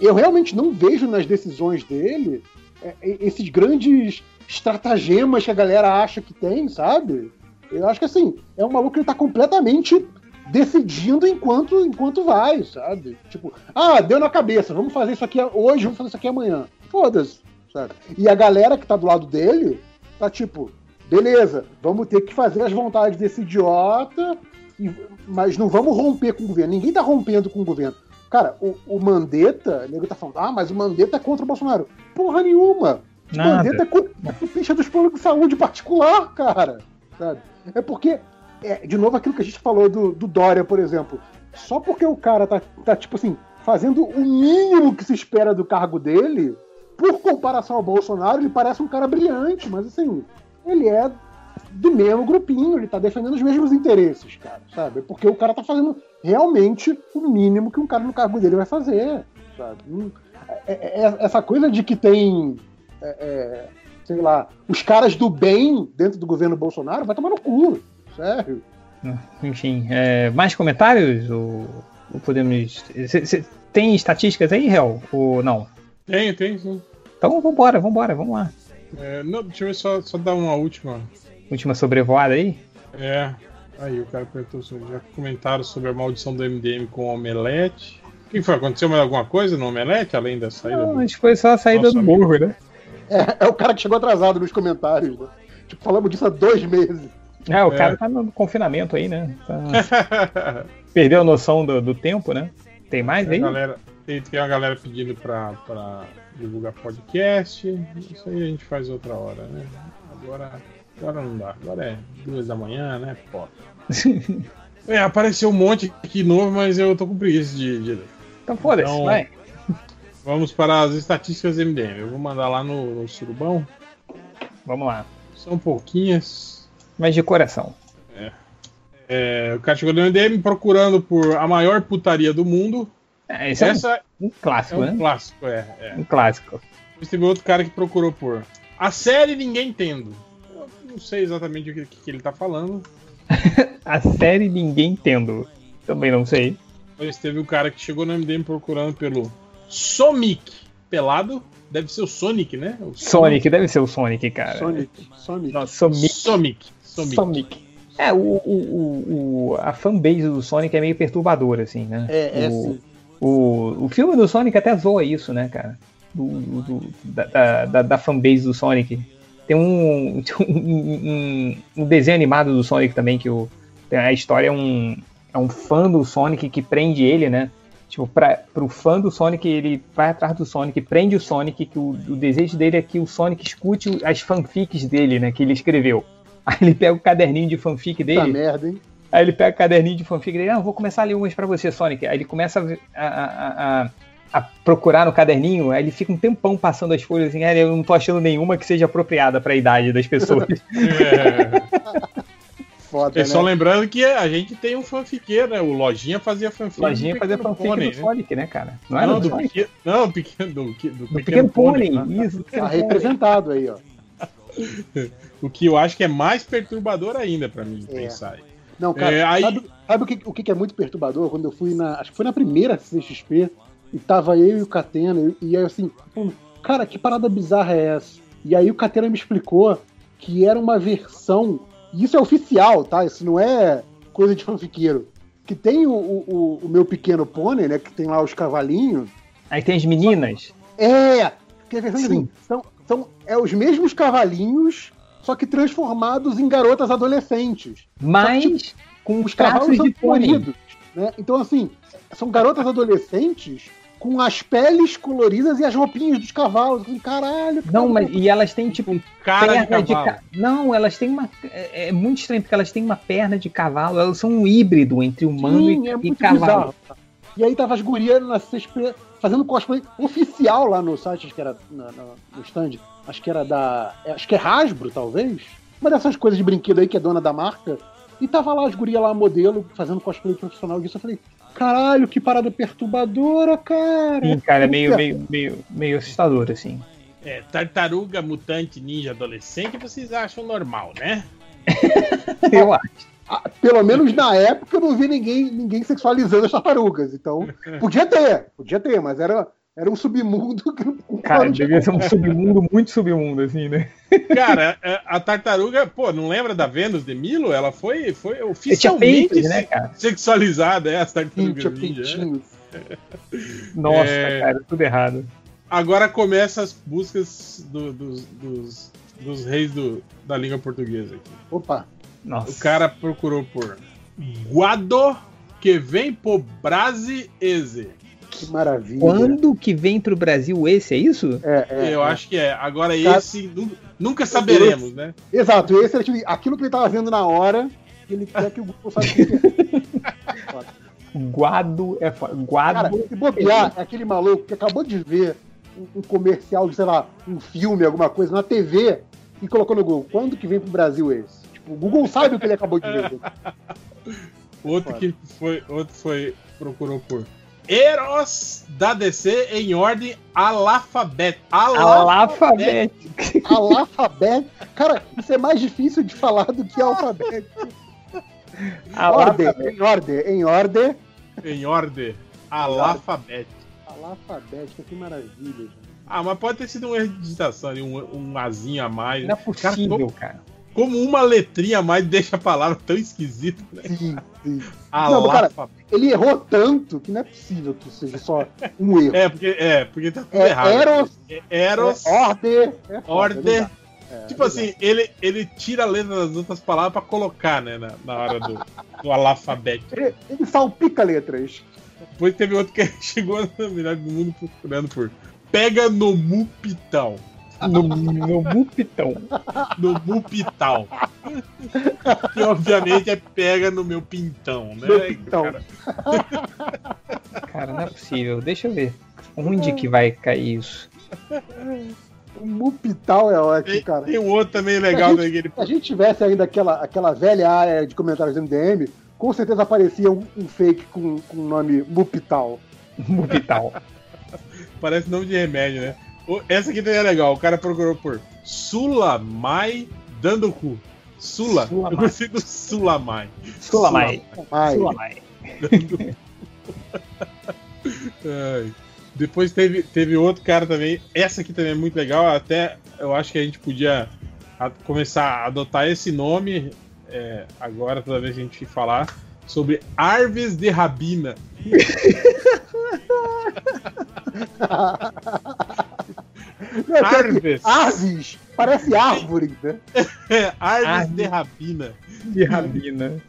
Eu realmente não vejo nas decisões dele é, esses grandes estratagemas que a galera acha que tem, sabe? Eu acho que, assim, é um maluco que ele tá completamente decidindo enquanto, enquanto vai, sabe? Tipo, ah, deu na cabeça, vamos fazer isso aqui hoje, vamos fazer isso aqui amanhã. Foda-se, sabe? E a galera que tá do lado dele tá tipo, beleza, vamos ter que fazer as vontades desse idiota, e- mas não vamos romper com o governo. Ninguém tá rompendo com o governo. Cara, o, o Mandetta, o nego tá falando, ah, mas o Mandetta é contra o Bolsonaro. Porra nenhuma! O Nada. Mandetta é contra o picha dos planos de saúde particular, cara. Sabe? É porque, é, de novo, aquilo que a gente falou do, do Dória, por exemplo. Só porque o cara tá, tá, tipo assim, fazendo o mínimo que se espera do cargo dele, por comparação ao Bolsonaro, ele parece um cara brilhante, mas assim, ele é do mesmo grupinho, ele tá defendendo os mesmos interesses, cara, sabe? Porque o cara tá fazendo realmente o mínimo que um cara no cargo dele vai fazer, sabe? É- é- é- essa coisa de que tem, é, é, sei lá, os caras do bem dentro do governo Bolsonaro vai tomar no cu, sério. Enfim, é, mais comentários? Ou, ou podemos. cê- cê- tem estatísticas aí, Hel? Ou não? Tem, tem, sim. Então vambora, vambora, vamos lá. É, não, deixa eu ver só, só dar uma última. Última sobrevoada aí? É. Aí o cara perguntou sobre, já comentaram sobre a maldição do MDM com o Omelete. O que foi? Aconteceu mais alguma coisa no Omelete, além da saída Não, do. acho que foi só a saída Nossa, do morro, né? É, é o cara que chegou atrasado nos comentários, né? Tipo, falamos disso há dois meses. É, o É. cara tá no confinamento aí, né? Tá- Perdeu a noção do, do tempo, né? Tem mais Tem aí? a galera, tem, tem a galera pedindo pra, pra divulgar podcast. Isso aí a gente faz outra hora, né? Agora, agora não dá. Agora é duas da manhã, né? Pô. É, apareceu um monte aqui novo, mas eu tô com preguiça de, de ler. Então foda-se, Então- vai. Vamos para as estatísticas do MDM. Eu vou mandar lá no, no surubão. Vamos lá. São pouquinhas. Mas de coração. É, o cara chegou no MDM procurando por a maior putaria do mundo. É, esse é um- Essa um, é clássico, um né? clássico, é. é. Um clássico. Depois teve outro cara que procurou por a série Ninguém Tendo. Eu não sei exatamente o que, que ele tá falando. A série Ninguém Tendo. Também não sei. Depois teve o cara que chegou no MDM procurando pelo Sonic pelado. Deve ser o Sonic, né? O Sonic, deve ser o Sonic, cara. Sonic, Sonic. Nossa, Sonic. Sonic. Sonic. Sonic. É, o, o, o, o- a fanbase do Sonic é meio perturbadora, assim, né? É, é o, sim. O, o filme do Sonic até zoa isso, né, cara? Do, do- da, da, da- fanbase do Sonic. Tem um, um, um- desenho animado do Sonic também, que o, a história é um, é um fã do Sonic que prende ele, né? Tipo, pra, pro fã do Sonic, ele vai atrás do Sonic, prende o Sonic, que o, o desejo dele é que o Sonic escute as fanfics dele, né? Que ele escreveu. Aí ele pega o caderninho de fanfic dele. merda, hein? Aí ele pega o caderninho de fanfic dele, ah, vou começar a ler umas pra você, Sonic. Aí ele começa a, a- a- a- a procurar no caderninho, aí ele fica um tempão passando as folhas assim, ah, eu não tô achando nenhuma que seja apropriada pra idade das pessoas. É. Foda, É né? só lembrando que a gente tem um fanfiqueiro, né? O Lojinha fazia fanfic. Lojinha do Pequeno fanfic Pônei, do né? Sonic, né, cara? Não era Não, do do Sonic? pequeno, não, pequeno, do, do, do Do Pequeno Pônei, né? isso, do Tá Pequeno representado aí, ó. O que eu acho que é mais perturbador ainda pra mim É. pensar. Não, cara, É, aí- sabe, sabe o, que, o que é muito perturbador? Quando eu fui na. Acho que foi na primeira CXP, e tava eu e o Catena, e, aí assim, cara, que parada bizarra é essa? E aí o Catena me explicou que era uma versão. E isso é oficial, tá? Isso não é coisa de fanfiqueiro. Que tem o, o, o- meu pequeno pônei, né? Que tem lá os cavalinhos. Aí tem as meninas. É! Que é a versão Sim. assim, são, são é os mesmos cavalinhos, só que transformados em garotas adolescentes. Mas com Os os cavalos são coloridos, né? Então, assim, são garotas adolescentes com as peles coloridas e as roupinhas dos cavalos. Assim, caralho, cara. Não, mas e elas têm tipo Cara de perna de, cavalo. ca... Não, elas têm uma. É, é muito estranho, porque elas têm uma perna de cavalo. Elas são um híbrido entre humano Sim, e, é e muito cavalo. bizarro. E aí tava as gurias na CSP fazendo cosplay oficial lá no site, acho que era na- no stand. Acho que era da. é, Acho que é Hasbro, talvez. Uma dessas coisas de brinquedo aí que é dona da marca. E tava lá as gurias lá, modelo, fazendo cosplay profissional disso. Eu falei, caralho, que parada perturbadora, cara. Sim, cara, é meio, meio, meio, meio assustador, assim. É, tartaruga, mutante, ninja, adolescente, vocês acham normal, né? Eu acho. Ah, Pelo menos na época eu não vi ninguém, ninguém sexualizando as tartarugas. Então, podia ter, podia ter, mas era, era um submundo que não Cara, devia ser um submundo, muito submundo, assim, né? Cara, a, a tartaruga, pô, não lembra da Vênus de Milo? Ela foi, foi oficialmente peitos, né, sexualizada, é, as tinha tartarugas ninja. né? Nossa, É. cara, tudo errado. Agora começa as buscas do- dos, dos, dos reis do- da língua portuguesa aqui. Opa, Nossa. O cara procurou por Guado que vem por Brasi Eze. Que maravilha. Quando que vem pro Brasil esse, é isso? É, é, Eu é. acho que é. Agora Cara- esse nu- nunca saberemos, né? Exato, esse era tipo, aquilo que ele tava vendo na hora, que ele quer que o Google saiba o que é. Guado é foda. Guado. Cara, se bobear, é aquele maluco que acabou de ver um, um comercial de, sei lá, um filme, alguma coisa, na TV, e colocou no Google, quando que vem pro Brasil esse? Tipo, o Google sabe o que ele acabou de ver. Outro que foi, outro foi procurou por Eros da DC em ordem alfabet. Alfabete. Alfabet. Cara, isso é mais difícil de falar do que alfabeto. Ordem, em ordem, em ordem. Em ordem alfabet. Alfabética, que maravilha. gente. Ah, mas pode ter sido um erro de digitação ali, um, um azinho a mais. Não é Cara, possível, como, cara. Como uma letrinha a mais deixa a palavra tão esquisita, né? Sim, sim. Não, cara. Ele errou tanto que não é possível que seja só um erro. É, porque, é, porque tá tudo É errado. Eros, É Eros, é ordem. É foda, não dá. É, Tipo assim, ele, ele tira a letra das outras palavras pra colocar, né, na, na hora do, do alfabeto. Ele, ele salpica letras. Depois teve outro que chegou na verdade do mundo procurando por Pega no Mupitão. No, no Mupitão. No Mupital. que obviamente é pega no meu pintão, né? Meu pintão. cara? Cara, não é possível. Deixa eu ver. Onde que vai cair isso? O Mupital é ótimo, Tem, cara. tem um outro também legal A né, ele Se a gente tivesse ainda aquela, aquela velha área de comentários do MDM, com certeza aparecia um, um fake com, com o nome Mupital. Mupital. parece nome de remédio, né? Essa aqui também é legal. O cara procurou por Sulamai dando cu. Sula. Sulamai. Eu gostei do Sulamai. Sulamai. Ai, Sulamai. Ai. Depois teve, teve outro cara também. Essa aqui também é muito legal. Até eu acho que a gente podia a- começar a adotar esse nome é, agora, toda vez que a gente falar sobre Arves de Rabina. Não, Arves. Aves! Parece árvore, né? É, Arves Arves. de Rabina. De Rabina.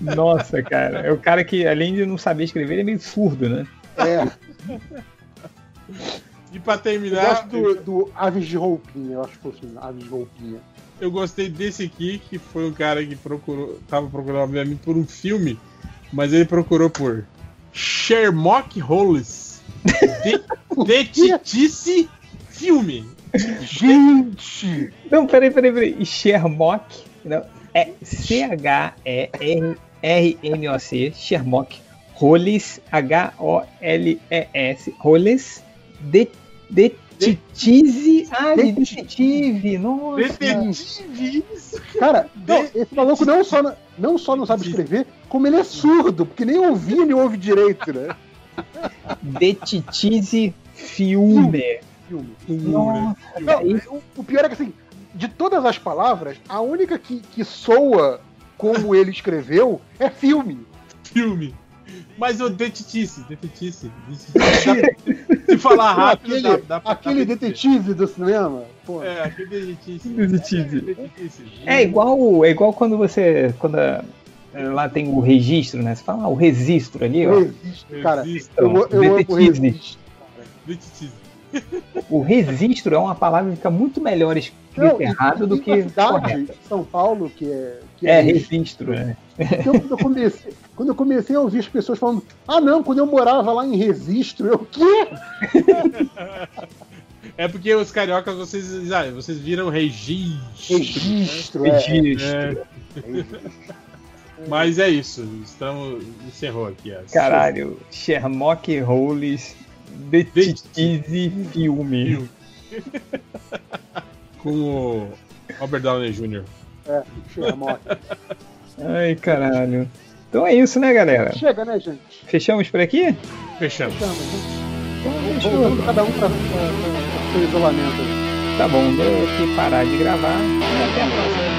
Nossa, cara. É o cara que, além de não saber escrever, ele é meio surdo, né? É. E pra Eu terminar, gosto do, do Aves de Roupinha, eu acho que fosse um Aves de Roupinha. eu gostei desse aqui, que foi um cara que procurou, tava procurando, obviamente, por um filme, mas ele procurou por Sherlock Holmes. De, Detitice Filme. Gente! Não, peraí, peraí, peraí. Shermock. Não, é C-H-E-R-M-O-C. Shermock. Roles. H-O-L-E-S. Roles. De, detetize. Ah, de detetive. Nossa. Detetive. Isso. Cara, não, esse maluco não só, não- não só não sabe escrever, como ele é surdo, porque nem ouvir nem ouve direito, né? Detetize filme. Filme. Nossa, Não, o, o pior é que assim, de todas as palavras, a única que, que soa como ele escreveu é filme. Filme. Mas o Detetice. Detetice. detetice. Se falar rápido, aquele dá, dá pra- aquele detetive do cinema. Pô, É, aquele Detetice. Detetice. Detetice. É igual, é igual quando você. Quando a- lá tem o registro, né? Você fala, ah, o registro ali, ó. Registro, cara. Registro. Eu, eu amo o Detetive. O registro é uma palavra que fica muito melhor escrito Não, e errado do que de São Paulo que é. Que É, registro. registro, né? Então, quando, eu comecei, quando eu comecei a ouvir as pessoas falando, ah não, quando eu morava lá em registro, eu o quê? É porque os cariocas, vocês, ah, vocês viram registro. Registro, é. Registro. É, mas é isso. Estamos. Encerrou aqui. Caralho, Sherlock Holmes, Detetize Filme. Filme. Com o Robert Downey Jr. É. Ai, caralho. Então é isso, né, galera? Chega, né, gente? Fechamos por aqui? Fechamos. Chama, né? Então, eu... cada um para o seu isolamento. Tá bom, vou aqui parar de gravar e até a próxima.